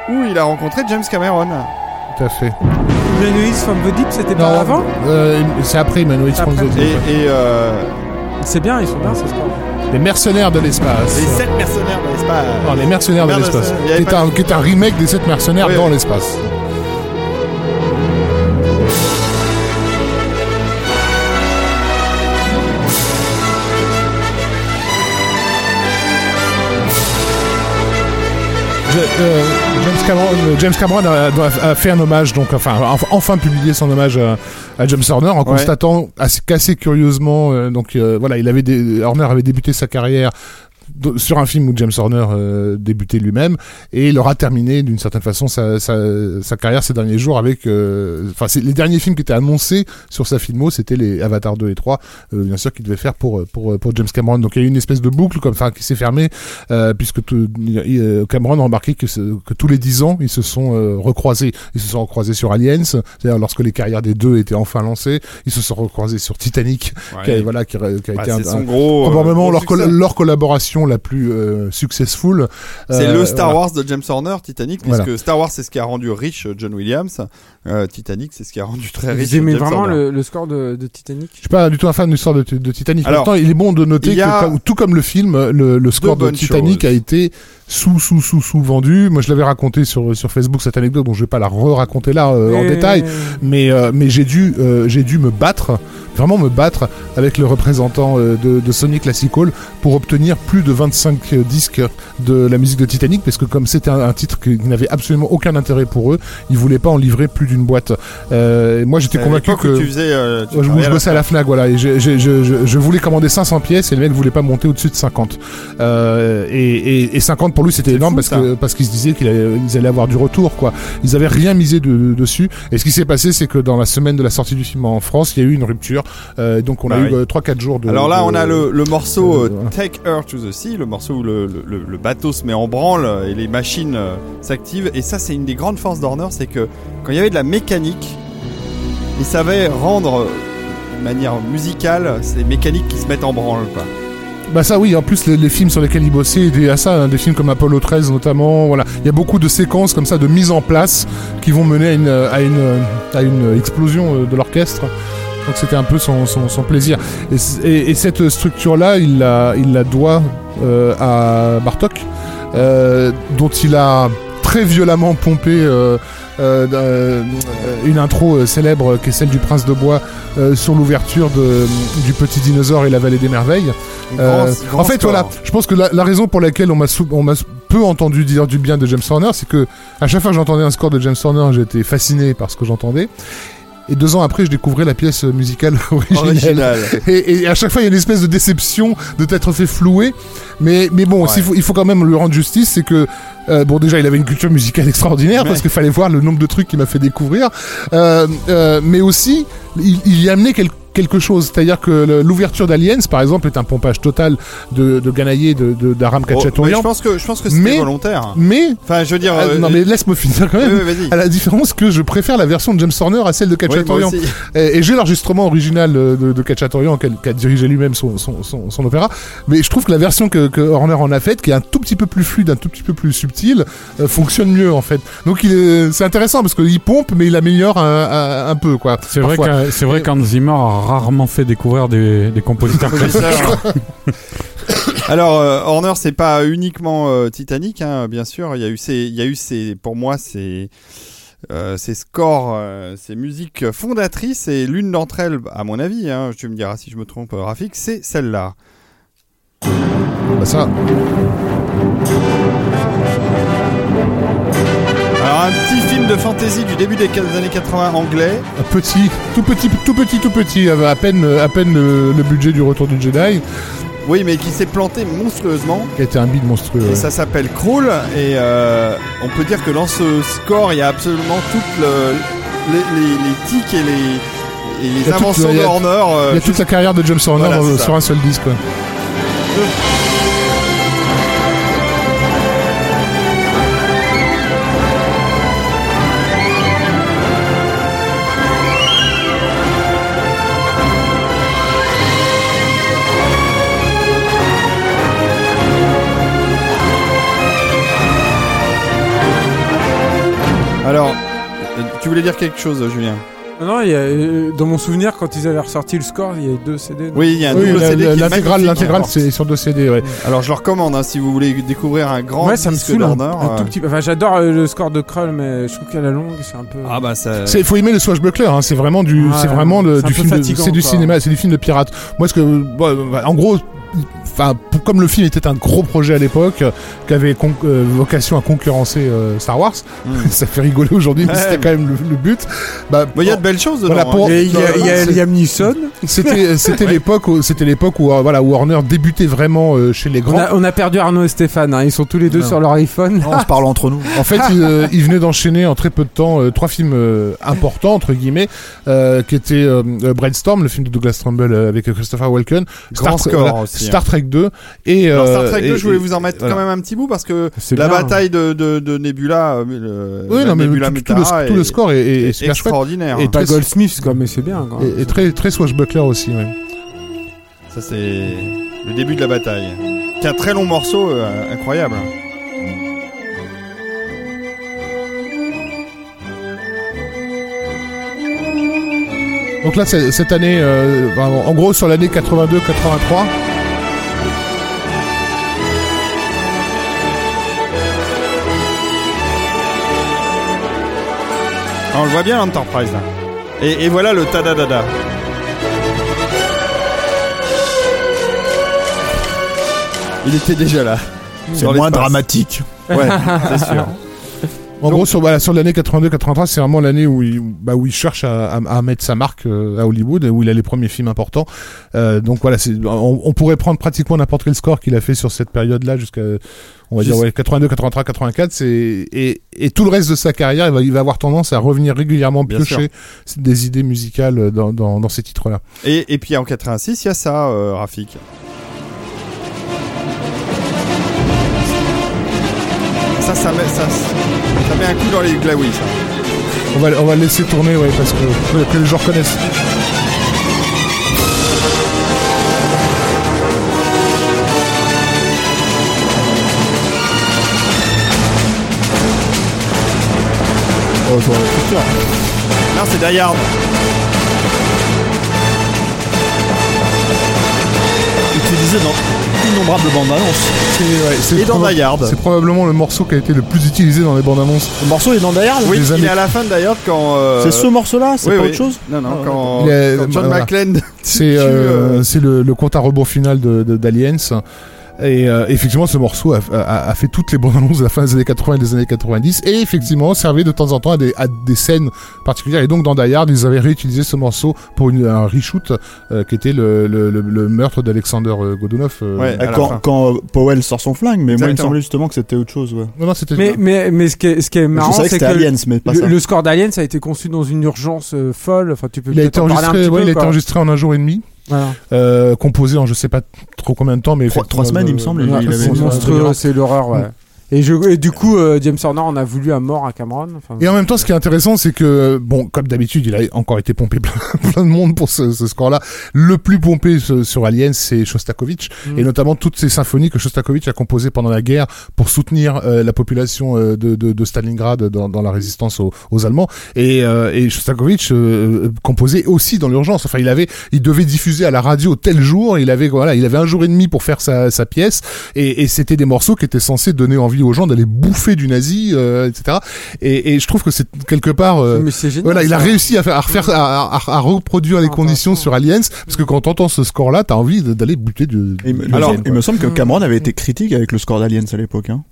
où il a rencontré James Cameron. Tout à fait. Emmanuel from the Deep, c'était pas avant euh, c'est après Emmanuel from the. Deep. Et, et, euh, C'est bien, ils sont bien, c'est sport. Les mercenaires de l'espace. les sept mercenaires de l'espace. Non, les mercenaires de l'espace. ça- Qui est, un, remake des sept mercenaires Oui, dans oui. l'espace. Euh, James Cameron, euh, James Cameron a, fait un hommage, donc enfin a enfin publié son hommage à, à James Horner en constatant assez, qu'assez curieusement, euh, donc euh, voilà, il avait des, Horner avait débuté sa carrière sur un film où James Horner euh, débutait lui-même et il aura terminé d'une certaine façon sa, sa, sa carrière ces derniers jours avec euh, enfin les derniers films qui étaient annoncés sur sa filmo c'était les Avatar 2 et 3 euh, bien sûr qu'il devait faire pour pour pour James Cameron. Donc il y a eu une espèce de boucle comme enfin qui s'est fermée euh, puisque tout- euh, Cameron a remarqué que, que tous les 10 ans ils se sont euh, recroisés. Ils se sont recroisés sur Aliens c'est-à-dire lorsque les carrières des deux étaient enfin lancées ils se sont recroisés sur Titanic qui a, voilà qui, a- qui a Bah, été un, son un- gros. euh, probablement gros leur, col- leur collaboration la plus euh, successful. C'est Euh, le Star voilà. Wars de James Horner, Titanic, Voilà. puisque Star Wars c'est ce qui a rendu riche John Williams. Euh, Titanic c'est ce qui a rendu très riche James vraiment le, le score de, de Titanic? Je suis pas du tout un fan de l'histoire de, de Titanic. Alors, Alors, il est bon de noter que, comme- tout comme le film, le, le score de Titanic choses. a été sous, sous, sous, sous vendu. Moi, je l'avais raconté sur, sur Facebook cette anecdote, donc je vais pas la re-raconter là euh, en détail. Mais, euh, mais j'ai dû, euh, j'ai dû me battre, vraiment me battre avec le représentant euh, de, de Sony Classical pour obtenir plus de 25 disques de la musique de Titanic, parce que comme c'était un, un titre qui n'avait absolument aucun intérêt pour eux, ils voulaient pas en livrer plus d'une boîte. Euh, et moi, j'étais convaincu que tu faisais. euh, tu je, je bossais à la Fnac, voilà, et je, je, je, je- je voulais commander 500 pièces et le mec voulait pas monter au-dessus de 50. Euh, et, et, et 50 pour lui c'était énorme fou, parce ça. que parce qu'ils se disaient qu'ils allaient, avoir du retour, quoi. Ils avaient rien misé de, de- dessus. Et ce qui s'est passé, c'est que dans la semaine de la sortie du film en France, il y a eu une rupture. Euh, donc on Bah a oui. eu 3-4 jours de. Alors là, de- on a le, le morceau euh, euh. Take Her to the Sea, le morceau où le, le- le- le bateau se met en branle euh, et les machines euh, s'activent. Et ça, c'est une des grandes forces d'Horner, c'est que quand il y avait de la mécanique, il savait rendre euh, de manière musicale ces mécaniques qui se mettent en branle. Quoi. Bah ça oui, en plus les, films sur lesquels il bossait aidaient à ça, hein, des films comme Apollo 13 notamment, voilà. Il y a beaucoup de séquences comme ça de mise en place qui vont mener à une, à une, explosion euh, de l'orchestre Donc c'était un peu son, son, plaisir. Et, cette structure-là, il la, il la doit euh, à Bartok, euh, dont il a très violemment pompé une intro euh, célèbre qui est celle du Prince de Bois euh, sur l'ouverture de- du Petit Dinosaure et la Vallée des Merveilles. Euh, Grand- grand en fait, score. voilà, je pense que la, la raison pour laquelle on m'a sou- on m'a peu entendu dire du bien de James Horner, c'est que à chaque fois que j'entendais un score de James Horner, j'étais fasciné par ce que j'entendais. Et deux ans après, je découvrais la pièce musicale originelle. Original. Et, et à chaque fois, il y a une espèce de déception de t'être fait flouer. Mais, mais bon, Ouais. s'il faut, il faut quand même lui rendre justice, c'est que euh, bon, déjà, il avait une culture musicale extraordinaire Ouais. parce qu'il fallait voir le nombre de trucs qu'il m'a fait découvrir. Euh, euh, mais aussi, il, il y a amené quel- quelque chose. C'est-à-dire que l'ouverture d'Aliens, par exemple, est un pompage total de, de Ganaillé, de, de, d'Aram Oh, je pense que je pense que c'était volontaire. mais Enfin, je veux dire. ah, euh, non mais laisse-moi finir quand même. oui, oui, vas-y. À la différence que je préfère la version de James Horner à celle de Oui, moi Khachaturian. aussi. et et j'ai l'enregistrement original euh, de, de Khachaturian qui a, dirigé lui-même son, son, son, son opéra. Mais je trouve que la version que, que Horner en a faite, qui est un tout petit peu plus fluide, un tout petit peu plus subtile, euh, fonctionne mieux en fait. Donc c'est intéressant parce qu'il pompe mais il améliore un, un, un peu quoi. C'est vrai qu'Hans Zimmer a rarement fait découvrir des, des compositeurs classiques. Alors, euh, Horner, c'est pas uniquement euh, Titanic, hein, bien sûr. Il y a eu ces, il y a eu ces, pour moi, ces, euh, ces scores, euh, ces musiques fondatrices, et l'une d'entre elles, à mon avis, hein, tu me diras si je me trompe, Rafik, c'est celle-là. Bah, ça. Alors, un petit film de fantasy du début des années 80 anglais. Un petit, tout petit, tout petit, tout petit, avait à peine, à peine le, le budget du Retour du Jedi, Oui, mais qui s'est planté monstrueusement. qui a été un bide monstrueux. Et ouais. ça s'appelle Crawl. Et euh, on peut dire que dans ce score, il y a absolument toutes le- les, les- les tics et les, et les Il y a toute- inventions il y de a- Horner. euh, Il y a toute la carrière de James Horner Voilà, sur un seul disque. quoi. Tu voulais dire quelque chose, Julien Non, non, il y a, euh, dans mon souvenir, quand ils avaient ressorti le score, il y avait deux CD. Oui, il y a un Oui, double CD l'intégrale, l'intégrale, c'est sur deux CD, ouais. Alors, je le recommande hein, si vous voulez découvrir un grand Ouais, ça me disque un, un euh, tout petit peu. Enfin, j'adore euh, le score de Krull, mais je trouve qu'à la longue, c'est un peu. Ah bah ça. C'est, faut aimer le swashbuckler, hein, c'est vraiment du, Ouais, c'est vraiment le, du film, c'est du cinéma, c'est du film de pirate. Moi, ce que, bon, en gros, enfin, comme le film était un gros projet à l'époque, euh, qui avait euh, vocation à concurrencer euh, Star Wars, Hmm. ça fait rigoler aujourd'hui, mais Ouais, c'était quand même le, le but. Bah, Bon, Il y a de belles choses dedans. Voilà, pour- hein. Et il y a, y a C'est- Liam Neeson. c'était, c'était l'époque, où, c'était l'époque où, euh, voilà, Warner débutait vraiment euh, chez les On grands. a, on a perdu Arnaud et Stéphane. hein, Ils sont tous les deux Non. sur leur iPhone. On se parle entre nous. En fait, il, euh, il venait d'enchaîner en très peu de temps euh, trois films euh, importants entre guillemets, euh, qui étaient euh, euh, Brainstorm, le film de Douglas Trumbull euh, avec Christopher Walken, Grand Star, score voilà, aussi, hein. Star Trek 2 et Dans euh, Star Trek 2, et- je voulais et- vous en mettre voilà. quand même un petit bout parce que C'est la bien. bataille de, de, de Nebula, euh, le, Oui, non, mais Nebula tout, tout le, Mutara tout le est- score est, est- est est super chouette extraordinaire. Et hein. Pas Goldsmith, quoi, mais c'est bien. Et, et très très swashbuckler aussi. Ouais. Ça, c'est le début de la bataille. Qui a un très long morceau, euh, incroyable. Donc là, c'est- cette année, euh, en gros sur l'année 82-83. On le voit bien l'Enterprise là. Et, et voilà le tadadada. Il était déjà là. C'est moins dramatique. Ouais, c'est sûr. En gros, sur, voilà, sur l'année 82-83, c'est vraiment l'année où il, bah, où il cherche à, à, à mettre sa marque euh, à Hollywood, où il a les premiers films importants. Euh, donc voilà, on, on pourrait prendre pratiquement n'importe quel score qu'il a fait sur cette période-là jusqu'à, on va dire, ouais, 82, 83, 84. C'est, et, et tout le reste de sa carrière, il va, il va avoir tendance à revenir régulièrement piocher des idées musicales dans, dans, dans ces titres-là. Et, et puis en 86, il y a ça, euh, Rafik. Ça, met, ça, ça met un coup dans les glaouis, ça. On va, on va le laisser tourner, ouais, parce que, que les gens reconnaissent. Oh, je vois la culture. Non, c'est Die Hard. Utilisé dans innombrables bandes annonces. C'est ouais, c'est Et dans proba- Die Hard. C'est probablement le morceau qui a été le plus utilisé dans les bandes annonces. Le morceau est dans Die Hard Oui, il années- est à la fin d'ailleurs quand. euh, C'est ce morceau-là C'est oui, pas oui. autre chose Non, non, Ah, quand, John voilà. McClane. C'est tue, euh, euh, c'est le, le compte à rebours final de, de- d'Aliens. Et euh, effectivement, ce morceau a, a- a fait toutes les bandes annonces de la fin des années 80 et des années 90. Et effectivement, servait de temps en temps à des, à des scènes particulières. Et donc, dans Die Hard, ils avaient réutilisé ce morceau pour une, un reshoot euh, qui était le, le, le, le meurtre d'Alexander euh, Godunov. euh. Ouais. quand, quand euh, Powell sort son flingue, mais moi il me semblait justement que c'était autre chose. Ouais. Non, non, c'était Mais, mais, mais ce qui est, ce qui est marrant, c'est que Aliens, mais pas le, ça. le score d'Aliens a été conçu dans une urgence euh, folle. Enfin, tu peux il a été enregistré, petit ouais, peu, il a été enregistré en un jour et demi. Voilà. Euh, composé en je sais pas trop combien de temps, mais Trois- trois semaines, euh, il me semble, Ouais, c'est monstrueux, c'est l'horreur, ouais. Et, je, et du coup, euh, James Horner en a voulu à mort à Cameron. Enfin, Et en même temps, ce qui est intéressant, c'est que, bon, comme d'habitude, il a encore été pompé plein, plein de monde pour ce, ce score-là. Le plus pompé ce- sur Aliens, c'est Shostakovich, Mm. et notamment toutes ces symphonies que Shostakovich a composées pendant la guerre pour soutenir euh, la population euh, de, de, de Stalingrad dans, dans la résistance aux, aux Allemands. Et, et Shostakovich composait aussi dans l'urgence. Enfin, il avait, il devait diffuser à la radio tel jour. Il avait, voilà, il avait un jour et demi pour faire sa, sa pièce, et, et c'était des morceaux qui étaient censés donner envie aux gens d'aller bouffer du nazi, euh, etc. Et, et je trouve que c'est quelque part. euh, mais c'est génial. voilà, il a réussi à, faire, à refaire, à, à- à reproduire les Ah, conditions sur Aliens, parce que quand t'entends ce score-là, t'as envie d'aller buter du. Me- du alors, alien, il me semble que Cameron avait été critique avec le score d'Aliens à l'époque. Hein.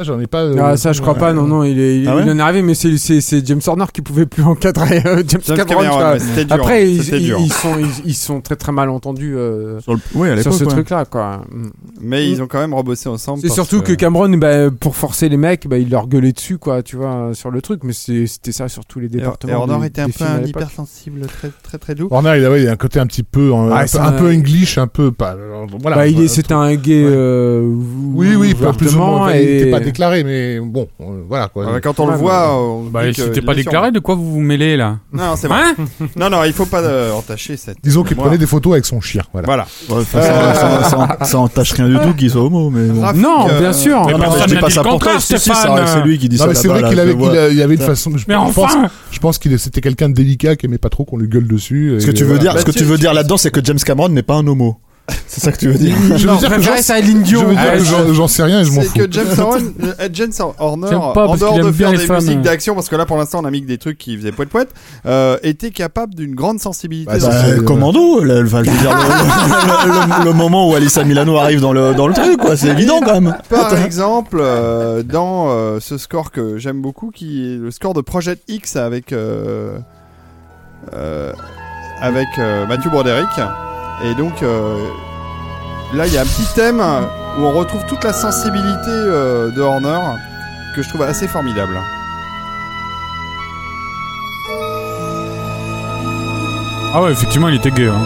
Ça, j'en ai pas. euh, Ah, ça, je crois pas, non, non, il, est, il, Ah ouais il en est arrivé, mais c'est, c'est, c'est James Horner qui pouvait plus encadrer euh, James, James Cameron. Ouais, dur, Après, ils, ils- sont, ils, ils sont très très mal entendus euh, Sur le... Oui, à sur ce ouais. truc-là, quoi. Mm. Mais ils ont quand même rebossé ensemble. C'est surtout que Cameron, bah, pour forcer les mecs, bah, il leur gueulait dessus, quoi, tu vois, sur le truc. Mais c'est- c'était ça sur tous les départements. et Horner était un peu un hypersensible, très très très doux. Warner, il a, ouais, il a un côté un petit peu, un, Ah, un, peu, un un- peu English, un peu pas. Voilà. Bah, il c'était un gay. Oui, oui, pas plus ou moins. Il était pas déclaré, mais bon, euh, voilà quoi. Ah bah, quand on Ouais, le voit, on Bah, dit que c'était il pas est déclaré, de quoi vous vous mêlez là Non, c'est vrai. Hein non, non, il faut pas euh, entacher cette. Disons qu'il prenait des photos avec son chien. Voilà. Voilà. Ouais, enfin, ça, ça, ça, ça entache rien du tout qu'il soit homo, mais bon. Non, euh, bien sûr. Mais Non, non, personne je dis n'a pas dit ça le pour toi. contraire, Si, si, ça, Stéphane. c'est lui qui dit Non, ça. mais c'est là-bas, vrai là, qu'il je avait, le vois. qu'il a- il y avait une façon. Je Mais pense, enfin je pense qu'il c'était quelqu'un de délicat qui aimait pas trop qu'on lui gueule dessus. Ce que tu veux voilà. dire, Bah, ce que tu- tu veux dire là-dedans, c'est que James Cameron n'est pas un homo. C'est ça que tu veux dire. Je veux dire que j'en- Ah, j'en- sais rien et je m'en C'est fous. que James Horner, euh, James Horner J'aime pas en dehors de faire des femmes. musiques d'action, parce que là pour l'instant on a mis que des trucs qui faisaient poète poète, euh, était capable d'une grande sensibilité. Bah, dans ça, ce- c'est- Commando, là, enfin, je veux dire, le, le- le- le moment où Alissa Milano arrive dans le, dans le truc, quoi, c'est évident quand même. Par exemple, euh, dans euh, ce score que j'aime beaucoup, qui est le score de Project X avec avec euh, Matthew Broderick. Et donc euh, là, il y a un petit thème où on retrouve toute la sensibilité euh, de Horner que je trouve assez formidable. Ah ouais, effectivement, il était gay. Hein.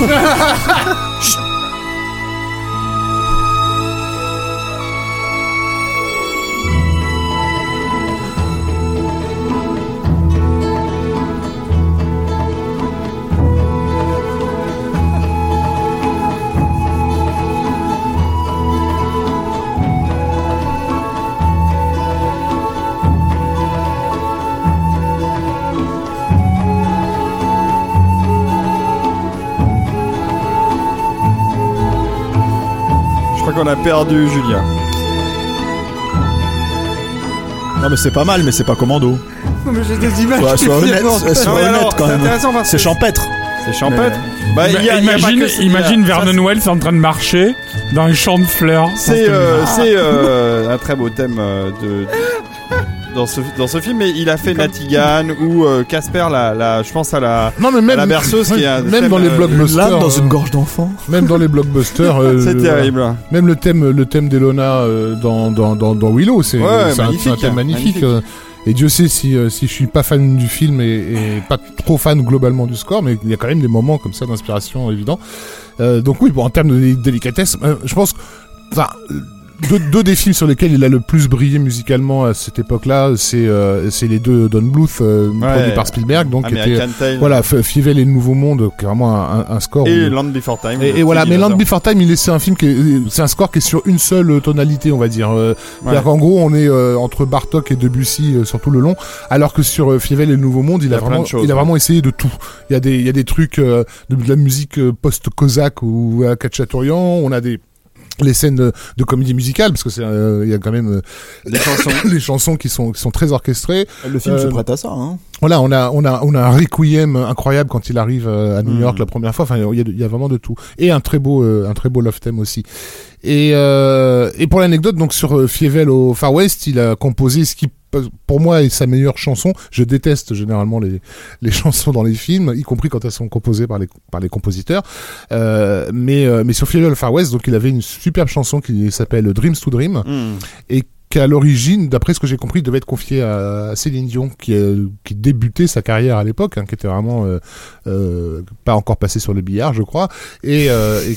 qu'on a perdu Julien. Non, mais c'est pas mal, mais c'est pas Commando. Mais j'ai des images. Sois, honnête, sois- Non, alors, quand c'est même. C'est champêtre. C'est champêtre. Bah, il y a- il y a pas imagine que y a- Vernon Wells en train de marcher dans un champ de fleurs. C'est euh, euh, un très beau thème euh, de dans ce dans ce film mais il a fait Natigan ou euh, Casper la, la je pense à la Non, mais même, la berceuse qui est même thème, dans les euh, blockbusters. Lame dans une euh, gorge d'enfant. Même dans les blockbusters. euh, c'est le- terrible Même le thème, le thème d'Elona euh, dans, dans, dans, dans Willow, c'est Ouais, c'est un, magnifique, c'est un thème magnifique. magnifique. et Dieu sait si, euh, si je suis pas fan du film et, et pas trop fan globalement du score, mais il y a quand même des moments comme ça d'inspiration évident. Euh, donc oui, bon, en termes de dé- délicatesse, euh, je pense que, enfin, deux, deux des films sur lesquels il a le plus brillé musicalement à cette époque-là, c'est euh, c'est les deux Don Bluth euh, produits par Spielberg, donc Tail. voilà Fievel et le Nouveau Monde, qui est vraiment un, un score. Et où- Land Before Time. et, voilà, mais Land. Before Time, il est, c'est un film qui, est- c'est un score qui est sur une seule tonalité, on va dire. Euh, C'est-à-dire qu'en gros, on est euh, entre Bartok et Debussy euh, sur tout le long, alors que sur euh, Fievel et le Nouveau Monde, il, a, vraiment, choses, il a ouais. vraiment essayé de tout. Il y a des, il y a des trucs euh, de, de la musique euh, post-cosaque ou à Kachaturian, on a des les scènes de, de comédie musicale parce que c'est euh, il y a quand même euh, Les chansons. les chansons qui sont qui sont très orchestrées Le film se Euh, prête à ça. Hein. voilà, on a, on a, on a un requiem incroyable quand il arrive euh, à New Mm. York la première fois. Enfin, il y a, il y a vraiment de tout. Et un très beau, euh, un très beau love theme aussi. Et, euh, et pour l'anecdote, donc sur euh, Fievel au Far West, il a composé ce qui, pour moi, est sa meilleure chanson. Je déteste généralement les, les chansons dans les films, y compris quand elles sont composées par les, par les compositeurs. Euh, mais, euh, mais sur Fievel Far West, donc il avait une superbe chanson qui s'appelle Dreams to Dream Hmm. et qu'à l'origine, d'après ce que j'ai compris, devait être confié à Céline Dion, qui, euh, qui débutait sa carrière à l'époque, hein, qui était vraiment euh, euh, pas encore passé sur le billard, je crois, et,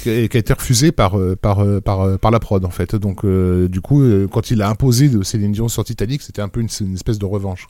qui- qui a été refusé par la prod en fait. Donc du coup, quand il a imposé Céline Dion sur Titanic, c'était un peu une, espèce de revanche.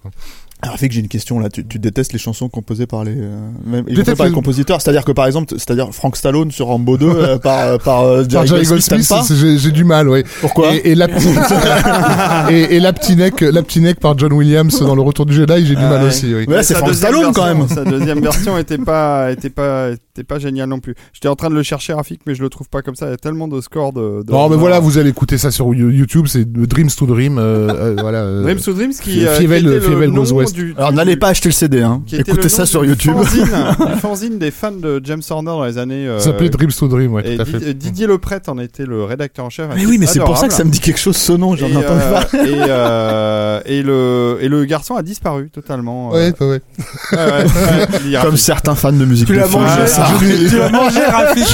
Alors, fait que j'ai une question là. Tu, tu détestes les chansons composées par les, euh, même, les compositeurs. C'est-à-dire que par exemple, c'est-à-dire Frank Stallone sur Rambo 2 euh, par euh, par euh, Par Jerry Goldsmith, j'ai j'ai du mal, ouais. Pourquoi Et, et la et, et la petite neck, la petite neck par John Williams dans Le Retour du Jedi, j'ai du Ah mal ouais. aussi. Oui. Mais là, c'est Sa Frank deuxième Stallone quand version- même. Sa deuxième version était pas, était pas, était pas géniale non plus. J'étais en train de le chercher Rafik, mais je le trouve pas comme ça. Il y a tellement de scores de. de Non, mais voilà, vous allez écouter ça sur You- YouTube, c'est Dreams to Dream. euh, euh, voilà. euh, Dreams to Dreams qui, euh, Fievel- qui était le nom West. du- Alors n'allez pas acheter le CD, hein. Écoutez le ça sur YouTube. Fanzine, du fanzine des fans de James Horner dans les années. euh, Ça s'appelait Dreams to Dream, ouais, et tout à Di- fait. Didier Lepret en était le rédacteur en chef. Mais oui, mais c'est pour ça que ça me dit quelque chose ce nom. J'en euh, parler. et, euh, et le et le garçon a disparu totalement. Ouais, ouais, Comme certains fans de musique Tu l'as film. mangé, ça. Tu l'as mangé, Rafik.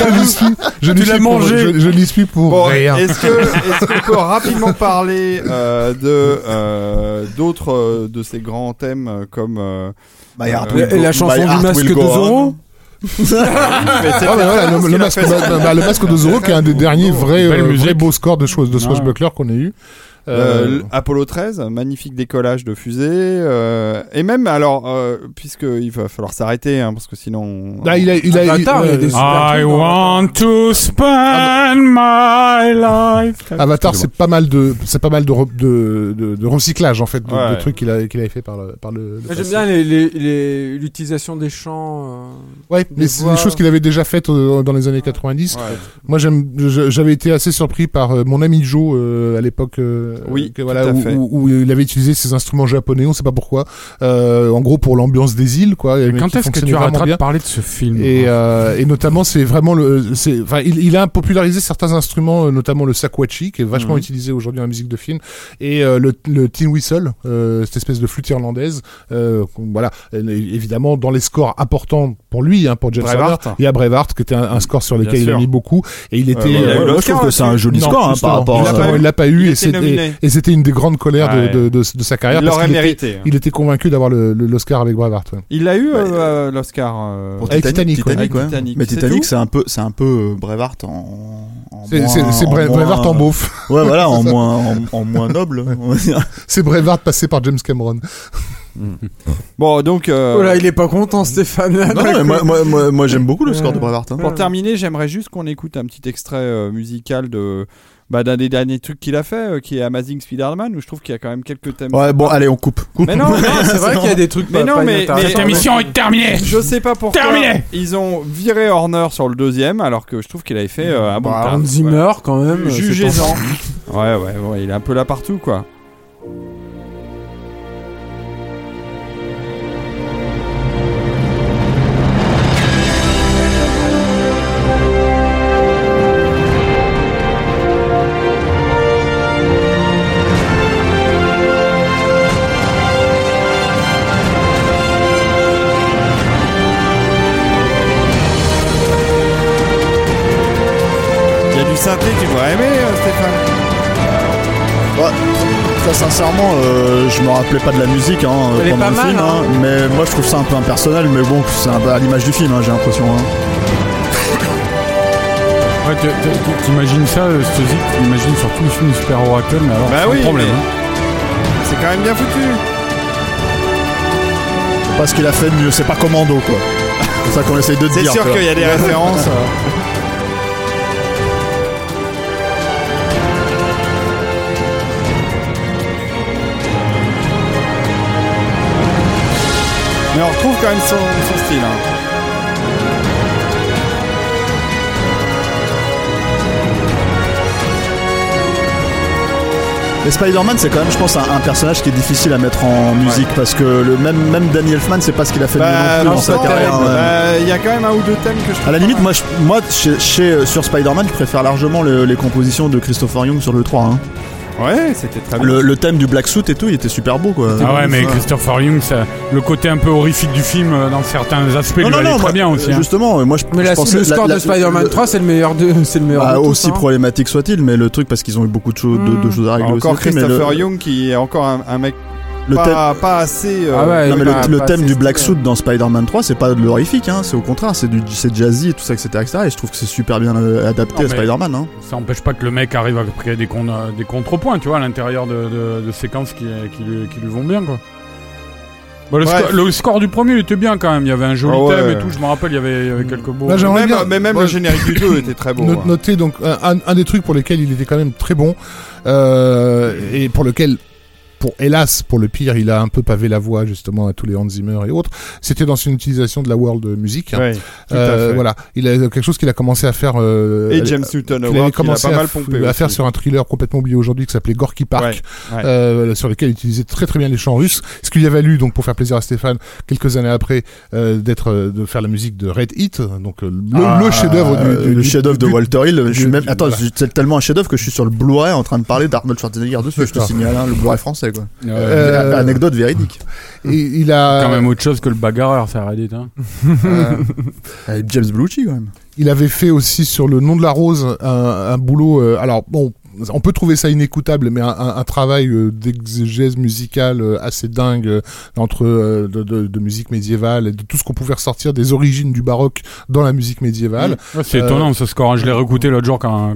Je Tu l'as mangé. Je, n'y suis pour Bon, rien. est-ce que est-ce qu'on peut rapidement parler euh, de euh, d'autres euh, de ces grands thèmes comme euh, euh, Go- la chanson du masque de. Zorro Ah, le, a masque, de Zorro, qui est un des derniers vrais, beaux scores de, choses de. Swashbuckler qu'on ait eu. Euh, Euh, Apollo 13, magnifique décollage de fusée, euh, et même alors, euh, puisque il va falloir s'arrêter, hein, parce que sinon. là, il a, il a, Avatar, il a euh, des- I truc dans want to spend my life. Avatar, c'est pas mal de, c'est pas mal de, re- de, de, de recyclage en fait, de, Ouais. de trucs qu'il a, qu'il avait fait par le, par le. le Moi, passé. J'aime bien les- les- les- l'utilisation des chants. euh, Ouais, mais les c'est voix. des choses qu'il avait déjà faites euh, dans les années 90. Ouais. Moi, j'aime, j'avais été assez surpris par euh, mon ami Joe euh, à l'époque. Euh, Oui, que, voilà, tout à où, fait. où- où il avait utilisé ses instruments japonais, on sait pas pourquoi. Euh, en gros, pour l'ambiance des îles, quoi. mais Quand est-ce que tu arrêteras bien. de parler de ce film Et, euh, et notamment, c'est vraiment le, c'est, enfin, il, il a popularisé certains instruments, euh, notamment le sakwachi, qui est vachement Mhm. utilisé aujourd'hui en musique de film, et euh, le, le tin whistle, euh, cette espèce de flûte irlandaise. Euh, voilà, Euh, évidemment, dans les scores importants pour lui, hein, pour James. Horner, il y a Braveheart, qui était un, un score sur lequel il a mis beaucoup, et il était. Ouais, ouais, euh, ouais, moi, je trouve que c'est un joli non, score hein, par rapport il l'a à. pas, il l'a pas eu, Il et était c'était, et c'était une des grandes colères de- Ouais. de, de, de sa carrière. Il l'aurait était- mérité. il était convaincu d'avoir le, le- l'Oscar avec Braveheart. ouais. Il a eu euh, euh, l'Oscar. euh, Pour Titanic, ouais. Titanic, ouais. Titanic, Mais c'est Titanic, c'est un peu, c'est un peu euh, Braveheart en. en C'est, moins- c'est, c'est en Bra- moins- Braveheart en beauf. Ouais, voilà, en moins, en, en moins noble. dire. C'est Braveheart passé par James Cameron. Bon, donc. euh, Oh là, il est pas content, Stéphane. Non, non, mais moi, moi, moi, moi, j'aime beaucoup le score de Braveheart. hein. Pour terminer, j'aimerais juste qu'on écoute un petit extrait euh, musical de bah, d'un des derniers trucs qu'il a fait, euh, qui est Amazing Spider-Man, où je trouve qu'il y a quand même quelques thèmes. Ouais, bon, allez, on coupe. coupe. Mais non, mais C'est vrai qu'il y a des trucs Mais pas- non, pas mais- inintéressants. Cette émission est terminée. Je sais pas pourquoi. Terminé Ils ont viré Horner sur le deuxième, alors que je trouve qu'il avait fait euh, un bon Bah, Zimmer, quand même. C'est Jugez-en. Ouais, ouais, ouais, il est un peu là partout, quoi. Sincèrement, euh, je me rappelais pas de la musique hein, Elle est pendant pas le mal, film, hein. hein, mais moi je trouve ça un peu impersonnel, mais bon, c'est un peu à l'image du film, hein, j'ai l'impression. hein. Ouais, t- t- t'imagines ça, euh, t'imagines surtout le film Super Oracle, mais alors Bah sans oui, problème. mais- hein. C'est quand même bien foutu. Pas ce qu'il a fait de mieux, c'est pas Commando quoi. C'est ça qu'on essaye de te C'est dire. sûr tu vois. qu'il y a des références. euh. Mais on retrouve quand même son, son style. hein. Et Spider-Man, c'est quand même, je pense, un, un personnage qui est difficile à mettre en musique parce que le même, même Danny Elfman, c'est pas ce qu'il a fait de mieux Bah, non plus dans sa carrière. bah, ouais. Il y a quand même un ou deux thèmes que je trouve À la limite, moi, je- moi chez, chez- sur Spider-Man, je préfère largement le- les compositions de Christopher Young sur le 3. hein. Ouais, c'était très bien. Le, le thème du Black Suit et tout, il était super beau quoi. Ah ouais, mais. Christopher Young, ça, le côté un peu horrifique du film, euh, dans certains aspects, Non, lui non, non, très moi, bien aussi. hein. Justement, moi je, Mais je la- pensais le score la- de Spider-Man le- 3, c'est le meilleur de, c'est le meilleur bah, de aussi hein. problématique soit-il, mais le truc parce qu'ils ont eu beaucoup de, choses de, de choses à régler Encore aussi. mais Christopher le, Young qui est encore un, un mec le thème, pas, pas assez. euh, Ah ouais, non, mais bah, le, thème du Black. Suit dans Spider-Man 3, c'est pas de l'horrifique, hein, c'est au contraire, c'est du c'est jazzy et tout ça, etc., etc. Et je trouve que c'est super bien euh, adapté Non, à Spider-Man. Hein. Ça n'empêche pas que le mec arrive à créer des, con- euh, des contrepoints, tu vois, à l'intérieur de, de- de séquences qui, qui, lui, qui lui vont bien, quoi. Bon, le, Bref. sco- le score du premier il était bien quand même, il y avait un joli Ah ouais. thème et tout, je me rappelle, il y avait, il y avait quelques beaux. Là, j'aimerais même, bien- mais même Ouais. le générique du 2 était très beau. No- hein. Notez donc un, un- un des trucs pour lesquels il était quand même très bon euh, et pour lequel pour hélas pour le pire il a un peu pavé la voie justement à tous les Hans Zimmer et autres c'était dans une utilisation de la world music Ouais, tout à Euh, fait. voilà il a quelque chose qu'il a commencé à faire euh, Et James Newton Howard avait commencé pas à, mal f- pompé à faire sur un thriller complètement oublié aujourd'hui qui s'appelait Gorky Park Ouais, ouais. euh, sur lequel il utilisait très très bien les chants russes ce qui lui a valu donc pour faire plaisir à Stéphane quelques années après euh, d'être euh, de faire la musique de Red Heat donc euh, le, Ah, le chef-d'œuvre du, du- le chef-d'œuvre de Walter Hill. Je suis du- même, du- attends, voilà. c'est tellement un chef-d'œuvre que je suis sur le Blu-ray en train de parler d'Arnold Schwarzenegger dessus. Je te signale, hein, le Blu-ray français quoi. Euh, Euh, Anecdote véridique. Et il a quand même autre chose que le bagarreur, ça Reddit. Hein. Avec James Belushi quand même. Il avait fait aussi sur le nom de la rose un, un boulot. euh, alors bon, on peut trouver ça inécoutable, mais un, un- un travail euh, d'exégèse musicale euh, assez dingue euh, entre de, de- de musique médiévale et de tout ce qu'on pouvait ressortir des origines du baroque dans la musique médiévale. Ouais, c'est Euh, étonnant ce score, hein. je l'ai réécouté l'autre jour quand,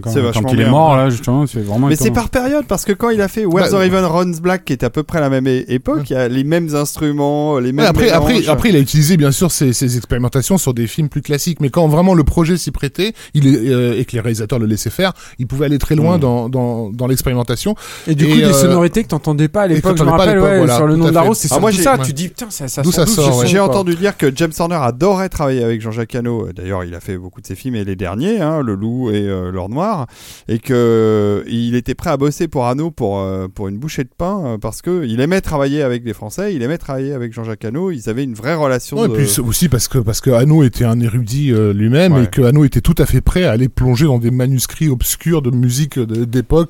il est mort, là, justement, c'est vraiment Mais c'est par période parce que quand il a fait Where Bah, the Raven Runs Black, qui était à peu près la même époque, il y a les mêmes instruments, les mêmes. Ouais, après, après, mélanges. après, il a utilisé bien sûr ses, ses expérimentations sur des films plus classiques, mais quand vraiment le projet s'y prêtait, il est, euh, et que les réalisateurs le laissaient faire, il pouvait aller très loin Mm. dans, dans, dans l'expérimentation. Et du coup, Et, des euh, sonorités que t'entendais pas à l'époque, je me t'entendais pas à rappelle, l'époque, ouais, voilà, sur le nom de la rose, c'est Ah, sur moi, ça, tu dis, putain, ça, ça ça sort, J'ai entendu dire que James Horner adorait travailler avec Jean-Jacques Hano. D'ailleurs, il a fait beaucoup de ses films et les derniers, hein, Le Loup et euh, L'Or Noir, et que euh, il était prêt à bosser pour Hano pour euh, pour une bouchée de pain euh, parce que il aimait travailler avec des Français, il aimait travailler avec Jean-Jacques Hano. Ils avaient une vraie relation. Ouais, et puis aussi parce que parce que Hano était un érudit euh, lui-même Ouais. et que Hano était tout à fait prêt à aller plonger dans des manuscrits obscurs de musique de-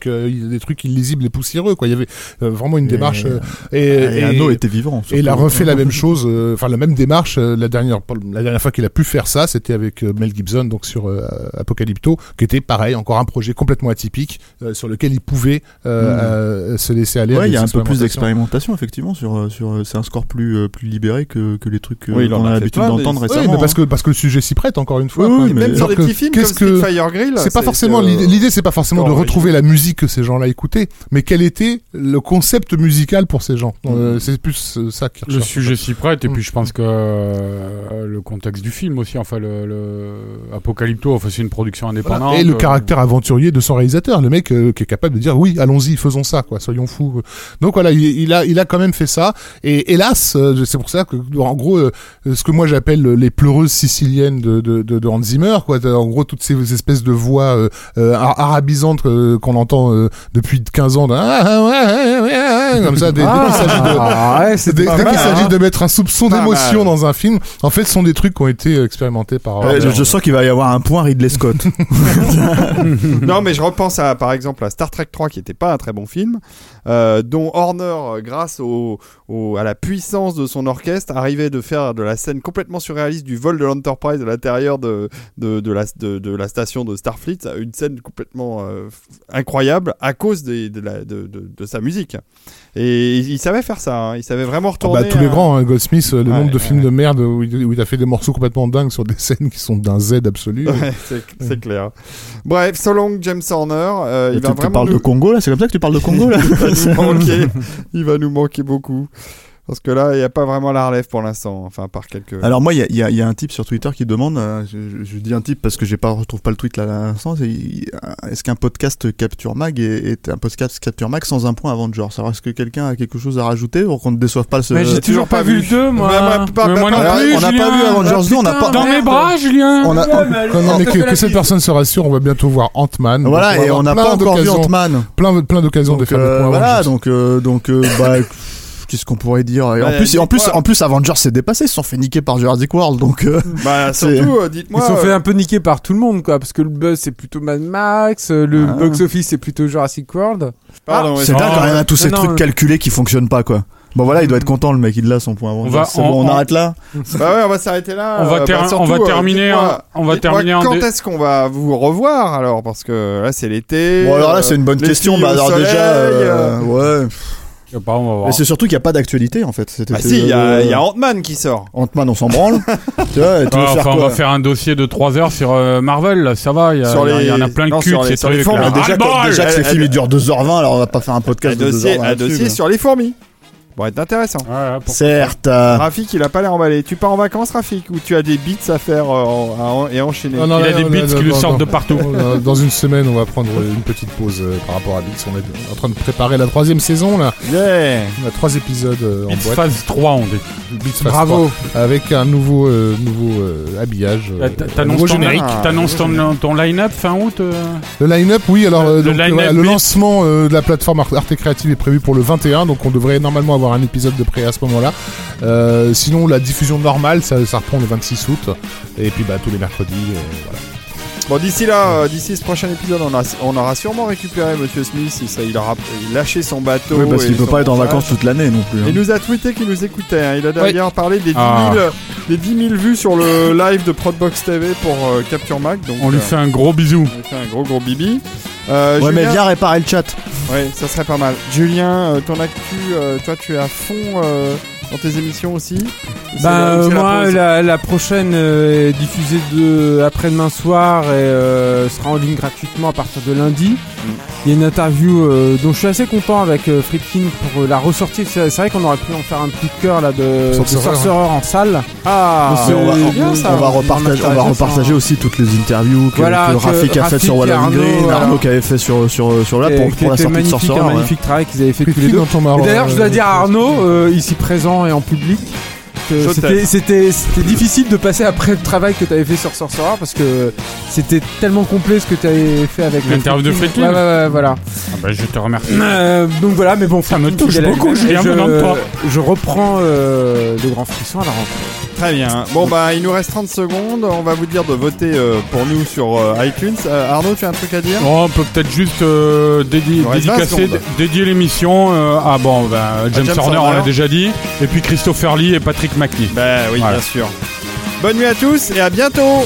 euh, il y a des trucs illisibles et poussiéreux quoi. Il y avait euh, vraiment une Et- démarche euh, et, Et, Anno était vivant. et il a surtout. refait la même chose, euh, enfin la même démarche. euh, la dernière, la dernière fois qu'il a pu faire ça, c'était avec euh, Mel Gibson, donc sur euh, Apocalypto, qui était pareil, encore un projet complètement atypique euh, sur lequel il pouvait euh, euh, se laisser aller. Ouais, il y a un peu plus d'expérimentation effectivement sur euh, sur euh, c'est un score plus euh, plus libéré que que les trucs euh, Oui, il en qu'on a l'habitude d'entendre Oui, récemment. mais parce que parce que le sujet s'y prête encore une fois. Oui, quoi. oui, Mais même sur des que petits films comme Fire Grill. c'est pas forcément euh, l'idée c'est pas forcément de retrouver la musique que ces gens-là écoutaient mais quel était le concept musical pour ces gens Euh, c'est plus euh, ça qui Le sujet s'y prête, et Mm. puis je pense que euh, le contexte du film aussi, enfin, le, le Apocalypto, enfin, c'est une production Voilà. indépendante. et le euh, caractère aventurier de son réalisateur le mec euh, qui est capable de dire oui allons-y faisons ça quoi soyons fous donc voilà il, il a il a quand même fait ça et hélas c'est pour ça que en gros ce que moi j'appelle les pleureuses siciliennes de de, de, de Hans Zimmer quoi en gros toutes ces espèces de voix ar- arabisantes euh, qu'on entend euh, depuis 15 ans de- Ah, ah, comme ça dès, dès qu'il s'agit de Ah, ouais, Dès, qu'il s'agit hein. de mettre un soupçon d'émotion dans un film, en fait, ce sont des trucs qui ont été euh, expérimentés par. Ouais, je, je sens qu'il va y avoir un point Ridley Scott. non, mais je repense à, par exemple, à Star Trek 3, qui était pas un très bon film. Euh, dont Horner, euh, grâce au, au- à la puissance de son orchestre, arrivait de faire de la scène complètement surréaliste du vol de l'Enterprise à l'intérieur de, de, de la, de, de la station de Starfleet, une scène complètement euh, incroyable à cause des- de, la- de, de- de sa musique. Et il, il savait faire ça, hein. il savait vraiment Ah retourner. bah, tous les à- grands, hein, Goldsmith, le Ouais, nombre de ouais. films de merde où il, où il a fait des morceaux complètement dingues sur des scènes qui sont d'un Z absolu. Ouais, c'est c'est clair. Bref, so long James Horner, euh, il tu, va tu vraiment parles nous... de Congo là C'est comme ça que tu parles de Congo là Il va nous manquer beaucoup. Parce que là, il n'y a pas vraiment la relève pour l'instant. Enfin, par quelques. Alors moi, il y a, y y un type sur Twitter qui demande, euh, je, je- je dis un type parce que j'ai pas retrouve pas le tweet là à l'instant, c'est, est-ce qu'un podcast Capture Mag est, est un podcast Capture Mag sans un point Avenger Alors est-ce que quelqu'un a quelque chose à rajouter pour qu'on ne déçoive pas le Mais j'ai toujours pas vu le 2, moi. Non plus, on n'a pas vu Avengers 2, on n'a putain, pas- Dans mes bras, Julien. On a, non, non, mais que, que cette personne se rassure, on va bientôt voir Ant-Man. Voilà, et on n'a plein pas encore vu d'occasions- Ant-Man. Plein, plein d'occasions de faire des euh, points voilà, Avengers. donc euh, donc bah qu'est-ce qu'on pourrait dire Et en Bah, plus, en plus, dis-moi. en plus, Avengers s'est dépassé, ils se sont fait niquer par Jurassic World, donc euh, Bah, c'est- surtout, euh, Ils dites-moi. se sont euh, fait un peu niquer par tout le monde, quoi, parce que le buzz c'est plutôt Mad Max, euh, le Ah. box office c'est plutôt Jurassic World. pardon, c'est mais- dingue quand même à tous ces non, trucs non. calculés qui fonctionnent pas quoi. Bon voilà, il doit être content le mec, il a son point va- C'est bon, on- on, on- arrête là. Bah ouais, on va s'arrêter là. On va euh, ter- bah, surtout, on va euh, terminer en- on va terminer Quand dé- est-ce qu'on va vous revoir alors Parce que là, c'est l'été. Bon alors là, euh, c'est une bonne question. Bah alors soleil, déjà, euh, ouais. Je sais pas, on va voir. Mais c'est surtout qu'il n'y a pas d'actualité en fait. C'était Bah si, il y a, il y a Ant-Man qui sort. Ant-Man, on s'en branle. tu vois, tu veux Ah, faire enfin, on quoi va faire un dossier de 3 heures sur euh, Marvel, là, ça va, il y, a- Sur il y a- il y en a les- plein le non, cul sur de les- ces sur les trucs. là. Déjà, que, Ras-le-bol déjà que ces Elle- films ils durent 2h20, alors on va pas faire un Un podcast de dossier, 2h20. un dossier sur les fourmis. Bon, être intéressant. Ouais, ouais, pour- Certes. euh, Rafik, il a pas l'air emballé. Tu pars en vacances, Rafik, ou tu as des beats à faire euh, en- à en- et enchaîner Non, non, Il a des beats qui lui sortent de partout. dans- Dans une semaine, on va prendre une petite pause euh, par rapport à Beats. On est en train de préparer la troisième saison là. Yeah. On a trois épisodes euh, en Beats boîte. phase 3, on dit. Beats Phase Bravo. 3, avec un nouveau, euh, nouveau euh, habillage. euh, un T'annonces nouveau ton, générique. Ah, t'annonces ton, ton line-up fin août euh Le line-up, oui. Alors, euh, Le donc, line-up voilà, le Beats. lancement euh, de la plateforme Arte Arte Créative est prévu pour le 21, donc on devrait normalement avoir un épisode de près à ce moment-là. Euh, sinon, la diffusion normale, ça, ça reprend le 26 août. Et puis, bah, tous les mercredis, voilà. Bon, d'ici là, euh, d'ici ce prochain épisode, on, a, on aura sûrement récupéré Monsieur Smith. Il, ça, il aura lâché son bateau. Oui, parce qu'il peut pas être en vacances toute l'année non plus. hein. Il nous a tweeté qu'il nous écoutait. hein. Il a d'ailleurs parlé des 10, 000, Ah. des 10 000 vues sur le live de Prodbox TV pour euh, Capture Mag. Donc, On lui euh, fait un gros bisou. on lui fait un gros gros bibi. Euh, Ouais, mais viens réparer le chat. Ouais, ça serait pas mal. Julien, euh, ton actu, euh, toi, tu es à fond euh, dans tes émissions aussi Bah la- euh, la moi la, la prochaine euh, est diffusée de après-demain soir et euh, sera en ligne gratuitement à partir de lundi. Mm. Il y a une interview euh, dont je suis assez content avec euh, Friedkin pour euh, la ressortie. C'est c'est vrai qu'on aurait pu en faire un coup de cœur là de, Sorcerer, en salle. Ah, on va, on- bien, ça. on va repartager, on va aussi toutes les interviews que, Voilà, que que Rafik a fait sur Arnaud, Green, voilà. Arnaud qui avait fait sur sur sur là pour, pour la sortie de magnifique, Sorcerer. un ouais. magnifique travail qu'ils avaient fait tous les deux. d'ailleurs, je dois dire à Arnaud, ici présent et en public, que Je c'était- difficile de passer après le travail que tu avais fait sur Sorcerer parce que c'était tellement complet ce que tu avais fait avec L'interview de Friedkin Ouais, ouais, ouais, voilà. Ah bah, je te remercie. Euh, donc voilà, mais bon, Ça me touche beaucoup, je, toi. je reprends euh, de grands frissons à la rentrée. Très bien. Bon, bah, il nous reste 30 secondes. On va vous dire de voter euh, pour nous sur euh, iTunes. Euh, Arnaud, tu as un truc à dire? Bon, on peut peut-être juste euh, dédi- Il nous reste 20 dédicacer, secondes. dédier l'émission euh, à bon, ben, James, James Horner, on Horner. l'a déjà dit, et puis Christopher Lee et Patrick McNee. Ben oui, Voilà. bien sûr. Bonne nuit à tous et à bientôt